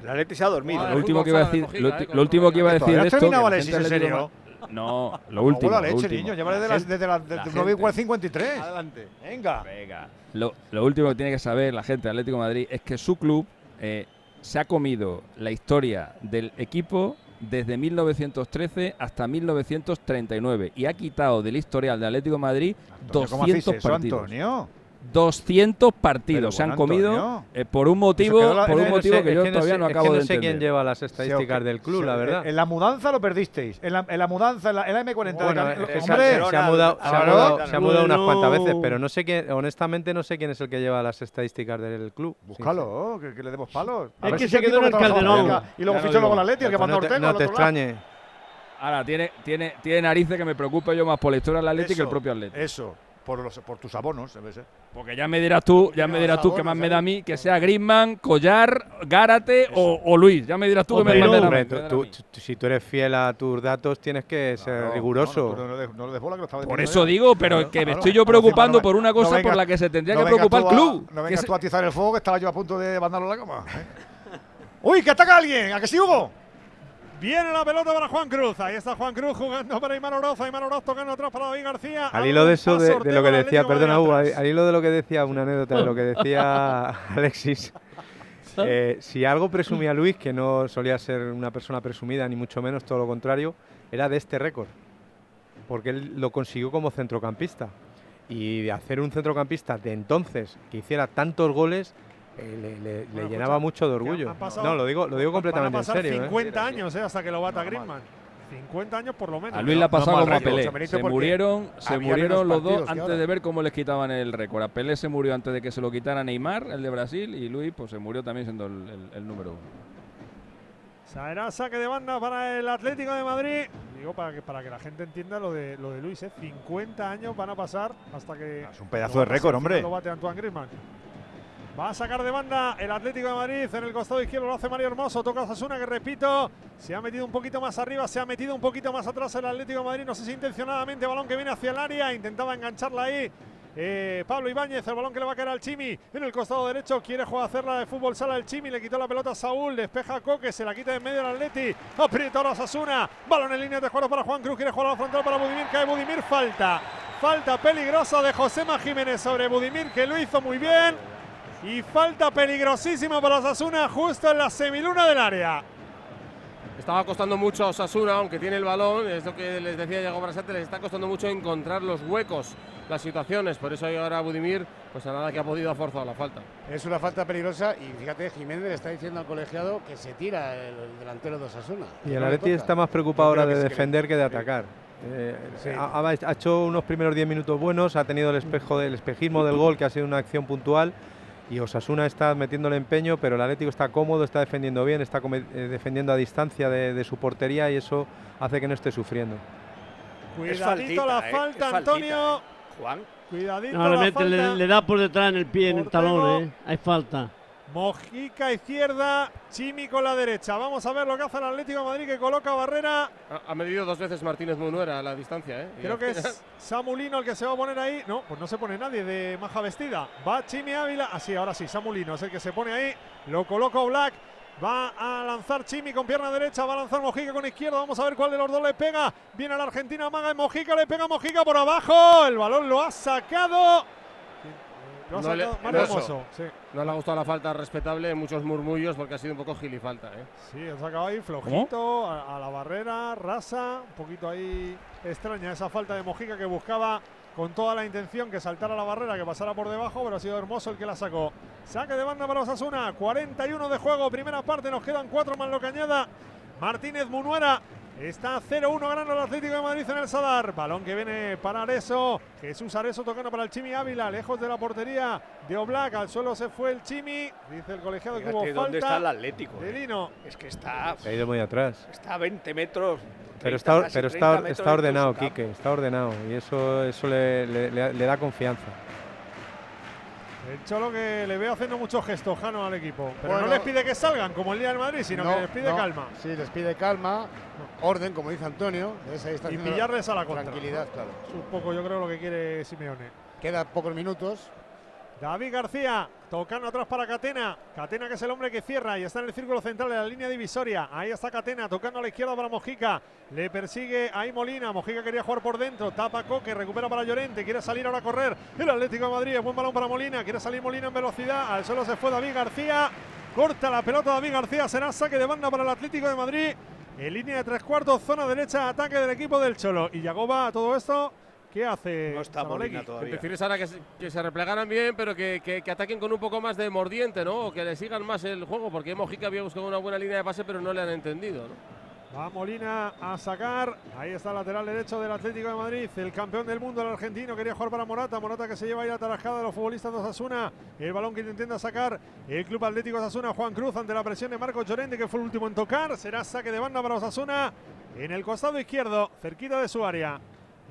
El Atleti se ha dormido. lo último que iba a decir lo, eh, lo último que iba a decir ¿Todavía de has esto que Atlético no lo último lo leche, último. niño. Llévale La de las- desde la, la desde gente- 9 igual 53. Adelante. Venga. Venga. Lo, lo último que tiene que saber la gente de Atlético de Madrid es que su club eh, se ha comido la historia del equipo desde 1913 hasta 1939 y ha quitado del historial de Atlético de Madrid ¿cómo hacéis 200 eso, partidos. Antonio? 200 partidos se han comido Antonio. eh, por un motivo, la- por un no motivo sé, que yo que no todavía sé- no es que acabo no de sé entender. quién lleva las Sí, estadísticas del club, Sí, la eh, verdad. En la mudanza lo perdisteis. En la, en la mudanza, en la, en la M40 de Bueno, eh, Hombre, se, se ha mudado, se ha mudado- se ha mudado unas cuantas veces, pero no sé quién, honestamente no sé quién es el que lleva las estadísticas del club. Búscalo, que, que le demos palos. A Es ver que si se quedó en el Calderón. Y luego fichó luego la Leti, el que mandó no te- Ortega. no te extrañe. Ahora, tiene, tiene, tiene narices que me preocupe yo más por la historia del Atlético que el propio Atlético. Eso, por, los, por tus abonos, debe ser. Porque ya me dirás tú, ya me dirás tú que más me da a mí que sea Griezmann, Collar, Gárate o, o Luis. Ya me dirás tú que me manden a Hombre, mí. tú- tú- tú- si tú eres fiel a tus datos, tienes que ser riguroso. No, no, no, no le des bola que lo estaba Por eso digo, pero Claro, que me claro. estoy yo preocupando no por una no cosa vengas- por la que se tendría no que preocupar el a- club. No vengas tú a atizar el fuego que estaba yo a punto de mandarlo a la cama. ¿eh? [laughs] ¡Uy, que ataca alguien! ¿A que sí, Hugo? Viene la pelota para Juan Cruz. Ahí está Juan Cruz jugando para Aymar Oroz. Aymar Oroz tocando atrás para David García. Al hilo de eso, de, lo que decía, perdona Hugo, al hilo de lo que decía, una anécdota de lo que decía [laughs] Alexis. eh, si algo presumía Luis, que no solía ser una persona presumida, ni mucho menos, todo lo contrario, era de este récord. Porque él lo consiguió como centrocampista. Y de hacer un centrocampista de entonces que hiciera tantos goles, eh, le, le- le llenaba mucho de orgullo. Pasado- No, lo digo, lo digo van a completamente en serio. ¿eh? 50 años eh, hasta que lo bata Griezmann. 50 años por lo menos. A Luis le ha pasado como a Pelé. Se murieron, se murieron los dos antes ahora. de ver cómo les quitaban el récord. A Pelé se murió antes de que se lo quitara Neymar, el de Brasil, y Luis pues se murió también siendo el, el- el número uno. Será saque de banda para el Atlético de Madrid. Digo para que, para que la gente entienda lo de, lo de Luis. ¿eh? 50 años van a pasar hasta que. Es un pedazo de récord, hombre. Lo bate Antoine Griezmann. Va a sacar de banda el Atlético de Madrid en el costado izquierdo. Lo hace Mario Hermoso. Toca a Sasuna, que repito, se ha metido un poquito más arriba, se ha metido un poquito más atrás el Atlético de Madrid. No sé si intencionadamente. Balón que viene hacia el área. Intentaba engancharla ahí. Eh, Pablo Ibáñez, el balón que le va a caer al Chimi en el costado derecho. Quiere jugar hacerla de fútbol sala el Chimi. Le quitó la pelota a Saúl. Despeja a Coque. Se la quita de en medio el Atleti. Aprieta ahora Sasuna. Balón en línea de juego para Juan Cruz. Quiere jugar a la frontal para Budimir. Cae Budimir. Falta. Falta peligrosa de Josema Jiménez sobre Budimir que lo hizo muy bien. Y falta peligrosísima para Sasuna justo en la semiluna del área. Estaba costando mucho a Osasuna, aunque tiene el balón, es lo que les decía Diego Brasate, les está costando mucho encontrar los huecos, las situaciones, por eso ahora Budimir, pues a nada que ha podido ha forzado la falta. Es una falta peligrosa y fíjate, Jiménez le está diciendo al colegiado que se tira el, el delantero de Osasuna. Y el Atleti está más preocupado ahora de defender que de atacar. Eh, Sí. ha- ha hecho unos primeros 10 minutos buenos, ha tenido el espejo del espejismo del gol, que ha sido una acción puntual. Y Osasuna está metiéndole empeño, pero el Atlético está cómodo, está defendiendo bien, está eh, defendiendo a distancia de, de su portería y eso hace que no esté sufriendo. Cuidadito faltita, la eh, falta, faltita, Antonio. Juan. Cuidadito No, le, la mete, le, falta. le da por detrás en el pie, en el talón, ¿eh? Hay falta. Mojica izquierda, Chimi con la derecha. Vamos a ver lo que hace el Atlético de Madrid que coloca barrera. Ha, ha medido dos veces Martínez Munuera la distancia, ¿eh? Y Creo que es Samulino el que se va a poner ahí. No, pues no se pone nadie de maja vestida. Va Chimi Ávila. Así, ahora sí, Samulino es el que se pone ahí. Lo coloca Black. Va a lanzar Chimi con pierna derecha. Va a lanzar Mojica con izquierda. Vamos a ver cuál de los dos le pega. Viene la Argentina, maga en Mojica. Le pega Mojica por abajo. El balón lo ha sacado. No le, sacado Mario no- Hermoso. Sí. no le ha gustado la falta respetable, muchos murmullos porque ha sido un poco gilifalta. ¿eh? Sí, ha sacado ahí flojito a, a la barrera, rasa, un poquito ahí extraña esa falta de Mojica que buscaba con toda la intención que saltara la barrera, que pasara por debajo, pero ha sido hermoso el que la sacó. Saque de banda para Osasuna, 41 de juego, primera parte, nos quedan cuatro más lo que añada Martínez Munuera. Está 0-1 ganando el Atlético de Madrid en el Sadar. Balón que viene para Areso. Jesús Areso tocando para el Chimi Ávila, lejos de la portería de Oblak. Al suelo se fue el Chimi. Dice el colegiado que hubo Fíjate falta. dónde está el Atlético. de eh. Lino. Es que está, Se ha ido muy atrás. está a 20 metros. Pero 30, está, pero 30 está, está de ordenado. Quique, está ordenado. Y eso, eso le, le- le- le da confianza. El Cholo que le veo haciendo muchos gestos, Jano, al equipo. Pero Bueno. no les pide que salgan como el día del Madrid, sino No, que les pide no. calma. Sí, les pide calma, orden, como dice Antonio. Y pillarles a la contra. Tranquilidad, claro. Es un poco, yo creo, lo que quiere Simeone. Queda pocos minutos. David García tocando atrás para Catena. Catena que es el hombre que cierra y está en el círculo central de la línea divisoria. Ahí está Catena tocando a la izquierda para Mojica. Le persigue ahí Molina. Mojica quería jugar por dentro. Tapa Coque, recupera para Llorente. Quiere salir ahora a correr. El Atlético de Madrid. Buen balón para Molina. Quiere salir Molina en velocidad. Al suelo se fue David García. Corta la pelota David García. Será saque de banda para el Atlético de Madrid. En línea de tres cuartos, zona derecha, ataque del equipo del Cholo. Y Yagoba, todo esto, ¿qué hace? No está? Molina todavía. Prefieres ahora que se, que se replegaran bien, pero que, que- que ataquen con un poco más de mordiente, ¿no? O que le sigan más el juego, porque Mojica había buscado una buena línea de pase, pero no le han entendido, ¿no? Va Molina a sacar. Ahí está el lateral derecho del Atlético de Madrid. El campeón del mundo, el argentino, quería jugar para Morata. Morata que se lleva ahí la tarajada de los futbolistas de Osasuna. El balón que intenta sacar el Club Atlético Osasuna. Juan Cruz ante la presión de Marco Llorente, que fue el último en tocar. Será saque de banda para Osasuna en el costado izquierdo, cerquita de su área.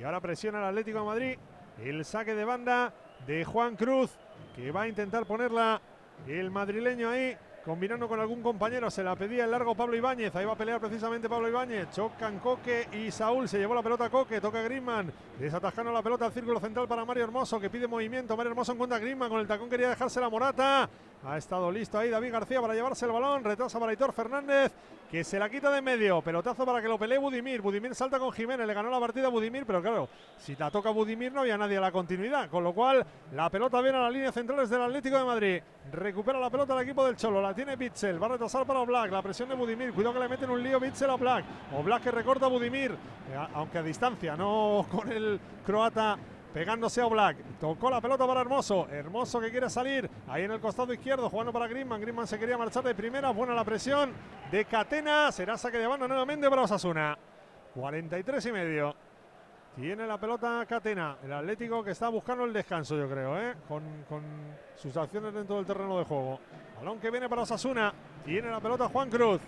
Y ahora presiona el Atlético de Madrid. El saque de banda de Juan Cruz, que va a intentar ponerla el madrileño ahí. Combinando con algún compañero, se la pedía el largo Pablo Ibáñez. Ahí va a pelear precisamente Pablo Ibáñez. Chocan Coque y Saúl. Se llevó la pelota a Coque. Toca Griezmann. Desatajando la pelota al círculo central para Mario Hermoso, que pide movimiento. Mario Hermoso encuentra a Griezmann. Con el tacón quería dejarse la Morata. Ha estado listo ahí David García para llevarse el balón. Retrasa para Aitor Fernández, que se la quita de medio. Pelotazo para que lo pelee Budimir. Budimir salta con Jiménez. Le ganó la partida a Budimir, pero claro, si la toca Budimir no había nadie a la continuidad. Con lo cual, la pelota viene a las líneas centrales del Atlético de Madrid. Recupera la pelota el equipo del Cholo. La tiene Bitzel. Va a retrasar para Oblak. La presión de Budimir. Cuidado que le meten un lío Bitzel a Oblak. Oblak que recorta a Budimir. eh, aunque a distancia, no [laughs] con el croata pegándose a Oblak. Tocó la pelota para Hermoso. Hermoso que quiere salir. Ahí en el costado izquierdo, jugando para Griezmann. Griezmann se quería marchar de primera. Buena la presión de Catena. Será saque de banda nuevamente para Osasuna. 43 y medio. Tiene la pelota Catena. El Atlético que está buscando el descanso, yo creo, ¿eh? con, con sus acciones dentro del terreno de juego. Balón que viene para Osasuna. Tiene la pelota Juan Cruz.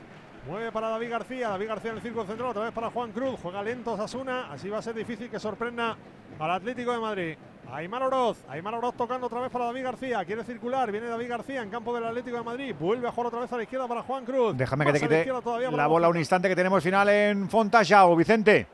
Mueve para David García. David García en el círculo central. Otra vez para Juan Cruz. Juega lento Osasuna. Así va a ser difícil que sorprenda al Atlético de Madrid. Aymar Oroz. Aymar Oroz tocando otra vez para David García. Quiere circular. Viene David García en campo del Atlético de Madrid. Vuelve a jugar otra vez a la izquierda para Juan Cruz. Déjame que te la quite para la bola un instante que tenemos final en Fontajao, Vicente.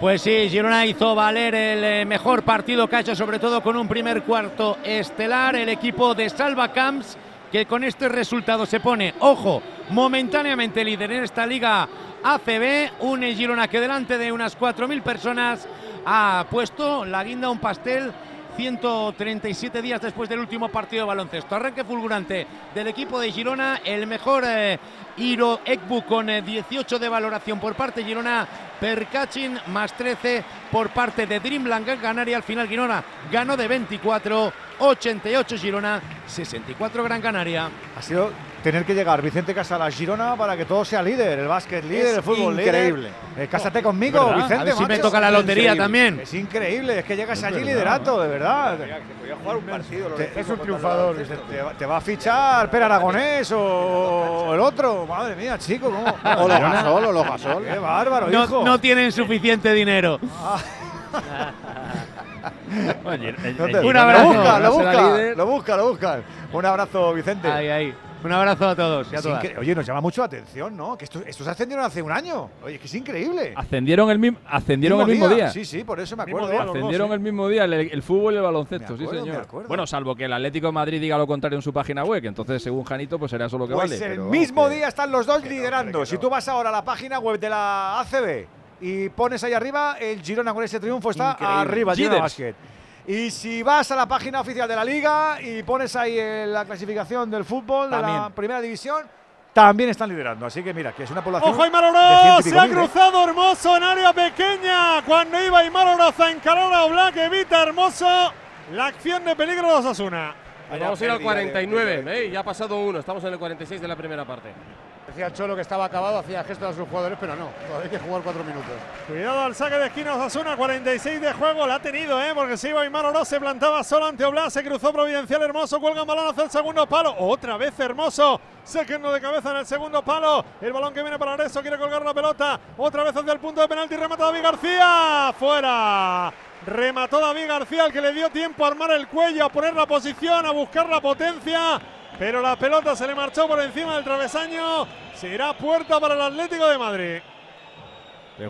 Pues sí, Girona hizo valer el eh, mejor partido que ha hecho, sobre todo con un primer cuarto estelar. El equipo de Salva Camps, que con este resultado se pone, ojo, momentáneamente líder en esta liga ACB. Un Girona que delante de unas 4.000 personas ha puesto la guinda un pastel 137 días después del último partido de baloncesto. Arranque fulgurante del equipo de Girona, el mejor eh, Iro Ekbu con eh, 18 de valoración por parte de Girona, Percachin más 13 por parte de Dreamland Canaria. Al final Girona ganó de 24, 88 Girona, 64 Gran Canaria. Ha sido tener que llegar Vicente Casal a Girona para que todo sea líder, el básquet líder, Es el fútbol increíble. líder. Eh, cásate conmigo, ¿Verdad? Vicente. A ver si me toca la lotería Increíble. también. Es increíble, es que llegas Es allí verdad. liderato, de verdad. Podía jugar un partido. lo Te- es un triunfador. Te, va- te va a fichar Per Aragonés o el otro. Madre mía, chico. ¿cómo? [laughs] O los Gasol, o los Gasol. Qué bárbaro, hijo. No, no tienen suficiente dinero. [laughs] [laughs] Oye, el- No el te- Girona lo no busca, lo busca, lo busca, lo busca. Un abrazo, Vicente. Ahí, ahí. Un abrazo a todos y a todas. Oye, nos llama mucho la atención, ¿no? Que estos, estos ascendieron hace un año. Oye, que es increíble. Ascendieron el, mismo ascendieron el mismo día. Sí, sí, por eso me Mismo acuerdo. día, dos, Ascendieron sí. el mismo día el, el fútbol y el baloncesto, sí acuerdo, me señor. Bueno, salvo que el Atlético de Madrid diga lo contrario en su página web, que entonces según Janito pues será eso lo que Pues vale. el pero mismo que- día están los dos liderando. Si tú vas ahora a la página web de la ACB y pones ahí arriba, el Girona con ese triunfo está Increíble. arriba, el Girona. Basket. Y si vas a la página oficial de la liga y pones ahí eh, la clasificación del fútbol de la primera división, también están liderando. Así que mira, que es una población. Ojo Aymar Oroz, se ha mil, ¿eh? cruzado Hermoso en área pequeña. Cuando iba Aymar Oroz a encarar a Oblak, evita Hermoso la acción de peligro de Osasuna. Vamos a ir al 49, ¿eh? ya ha pasado uno, estamos en el 46 de la primera parte. Decía Cholo que estaba acabado, hacía gestos a sus jugadores, pero no, todavía hay que jugar cuatro minutos. Cuidado al saque de esquina Osasuna, 46 de juego, la ha tenido, ¿eh? porque se iba Aymar Oroz, se plantaba solo ante Oblak, se cruzó Providencial Hermoso, cuelga un balón hacia el segundo palo, otra vez Hermoso, secando de cabeza en el segundo palo, el balón que viene para Areso, quiere colgar la pelota, otra vez hacia el punto de penalti, remata David García, fuera. Remató David García, el que le dio tiempo a armar el cuello, a poner la posición, a buscar la potencia. Pero la pelota se le marchó por encima del travesaño. Será puerta para el Atlético de Madrid.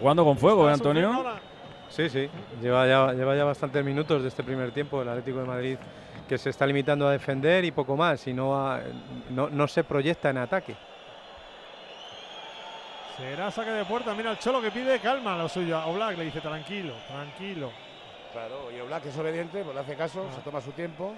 Jugando con fuego, ¿eh, Antonio? Sí, sí, lleva ya, lleva ya bastantes minutos de este primer tiempo el Atlético de Madrid que se está limitando a defender y poco más y no, a- no, no se proyecta en ataque. Será saque de puerta. Mira el Cholo que pide calma lo suyo. A Oblak le dice tranquilo, tranquilo. Claro, y Oblak es obediente, pues le hace caso, se toma su tiempo.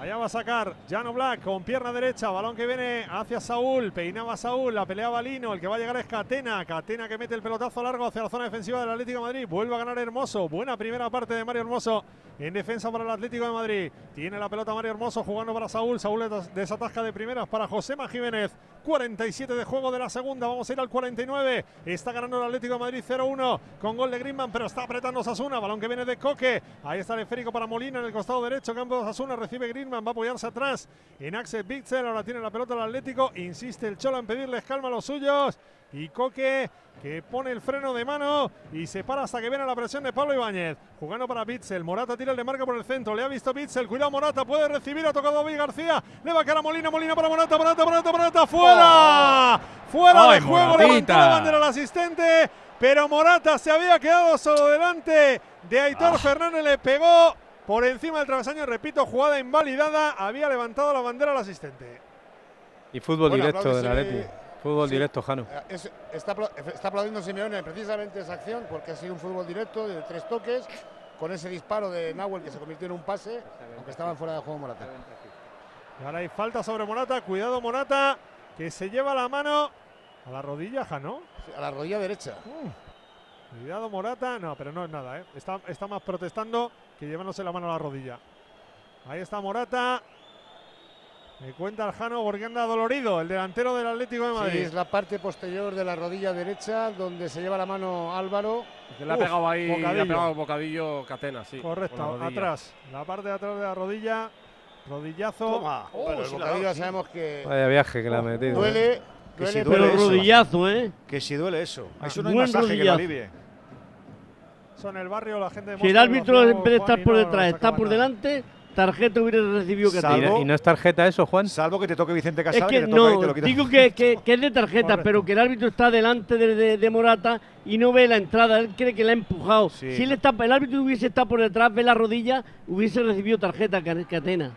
Allá va a sacar Jan Black con pierna derecha, balón que viene hacia Saúl, peinaba Saúl, la peleaba Lino, el que va a llegar es Catena, Catena que mete el pelotazo largo hacia la zona defensiva del Atlético de Madrid, vuelve a ganar Hermoso, buena primera parte de Mario Hermoso en defensa para el Atlético de Madrid, tiene la pelota Mario Hermoso jugando para Saúl, Saúl des- desatasca de primeras para Josema Jiménez, 47 de juego de la segunda, vamos a ir al 49, está ganando el Atlético de Madrid 0-1 con gol de Griezmann, pero está apretando Sasuna, balón que viene de Coque, ahí está el esférico para Molina en el costado derecho, campo de Sasuna, recibe Griezmann, va a apoyarse atrás en Axel Bitzel, ahora tiene la pelota el Atlético, insiste el Cholo en pedirles calma a los suyos, y Coque que pone el freno de mano y se para hasta que viene la presión de Pablo Ibáñez. Jugando para Bitzel. Morata tira el de marca por el centro. Le ha visto Bitzel. Cuidado Morata. Puede recibir. Ha tocado David García. Le va a quedar a Molina. Molina para Morata. Morata, Morata, Morata. ¡Fuera! ¡Fuera ¡Ay, de juego! Moratita! Levantó la bandera al asistente. Pero Morata se había quedado solo delante de Aitor Fernández. Le pegó por encima del travesaño. Repito, jugada invalidada. Había levantado la bandera al asistente. Y fútbol Bueno, directo del apláudese- Atleti. Fútbol Sí. directo, Jano. Eh, es- está, apla- está aplaudiendo Simeone precisamente esa acción porque ha sido un fútbol directo de tres toques con ese disparo de Nahuel que se convirtió en un pase, aunque estaban fuera de juego Morata. Y ahora hay falta sobre Morata. Cuidado Morata, que se lleva la mano a la rodilla, Jano. A la rodilla derecha. Cuidado Morata. No, pero no es nada, ¿eh? Está, está más protestando que llevándose la mano a la rodilla. Ahí está Morata. Me cuenta el Jano porque anda dolorido, el delantero del Atlético de Madrid. Sí, es la parte posterior de la rodilla derecha donde se lleva la mano Álvaro. Que le ha pegado ahí, le ha bocadillo. pegado bocadillo Catena, sí. Correcto, la atrás. La parte de atrás de la rodilla. Rodillazo. Toma. Bueno, el bocadillo ya sabemos que Vaya viaje que le ha metido. duele, ¿eh? Que duele, si duele pero eso. rodillazo, ¿eh? Que si duele eso. Ah, Eso no hay buen masaje que lo alivie. Son el barrio, la gente de Si el árbitro en vez de estar por no detrás, está por nada. delante, tarjeta hubiera recibido que Y no- y no es tarjeta eso, Juan. Salvo que te toque Vicente Es Casal, que te toca y no, te lo quita. digo que, que- [laughs] que es de tarjeta, Correcto. pero que el árbitro está delante de, de- de Morata y no ve la entrada, él cree que la ha empujado. Sí. Si él está, el árbitro hubiese estado por detrás, ve la rodilla, hubiese recibido tarjeta Ca- Catena.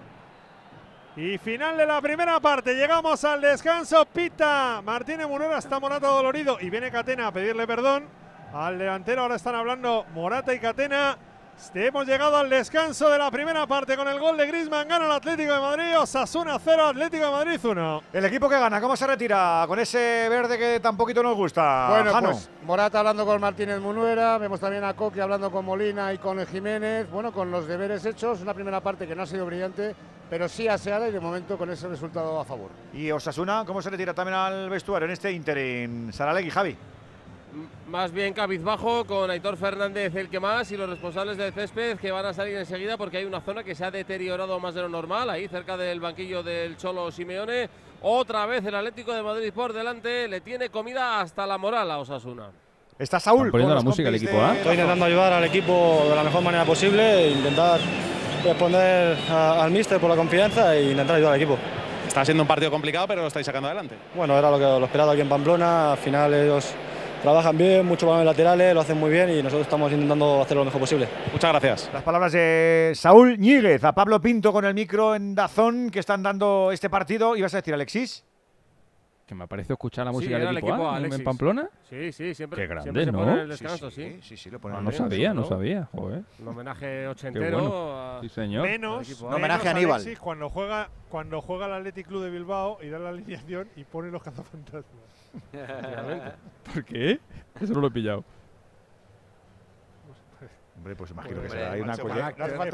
Y final de la primera parte, llegamos al descanso. Pita Martínez Munera, está Morata dolorido y viene Catena a pedirle perdón al delantero. Ahora están hablando Morata y Catena. Hemos llegado al descanso de la primera parte con el gol de Griezmann. Gana el Atlético de Madrid, Osasuna 0, Atlético de Madrid 1. El equipo que gana, ¿cómo se retira? Con ese verde que tan poquito nos gusta. Bueno, Jano. pues Morata hablando con Martínez Munuera, vemos también a Coque hablando con Molina y con Jiménez, bueno, con los deberes hechos, una primera parte que no ha sido brillante, pero sí aseada y de momento con ese resultado a favor. Y Osasuna, ¿cómo se retira también al vestuario en este interín? Saralegui, Javi. Más bien cabizbajo con Aitor Fernández el que más y los responsables del césped que van a salir enseguida porque hay una zona que se ha deteriorado más de lo normal, ahí cerca del banquillo del Cholo Simeone. Otra vez el Atlético de Madrid por delante, le tiene comida hasta la moral a Osasuna. Está Saúl. Poniendo la música al equipo A. Estoy intentando ayudar al equipo de la mejor manera posible, intentar responder a- al míster por la confianza e intentar ayudar al equipo. Está siendo un partido complicado, pero lo estáis sacando adelante. Bueno, era lo que lo esperado aquí en Pamplona. Al final ellos trabajan bien, muchos balones laterales, lo hacen muy bien y nosotros estamos intentando hacer lo mejor posible. Muchas gracias. Las palabras de Saúl Ñíguez a Pablo Pinto con el micro en Dazón que están dando este partido. ¿Ibas a decir, Alexis? Que me parece escuchar la Sí, música era del el equipo, equipo A en- en. Pamplona. Sí, sí, siempre. Qué grande, siempre se ¿no? pone en el Sí, descanso, sí, sí. sí, sí, lo No, ponen no en sabía, no ¿no? sabía. Joder. Un homenaje ochentero. bueno. a- Sí, señor. Menos. Un homenaje a Aníbal. Alexis cuando juega, cuando juega el Athletic Club de Bilbao y da la alineación y pone los cazafantasmas. [laughs] ¿Por qué? Eso no lo he pillado. Hombre, pues imagino que Hombre, será ahí una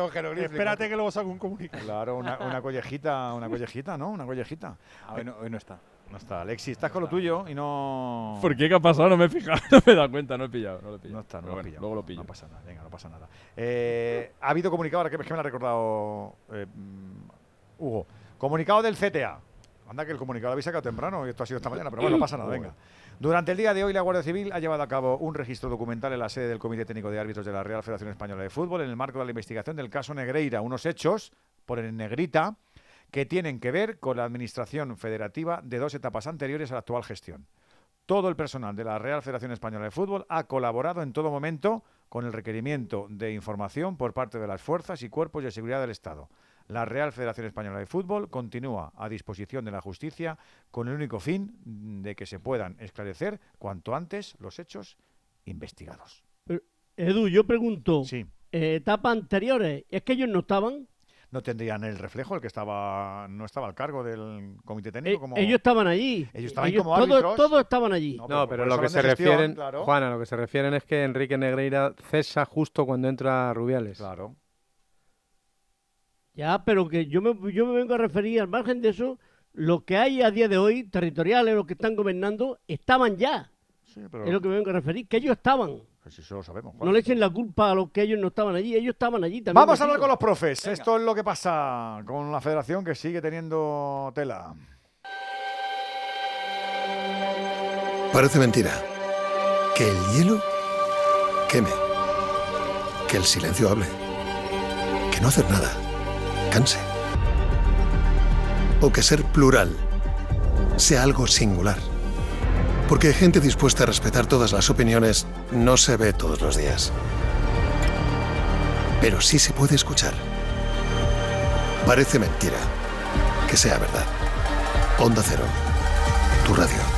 jeroglífico. Espérate que luego saco un comunicado. Claro, una, una [laughs] collejita, una collejita, ¿no? Una collejita. Hoy no, hoy no está. No está. Alexis, estás con lo tuyo y no. ¿Por qué? ¿Qué ha pasado? No me he fijado, [laughs] no me he dado cuenta, no he pillado. No, lo he pillado. No está, no Pero lo he bueno, pillado. Luego lo pillo. No pasa nada, venga, no pasa nada. Eh, ha habido comunicado, ahora que, que me lo ha recordado eh, mm, Hugo. Comunicado del CTA. Anda que el comunicado lo habéis sacado temprano y esto ha sido esta mañana, pero bueno, no pasa nada, venga. Durante el día de hoy, la Guardia Civil ha llevado a cabo un registro documental en la sede del Comité Técnico de Árbitros de la Real Federación Española de Fútbol en el marco de la investigación del caso Negreira, unos hechos, por en negrita, que tienen que ver con la administración federativa de dos etapas anteriores a la actual gestión. Todo el personal de la Real Federación Española de Fútbol ha colaborado en todo momento con el requerimiento de información por parte de las fuerzas y cuerpos de seguridad del Estado. La Real Federación Española de Fútbol continúa a disposición de la justicia con el único fin de que se puedan esclarecer cuanto antes los hechos investigados. Pero, Edu, yo pregunto, Sí. eh, etapas anteriores, ¿es que ellos no estaban? No tendrían el reflejo, el que estaba no estaba al cargo del comité Eh, técnico como Ellos estaban allí. Ellos estaban como todos, árbitros. todos estaban allí. No, pero lo que se refieren, claro. Juana, lo que se refieren es que Enrique Negreira cesa justo cuando entra Rubiales. Claro. Ya, pero que yo me, yo me vengo a referir al margen de eso, lo que hay a día de hoy, territoriales, los que están gobernando, estaban ya. pero- Es lo que me vengo a referir, que ellos estaban. Pues eso lo sabemos. No le echen la culpa a los que ellos no estaban allí, ellos estaban allí también. Vamos a hablar con los profes. Esto es lo que pasa con la federación que sigue teniendo tela. Parece mentira. Que el hielo queme. Que el silencio hable. Que no hacer nada canse. O que ser plural sea algo singular. Porque gente dispuesta a respetar todas las opiniones no se ve todos los días. Pero sí se puede escuchar. Parece mentira. Que sea verdad. Onda Cero. Tu radio.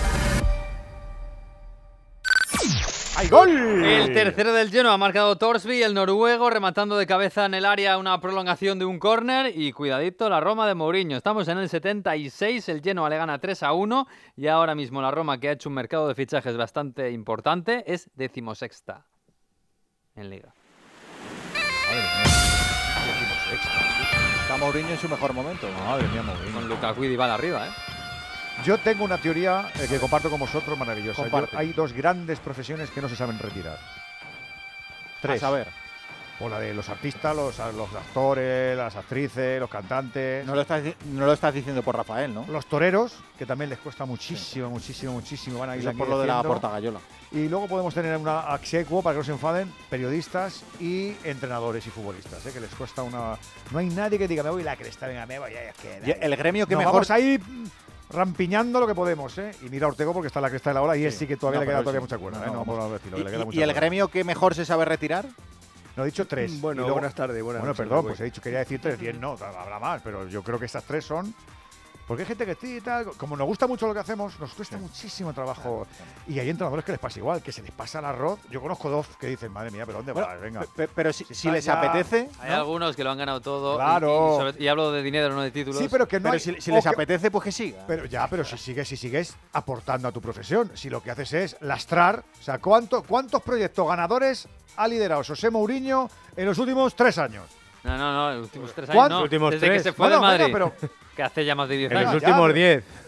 Gol! El tercero del lleno ha marcado Torsby, el noruego, rematando de cabeza en el área una prolongación de un córner y cuidadito la Roma de Mourinho. Estamos en el 76, el Genoa le gana 3 a 1 y ahora mismo la Roma, que ha hecho un mercado de fichajes bastante importante, es decimosexta en Liga. Está Mourinho en su mejor momento. Madre mía, Mourinho. Con Lukaku y Dybala arriba, ¿eh? Yo tengo una teoría eh, que comparto con vosotros maravillosa. Yo- hay dos grandes profesiones que no se saben retirar. Tres. A saber. O la de los artistas, los, los actores, las actrices, los cantantes. No lo, estás, no lo estás diciendo por Rafael, ¿no? Los toreros, que también les cuesta muchísimo, muchísimo, muchísimo. Van a ir por lo de la portagayola. Y luego podemos tener una axequo, para que no se enfaden, periodistas y entrenadores y futbolistas, ¿eh? que les cuesta una... No hay nadie que diga, me voy la cresta, venga, me voy, el gremio que Nos mejor- Vamos ahí rampiñando lo que podemos, ¿eh? Y mira a Ortego porque está en la cresta de la ola y él sí que todavía No, le queda todavía sí. mucha cuerda, No, ¿eh? No, vamos. por decirlo, que le ¿Y- queda y- mucha ¿Y el cuerda. gremio que mejor se sabe retirar? No, he dicho tres. Bueno, luego- buenas tardes, buenas Bueno, noches, perdón, me pues he dicho, quería decir tres, diez no, habrá más, pero yo creo que estas tres son... Porque hay gente que sí y tal, como nos gusta mucho lo que hacemos, nos cuesta muchísimo trabajo. Y hay entrenadores que les pasa igual, que se les pasa el arroz. Yo conozco dos que dicen, madre mía, pero ¿dónde Bueno, vas? Venga. pe- pe- pero si- si les ya- apetece, Hay algunos que lo han ganado todo. Claro. Y, sobre- y hablo de dinero, no de títulos. Sí, pero que no Pero hay- si- si les que- apetece, pues que siga. Pero ya, pero si sigues, si sigues aportando a tu profesión, si lo que haces es lastrar, o sea, ¿cuánto- ¿cuántos proyectos ganadores ha liderado José Mourinho en los últimos tres años? No, no, no, los últimos tres años ¿Cuántos? no. Últimos Desde que se fue Bueno, de Madrid. venga, que hace ya más de 10 Venga, años. ya, pero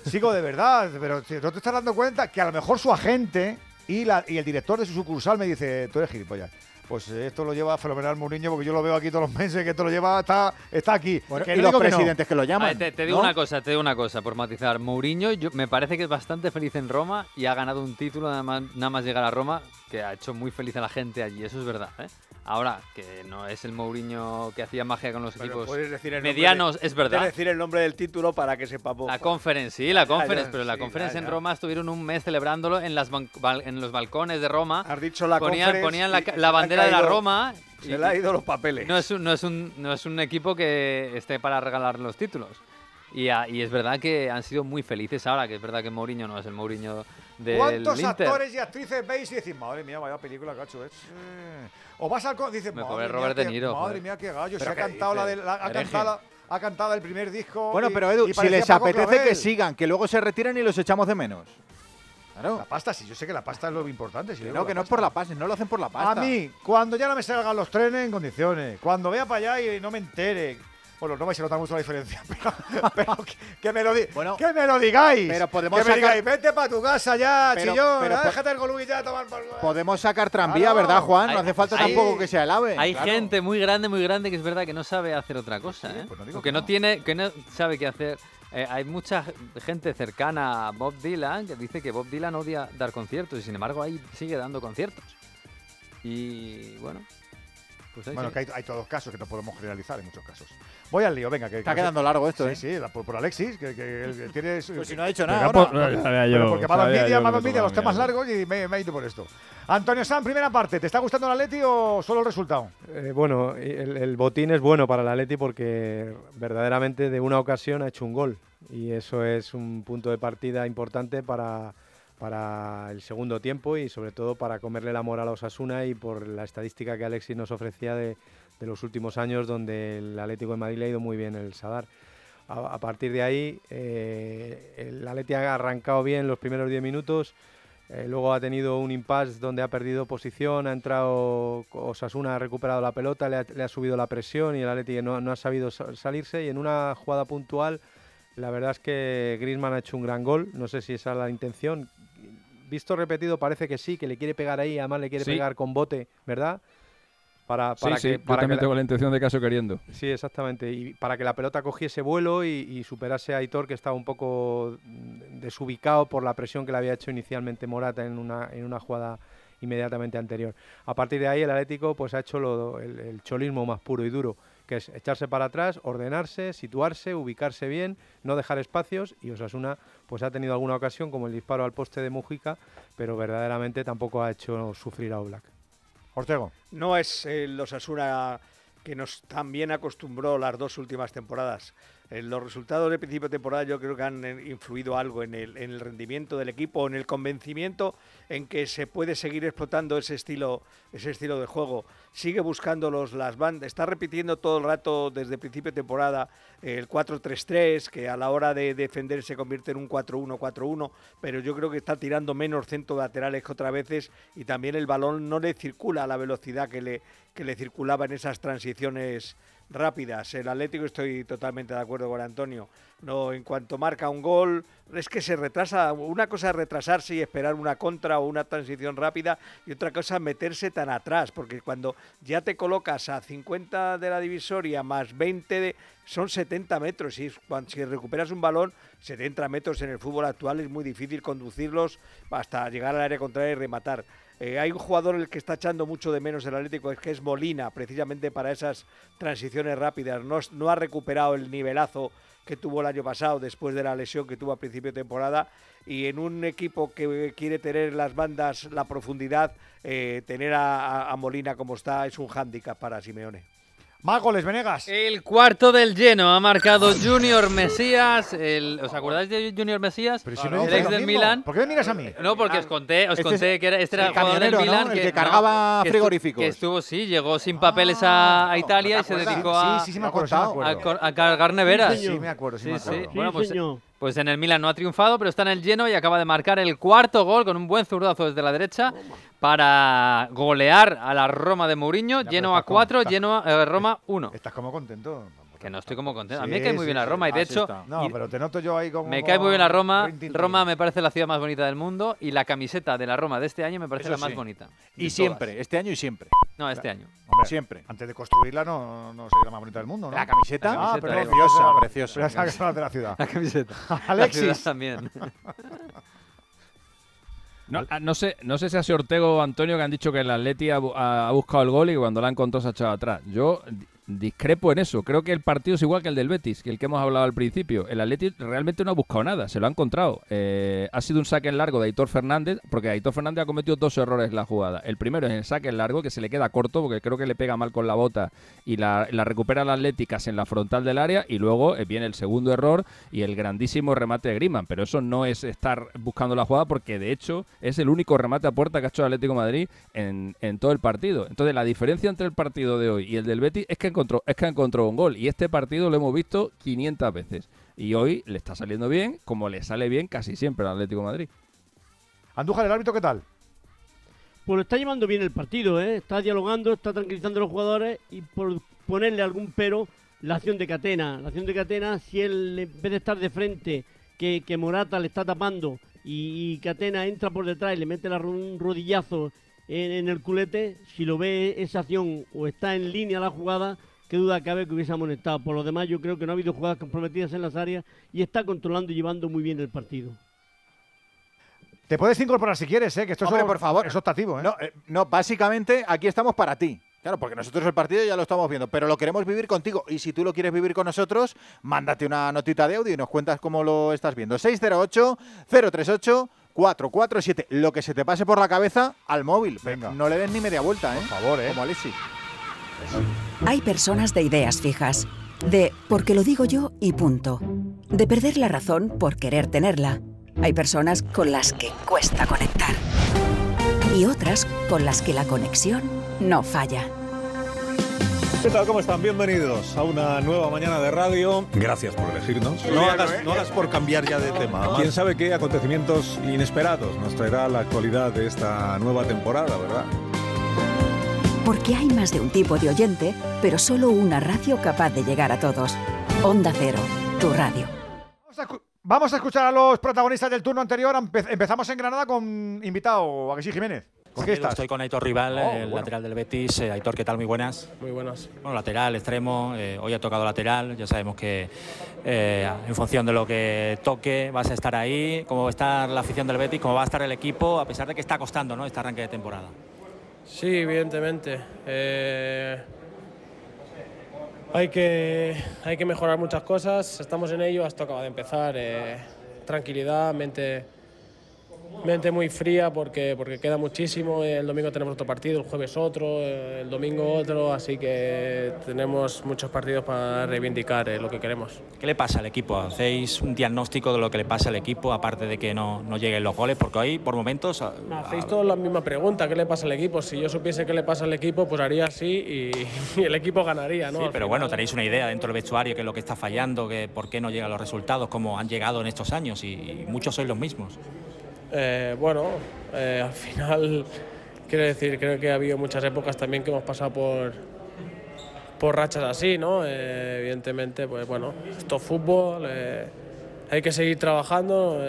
Sigo de verdad, pero si no te estás dando cuenta que a lo mejor su agente y, la, y el director de su sucursal me dice, tú eres gilipollas. Pues esto lo lleva fenomenal Mourinho, porque yo lo veo aquí todos los meses, que esto lo lleva, está, está aquí. Bueno, y los digo que no. presidentes que lo llaman. Te, te digo ¿no? una cosa, te digo una cosa, por matizar. Mourinho yo, me parece que es bastante feliz en Roma y ha ganado un título nada más, nada más llegar a Roma que ha hecho muy feliz a la gente allí, eso es verdad. ¿eh? Ahora, que no es el Mourinho que hacía magia con los Pero equipos decir medianos, de- es verdad. puedes decir el nombre del título para que sepamos. La conference, sí, la conference, ya, pero la sí, conference en. Roma estuvieron un mes celebrándolo en, las los balcones de Roma. Has dicho la ponían, conference ponían la, y han bandera de la Roma. se le han ido los papeles. No es, un, no, es un, no es un equipo que esté para regalar los títulos. Y, a- y es verdad que han sido muy felices ahora, que es verdad que Mourinho no es el Mourinho del ¿Cuántos Inter. actores y actrices veis y decís, madre mía, vaya película que ha hecho? eh"? O vas al. Dices, Me madre mía, Robert qué- De Niro, Madre mía, qué gallo. Se ¿Pero ha cantado, la, de, la- ha, cantado, ha cantado el primer disco. Bueno, y- pero Edu, y si les apetece Clavel. que sigan, que luego se retiren y los echamos de menos. Claro. La pasta, sí, yo sé que la pasta es lo importante. Que no, que no es por la pasta, no lo hacen por la pasta. A mí, cuando ya no me salgan los trenes en condiciones, cuando vea para allá y no me entere. Bueno, no vais a notar mucho la diferencia, [laughs] pero, pero que, que me lo di- que me lo digáis. pero podemos que me sacar- digáis, vete para tu casa ya, Pero- chillón, pero po- déjate el golugui ya a tomar por. Podemos sacar tranvía, Claro. ¿verdad, Juan? No Hay- hace falta hay- tampoco que sea el ave. Hay claro. gente muy grande, muy grande que es verdad que no sabe hacer otra cosa, ¿eh? pues o que que no. no. tiene, que no sabe qué hacer. Eh, hay mucha gente cercana a Bob Dylan que dice que Bob Dylan odia dar conciertos y sin embargo ahí sigue dando conciertos. Y bueno, pues ahí Bueno, sigue. que hay, hay todos casos que no podemos generalizar en muchos casos. Voy al lío, venga. Que, Está que- quedando largo esto, sí, ¿eh? Sí, la- por, por Alexis, que, que, que tiene... Pues si no ha dicho nada por- ahora. Sabía yo, porque sabía envidia, que envidia los temas largos y me, me he ido por esto. Antonio San, primera parte. ¿Te está gustando el Atleti o solo el resultado? Eh, bueno, el, el botín es bueno para el Atleti porque verdaderamente de una ocasión ha hecho un gol y eso es un punto de partida importante para, para el segundo tiempo y sobre todo para comerle la moral a Osasuna y por la estadística que Alexis nos ofrecía de, de los últimos años donde el Atlético de Madrid le ha ido muy bien el Sadar. A, a partir de ahí, eh, el Atleti ha arrancado bien los primeros 10 minutos, eh, luego ha tenido un impasse donde ha perdido posición, ha entrado Osasuna, ha recuperado la pelota, le ha, le ha subido la presión y el Atleti no, no ha sabido sa- salirse y en una jugada puntual la verdad es que Griezmann ha hecho un gran gol, no sé si esa es la intención. Visto repetido parece que sí, que le quiere pegar ahí, además le quiere Sí. pegar con bote, ¿verdad? Para, para sí, sí, que, yo para que también la- tengo la intención de caso queriendo. Sí, exactamente. Y para que la pelota cogiese vuelo y, y superase a Aitor, que estaba un poco mm, desubicado por la presión que le había hecho inicialmente Morata en una, en una jugada inmediatamente anterior. A partir de ahí el Atlético pues ha hecho lo- el, el cholismo más puro y duro, que es echarse para atrás, ordenarse, situarse, ubicarse bien, no dejar espacios y Osasuna pues ha tenido alguna ocasión como el disparo al poste de Mujica, pero verdaderamente tampoco ha hecho sufrir a Oblak. Ortego. No es el Osasuna que nos también acostumbró las dos últimas temporadas. Eh, los resultados de principio de temporada yo creo que han eh, influido algo en el, en el rendimiento del equipo, en el convencimiento en que se puede seguir explotando ese estilo, ese estilo de juego. Sigue buscando las bandas, está repitiendo todo el rato desde principio de temporada eh, el 4-3-3, que a la hora de defender se convierte en un 4-1-4-1, pero yo creo que está tirando menos centro laterales que otras veces y también el balón no le circula a la velocidad que le, que le circulaba en esas transiciones rápidas. El Atlético estoy totalmente de acuerdo con Antonio. No, en cuanto marca un gol, es que se retrasa. Una cosa es retrasarse y esperar una contra o una transición rápida y otra cosa es meterse tan atrás, porque cuando ya te colocas a 50 de la divisoria más 20 de, son 70 metros y cuando, si recuperas un balón 70 metros en el fútbol actual es muy difícil conducirlos hasta llegar al área contraria y rematar. Eh, hay un jugador el que está echando mucho de menos el Atlético, es que es Molina, precisamente para esas transiciones rápidas. No, no ha recuperado el nivelazo que tuvo el año pasado después de la lesión que tuvo a principio de temporada. Y en un equipo que quiere tener las bandas, la profundidad, eh, tener a Molina como está es un hándicap para Simeone. Más goles, Venegas. El cuarto del lleno ha marcado Junior Mesías. el- ¿Os acordáis de Junior Mesías? si no el ex del mismo. Milan. ¿Por qué me miras a mí? No, porque os conté, os Este conté es que era, este era el jugador del. Milan El que cargaba frigoríficos. que estuvo, sí, llegó sin papeles a, a Italia y se dedicó a, Sí, sí, sí me acuerdo, sí me a, a cargar neveras. Sí, me acuerdo, sí, me acuerdo. Bueno, pues, señor. Pues en el Milan no ha triunfado, pero está en el lleno y acaba de marcar el cuarto gol con un buen zurdazo desde la derecha para golear a la Roma de Mourinho. Lleno a estás como- 4, estás- lleno a Roma 1. ¿Estás como contento? Que no estoy como contento. a mí me cae muy sí, bien la. Roma y de Así hecho está. No, pero te noto yo ahí como. me cae muy bien la Roma. Roma me parece la ciudad más bonita del mundo y la camiseta de la Roma de este año me parece Eso la más sí. bonita. Y siempre, todas. este año y siempre. No, este año. Hombre, siempre. Antes de construirla no, no sería la más bonita del mundo, ¿no? La camiseta, Ah, camiseta, perdón, preciosa, pensaba- preciosa. que era de la ciudad. [laughs] La camiseta. La Alexis. ciudad también. [laughs] No, ah, no sé, no sé si ha sido Ortego o Antonio que han dicho que el Atleti ha, ha- buscado el gol y cuando la ha encontrado se ha echado atrás. Yo discrepo en eso. Creo que el partido es igual que el del Betis, que el que hemos hablado al principio. El Atleti realmente no ha buscado nada, se lo ha encontrado. Eh, ha sido un saque en largo de Aitor Fernández, porque Aitor Fernández ha cometido dos errores en la jugada. El primero es el saque en largo, que se le queda corto, porque creo que le pega mal con la bota y la, la recupera la Atléticas en la frontal del área. Y luego eh, viene el segundo error y el grandísimo remate de Griezmann. Pero eso no es estar buscando la jugada, porque de hecho es el único remate a puerta que ha hecho el Atlético Madrid en, en todo el partido. Entonces la diferencia entre el partido de hoy y el del Betis es que encontró, es que encontró un gol. Y este partido lo hemos visto 500 veces. Y hoy le está saliendo bien, como le sale bien casi siempre al Atlético de Madrid. Andújar, ¿el árbitro qué tal? Pues lo está llevando bien el partido, ¿eh? está dialogando, está tranquilizando a los jugadores y por ponerle algún pero, la acción de Catena. La acción de Catena, si él en vez de estar de frente, que, que Morata le está tapando y, y Catena entra por detrás y le mete la un rodillazo en, en el culete, si lo ve esa acción o está en línea la jugada, qué duda cabe que hubiese amonestado. Por lo demás, yo creo que no ha habido jugadas comprometidas en las áreas y está controlando y llevando muy bien el partido. Te puedes incorporar si quieres, ¿eh? Que esto Hombre, es, por favor. es optativo, ¿eh? No, eh, no, básicamente aquí estamos para ti. Claro, porque nosotros el partido ya lo estamos viendo, pero lo queremos vivir contigo. Y si tú lo quieres vivir con nosotros, mándate una notita de audio y nos cuentas cómo lo estás viendo. 608-038-447. Lo que se te pase por la cabeza al móvil. Venga. No le des ni media vuelta, ¿eh? Por favor, ¿eh? Como Alexi. Hay personas de ideas fijas, de porque lo digo yo y punto, de perder la razón por querer tenerla. Hay personas con las que cuesta conectar y otras con las que la conexión no falla. ¿Qué tal? ¿Cómo están? Bienvenidos a una nueva mañana de radio. Gracias por elegirnos. No hagas, no hagas por cambiar ya de tema. Quién sabe qué acontecimientos inesperados nos traerá la actualidad de esta nueva temporada, ¿verdad? Porque hay más de un tipo de oyente, pero solo una radio capaz de llegar a todos. Onda Cero, tu radio. Vamos a, escuchar a los protagonistas del turno anterior. Empe- empezamos en Granada con invitado, ¿a que sí, Jiménez? ¿Con qué estás? Estoy con Aitor Rival, Oh, el bueno. lateral del Betis. Eh, Aitor, ¿qué tal? Muy buenas. Muy buenas. Bueno, lateral, extremo. eh, hoy ha tocado lateral. Ya sabemos que eh, en función de lo que toque vas a estar ahí. ¿Cómo va a estar la afición del Betis? ¿Cómo va a estar el equipo? A pesar de que está costando ¿no? este arranque de temporada. Sí, evidentemente. Eh, hay, que, hay que mejorar muchas cosas. Estamos en ello. Esto acaba de empezar. eh, tranquilidad, mente, mente muy fría porque, porque queda muchísimo. El domingo tenemos otro partido, el jueves otro, el domingo otro. Así que tenemos muchos partidos para reivindicar eh, lo que queremos. ¿Qué le pasa al equipo? ¿Hacéis un diagnóstico de lo que le pasa al equipo, aparte de que no, no lleguen los goles? Porque hoy, por momentos, a- Me Hacéis todos la misma pregunta, ¿qué le pasa al equipo? Si yo supiese qué le pasa al equipo, pues haría así y, [laughs] y el equipo ganaría, ¿no? Sí, Al pero final- bueno, tenéis una idea dentro del vestuario, qué es lo que está fallando, que por qué no llegan los resultados, como han llegado en estos años, y, y muchos sois los mismos. Eh, bueno, eh, al final, quiero decir, creo que ha habido muchas épocas también que hemos pasado por, por rachas así, ¿no? Eh, evidentemente, pues bueno, esto es fútbol, hay que seguir trabajando,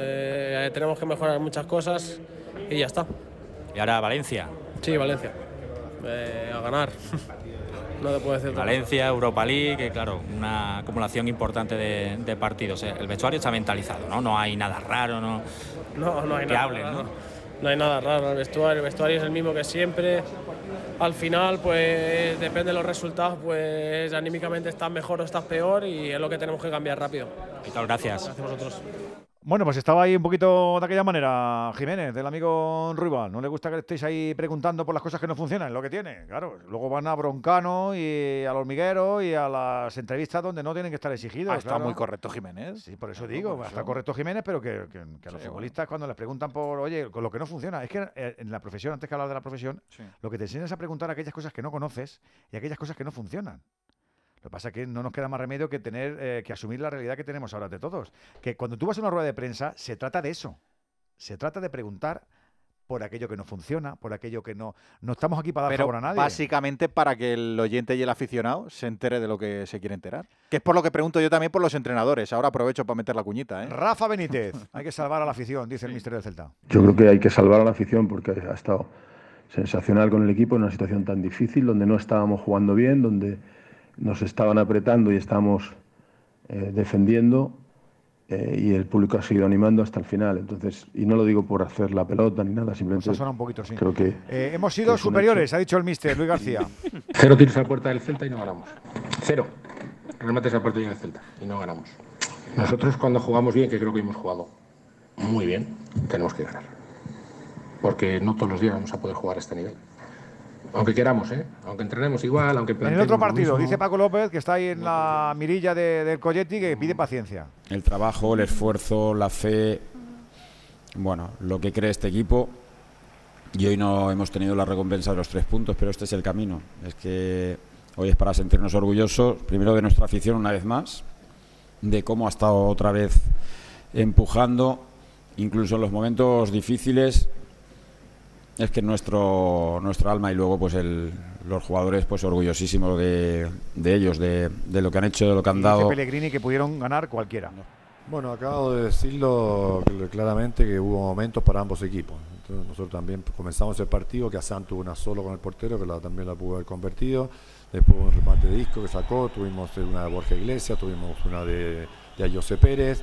tenemos que mejorar muchas cosas y ya está. Y ahora Valencia. Sí, Valencia. A ganar. [laughs] No te puedo decir. Valencia, Europa League, que claro, una acumulación importante de, de partidos. Eh, El vestuario está mentalizado, ¿no? No hay nada raro, ¿no? No, no hay que nada hablen, raro. ¿no? No hay nada raro el vestuario. El vestuario es el mismo que siempre. Al final, pues depende de los resultados, pues anímicamente estás mejor o estás peor y es lo que tenemos que cambiar rápido. Víctor, gracias. Gracias a vosotros. Bueno, pues estaba ahí un poquito de aquella manera Jiménez, del amigo Ruibal. No le gusta que estéis ahí preguntando por las cosas que no funcionan, lo que tiene. Claro, luego van a Broncano y al hormiguero y a las entrevistas donde no tienen que estar exigidos. Ah, está claro. muy correcto Jiménez. Sí, por eso digo, por está correcto Jiménez, pero que, que- que a los Sí, futbolistas cuando les preguntan por, oye, con lo que no funciona, es que eh, en la profesión, antes que hablar de la profesión, lo que te enseñas es a preguntar aquellas cosas que no conoces y aquellas cosas que no funcionan. Lo que pasa es que no nos queda más remedio que tener eh, que asumir la realidad que tenemos ahora de todos. Que cuando tú vas a una rueda de prensa, se trata de eso. Se trata de preguntar por aquello que no funciona, por aquello que no. No estamos aquí para dar Pero favor a nadie. básicamente para que el oyente y el aficionado se entere de lo que se quiere enterar. Que es por lo que pregunto yo también por los entrenadores. Ahora aprovecho para meter la cuñita. ¿eh? Rafa Benítez, [laughs] hay que salvar a la afición, dice el mister del Celta. Yo creo que hay que salvar a la afición porque ha estado sensacional con el equipo en una situación tan difícil, donde no estábamos jugando bien, donde nos estaban apretando y estábamos eh, defendiendo eh, y el público ha seguido animando hasta el final. Entonces, y no lo digo por hacer la pelota ni nada, simplemente Osasuna un poquito, sí. creo que Eh, hemos sido superiores, ha dicho el mister Luis García. [laughs] Cero tiros a la puerta del Celta y no ganamos. Cero. Remates a puerta y en el Celta y no ganamos. Nosotros cuando jugamos bien, que creo que hemos jugado muy bien, tenemos que ganar. Porque no todos los días vamos a poder jugar a este nivel. Aunque queramos, ¿eh? Aunque entrenemos igual, aunque En el otro partido, mismo. dice Paco López, que está ahí en la mirilla de- del Coyetti, que pide paciencia. el trabajo, el esfuerzo, la fe, bueno, lo que cree este equipo. Y hoy no hemos tenido la recompensa de los tres puntos, pero este es el camino. Es que hoy es para sentirnos orgullosos, primero de nuestra afición una vez más, de cómo ha estado otra vez empujando, incluso en los momentos difíciles. Es que nuestro, nuestro alma y luego pues el, los jugadores pues orgullosísimos de, de ellos, de, de lo que han hecho, de lo que han Y dado. Pellegrini que pudieron ganar cualquiera. Bueno, acabo de decirlo cl- claramente que hubo momentos para ambos equipos. Entonces nosotros también comenzamos el partido, que Asan tuvo una solo con el portero, que la- también la pudo haber convertido. Después un remate de disco que sacó, tuvimos una de Borja Iglesias, tuvimos una de, de Ayose Pérez,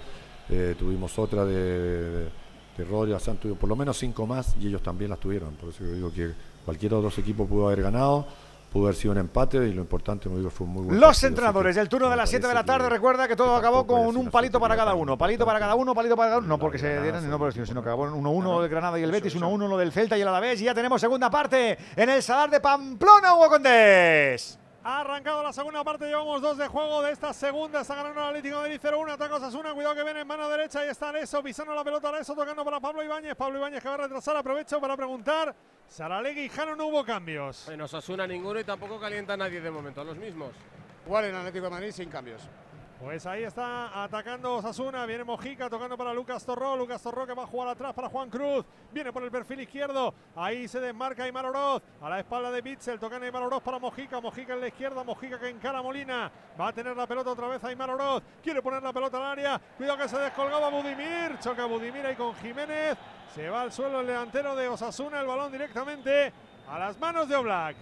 eh, tuvimos otra de, de Rodri Asan, tuvimos por lo menos cinco más y ellos también las tuvieron. Por eso yo digo que cualquiera de los equipos pudo haber ganado, pudo haber sido un empate y lo importante, como digo, fue un muy buen Los partido. entrenadores del turno de las 7 de la tarde, recuerda que todo acabó con un palito para cada uno. Palito para cada uno, palito para cada uno. No porque se dieran, no por el sino que acabó en 1-1 del Granada y el Betis, 1-1 lo del Celta y el Alavés. Y ya tenemos segunda parte en el Salar de Pamplona, Hugo Condés. Ha arrancado la segunda parte, llevamos dos de juego de esta segunda. Está ganando el Atlético de Madrid 0-1. Ataca Osasuna, cuidado que viene en mano derecha. y está Areso pisando la pelota. Areso tocando para Pablo Ibáñez. Pablo Ibáñez que va a retrasar. Aprovecho para preguntar. Saralegui y Jano no hubo cambios. En Osasuna ninguno y tampoco calienta a nadie de momento, a los mismos. Igual en Atlético de Madrid sin cambios. Pues ahí está atacando Osasuna. Viene Mojica tocando para Lucas Torró. Lucas Torró que va a jugar atrás para Juan Cruz. Viene por el perfil izquierdo. Ahí se desmarca Aymar Oroz. A la espalda de Bitzel. Tocando Aymar Oroz para Mojica. Mojica en la izquierda. Mojica que encara Molina. Va a tener la pelota otra vez Aymar Oroz. Quiere poner la pelota al área. Cuidado que se descolgaba Budimir. Choca Budimir ahí con Jiménez. Se va al suelo el delantero de Osasuna. El balón directamente a las manos de Oblak.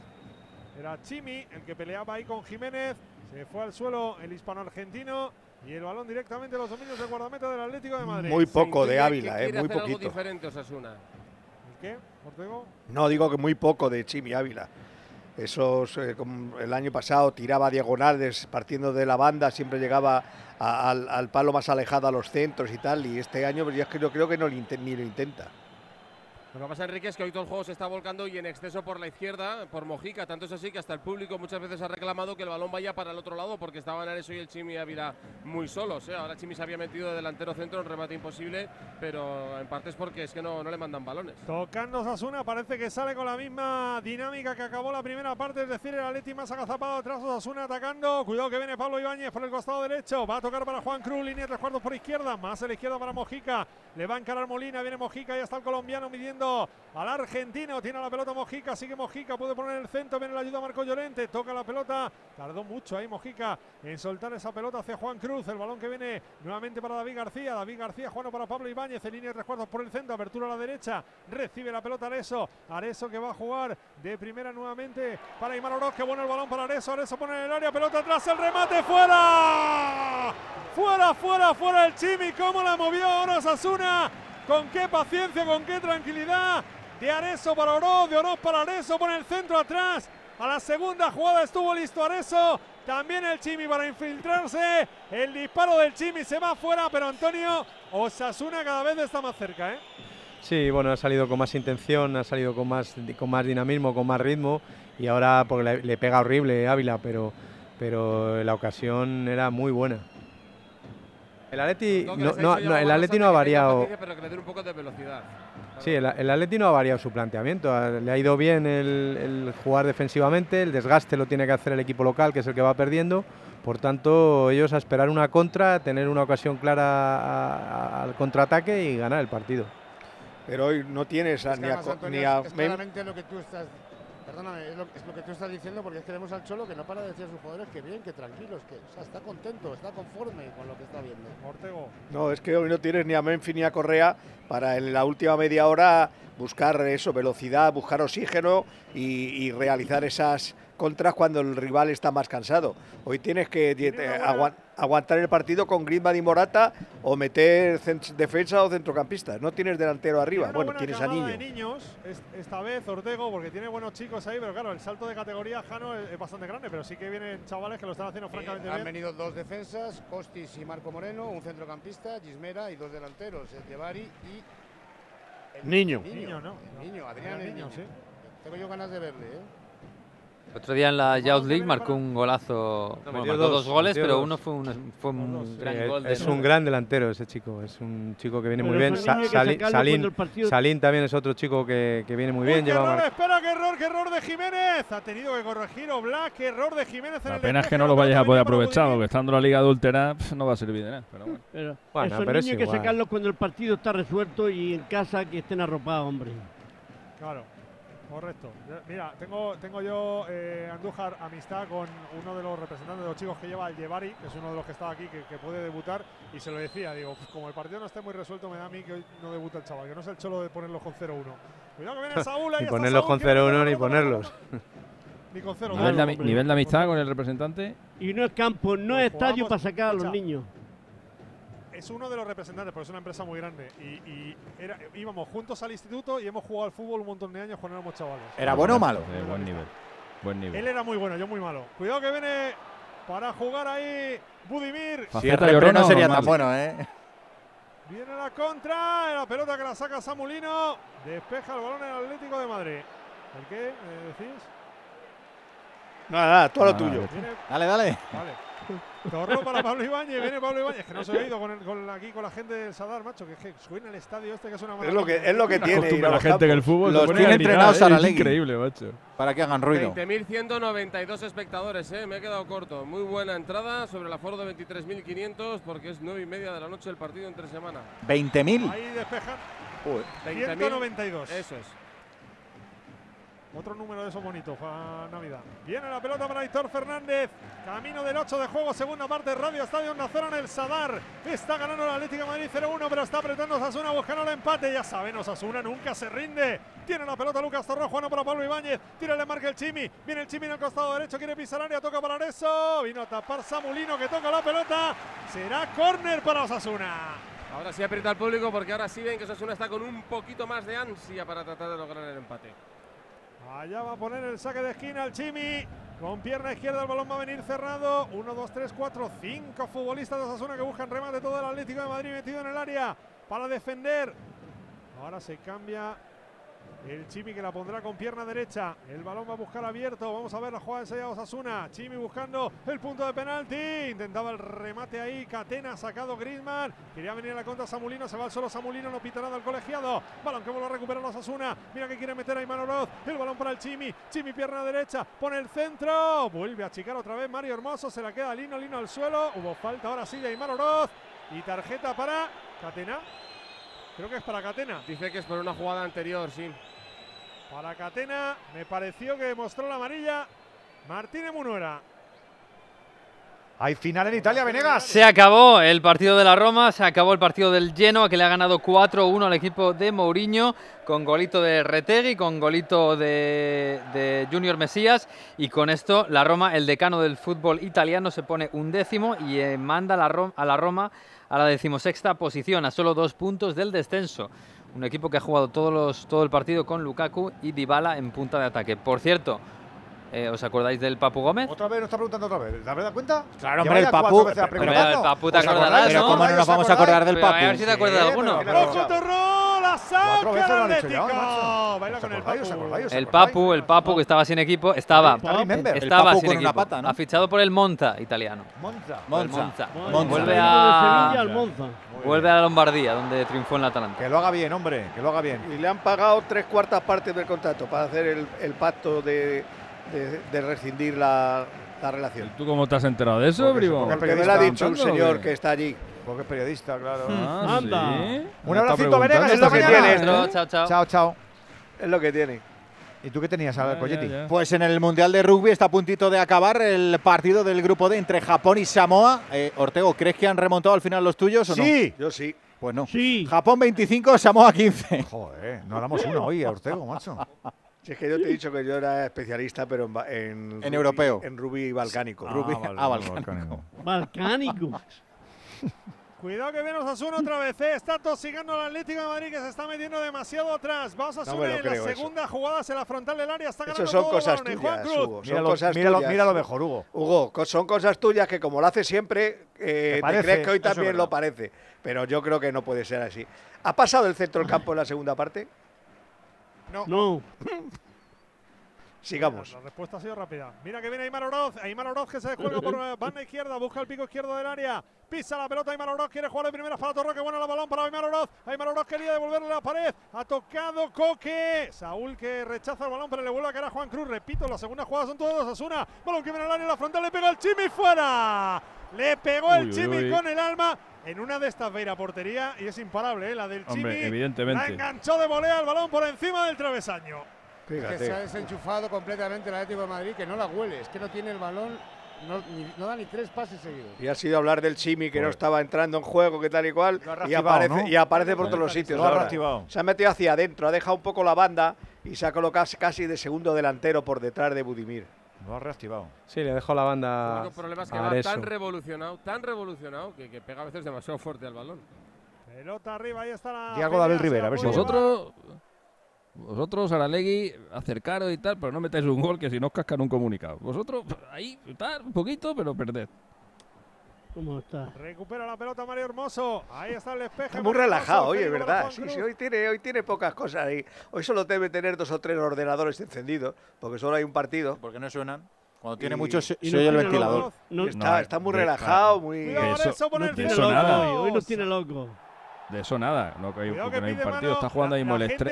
Era Chimi el que peleaba ahí con Jiménez. Se fue al suelo el hispano-argentino. Y el balón directamente a los dominios del guardameta del Atlético de Madrid. Muy poco de Ávila, eh, muy hacer algo poquito. diferente Osasuna. ¿El qué, Ortego? No, digo que muy poco de Chimi Ávila. Esos, eh, como el año pasado tiraba diagonales partiendo de la banda, siempre llegaba a- al, al palo más alejado a los centros y tal. Y este año pues, ya creo, creo que no lo ni lo intenta. Lo que pasa, Enrique, es que hoy todo el juego se está volcando y en exceso por la izquierda, por Mojica. Tanto es así que hasta el público muchas veces ha reclamado que el balón vaya para el otro lado porque estaban Areso y el Chimi Ávila muy solos. ¿eh? Ahora Chimi se había metido de delantero centro en remate imposible, pero en parte es porque es que no, no le mandan balones. Tocando Osasuna, parece que sale con la misma dinámica que acabó la primera parte, es decir, el Atleti más agazapado atrás, Osasuna atacando. Cuidado que viene Pablo Ibáñez por el costado derecho. Va a tocar para Juan Cruz, línea de tres cuartos por izquierda, más a la izquierda para Mojica. Le va a encarar Molina, viene Mojica, ya está el colombiano midiendo al argentino. Tiene la pelota Mojica, sigue Mojica, puede poner el centro, viene la ayuda Marco Llorente, toca la pelota. Tardó mucho ahí Mojica en soltar esa pelota hacia Juan Cruz. El balón que viene nuevamente para David García. David García jugando para Pablo Ibáñez en línea de tres cuartos por el centro, apertura a la derecha. Recibe la pelota Areso. Areso que va a jugar de primera nuevamente para Imar Oroz. Que bueno el balón para Areso. Areso pone en el área, pelota atrás, el remate fuera. Fuera, fuera, fuera el Chimi. ¿Cómo la movió ahora Con qué paciencia, con qué tranquilidad. De Areso para Oroz, de Oroz para Areso. Pone el centro atrás. A la segunda jugada estuvo listo Areso. También el Chimi para infiltrarse. El disparo del Chimi se va fuera, pero Antonio Osasuna cada vez está más cerca. ¿eh? Sí, bueno, ha salido con más intención, ha salido con más, con más dinamismo, con más ritmo y ahora porque le, pega horrible Ávila, pero la ocasión era muy buena. El Atleti no, ha no- no, el Atleti no variado. paciencia, Pero que le dé un poco de velocidad. Sí, el, el Atleti no ha variado su planteamiento. Le ha ido bien el, el jugar defensivamente, el desgaste lo tiene que hacer el equipo local, que es el que va perdiendo. Por tanto, ellos a esperar una contra, tener una ocasión clara a- a- al contraataque y ganar el partido. pero hoy no tienes a- Es que ni a, Antonio, ni a es- claramente lo que tú estás. Perdóname, es lo, es lo que tú estás diciendo porque es que vemos al Cholo que no para de decir a sus jugadores que bien, que tranquilos, que o sea, está contento, está conforme con lo que está viendo. Ortego. No, es que hoy no tienes ni a Memphis ni a Correa para en la última media hora buscar eso, velocidad, buscar oxígeno y, y realizar esas contras cuando el rival está más cansado. Hoy tienes que eh, agua- aguantar el partido con Griezmann y Morata o meter defensa o centrocampistas. No tienes delantero arriba. Bueno, tienes a Niño. de niños, es- esta vez Ortego, porque tiene buenos chicos ahí, pero claro, el salto de categoría Jano es, bastante grande, pero sí que vienen chavales que lo están haciendo francamente han bien. venido dos defensas, Costis y Marco Moreno, un centrocampista, Gismera y dos delanteros, el y. el Niño. Niño, ¿no? El niño, Adrián Adrián el Niño, niño. sí. Tengo yo ganas de verle, ¿eh? Otro día en la Youth League marcó un golazo. No, bueno, metió marcó dos, dos, goles, pero dos. uno fue un, fue un gran Eh, gol. de es un gran delantero ese chico, es un chico que viene Pero muy bien. Sa- Salín, partido- Salín también es otro chico que, que viene muy bien. Lleva error, espera, qué error, qué error de Jiménez. Ha tenido que corregir Oblak, qué error de Jiménez en La el pena es que no lo vayas a poder aprovechar, porque estando en la liga adúltera pf, no va a servir de nada. Pero bueno. Pero Bueno, esos pero es niños hay que igual. sacarlos cuando el partido está resuelto y en casa que estén arropados, hombre. Claro, correcto. Mira, tengo, tengo yo, eh, Andújar, amistad con uno de los representantes de los chicos que lleva el Llevari, que es uno de los que estaba aquí, que, que puede debutar, y se lo decía, digo, "Pues como el partido no esté muy resuelto, me da a mí que hoy no debuta el chaval, que no es el cholo de ponerlos con 0-1. Cuidado que viene [laughs] Saúl, ahí Ni ponerlos Saúl, con quiere meter 0-1 la ni ponerlos. [laughs] Ni con 0 Nivel, de, nivel de amistad con el representante. Y no es campo, no es Pues estadio jugamos- para sacar a los niños. Es uno de los representantes, porque es una empresa muy grande. Y, y era- íbamos juntos al instituto y hemos jugado al fútbol un montón de años cuando éramos chavales. ¿Era bueno o malo? De buen nivel. Buen Él nivel. era muy bueno, yo muy malo. Cuidado que viene para jugar ahí Budimir. Si el repre no sería tan bueno, ¿eh? Viene la contra, la pelota que la saca Samulino. Despeja el balón el Atlético de Madrid. ¿El qué eh, decís? Nada, nada, todo lo tuyo. Dale, dale. Vale. Torro para Pablo Ibáñez, viene Pablo Ibáñez, que no se ha ido con, el- con aquí con la gente del Sadar, macho, que, que suena el estadio este que es una Es lo que- es lo que tiene. ir a la gente que el fútbol Los tiene a entrenados ¿eh? Es Saralegui. increíble, macho. Para que hagan ruido. 20.192 espectadores, ¿eh? me he quedado corto. Muy buena entrada sobre el aforo de 23.500 porque es 9 y media de la noche el partido entre semana. 20.000. Ahí despejan. Joder. 20.000. 192. Eso es. Otro número de esos bonitos para Navidad. Viene la pelota para Héctor Fernández. Camino del 8 de juego, segunda parte, Radio Estadio Nazona en el Sadar. Está ganando el Atlético Madrid 0-1, pero está apretando Osasuna buscando el empate. Ya saben, Osasuna nunca se rinde. Tiene la pelota Lucas Torro, Juano para Pablo Ibáñez. Tira, le marca el Chimi. Viene el Chimi en el costado derecho, quiere pisar área, toca para eso. Vino a tapar Samulino que toca la pelota. Será córner para Osasuna. Ahora sí aprieta al público porque ahora sí ven que Osasuna está con un poquito más de ansia para tratar de lograr el empate. Allá va a poner el saque de esquina el Chimi. Con pierna izquierda el balón va a venir cerrado. 1, 2, 3, 4, 5 futbolistas de Osasuna que buscan remate todo el Atlético de Madrid metido en el área para defender. Ahora se cambia el Chimi que la pondrá con pierna derecha. El balón va a buscar abierto. Vamos a ver la jugada ensayada Osasuna. Chimi buscando el punto de penalti. Intentaba el remate ahí. Catena sacado Griezmann. Quería venir a la contra Samulino. Se va al solo Samulino. No pita nada el colegiado. Balón que vuelve a recuperar Osasuna. Mira que quiere meter a Iman Oroz. El balón para el Chimi. Chimi pierna derecha. Pone el centro. Vuelve a achicar otra vez Mario Hermoso. Se la queda Lino. Lino al suelo. Hubo falta ahora sí de Aymar Oroz. Y tarjeta para Catena. Creo que es para Catena. Dice que es por una jugada anterior, sí. Para Catena, me pareció que mostró la amarilla Martínez Munuera. Hay final en Italia, Venegas. Se acabó el partido de la Roma, se acabó el partido del Genoa que le ha ganado 4-1 al equipo de Mourinho con golito de Retegui, con golito de, de Junior Mesías y con esto la Roma, el decano del fútbol italiano, se pone un décimo y eh, manda a la, Rom- a la Roma a la decimosexta posición, a solo dos puntos del descenso. Un equipo que ha jugado todos los, todo el partido con Lukaku y Dybala en punta de ataque. Por cierto, eh, ¿os acordáis del Papu Gómez? Otra vez nos está preguntando otra vez. ¿Te has dado cuenta? Claro, hombre, el Papu- veces pero- el Papu te ¿Os acordarás? Pero. ¿cómo no nos vamos a acordar del Pero a Papu? ver si te acuerdas de alguno. ¡La saca el lo han hecho ya, Atlético! macho. Baila ¿Os con el acordáis? ¿Os Papu. El? Papu, el Papu que estaba sin equipo, estaba, estaba Papu sin equipo. Ha fichado por el Monza italiano. Monza. Monza. Vuelve a vuelve a la Lombardía, donde triunfó en la Atalanta. Que lo haga bien, hombre. Que lo haga bien. Y le han pagado tres cuartas partes del contrato para hacer el pacto de, de- de rescindir la, la relación. ¿Tú cómo te has enterado de eso, Porque Bribón? supongo Porque me lo ha periodista dicho un señor ¿o qué? que está allí. Porque es periodista, claro. Ah, Anda. sí. Un abracito, Venegas, preguntando. hasta que mañana. tiene esto. Chao, chao. Chao, chao. Es lo que tiene. ¿Y tú qué tenías, ya, ya. Pues en el Mundial de Rugby está a puntito de acabar el partido del grupo D entre Japón y Samoa. Eh, Ortego, ¿crees que han remontado al final los tuyos o no? Sí. Yo sí. Pues no. Sí. Japón 25, Samoa 15. Joder, no damos una hoy, Ortego, macho. Si es que yo te he dicho que yo era especialista, pero en, ba- en, En europeo. En rugby balcánico. Rugby- vale, ah, vale, balcánico. Balcánico. Cuidado que viene Osasuna otra vez, ¿eh? está tosigando al Atlético de Madrid que se está metiendo demasiado atrás. Va Osasuna No en la eso. segunda jugada en la frontal del área, está ganando Eso son cosas. Juan tuyas, Cruz. Hugo. Son Míralo, cosas míralo, tuyas. míralo mejor, Hugo. Hugo, son cosas tuyas que como lo hace siempre, eh, te, crees que hoy eso también lo parece. Pero yo creo que no puede ser así. ¿Ha pasado el centro del campo en la segunda parte? No. [laughs] Sigamos. La respuesta ha sido rápida. Mira que viene Aymar Oroz. Aymar Oroz que se descuelga por eh, banda izquierda. Busca el pico izquierdo del área. Pisa la pelota. Aymar Oroz quiere jugar de primeras para Torro. Que bueno el balón para Aymar Oroz. Aymar Oroz quería devolverle la pared. Ha tocado Coque. Saúl que rechaza el balón, pero le vuelve a caer a Juan Cruz. Repito, la segunda jugada son todos Asuna. Balón que viene al área. La frontal le pega el Chimi fuera. Le pegó el Uy, Chimi uy. con el alma. En una de estas veira portería y es imparable, ¿eh? la del Hombre, Chimi. evidentemente. La enganchó de volea el balón por encima del travesaño. Que se ha desenchufado completamente el Atlético de Madrid, que no la huele, es que no tiene el balón, no, ni- no da ni tres pases seguidos. Y ha sido hablar del Chimi que no estaba entrando en juego, que tal y cual. Lo ha Y aparece, ¿no? y aparece por todos los sitios. Lo ahora. Se ha metido hacia adentro, ha dejado un poco la banda y se ha colocado casi de segundo delantero por detrás de Budimir. Lo ha reactivado. Sí, le dejo la El banda único problema es que va tan revolucionado, tan revolucionado, que, que pega a veces demasiado fuerte al balón. Pelota arriba, ahí está la. Di algo de Abel pelea, se Rivera, a ver si Vosotros, vosotros, Aralegui, acercaros y tal, pero no metáis un gol que si no os cascan un comunicado. Vosotros, ahí, tal, un poquito, pero perded. ¿Cómo está? Recupera la pelota Mario Hermoso. Ahí está el despeje. Está muy Mario relajado, oye, es verdad. Sí, sí, hoy tiene, hoy tiene pocas cosas ahí. Hoy solo debe tener dos o tres ordenadores encendidos, porque solo hay un partido. Porque no suenan. Cuando Y- tiene mucho se, y se no oye el ventilador. No, está, No, está muy relajado, muy. Eso- Lorenzo, pone el de tiene eso loco nada. hoy, hoy no tiene loco. De eso nada, no, que hay, que no hay un partido. mano, Está jugando ahí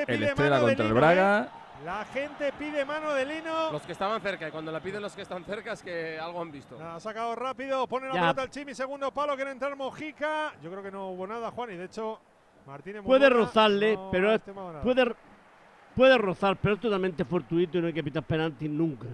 el, Estrella contra el Braga. La gente pide mano de Lino. Los que estaban cerca, y cuando la piden los que están cerca es que algo han visto. La ha sacado rápido, pone la Ya. pelota al Chimi, segundo palo, quiere entrar Mojica. Yo creo que no hubo nada, Juan, y de hecho Martínez Puede Murona rozarle, no pero ha es- estimado nada. puede, puede rozar, pero es totalmente fortuito y no hay que pitar penalti nunca.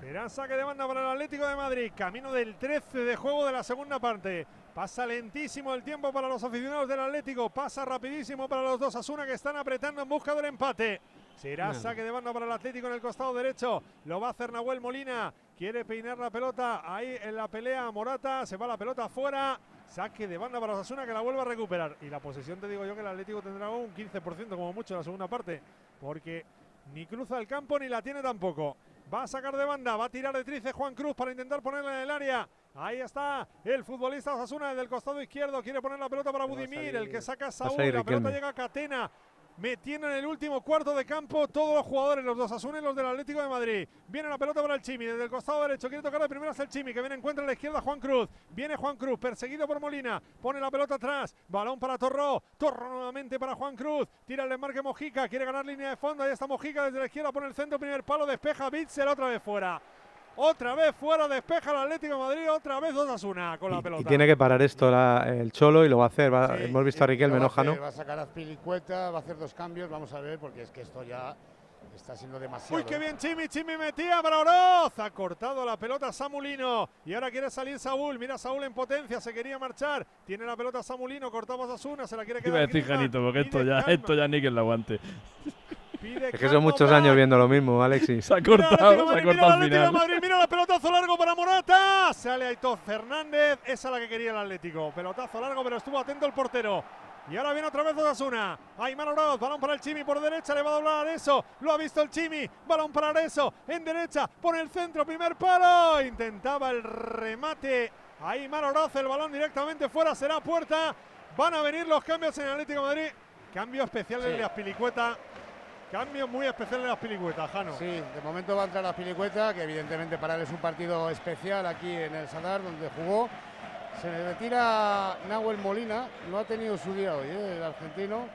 Será saque de banda para el Atlético de Madrid. Camino del 13 de juego de la segunda parte. Pasa lentísimo el tiempo para los aficionados del Atlético. Pasa rapidísimo para los dos Asuna que están apretando en busca del empate. Será saque de banda para el Atlético en el costado derecho. Lo va a hacer Nahuel Molina. Quiere peinar la pelota ahí en la pelea. Morata se va la pelota afuera. Saque de banda para Osasuna que la vuelva a recuperar. Y la posesión te digo yo que el Atlético tendrá un 15% como mucho en la segunda parte. Porque ni cruza el campo ni la tiene tampoco. Va a sacar de banda, va a tirar de trice Juan Cruz para intentar ponerla en el área. Ahí está el futbolista Osasuna del costado izquierdo. Quiere poner la pelota para Budimir. El que saca a Saúl. La pelota llega a Catena. Metiendo en el último cuarto de campo todos los jugadores, los dos Asuna y los del Atlético de Madrid. Viene la pelota para el Chimi, desde el costado derecho. Quiere tocar de primeras el Chimi, que viene encuentra a la izquierda Juan Cruz. Viene Juan Cruz, perseguido por Molina. Pone la pelota atrás. Balón para Torró. Torró nuevamente para Juan Cruz. Tira el desmarque Mojica. Quiere ganar línea de fondo. Ahí está Mojica desde la izquierda. Pone el centro, primer palo. Despeja Bitzel otra vez fuera. Otra vez fuera, despeja el Atlético de Madrid. Otra vez Osasuna con la pelota. Y tiene que parar esto la- el Cholo y lo va a hacer. va- Sí, hemos visto a sí, Riquelme, lo va ¿no, Jano? Va a sacar a Azpilicueta, va a hacer dos cambios, vamos a ver, porque es que esto ya está siendo demasiado. Uy, qué bien Chimi, Chimi metía para Oroz. Ha cortado la pelota Samulino. Y ahora quiere salir Saúl. Mira Saúl en potencia, se quería marchar. Tiene la pelota Samulino, cortamos a Zuna, se la quiere quedar. Iba a decir. Janito, porque esto ya, calma, esto ya ni que lo aguante. [laughs] pide Es que son muchos años viendo lo mismo, Alexis. Se ha Mira cortado, de se ha Madrid, cortado mira al final. Madrid, mira la pelotazo largo para Morata. Sale Aitor Fernández. Esa es la que quería el Atlético. Pelotazo largo, pero estuvo atento el portero. Y ahora viene otra vez Osasuna. Aymar Oroz, balón para el Chimi por derecha, le va a doblar Areso. Lo ha visto el Chimi, balón para Areso. En derecha, pone el centro, primer palo. Intentaba el remate. Aymar Oroz, el balón directamente fuera, será puerta. Van a venir los cambios en el Atlético de Madrid. Cambio especial en de Aspilicueta. Cambio muy especial en de Aspilicueta, Jano. Sí, de momento va a entrar a Pilicueta, que evidentemente para él es un partido especial aquí en el Sadar, donde jugó. Se le retira Nahuel Molina, no ha tenido su día hoy, ¿eh? el argentino.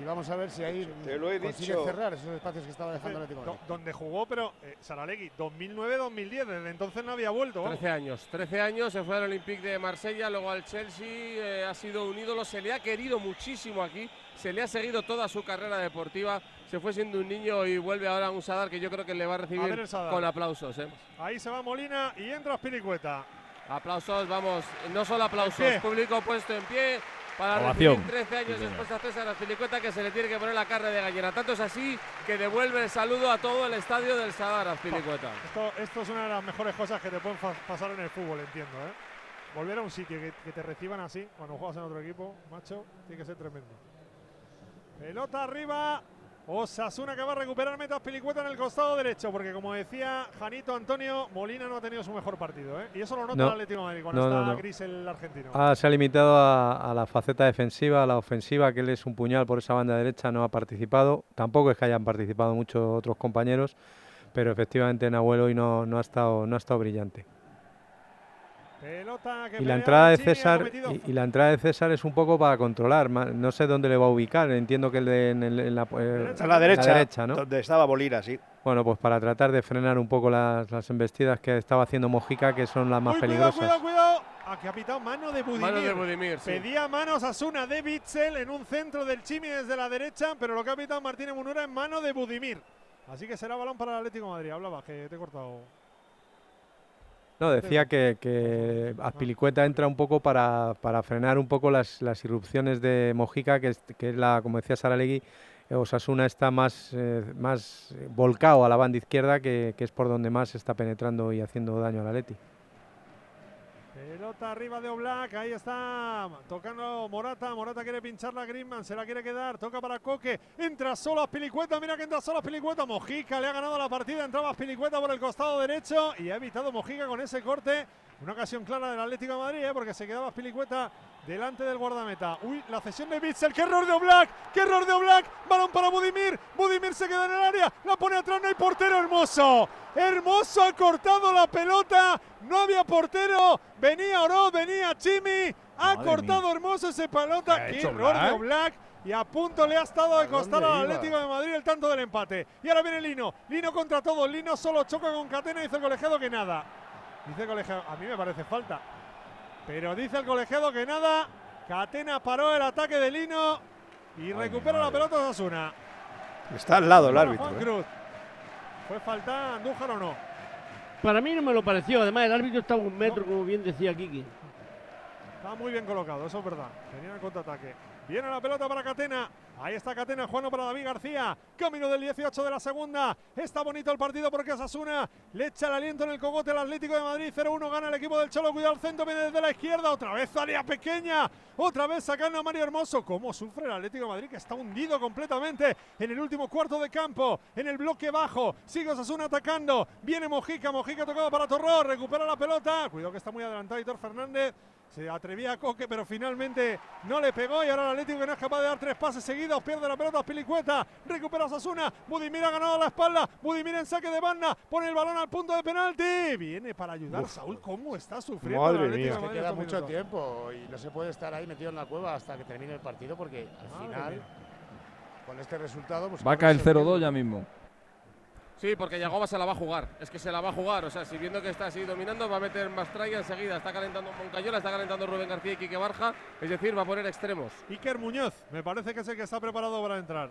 y vamos a ver si ahí Te lo he consigue dicho. cerrar esos espacios que estaba dejando el Atlético donde jugó, pero eh, Saralegui, 2009-2010, desde entonces no había vuelto. vamos. 13 años, 13 años, se fue al Olympique de Marsella, luego al Chelsea, eh, ha sido un ídolo, se le ha querido muchísimo aquí, se le ha seguido toda su carrera deportiva, se fue siendo un niño y vuelve ahora a un Sadar que yo creo que le va a recibir con aplausos. ¿eh? Ahí se va Molina y entra Spiricueta. Aplausos, vamos, no solo aplausos, público puesto en pie para Ovación. recibir 13 años Sí, después a César Azpilicueta que se le tiene que poner la carne de gallina. Tanto es así que devuelve el saludo a todo el estadio del Sadar Azpilicueta. Esto, esto es una de las mejores cosas que te pueden pasar en el fútbol, entiendo. ¿eh? Volver a un sitio que, que te reciban así cuando juegas en otro equipo, macho, tiene que ser tremendo. Pelota arriba. Osasuna que va a recuperar Metas Pilicueta en el costado derecho, porque como decía Janito Antonio, Molina no ha tenido su mejor partido. ¿eh? Y eso lo nota No. el Atlético de Madrid cuando No, está no. gris el argentino. Ah, se ha limitado a, a la faceta defensiva, a la ofensiva, que él es un puñal por esa banda derecha, no ha participado. Tampoco es que hayan participado muchos otros compañeros, pero efectivamente Nahuel hoy no, no, ha, estado, no ha estado brillante. Pelota que Y la entrada de César y, y la entrada de César es un poco para controlar. No sé dónde le va a ubicar. Entiendo que el de, en, el- en la, eh, A la derecha, ¿no? donde estaba Bolira, sí. Bueno, pues para tratar de frenar un poco las, las embestidas que estaba haciendo Mojica, que son las más Uy, peligrosas. Cuidado, cuidado, cuidado. Aquí ha pitado mano de Budimir. Mano de Budimir, sí. Pedía manos a Suna de Bitzel en un centro del Chimi desde la derecha, pero lo que ha pitado Martínez Munura es mano de Budimir. Así que será balón para el Atlético de Madrid. Hablaba, que te he cortado. No, decía que, que Azpilicueta entra un poco para, para frenar un poco las, las irrupciones de Mojica, que es, que es la, como decía Saralegui, eh, Osasuna está más, eh, más volcado a la banda izquierda, que, que es por donde más está penetrando y haciendo daño al Atleti. Pelota arriba de Oblak, ahí está. Tocando Morata, Morata quiere pincharla a Griezmann, se la quiere quedar, toca para Coque, entra solo Aspilicueta, mira que entra solo Aspilicueta, Mojica le ha ganado la partida, entraba Aspilicueta por el costado derecho y ha evitado Mojica con ese corte, una ocasión clara del Atlético de Madrid, ¿eh? porque se quedaba Aspilicueta delante del guardameta. Uy, la cesión de Bitzel, qué error de Oblak, qué error de Oblak, balón para Budimir, Budimir se queda en el área, la pone atrás, no hay portero, hermoso, hermoso, ha cortado la pelota, no había portero, venía Oroz, venía Chimi, ha Madre cortado hermoso ese pelota, ¿Qué error de Oblak? Y a punto le ha estado de ¿A costar al? Atlético de Madrid el tanto del empate. Y ahora viene Lino. Lino contra todos. Lino solo choca con Catena. Y dice el colegiado que nada. Dice el colegiado, a mí me parece falta. Pero dice el colegiado que nada. Catena paró el ataque de Lino y recupera la pelota Osasuna. Está al lado el árbitro. Juan ¿eh? Cruz. ¿Fue falta Andújar o no? Para mí no me lo pareció. Además, el árbitro estaba a un metro, como bien decía Kiki. Está muy bien colocado, eso es verdad. Tenía el contraataque. Viene la pelota para Catena. Ahí está Catena, jugando para David García. Camino del 18 de la segunda. Está bonito el partido porque Sasuna le echa el aliento en el cogote al Atlético de Madrid. 0-1 gana el equipo del Cholo. Cuidado el centro, viene desde la izquierda. Otra vez área pequeña. Otra vez sacando a Mario Hermoso. ¿Cómo sufre el Atlético de Madrid que está hundido completamente en el último cuarto de campo? En el bloque bajo. Sigue Sasuna atacando. Viene Mojica. Mojica tocado para Torró. Recupera la pelota. Cuidado que está muy adelantado Hitor Fernández. Se atrevía a Coque, pero finalmente no le pegó. Y ahora el Atlético que no es capaz de dar tres pases seguidos. Pierde la pelota Pilicueta. Recupera Sasuna. Budimir ha ganado la espalda. Budimir en saque de banda. Pone el balón al punto de penalti. Viene para ayudar. Saúl, ¿cómo está sufriendo? Madre el Atlético mía. de Es que Madrid queda mucho minutos? tiempo y no se puede estar ahí metido en la cueva hasta que termine el partido porque al Madre final, mía. con este resultado, pues Va a caer 0-2 ya mismo. Sí, porque Yagoba se la va a jugar. Es que se la va a jugar. O sea, si viendo que está así dominando, va a meter más traya enseguida. Está calentando Moncayola, está calentando Rubén García y Quique Barja. Es decir, va a poner extremos. Iker Muñoz, me parece que es el que está preparado para entrar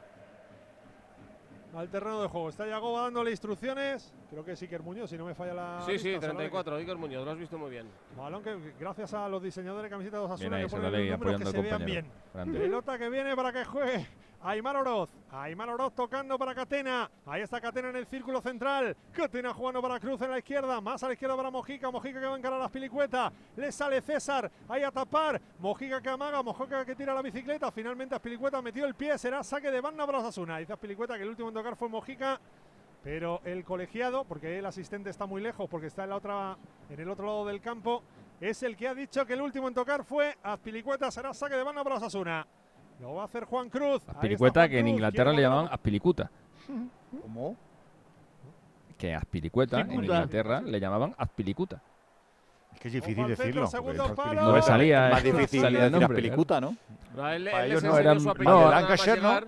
al terreno de juego. Está Yagoba dándole instrucciones. Creo que es Iker Muñoz, si no me falla la. Sí, sí, vista, Solalegui. 34. Iker Muñoz, lo has visto muy bien. Balón que gracias a los diseñadores de camisetas de Osasuna Bien ahí, que ponen los números que se vean bien. Grande. Pelota que viene para que juegue Aymar Oroz. Aymar Oroz tocando para Catena. Ahí está Catena en el círculo central. Catena jugando para Cruz en la izquierda. Más a la izquierda para Mojica. Mojica que va a encarar las pilicuetas. Le sale César. Ahí a tapar. Mojica que amaga. Mojica que tira la bicicleta. Finalmente Aspilicueta metió el pie. Será saque de banda para Osasuna. Dice Aspilicueta que el último en tocar fue Mojica. Pero el colegiado, porque el asistente está muy lejos, porque está en, la otra, en el otro lado del campo, es el que ha dicho que el último en tocar fue Azpilicueta. Será saque de banda para Osasuna. Lo va a hacer Juan Cruz. Juan que en Inglaterra le llamaban Aspilicuta. ¿Cómo? Que Aspilicueta en. Inglaterra le llamaban Aspilicuta. Es que es difícil decirlo. No me salía, es más eh, difícil salía de decir nombre, Aspilicueta, ¿no? Para él ellos no eran- no, más Lancashire, ¿no?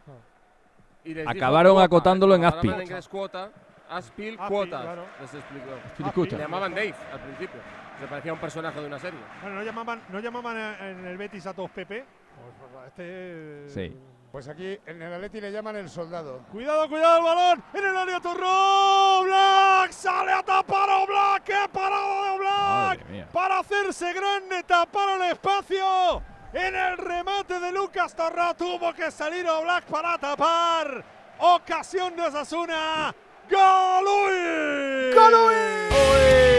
Acabaron acotándolo en palabra Aspil. en inglés cuota, Aspil, Aspil, cuotas. claro. Les explicó. Le llamaban Dave al principio. Se parecía a un personaje de una serie. Bueno, no llamaban, no llamaban en el Betis a todos Pepe. Pues, este, Sí. Pues aquí en el Atleti le llaman el soldado. Cuidado, cuidado el balón. En el área Torró. Black sale a tapar a Black. ¡Qué parada de Black! Para hacerse grande, tapar el espacio. En el remate de Lucas Torró tuvo que salir a Black para tapar. Ocasión de Osasuna. ¡Golui! ¡Uy!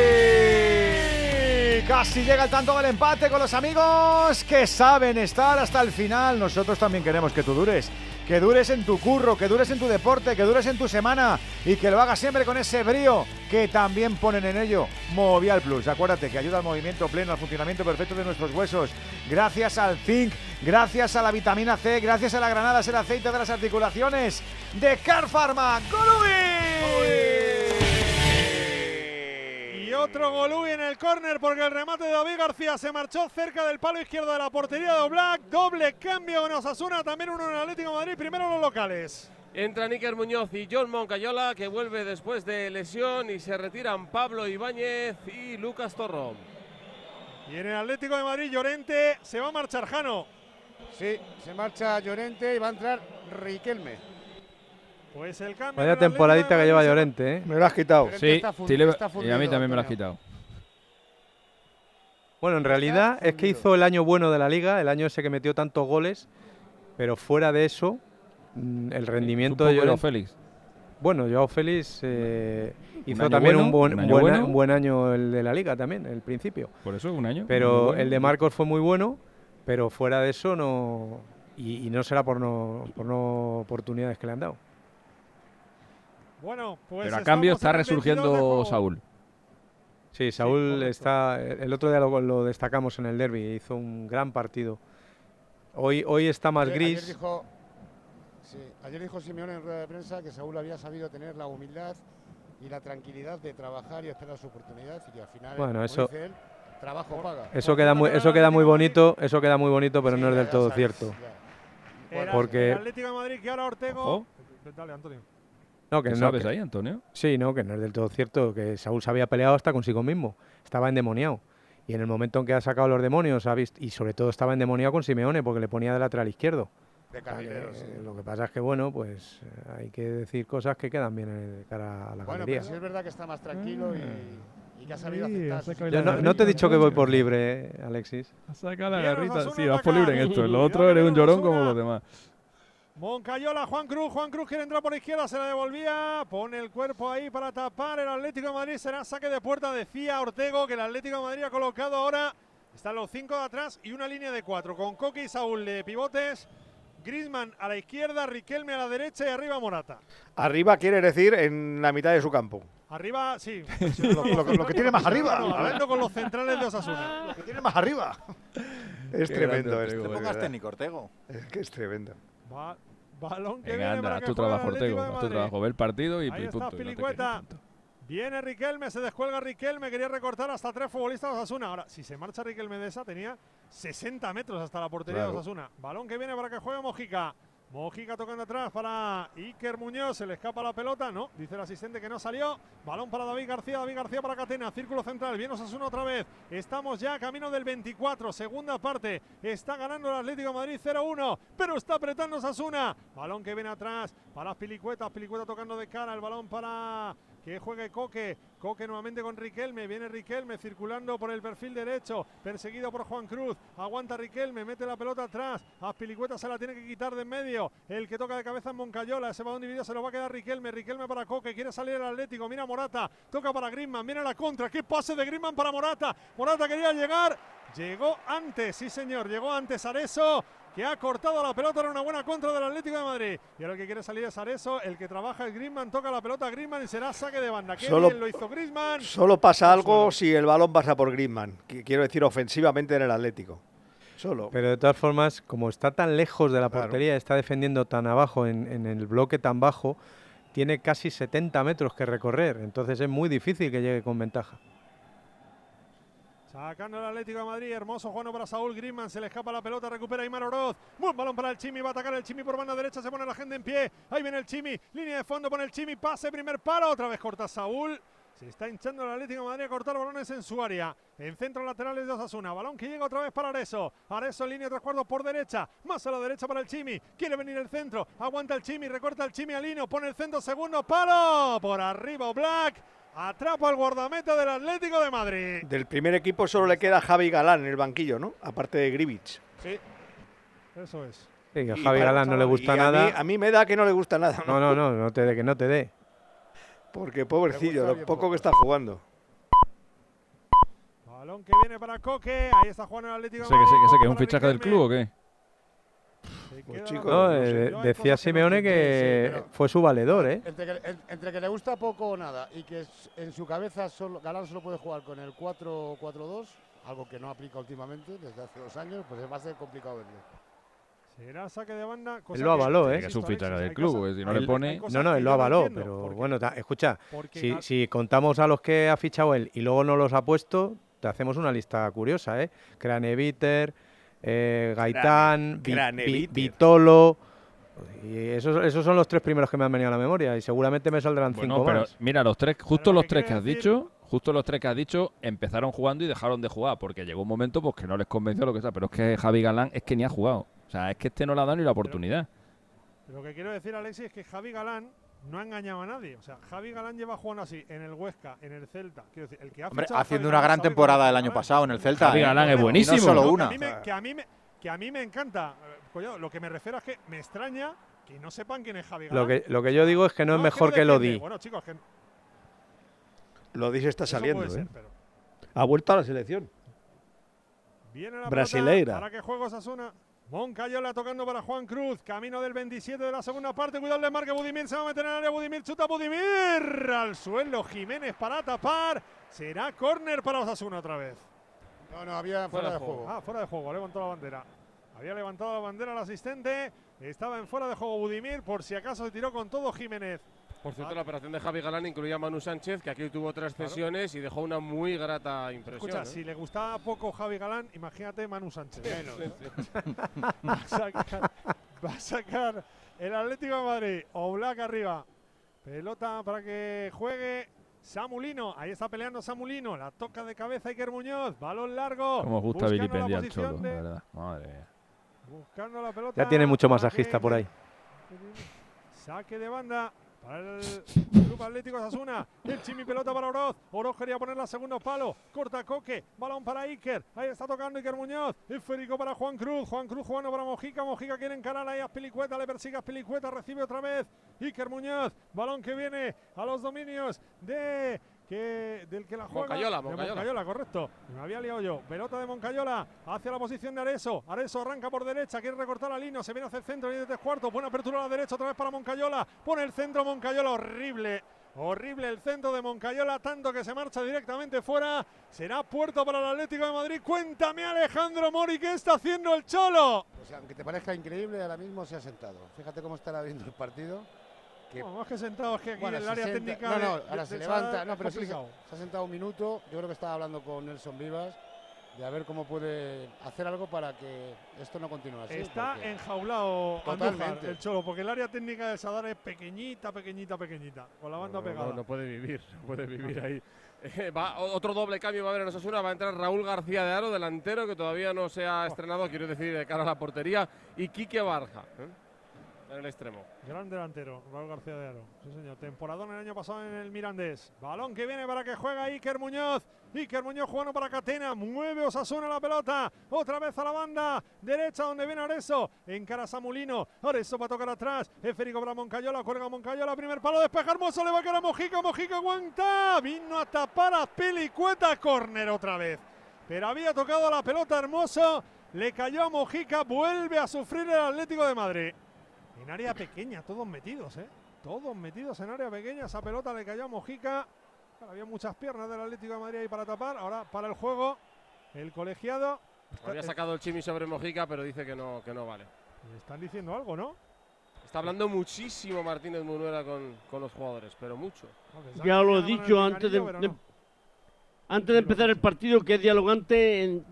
Casi llega el tanto del empate con los amigos que saben estar hasta el final. Nosotros también queremos que tú dures. Que dures en tu curro, que dures en tu deporte, que dures en tu semana y que lo hagas siempre con ese brío que también ponen en ello Movial Plus. Acuérdate que ayuda al movimiento pleno, al funcionamiento perfecto de nuestros huesos. Gracias al zinc, gracias a la vitamina C, gracias a la granada, es el aceite de las articulaciones de Car Pharma. Y otro Golui en el córner porque el remate de David García se marchó cerca del palo izquierdo de la portería de Oblak. Doble cambio en Osasuna, también uno en Atlético de Madrid. Primero los locales. Entra Níker Muñoz y John Moncayola, que vuelve después de lesión, y se retiran Pablo Ibáñez y Lucas Torrón. Y en el Atlético de Madrid, Llorente se va a marchar Jano. Sí, se marcha Llorente y va a entrar Riquelme. Pues el cambio. Vaya temporadita que lleva Llorente, ¿eh? Me lo has quitado. Sí, está y a mí también me lo has quitado. Bueno, en realidad es que hizo el año bueno de la liga, el año ese que metió tantos goles, pero fuera de eso, mm, el rendimiento de Joao Llorente. Félix. Bueno, Joao Félix eh, hizo también bueno, un, buen, un un año buen, bueno. un buen año el de la liga también, el principio. Por eso, un año. Pero bueno. el de Marcos fue muy bueno, pero fuera de eso no. Y, y no será por no, por no oportunidades que le han dado. Bueno, pues. Pero a cambio está en el 22 de resurgiendo. Saúl. Sí, Saúl está. El otro día lo, lo destacamos en el derby, hizo un gran partido. Hoy, hoy está más Ayer- gris. Ayer dijo, sí, ayer dijo Simeone en rueda de prensa que Saúl había sabido tener la humildad y la tranquilidad de trabajar y esperar su oportunidad y que al final, Bueno, como eso- dice él, trabajo paga. Eso queda muy, eso queda muy bonito, eso queda muy bonito, pero Sí, no es del ya todo sabes, cierto. ya. Era Porque- El Atlético de Madrid que ahora Ortego. Ojo. Dale, Antonio. No, que ¿Qué no, sabes que- ahí, Antonio? Sí, no, que no es del todo cierto, que Saúl se había peleado hasta consigo mismo, estaba endemoniado. Y en el momento en que ha sacado los demonios, ha visto, y sobre todo estaba endemoniado con Simeone, porque le ponía de lateral izquierdo. De O sea, carrilero, que, sí. Lo que pasa es que, bueno, pues eh, hay que decir cosas que quedan bien de cara a la Bueno, galería. pero sí es verdad que está más tranquilo y, y que ha sabido Sí, aceptar. Yo la no, no te he dicho que voy por libre, eh, Alexis. Saca la garrita. Sí, vas por libre en esto. En lo otro eres un llorón como los demás. Moncayola, Juan Cruz, Juan Cruz quiere entrar por la izquierda, se la devolvía, pone el cuerpo ahí para tapar el Atlético de Madrid, será saque de puerta, decía Ortego que el Atlético de Madrid ha colocado ahora, están los cinco de atrás y una línea de cuatro, con Coque y Saúl de pivotes, Griezmann a la izquierda, Riquelme a la derecha y arriba Morata. Arriba quiere decir en la mitad de su campo. Arriba, sí. [laughs] Lo- lo que- lo que tiene más arriba. Hablando con los centrales de Osasuna. Lo que tiene más arriba. Es Qué tremendo esto. De Pongas técnico, Ortego. Es que es tremendo. Va- balón que Venga, viene anda, para haz que tu trabajo, Ortego. Haz tu trabajo. Ve el partido y, Ahí está no. Viene Riquelme, se descuelga Riquelme, quería recortar hasta tres futbolistas de Osasuna. Ahora, si se marcha Riquelme de esa, tenía 60 metros hasta la portería Claro. de Osasuna. Balón que viene para que juegue Mojica. Mojica tocando atrás para Iker Muñoz, se le escapa la pelota, no, dice el asistente que no salió. Balón para David García, David García para Catena, círculo central, viene Osasuna otra vez. Estamos ya camino del 24, segunda parte. Está ganando el Atlético de Madrid 0-1, pero está apretando Osasuna. Balón que viene atrás para Pilicueta, Pilicueta tocando de cara, el balón para que juegue Coque. Coque nuevamente con Riquelme. Viene Riquelme circulando por el perfil derecho. Perseguido por Juan Cruz. Aguanta Riquelme. Mete la pelota atrás. A Pilicueta se la tiene que quitar de en medio. El que toca de cabeza en Moncayola. Ese balón dividido se lo va a quedar Riquelme. Riquelme para Coque. Quiere salir el Atlético. Mira Morata. Toca para Griezmann. Viene la contra. ¿Qué pase de Griezmann para Morata? Morata quería llegar. Llegó antes, sí señor, llegó antes Areso, que ha cortado la pelota, era una buena contra del Atlético de Madrid. Y ahora el que quiere salir es Areso, el que trabaja es Griezmann, toca la pelota a Griezmann y será saque de banda. Qué Solo- bien lo hizo Griezmann. Solo pasa algo si el balón pasa por Griezmann. que Quiero decir, ofensivamente en el Atlético. Solo. Pero de todas formas, como está tan lejos de la Claro. portería, está defendiendo tan abajo, en, en el bloque tan bajo, tiene casi 70 metros que recorrer. Entonces es muy difícil que llegue con ventaja. Sacando el Atlético de Madrid, hermoso Juano para Saúl Griezmann, se le escapa la pelota, recupera Aymar Oroz, buen balón para el Chimi, va a atacar el Chimi por banda derecha, se pone la gente en pie, ahí viene el Chimi, línea de fondo pone el Chimi, pase, primer palo, otra vez corta Saúl, se está hinchando el Atlético de Madrid a cortar balones en su área. En centro laterales de Osasuna. Balón que llega otra vez para Areso. Areso en línea tres cuartos por derecha. Más a la derecha para el Chimi. Quiere venir el centro. Aguanta el Chimi. Recorta el Chimi a Lino. Pone el centro. Segundo palo. Por arriba Black. Atrapa al guardameta del Atlético de Madrid. Del primer equipo solo le queda Javi Galán en el banquillo, ¿no? Aparte de Grivich. Sí. Eso es. Sí, a Y Javi Galán no le gusta y a nada. mí- a mí me da que no le gusta nada. No, no, no, no te dé, que no te dé. Porque pobrecillo, lo poco que está jugando. Balón que viene para Coque. Ahí está jugando el Atlético ¿Ese que, sé, que, sé que es un fichaje del club o qué? Pues No, no eh, sé. Decía que Simeone que sí, fue su valedor, ¿eh? Entre que, entre que le gusta poco o nada y que en su cabeza solo, Galán solo puede jugar con el 4-4-2, algo que no aplica últimamente desde hace dos años, pues va a ser complicado verlo. Será saque de banda. cosa Él lo que- avaló, ¿eh? Que es un fichaje del club, cosas- porque si no le pone- No, no, que él lo avaló, entiendo, pero porque- bueno, ta- escucha, porque si, si contamos a los que ha fichado él y luego no los ha puesto, te hacemos una lista curiosa, ¿eh? Craneviter, eh, Gaitán, Vi-. Vitolo. Y esos, esos son los tres primeros que me han venido a la memoria y seguramente me saldrán Bueno, cinco pero más. mira, los tres, justo lo los que tres que has decir- dicho, justo los tres que has dicho, empezaron jugando y dejaron de jugar, porque llegó un momento pues que no les convenció lo que sea, pero es que Javi Galán es que ni ha jugado. O sea, es que este no le ha dado ni la oportunidad. Lo que quiero decir, Alexis, es que Javi Galán no ha engañado a nadie. O sea, Javi Galán lleva jugando así en el Huesca, en el Celta. Quiero decir, el que ha Hombre, haciendo una gran temporada el año pasado en el Celta. Javi ¿eh? Galán es no buenísimo. solo una. Que a, mí me, que, a mí me, que a mí me encanta. Eh, coño, lo que me refiero es que me extraña que no sepan quién es Javi Galán. Lo que, lo que yo digo es que no, es mejor que lo di. Bueno, chicos, que Lodi está eso saliendo, puede ser, ¿eh? pero Ha vuelto a la selección. Viene la Brasileira. pelota para que juego Sasuna. Moncayola tocando para Juan Cruz. Camino del 27 de la segunda parte. Cuidado el desmarque. Budimir se va a meter en el área. Budimir chuta Budimir. Al suelo Jiménez para tapar. Será córner para Osasuna otra vez. No, no, había fuera, de juego. Ah, fuera de juego. Ha levantado la bandera. Había levantado la bandera el asistente. Estaba en fuera de juego Budimir. Por si acaso se tiró con todo Jiménez. Por cierto, la operación de Javi Galán incluía a Manu Sánchez, que aquí tuvo tres cesiones y dejó una muy grata impresión. Escucha, ¿eh? si le gustaba poco Javi Galán, imagínate Manu Sánchez. [laughs] va, a sacar, va a sacar el Atlético de Madrid. Oblak arriba. Pelota para que juegue Samulino. Ahí está peleando Samulino. La toca de cabeza Iker Muñoz. Balón largo. Como gusta Buscando la vilipendiar al posición Cholo, de- la verdad. Madre mía. Buscando la pelota. Ya tiene mucho masajista que- por ahí. Saque de banda para el Club Atlético Sasuna. El Chimi pelota para Oroz. Oroz quería poner la segundo palo. Corta Coque. Balón para Iker. Ahí está tocando Iker Muñoz. Esférico para Juan Cruz. Juan Cruz jugando para Mojica. Mojica quiere encarar ahí a Pilicueta. Le persigue a Pilicueta. Recibe otra vez Iker Muñoz. Balón que viene a los dominios de. Que, del que la juega. Moncayola, de Moncayola. Moncayola, correcto. Me había liado yo. Pelota de Moncayola hacia la posición de Areso. Areso arranca por derecha, quiere recortar la línea, se viene hacia el centro, viene de tres cuartos. Buena apertura a la derecha, otra vez para Moncayola. Pone el centro Moncayola, horrible. Horrible el centro de Moncayola, tanto que se marcha directamente fuera. Será puerto para el Atlético de Madrid. Cuéntame, Alejandro Mori, ¿qué está haciendo el Cholo? Pues aunque te parezca increíble, ahora mismo se ha sentado. Fíjate cómo estará viendo el partido. Que- No, más que sentado, es que aquí Bueno, en el se área técnica. No, no, de- ahora se de levanta. No, pero sí, se, ha sentado un minuto. Yo creo que estaba hablando con Nelson Vivas de a ver cómo puede hacer algo para que esto no continúe así. Está porque- enjaulado Andújar, Totalmente. el Cholo, porque el área técnica de Sadar es pequeñita, pequeñita, pequeñita. Con la banda No, no, pegada. no puede vivir, no puede vivir ahí. Eh, va, otro doble cambio va a haber en Osasuna, va a entrar Raúl García de Aro, delantero, que todavía no se ha estrenado, quiero decir, de cara a la portería, y Quique Barja, ¿eh? En el extremo. Gran delantero, Raúl García de Aro. Sí, señor. Temporadón el año pasado en el Mirandés. Balón que viene para que juega Iker Muñoz. Iker Muñoz jugando para Catena. Mueve Osasuna la pelota. Otra vez a la banda derecha donde viene Areso. Encara Samulino. Areso va a tocar atrás. Eférico para Moncayola. Cuelga Moncayola. Primer palo. Despeja hermoso. Le va a quedar a Mojica. Mojica aguanta. Vino a tapar a Pelicueta. Córner otra vez. Pero había tocado la pelota hermoso. Le cayó a Mojica. Vuelve a sufrir el Atlético de Madrid. En área pequeña, todos metidos, ¿eh? Todos metidos en área pequeña. Esa pelota le cayó a Mojica. Claro, había muchas piernas del Atlético de Madrid ahí para tapar. Ahora para el juego, el colegiado. Había sacado el chimi sobre Mojica, pero dice que no, que no vale. Le están diciendo algo, ¿no? Está hablando muchísimo Martínez Munuera con, con los jugadores, pero mucho. Ya lo he dicho antes de, de- antes de empezar el partido, que es dialogante, en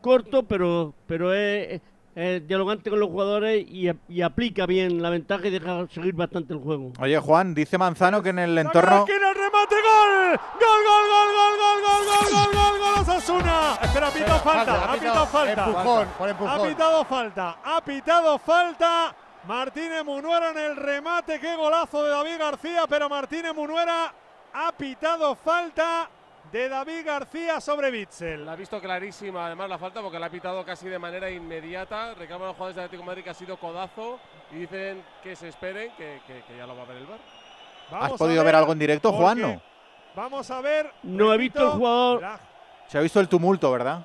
corto, pero, pero es, es dialogante con los jugadores y, y aplica bien la ventaja y deja seguir bastante el juego. Oye, Juan, dice Manzano que en el entorno. ¡Esquina, el remate, gol! ¡Gol, gol, gol, gol, gol, gol, gol, gol, gol, gol, Osasuna! Espera, ha pitado falta, ha pitado falta. Empujón, por empujón. Ha pitado falta, ha pitado falta. Martínez Munuera en el remate, qué golazo de David García, pero Martínez Munuera ha pitado falta de David García sobre Bitzel. La ha visto clarísima, además la falta, porque la ha pitado casi de manera inmediata. Reclaman los jugadores de Atlético de Madrid que ha sido codazo y dicen que se esperen, que, que- que ya lo va a ver el bar. ¿Has podido ver algo en directo, Juan? No. Vamos a ver. No he visto el jugador. la- Se ha visto el tumulto, ¿verdad?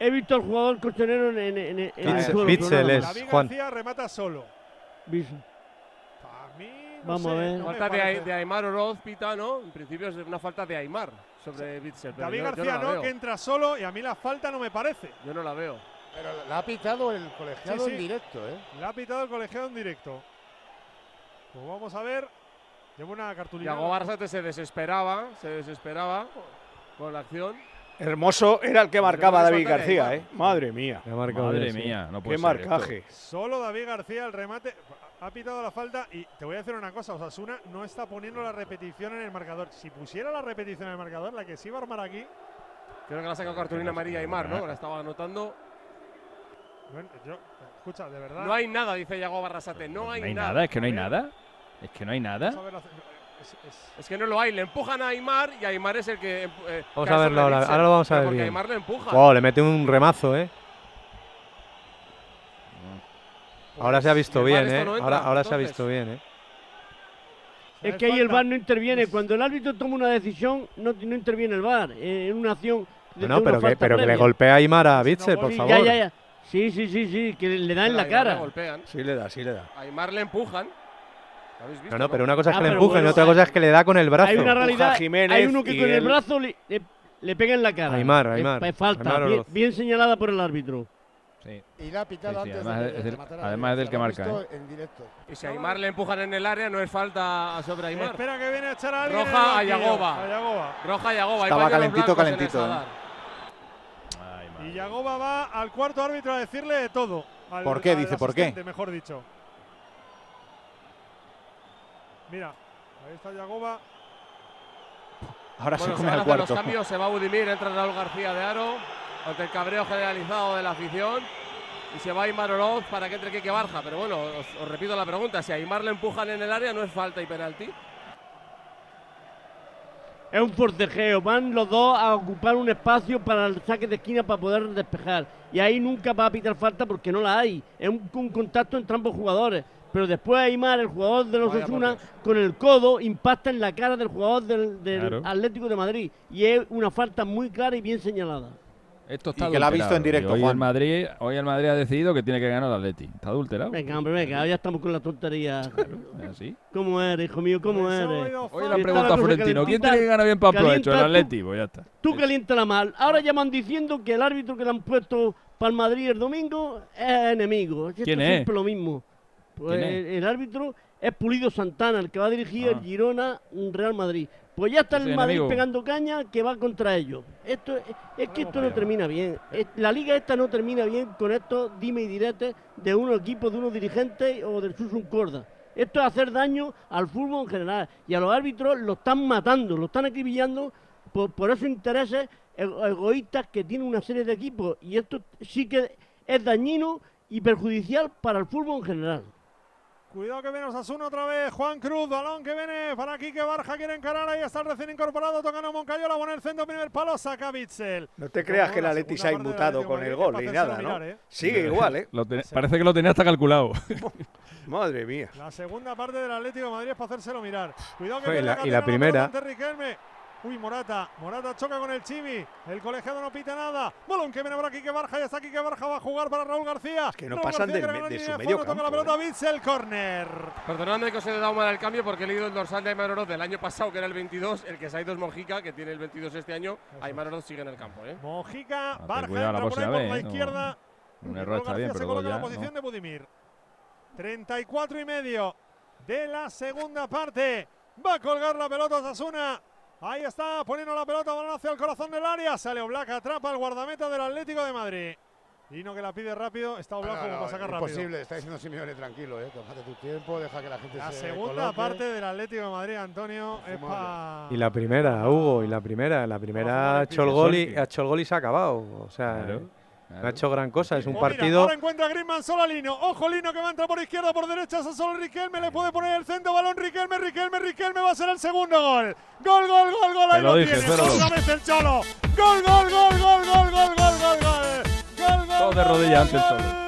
He visto al jugador colchonero en, en, en- en el Bitzel- suelo. Bitzel es. David Juan. García remata solo. Bitzel. No Vamos sé, a ver. no Falta de, de Aymar Oroz, pita, ¿no? En principio es una falta de Aymar sobre Bitzel. David yo- yo García no, la que entra solo y a mí la falta no me parece. Yo no la veo. Pero la ha pitado el colegiado Sí, sí. en directo, ¿eh? Le ha pitado el colegiado en directo. Pues vamos a ver. Lleva una cartulina. Yago Barzate se desesperaba, se desesperaba con la acción. Hermoso era el que marcaba David García. ¿eh? Madre mía. Madre mía, no puede Qué ser esto. marcaje. Solo David García el remate. Ha pitado la falta y te voy a decir una cosa, Osasuna no está poniendo la repetición en el marcador. Si pusiera la repetición en el marcador, la que se iba a armar aquí, Creo que la ha sacado cartulina María Aymar, ¿no? La estaba anotando. bueno, yo, escucha, de verdad. No hay nada, dice Yago Barrasate. No hay, No hay nada, es que no hay nada. Es que no hay nada. Es- es- Es que no lo hay, le empujan a Aymar y Aymar es el que. eh, Vamos a verlo ahora. Ahora lo vamos a ver porque bien. Aymar le empuja. Wow, le mete un remazo, ¿eh? Ahora se ha visto bien, ¿eh? no entra, Ahora, ahora se ha visto bien, ¿eh? Es que ahí el VAR no interviene. Cuando el árbitro toma una decisión, no, no interviene el VAR. eh, en una acción. de- No, pero que, falta pero que le golpea a Aymar a Bitzel, por favor. Ya, ya, ya. Sí, sí, sí, sí, que le da en la a Aymar le cara. golpean. Sí le da, sí le da. A Aymar le empujan. ¿Lo habéis visto, No, no, pero una cosa es Ah, que le pero empujen y otra cosa es que le da con el brazo. Hay una realidad. Jiménez hay uno que con el brazo le, le- le pega en la cara. Aymar, Aymar, Es, falta. Aymar bien, bien señalada por el árbitro. Sí. Y la ha pitado Sí, sí, antes además de es rematara además es del que marca, visto en directo. Y si a Aymar le empujan en el área, no es falta sobre Aymar. Espera que viene a echar a alguien. Roja a. Yagoba. A Yagoba. Roja Yagoba. hay Estaba calentito, calentito, ¿eh? Sadar. Y Yagoba va al cuarto árbitro a decirle de todo. Al- ¿Por qué? al Dice, ¿por qué? Mejor dicho. Mira, ahí está Yagoba. Ahora Bueno, se come a al hacer los cuarto. cambios, se va Udimir, entra Raúl García de Aro, ante el cabreo generalizado de la afición. Y se va Aymar Oroz para que entre Kike Barja. Pero bueno, os, os repito la pregunta: si a Aymar le empujan en el área, no es falta y penalti. Es un forcejeo. Van los dos a ocupar un espacio para el saque de esquina para poder despejar. Y ahí nunca va a pitar falta porque no la hay. Es un, un contacto entre ambos jugadores. Pero después Aymar, el jugador de los Osasuna, con el codo impacta en la cara del jugador del, del Claro. Atlético de Madrid. Y es una falta muy clara y bien señalada. Esto está Y que la ha visto en directo, hoy Juan. el Madrid, hoy el Madrid ha decidido que tiene que ganar al Atleti. Está adulterado. Venga, hombre, venga, ya estamos con la tontería. Así. ¿Cómo eres, hijo mío? ¿Cómo Pues eres? Hoy la a cosa Florentino, ¿quién tiene que ganar bien para provecho? El. Atleti, pues ya está. Tú caliéntala mal. Ahora ya van diciendo que el árbitro que le han puesto para el Madrid el domingo es enemigo. Esto ¿Quién es es? siempre lo mismo. Pues ¿Quién es? el, el árbitro es Pulido Santana, el que va a dirigir Ah. el Girona Real Madrid. Pues ya está el Madrid enemigo. pegando caña que va contra ellos. Esto es, es que esto no termina bien. La liga esta no termina bien con estos dime y diretes de unos equipos, de unos dirigentes o del Susun Corda. Esto es hacer daño al fútbol en general. Y a los árbitros lo están matando, lo están acribillando por, por esos intereses ego- egoístas que tiene una serie de equipos. Y esto sí que es dañino y perjudicial para el fútbol en general. Cuidado que viene Osasuna otra vez. Juan Cruz, balón que viene para aquí que Barja quiere encarar. Ahí está el recién incorporado. Tocando Moncayola. Pone el centro, primer palo. Saca Bitzel. No te creas que el la Atleti se ha inmutado con el gol para nada, hacérselo ¿no? mirar, ¿eh? Sigue igual, ¿eh? Lo ten- parece que lo tenía hasta calculado. [laughs] Madre mía. La segunda parte del Atlético de Madrid es para hacérselo mirar. Cuidado que Fue pierde la- y la primera- Riquelme. Uy, Morata. Morata choca con el Chimi. El colegiado no pita nada. Balón que viene por aquí que Barja. Ya está aquí que Barja va a jugar para Raúl García. que no Raúl pasan García del que de su medio fondo, Toca la campo, pelota Bitzel, córner. Perdonadme que os he dado mal al cambio porque he leído el dorsal de Aymar Oroz del año pasado, que era el 22. El que se ha ido es Mojica, que tiene el 22 este año. Aymar Oroz sigue en el campo, ¿eh? Mojica, ten Barja cuidado la entra por ahí por la ¿eh? No. izquierda. Un error Raúl está García bien, se pero coloca gol en la posición ¿no? de Budimir. 34 y medio de la segunda parte. Va a colgar la pelota Osasuna. Ahí está, poniendo la pelota, balón hacia el corazón del área. Sale Oblak, atrapa al guardameta del Atlético de Madrid. Lino que la pide rápido, está Oblak Ah, como no, para sacar rápido. imposible, está diciendo Simeone tranquilo, eh. Tómate tu tiempo, deja que la gente La se segunda coloque. parte del Atlético de Madrid, Antonio, es para. Y la primera, Hugo, y la primera. La primera ha hecho el gol y, ha hecho el gol y se ha acabado. O sea, Claro, no ha hecho gran cosa. Es un Oh, mira, partido. ahora encuentra a Griezmann solo a Lino. Ojo Lino que va a entrar por izquierda, por derecha. Esa solo Riquelme. Le puede poner el centro. Balón Riquelme, Riquelme, Riquelme. Va a ser el segundo gol. Gol, gol, gol, gol. Ahí Te lo lo, dije, tiene. Otra vez el Cholo. Gol, gol, gol, gol, gol, gol, gol, gol, gol. Gol, gol, Todo de rodillas ante el. Cholo.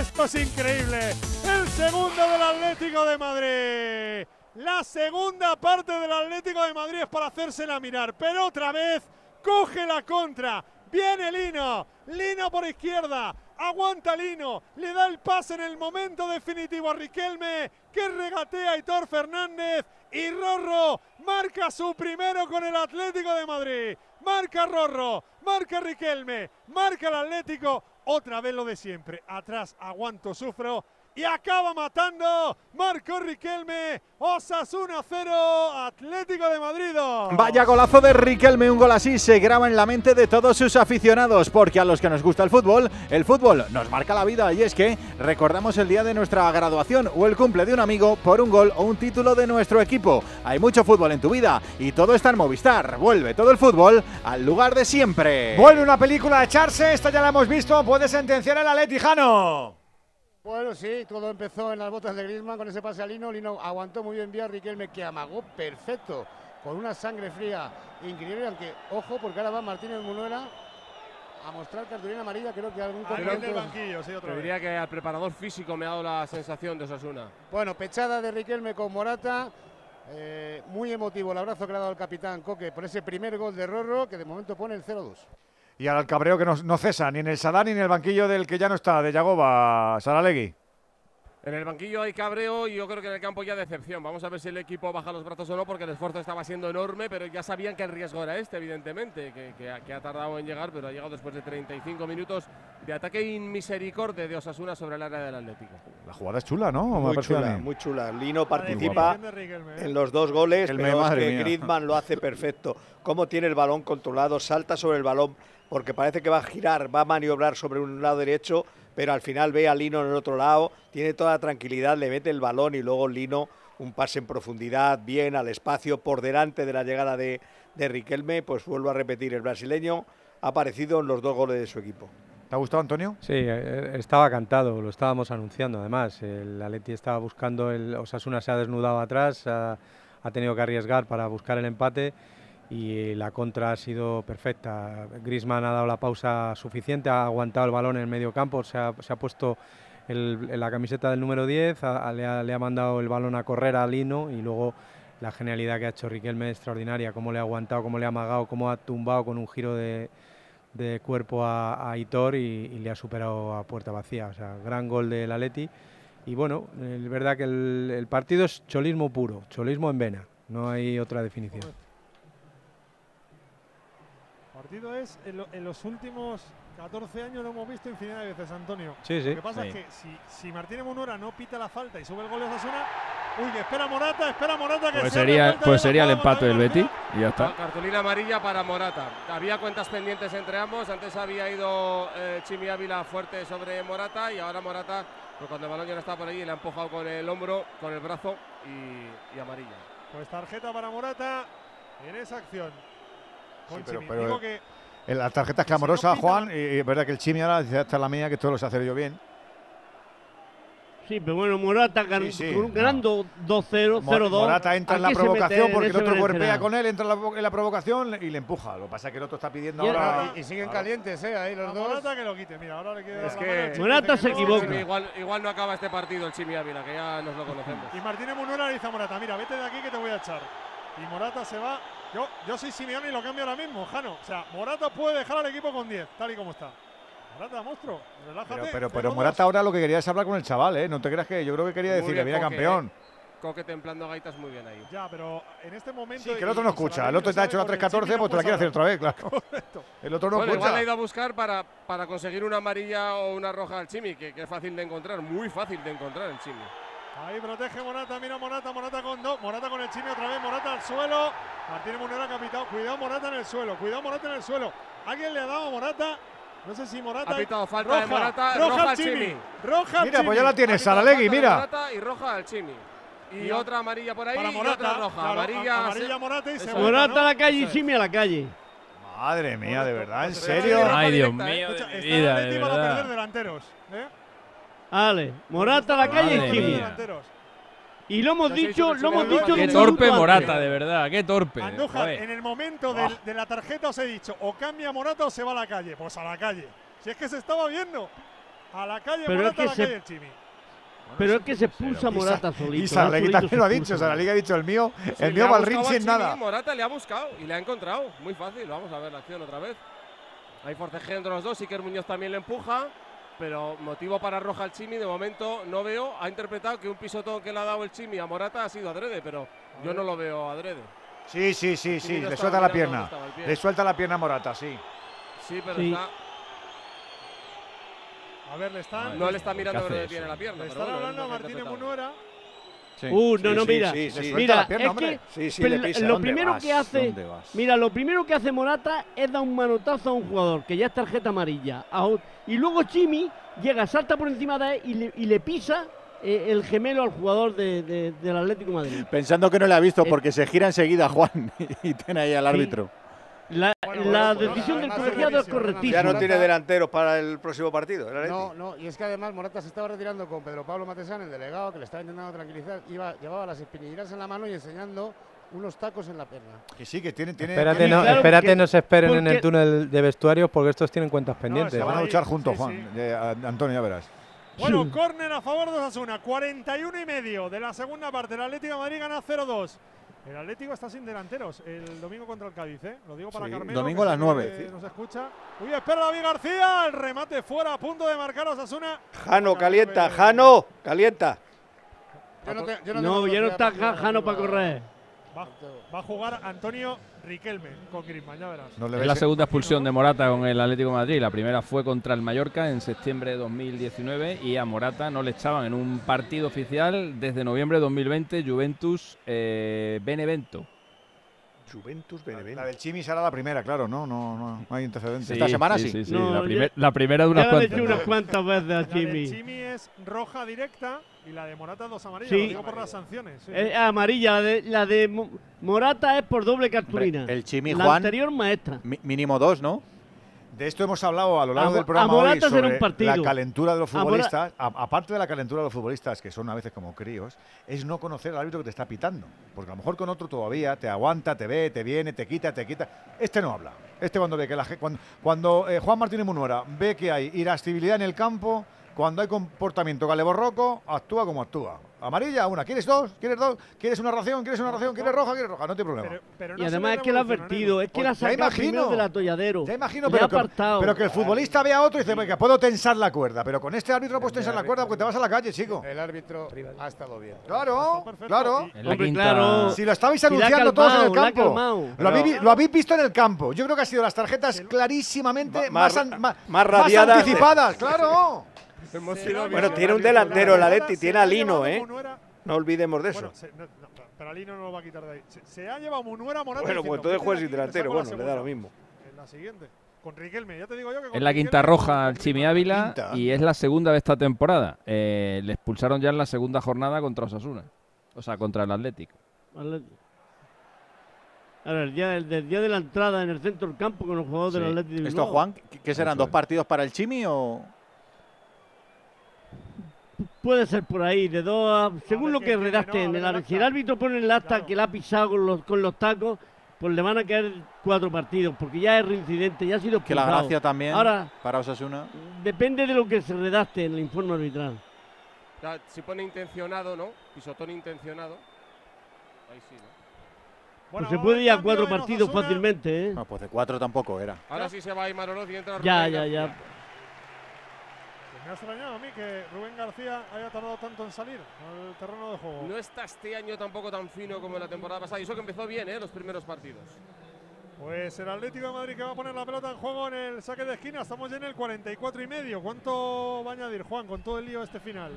Esto es increíble. El segundo del Atlético de Madrid. La segunda parte del Atlético de Madrid es para hacérsela mirar. Pero otra vez coge la contra. Viene Lino. Lino por izquierda. Aguanta Lino. Le da el pase en el momento definitivo a Riquelme. Que regatea a Hitor Fernández. Y Rorro marca su primero con el Atlético de Madrid. Marca Rorro. Marca Riquelme. Marca el Atlético. Otra vez lo de siempre. Atrás aguanto, sufro. Y acaba matando Marco Riquelme. Osasuna 0. Atlético de Madrid. Vaya golazo de Riquelme, un gol así se graba en la mente de todos sus aficionados, porque a los que nos gusta el fútbol, el fútbol nos marca la vida y es que recordamos el día de nuestra graduación o el cumple de un amigo por un gol o un título de nuestro equipo. Hay mucho fútbol en tu vida y todo está en Movistar. Vuelve todo el fútbol al lugar de siempre. Vuelve una película a echarse, esta ya la hemos visto, puede sentenciar el Atletijano. Bueno, sí, todo empezó en las botas de Griezmann con ese pase a Lino. Lino aguantó muy bien bien a Riquelme, que amagó perfecto, con una sangre fría increíble. Aunque, ojo, porque ahora va Martínez Munuera a mostrar cartulina amarilla. Creo que algún Al compañero- del banquillo, sí, otra diría que al preparador físico me ha dado la sensación de Osasuna. Bueno, pechada de Riquelme con Morata. eh, muy emotivo el abrazo que le ha dado el capitán Coque por ese primer gol de Rorro, que de momento pone el 0-2. Y ahora el cabreo que no, no cesa, ni en el Sadar ni en el banquillo del que ya no está, de Yagoba, Saralegui. En el banquillo hay cabreo y yo creo que en el campo ya decepción. Vamos a ver si el equipo baja los brazos o no, porque el esfuerzo estaba siendo enorme, pero ya sabían que el riesgo era este, evidentemente, que, que ha- que ha tardado en llegar, pero ha llegado después de 35 minutos de ataque inmisericordia de Osasuna sobre el área del Atlético. La jugada es chula, ¿no? Muy chula, muy chula. Lino participa en los dos goles, El pero es que mía. Griezmann lo hace perfecto. Cómo tiene el balón controlado, salta sobre el balón, porque parece que va a girar, va a maniobrar sobre un lado derecho, pero al final ve a Lino en el otro lado, tiene toda la tranquilidad, le mete el balón y luego Lino un pase en profundidad, bien al espacio, por delante de la llegada de, de Riquelme, pues vuelvo a repetir, el brasileño ha aparecido en los dos goles de su equipo. ¿Te ha gustado, Antonio? Sí, eh, estaba cantado, lo estábamos anunciando además. El Atleti estaba buscando, el Osasuna se ha desnudado atrás, ha, ha tenido que arriesgar para buscar el empate y la contra ha sido perfecta. Griezmann ha dado la pausa suficiente, ha aguantado el balón en el medio campo, se ha, puesto el- la camiseta del número 10, ha- le, ha, mandado el balón a correr a Lino y luego la genialidad que ha hecho Riquelme es extraordinaria, cómo le ha aguantado, cómo le ha amagado, cómo ha tumbado con un giro de, cuerpo a, a Hitor y, le ha superado a puerta vacía. O sea, gran gol del Atleti. Y bueno, es verdad que el partido es cholismo puro, cholismo en vena. No hay otra definición. Partido es, en, lo- en los últimos 14 años lo hemos visto infinidad de veces, Antonio. Sí, sí. Lo que pasa Sí. es que si, si Martínez Munora no pita la falta y sube el gol de Osasuna, uy, que espera Morata, espera Morata que Pues sería, pues sería el empate del Betty y ya está. Cartulina amarilla para Morata. Había cuentas pendientes entre ambos. Antes había ido eh, Chimi Ávila fuerte sobre Morata y ahora Morata, pues cuando el balón ya no está por ahí, le ha empujado con el hombro, con el brazo y, y amarilla. Pues tarjeta para Morata en esa acción. Con pero- pero- Digo que En la tarjeta es clamorosa, Juan, y es verdad que el Chimi ahora dice, esta es la mía, que esto lo sé hacer yo bien. Sí, pero bueno, Morata gan- Sí, sí, ganando 2-0, Mo- 0-2. Morata entra en la ¿a qué se mete provocación porque el otro golpea con él, entra en la, en la provocación y le empuja. Lo que pasa es que el otro está pidiendo Y ahora. Y, y siguen ahora- calientes, ¿eh? Ahí los a dos. Morata que lo quite. Mira, ahora le queda Es la que- mano al Chimi, Morata se no, equivoca. Igual, igual no acaba este partido el Chimi Ávila, que ya nos lo conocemos. Y Martínez Munera le dice a Morata, mira, vete de aquí que te voy a echar. Y Morata se va. Yo, yo soy Simeone y lo cambio ahora mismo, Jano. O sea, Morata puede dejar al equipo con 10, tal y como está. Morata, monstruo, relájate. Pero, pero, pero 0-2. Morata ahora lo que quería es hablar con el chaval, ¿eh? No te creas que yo creo que quería decirle, bien, mira, campeón. eh. Coque templando gaitas muy bien ahí. Ya, pero en este momento. Sí, que el otro no escucha. El otro te ha hecho la con el 3-14, Chimi no pues te la quiere hacer otra vez, claro. Correcto. El otro no bueno, igual escucha. le ha ido a buscar para, para conseguir una amarilla o una roja al Chimi, que, que es fácil de encontrar, muy fácil de encontrar el Chimi. Ahí protege Morata, mira Morata, Morata con dos, Morata con el chimi otra vez, Morata al suelo. Martínez Munera capitado, cuidado Morata en el suelo, cuidado Morata en el suelo. Alguien le ha dado a Morata, no sé si Morata. Ha pitado falta roja, de Morata, roja, roja al chimi. chimi. Roja Mira, pues ya la tiene Saralegui, mira. Morata y roja al chimi. Y, otra amarilla por ahí para Morata, roja. Amarilla, amarilla Morata y se Morata a la calle y Chimi a la calle. Madre mía, de verdad, pues en serio. Ay, Dios ¿eh? mío. De vida, está de, de, perder delanteros. ¿eh? Ale, Morata la calle Madre Y lo hemos dicho, lo hemos dicho. Qué torpe Morata, antes. de verdad, qué torpe. Andújar, en el momento de la tarjeta os he dicho, o cambia Morata o se va a la calle. Pues a la calle. Si es que se estaba viendo. A la calle Pero Morata, es que a la se... calle Chimi. Pero es que se expulsa Morata solito. Y Sarlegui también lo ha dicho, o sea, la Liga ha dicho el mío, el sí, mío Balrín sin nada. Morata le ha buscado y le ha encontrado, muy fácil, vamos a ver la acción otra vez. Hay forcejeo entre los dos, Iker Muñoz también le empuja pero motivo para roja al Chimi de momento no veo. Ha interpretado que un pisotón que le ha dado el Chimi a Morata ha sido adrede, pero yo no lo veo adrede. Sí, sí, sí, sí, le suelta la pierna. Le suelta la pierna a Morata, sí. Sí, pero sí. está a ver, le están. No le está mirando, pero le tiene la pierna. Le están hablando a Martínez Munuera. Sí, uh, no, no, mira. Mira, pierna, es que pisa, lo primero que hace, mira, lo primero que hace Morata es dar un manotazo a un jugador que ya es tarjeta amarilla. y luego Chimi llega, salta por encima de él y le, pisa eh, el gemelo al jugador de, del Atlético Madrid. Pensando que no lo ha visto eh, porque se gira enseguida Juan [laughs] y tiene ahí al árbitro. La, bueno, la bueno, decisión bueno, del colegiado es correctísima. Ya no tiene delanteros para el próximo partido. El no, no, y es que además Morata se estaba retirando con Pedro Pablo Matesán, el delegado, que le estaba intentando tranquilizar. Iba, llevaba las espinilleras en la mano y enseñando unos tacos en la pierna. Que sí, que tiene. tiene espérate, tiene, no, claro, espérate porque, no se esperen porque, en el túnel de vestuarios porque estos tienen cuentas pendientes. No, se van a luchar juntos, sí, Juan. Sí. Eh, Antonio, ya verás. Bueno, córner a favor de Osasuna, 41 y medio de la segunda parte. El Atlético de Madrid gana 0-2. El Atlético está sin delanteros el domingo contra el Cádiz, ¿eh? Lo digo para sí, Carmelo. Domingo a las 9. Sí. Nos escucha. Uy, espera David García. El remate fuera, a punto de marcar Osasuna. Jano, calienta, Jano, calienta. No, te, yo no, no, no está Jano para correr. Va, a jugar Antonio Riquelme con Griezmann, ya verás. No es la segunda expulsión de Morata con el Atlético Madrid. La primera fue contra el Mallorca en septiembre de 2019 y a Morata no le echaban en un partido oficial desde noviembre de 2020 Juventus eh, Benevento. Juventus Benevento. La, la del Chimi será la primera, claro, no, no, no, no hay antecedentes. Sí, Esta semana sí. sí, sí no, la, primer, la, primera de unas cuantas. unas cuantas veces al Chimi. La Chimi es roja directa y la de Morata dos amarillas, sí. lo digo por las sanciones. Es amarilla, la de, la de, Morata es por doble cartulina. Hombre, el Chimi Juan. La anterior maestra. Mínimo dos, ¿no? De esto hemos hablado a lo largo del programa sobre la calentura de los futbolistas. Aparte de la calentura de los futbolistas, que son a veces como críos, es no conocer al árbitro que te está pitando. Porque a lo mejor con otro todavía te aguanta, te ve, te viene, te quita, te quita. Este no habla. Este cuando ve que la cuando, cuando Juan Martínez Munuera ve que hay irascibilidad en el campo, cuando hay comportamiento galeborroco, actúa como actúa amarilla, una. ¿Quieres dos? ¿Quieres dos? ¿Quieres una ración? ¿Quieres una ración? ¿Quieres roja? ¿Quieres roja? No te problema. Pero, pero no y además es que lo ha advertido, es que la pues ha sacado del atolladero. Ya imagino, pero, que, pero que el futbolista vea otro y dice, venga, puedo tensar la cuerda, pero con este árbitro no puedes tensar la cuerda porque te vas a la calle, chico. El árbitro ha estado bien. Claro, claro. Si lo estabais anunciando calmao, todos en el campo. Lo habéis, lo habéis, visto en el campo. Yo creo que han sido las tarjetas clarísimamente más, más, más anticipadas, claro. [laughs] [laughs] Bueno, tiene un delantero el Leti, tiene a Lino, ¿eh? No olvidemos de eso. Bueno, se, no, no, pero Alino no lo va a quitar de ahí. Se, ha llevado Munuera Morata. Bueno, pues entonces juegas sin delantero. Bueno, le da lo mismo. En la siguiente. Con Riquelme, ya te digo yo que. En la quinta roja al Chimi Ávila. Y es la segunda de esta temporada. Eh, le expulsaron ya en la segunda jornada contra Osasuna. O sea, contra el Atlético. Atlético. Ahora, el día de la entrada en el centro del campo con los jugadores del Atlético. ¿Esto, Juan, qué serán? ¿Dos partidos para el Chimi o.? Puede ser por ahí, de dos, según lo que redacten. No, el, si el árbitro pone el acta claro. que la ha pisado con los, con los tacos, pues le van a caer cuatro partidos, porque ya es reincidente, ya ha sido Que la gracia también Ahora, para Osasuna. Depende de lo que se redacte en el informe arbitral. Si pone intencionado, ¿no? Pisotón intencionado. Ahí sí. Pues se puede ir a cuatro partidos fácilmente, ¿eh? No, pues de cuatro tampoco era. Ahora sí se va a ir y entra Ya, ya, ya me ha extrañado a mí que Rubén García haya tardado tanto en salir al terreno de juego. No está este año tampoco tan fino como la temporada pasada. Y eso que empezó bien, ¿eh? Los primeros partidos. Pues el Atlético de Madrid que va a poner la pelota en juego en el saque de esquina. Estamos ya en el 44 y medio. ¿Cuánto va a añadir Juan con todo el lío este final?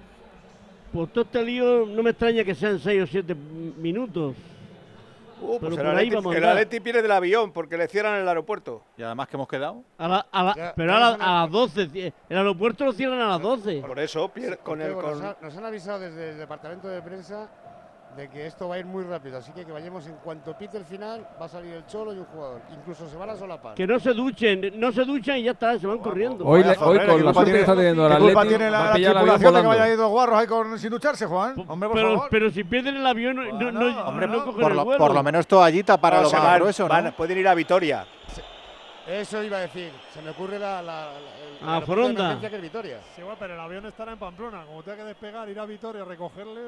Por todo este lío no me extraña que sean 6 o 7 minutos. Uh, pues el, Atleti, vamos el pierde del avión porque le cierran el aeropuerto. Y además que hemos quedado. A la, a la, pero a, la, a, las 12. El aeropuerto lo cierran a las 12. Por eso, con el. Nos, han, avisado desde el departamento de prensa de que esto va a ir muy rápido, así que que vayamos en cuanto pite el final, va a salir el cholo y un jugador. Incluso se van a solapar. Que no se duchen, no se duchan y ya está, se van corriendo. Hoy, hoy con la suerte que está teniendo la culpa tiene la, tripulación de que vaya a ir dos guarros ahí con, sin ducharse, Juan? Hombre, por pero, pero si pierden el avión, no, por, lo menos toallita para los sea, gruesos, Pueden ir a Vitoria. Eso iba a decir. Se me ocurre la, la, la, que es Vitoria. Sí, bueno, pero el avión estará en Pamplona. Como tenga que despegar, ir a Vitoria, recogerle,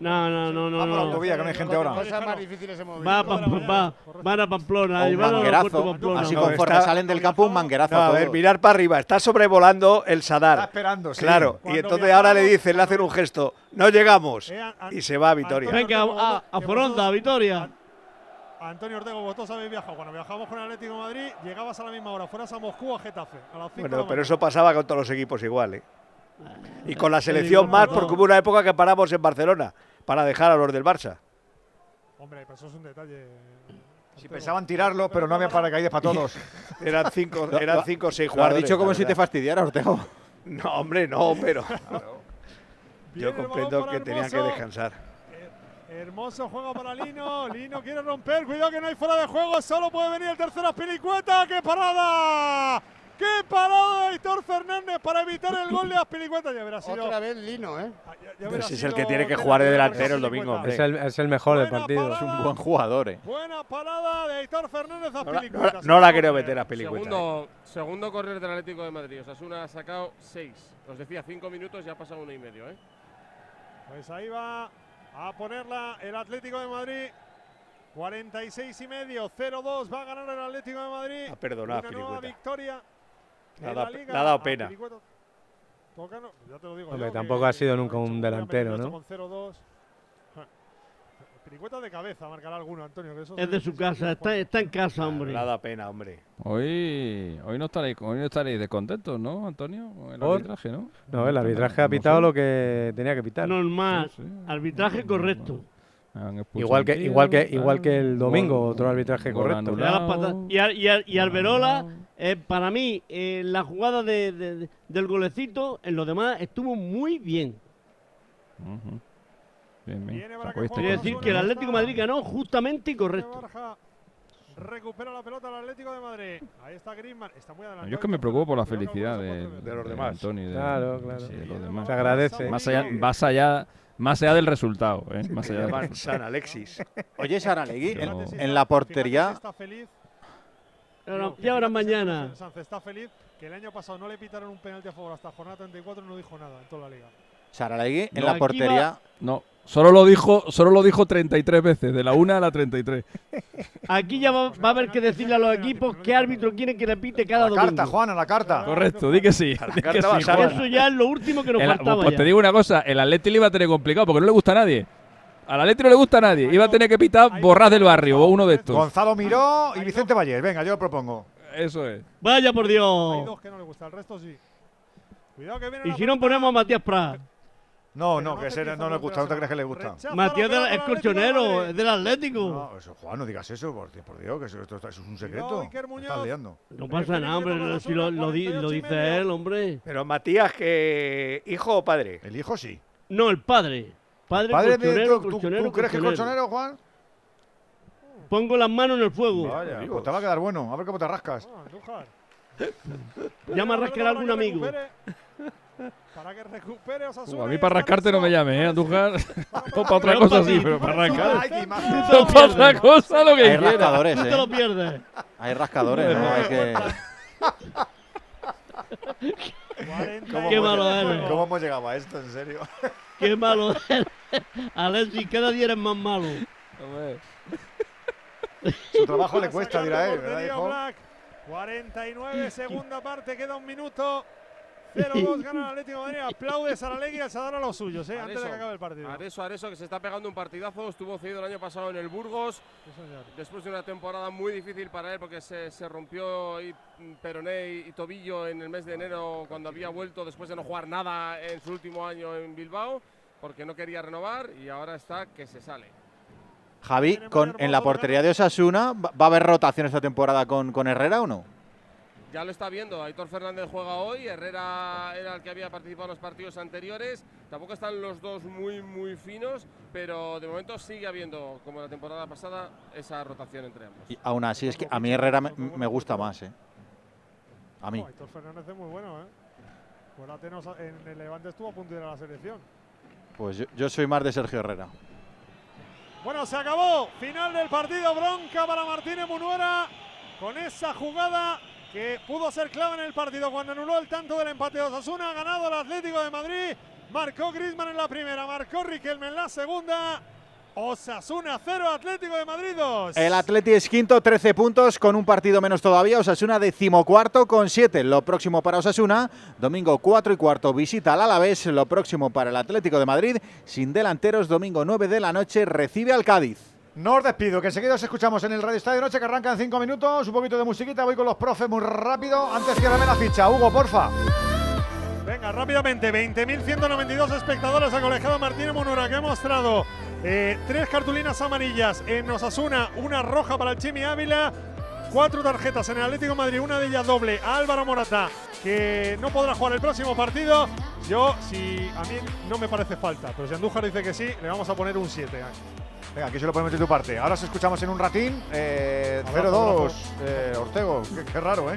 no, no, no, no. Va por autovía, que no hay gente ahora. Va, va, a Pamplona. Un manguerazo. Así conforme salen del campo, un manguerazo. a ver, mirar para arriba. Está sobrevolando el Sadar. Está esperando, Claro. Y entonces ahora le dicen, le hacen un gesto. No llegamos. Eh, y se va a Vitoria. Venga, a, a Foronda, Vitoria. Antonio Ortega, vosotros habéis viajado. Cuando viajábamos con el Atlético Madrid, llegabas a la misma hora, fueras a Moscú o a Getafe. A las bueno, pero eso pasaba con todos los equipos igual, ¿eh? Y con la eh, selección más, porque hubo una época que paramos en Barcelona para dejar a los del Barça. Hombre, eso es un detalle. Si pensaban tirarlo, pero no había paracaídas para todos. [laughs] eran cinco, eran cinco o seis jugadores. Has dicho como si te fastidiara, Ortego. [laughs] No, hombre, no, pero. [laughs] Yo comprendo que tenían que descansar. Eh, Hermoso juego para Lino. Lino quiere romper. Cuidado que no hay fuera de juego. Solo puede venir el tercero. Pilicueta. ¡Qué parada! ¡Qué parado de Héctor Fernández para evitar el gol de Aspilicueta! Ya verás, Otra vez Lino, ¿eh? Ah, es el que tiene que jugar de delantero el domingo. Es el, mejor del partido. Es un buen jugador, ¿eh? Buena parada de Héctor Fernández a Aspilicueta. No la, no, quiero meter a Aspilicueta. Segundo, eh. segundo correr del Atlético de Madrid. O sea, Osasuna ha sacado seis. Os decía, cinco minutos y ha pasado uno y medio, ¿eh? Pues ahí va a ponerla el Atlético de Madrid. 46 y medio, 0-2, va a ganar el Atlético de Madrid. A perdonar, una nueva victoria le ha dado pena. Ah, tócano, ya te lo digo Hombre, yo, tampoco que, ha sido nunca un delantero, ¿no? Con 0 [laughs] Piricueta de cabeza marcará alguno, Antonio. Que eso es de su casa, está, está, en casa, hombre. Nada pena, hombre. Hoy, hoy, no estaréis, hoy no estaréis descontentos, ¿no, Antonio? El ¿Por? arbitraje, ¿no? No, el arbitraje ha pitado lo que tenía que pitar. Normal, sí, sí. arbitraje correcto. Igual que, igual, que, igual que el domingo, otro arbitraje correcto. Y, Alberola eh, para mí, eh, la jugada de, del golecito, en lo demás, estuvo muy bien. Uh -huh. bien. Quiere decir que el Atlético Madrid ganó justamente y correcto. Ahí está Griezmann. Está muy adelantado. Yo es que me preocupo por la felicidad de, de los demás. Claro, claro. Se agradece. Más allá, más allá más allá del resultado. ¿eh? Más allá del San Alexis. Oye, Saralegui, no. en, en, la portería no, y ahora mañana. Sánchez está feliz que el año pasado no le pitaron un penalti a favor hasta jornada 34 no dijo nada en toda la liga. Saralegui en no, la portería. Va... No, solo lo dijo, solo lo dijo 33 veces, de la 1 a la 33. Aquí ya va, va, a haber que decirle a los equipos qué árbitro quieren que repite cada domingo. La carta, Juan, a la carta. Correcto, di que sí. Di que sí Eso ya es lo último que nos el, faltaba. Pues ya. te digo una cosa, el Atleti le iba a tener complicado porque no le gusta a nadie. A la Leti no le gusta a nadie. Iba a tener que pitar Borrás del Barrio o uno de estos. Gonzalo Miró y Vicente Valle. Venga, yo lo propongo. Eso es. Vaya por Dios. Hay dos que no le gusta, el resto sí. Cuidado que viene y si no ponemos a Matías Prat. No, no, que ese no le gusta, no te crees que le gusta. Matías es colchonero, es del Atlético. No, Juan, no digas eso, por, por Dios, que eso, esto, es un secreto. No, liando. No pasa este nada, hombre, si lo, lo dice él, hombre. Pero Matías, que ¿hijo o padre? El hijo sí. No, el padre. Padre, Padre ¿tú, crees que es colchonero, Juan? Pongo las manos en el fuego. Vaya, pues te va a quedar bueno. A ver cómo te rascas. Llama a rascar algún amigo. Para que recupere Osasuna. Uh, a mí para rascarte no me llame, ¿eh, Andújar? [laughs] o para otra cosa sí, pero para rascar. Otra cosa lo que Hay rascadores, ¿eh? Te lo pierdes. Hay rascadores, ¿no? Hay que... [laughs] ¿Cómo, Qué malo eres. ¿Cómo hemos llegado a esto, en serio? [laughs] Qué malo eres. Alexis, cada día eres más malo. Su trabajo le cuesta, dirá él, ¿verdad, 49, segunda parte, queda un minuto. 0-2 [laughs] gana el Atlético de Madrid. Aplaudes a la Legui y al Sadar a los suyos, eh, antes de que acabe el partido. Areso, Areso, que se está pegando un partidazo. Estuvo cedido el año pasado en el Burgos. Después de una temporada muy difícil para él, porque se, se rompió y mm, peroné y, y, tobillo en el mes de enero, cuando había vuelto después de no jugar nada en su último año en Bilbao, porque no quería renovar y ahora está que se sale. Javi, con, en la portería de Osasuna, ¿va a haber rotación esta temporada con, con Herrera o no? Ya lo está viendo, Aitor Fernández juega hoy, Herrera era el que había participado en los partidos anteriores, tampoco están los dos muy muy finos, pero de momento sigue habiendo, como la temporada pasada, esa rotación entre ambos. Y aún así, es que a mí Herrera me, me gusta más, ¿eh? A mí. Oh, Héctor Fernández es muy bueno, ¿eh? En el Levante estuvo a punto de ir a la selección. Pues yo, yo soy más de Sergio Herrera. Bueno, se acabó. Final del partido. Bronca para Martínez Munuera con esa jugada que pudo ser clave en el partido cuando anuló el tanto del empate de Osasuna. Ha ganado el Atlético de Madrid. Marcó Griezmann en la primera, marcó Riquelme en la segunda. Osasuna 0, Atlético de Madrid 2. El Atleti es quinto, 13 puntos, con un partido menos todavía. Osasuna decimocuarto con 7. Lo próximo para Osasuna, domingo 4 y cuarto, visita al Alavés. Lo próximo para el Atlético de Madrid, sin delanteros, domingo 9 de la noche, recibe al Cádiz. No os despido, que enseguida os escuchamos en el Radio Estadio Noche, que arranca en cinco minutos. Un poquito de musiquita, voy con los profes muy rápido. Antes ciérrame la ficha. Hugo, porfa. Venga, rápidamente, 20.192 espectadores ha colegiado Martínez Munura, que ha mostrado eh, tres cartulinas amarillas en Osasuna, una roja para el Chimi Ávila, cuatro tarjetas en el Atlético Madrid, una de ellas doble a Álvaro Morata, que no podrá jugar el próximo partido. Yo, si a mí no me parece falta, pero si Andújar dice que sí, le vamos a poner un 7. Venga, aquí se lo ponemos de tu parte. Ahora os escuchamos en un ratín. Eh, Abrazo, 0-2, eh, Ortego. Qué, qué raro, ¿eh?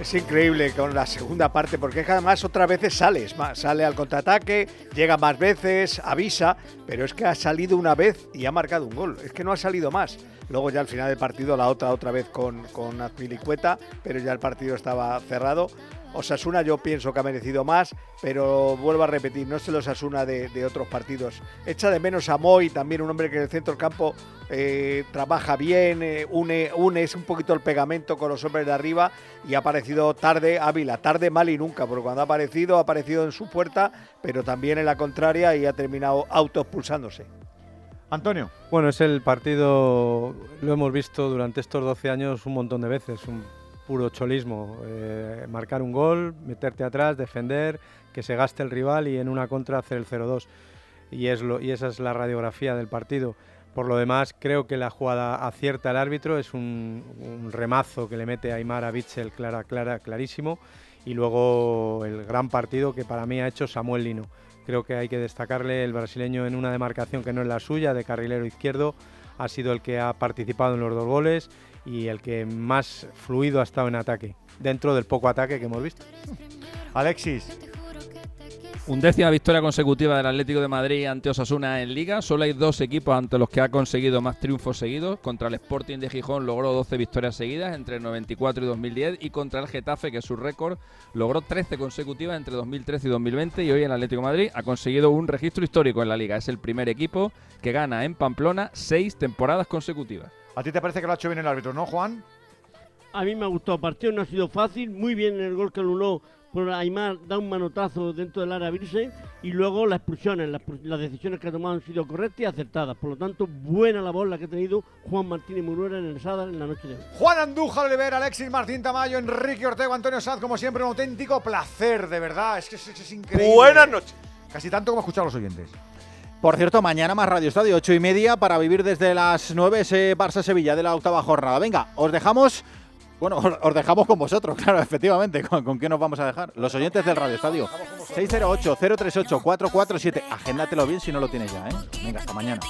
Es increíble con la segunda parte, porque es que además otras veces sales, sale al contraataque, llega más veces, avisa, pero es que ha salido una vez y ha marcado un gol. Es que no ha salido más. Luego ya al final del partido la otra otra vez con, con Azpilicueta, pero ya el partido estaba cerrado. Osasuna yo pienso que ha merecido más, pero vuelvo a repetir, no es el Osasuna de, de otros partidos. Echa de menos a Moy, también un hombre que en el centro del campo eh, trabaja bien, eh, une, une es un poquito el pegamento con los hombres de arriba y ha aparecido tarde Ávila, tarde mal y nunca, porque cuando ha aparecido, ha aparecido en su puerta, pero también en la contraria y ha terminado autoexpulsándose. Antonio. Bueno, es el partido, lo hemos visto durante estos 12 años un montón de veces, un puro cholismo. eh, marcar un gol, meterte atrás, defender, que se gaste el rival y en una contra hacer el 0-2. Y, es lo, y esa es la radiografía del partido. Por lo demás, creo que la jugada acierta el árbitro, es un, remazo que le mete a Aymar a Bitzel clara, clara, clarísimo. Y luego el gran partido que para mí ha hecho Samuel Lino. Creo que hay que destacarle el brasileño en una demarcación que no es la suya, de carrilero izquierdo. Ha sido el que ha participado en los dos goles y el que más fluido ha estado en ataque, dentro del poco ataque que hemos visto. Alexis. Undécima victoria consecutiva del Atlético de Madrid ante Osasuna en Liga. Solo hay dos equipos ante los que ha conseguido más triunfos seguidos. Contra el Sporting de Gijón logró 12 victorias seguidas entre el 94 y 2010. Y contra el Getafe, que es su récord, logró 13 consecutivas entre 2013 y 2020. Y hoy el Atlético de Madrid ha conseguido un registro histórico en la Liga. Es el primer equipo que gana en Pamplona seis temporadas consecutivas. ¿A ti te parece que lo ha hecho bien el árbitro, no, Juan? A mí me ha gustado el partido, no ha sido fácil, muy bien el gol que anuló por Aymar, da un manotazo dentro del área Virse y luego las expulsiones, las, decisiones que ha tomado han sido correctas y acertadas. Por lo tanto, buena labor la que ha tenido Juan Martínez Muruera en el Sadar en la noche de hoy. Juan Andújar, Oliver, Alexis Martín Tamayo, Enrique Ortega, Antonio Sanz, como siempre, un auténtico placer, de verdad. Es que es, es increíble. Buenas noches. Casi tanto como escuchar a los oyentes. Por cierto, mañana más Radio Estadio, 8 y media, para vivir desde las 9 ese Barça-Sevilla de la octava jornada. Venga, os dejamos. Bueno, os os dejamos con vosotros, [laughs] claro, efectivamente. ¿Con, con qué nos vamos a dejar? Los oyentes del Radio Estadio. 608-038-447. Agéndatelo bien si no lo tienes ya, ¿eh? Venga, hasta mañana.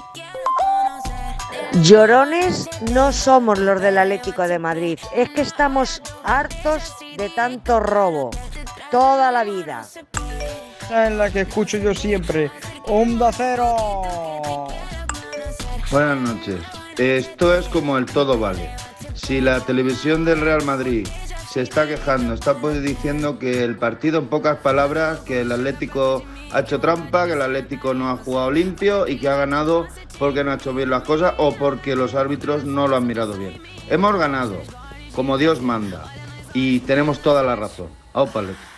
Llorones no somos los del Atlético de Madrid, es que estamos hartos de tanto robo, toda la vida. En la que escucho yo siempre. Onda cero. Buenas noches. Esto es como el todo vale. Si la televisión del Real Madrid se está quejando, está pues diciendo que el partido, en pocas palabras, que el Atlético ha hecho trampa, que el Atlético no ha jugado limpio y que ha ganado porque no ha hecho bien las cosas o porque los árbitros no lo han mirado bien. Hemos ganado, como Dios manda, y tenemos toda la razón. Aupa, Atlético.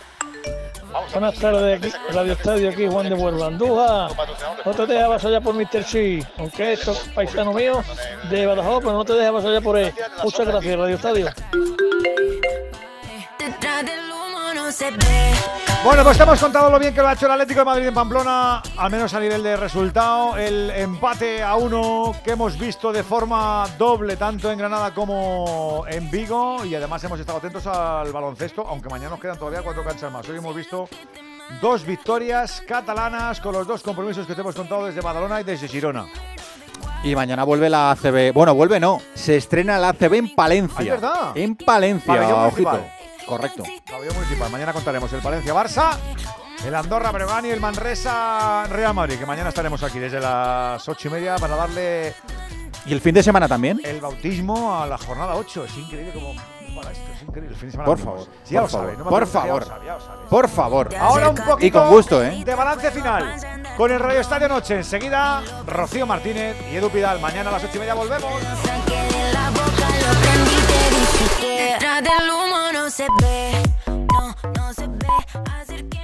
Buenas tardes, aquí, Radio Estadio, aquí Juan de Huelva. Andújar, no te dejes vasallar por Mr. Chi, aunque esto es paisano mío de Badajoz, pero no te dejes vasallar por él. Muchas gracias, Radio Estadio. Bueno, pues te hemos contado lo bien que lo ha hecho el Atlético de Madrid en Pamplona, al menos a nivel de resultado. El empate a uno que hemos visto de forma doble, tanto en Granada como en Vigo. Y además hemos estado atentos al baloncesto, aunque mañana nos quedan todavía cuatro canchas más. Hoy hemos visto dos victorias catalanas con los dos compromisos que te hemos contado desde Badalona y desde Girona. Y mañana vuelve la ACB. Bueno, vuelve no. Se estrena la ACB en Palencia. Ah, ¿es verdad? En Palencia, ojito. municipal. Correcto. Pabellón municipal. Mañana contaremos el Palencia-Barça, el Andorra Breogán y el Manresa Real Madrid, que mañana estaremos aquí desde las ocho y media para darle Y el fin de semana también. el bautismo a la jornada 8. Es increíble como para esto, es increíble. El fin de semana Por favor. Sí, ya por lo sabe, favor, no me por ya favor. sabe, ya lo sabe. Por favor. Ahora un poquito Y con gusto, ¿eh? de balance final con el Radio Estadio Noche. Enseguida, Rocío Martínez y Edu Pidal. Mañana a las ocho y media volvemos. Detrás del non no se ve, no, no se ve. Así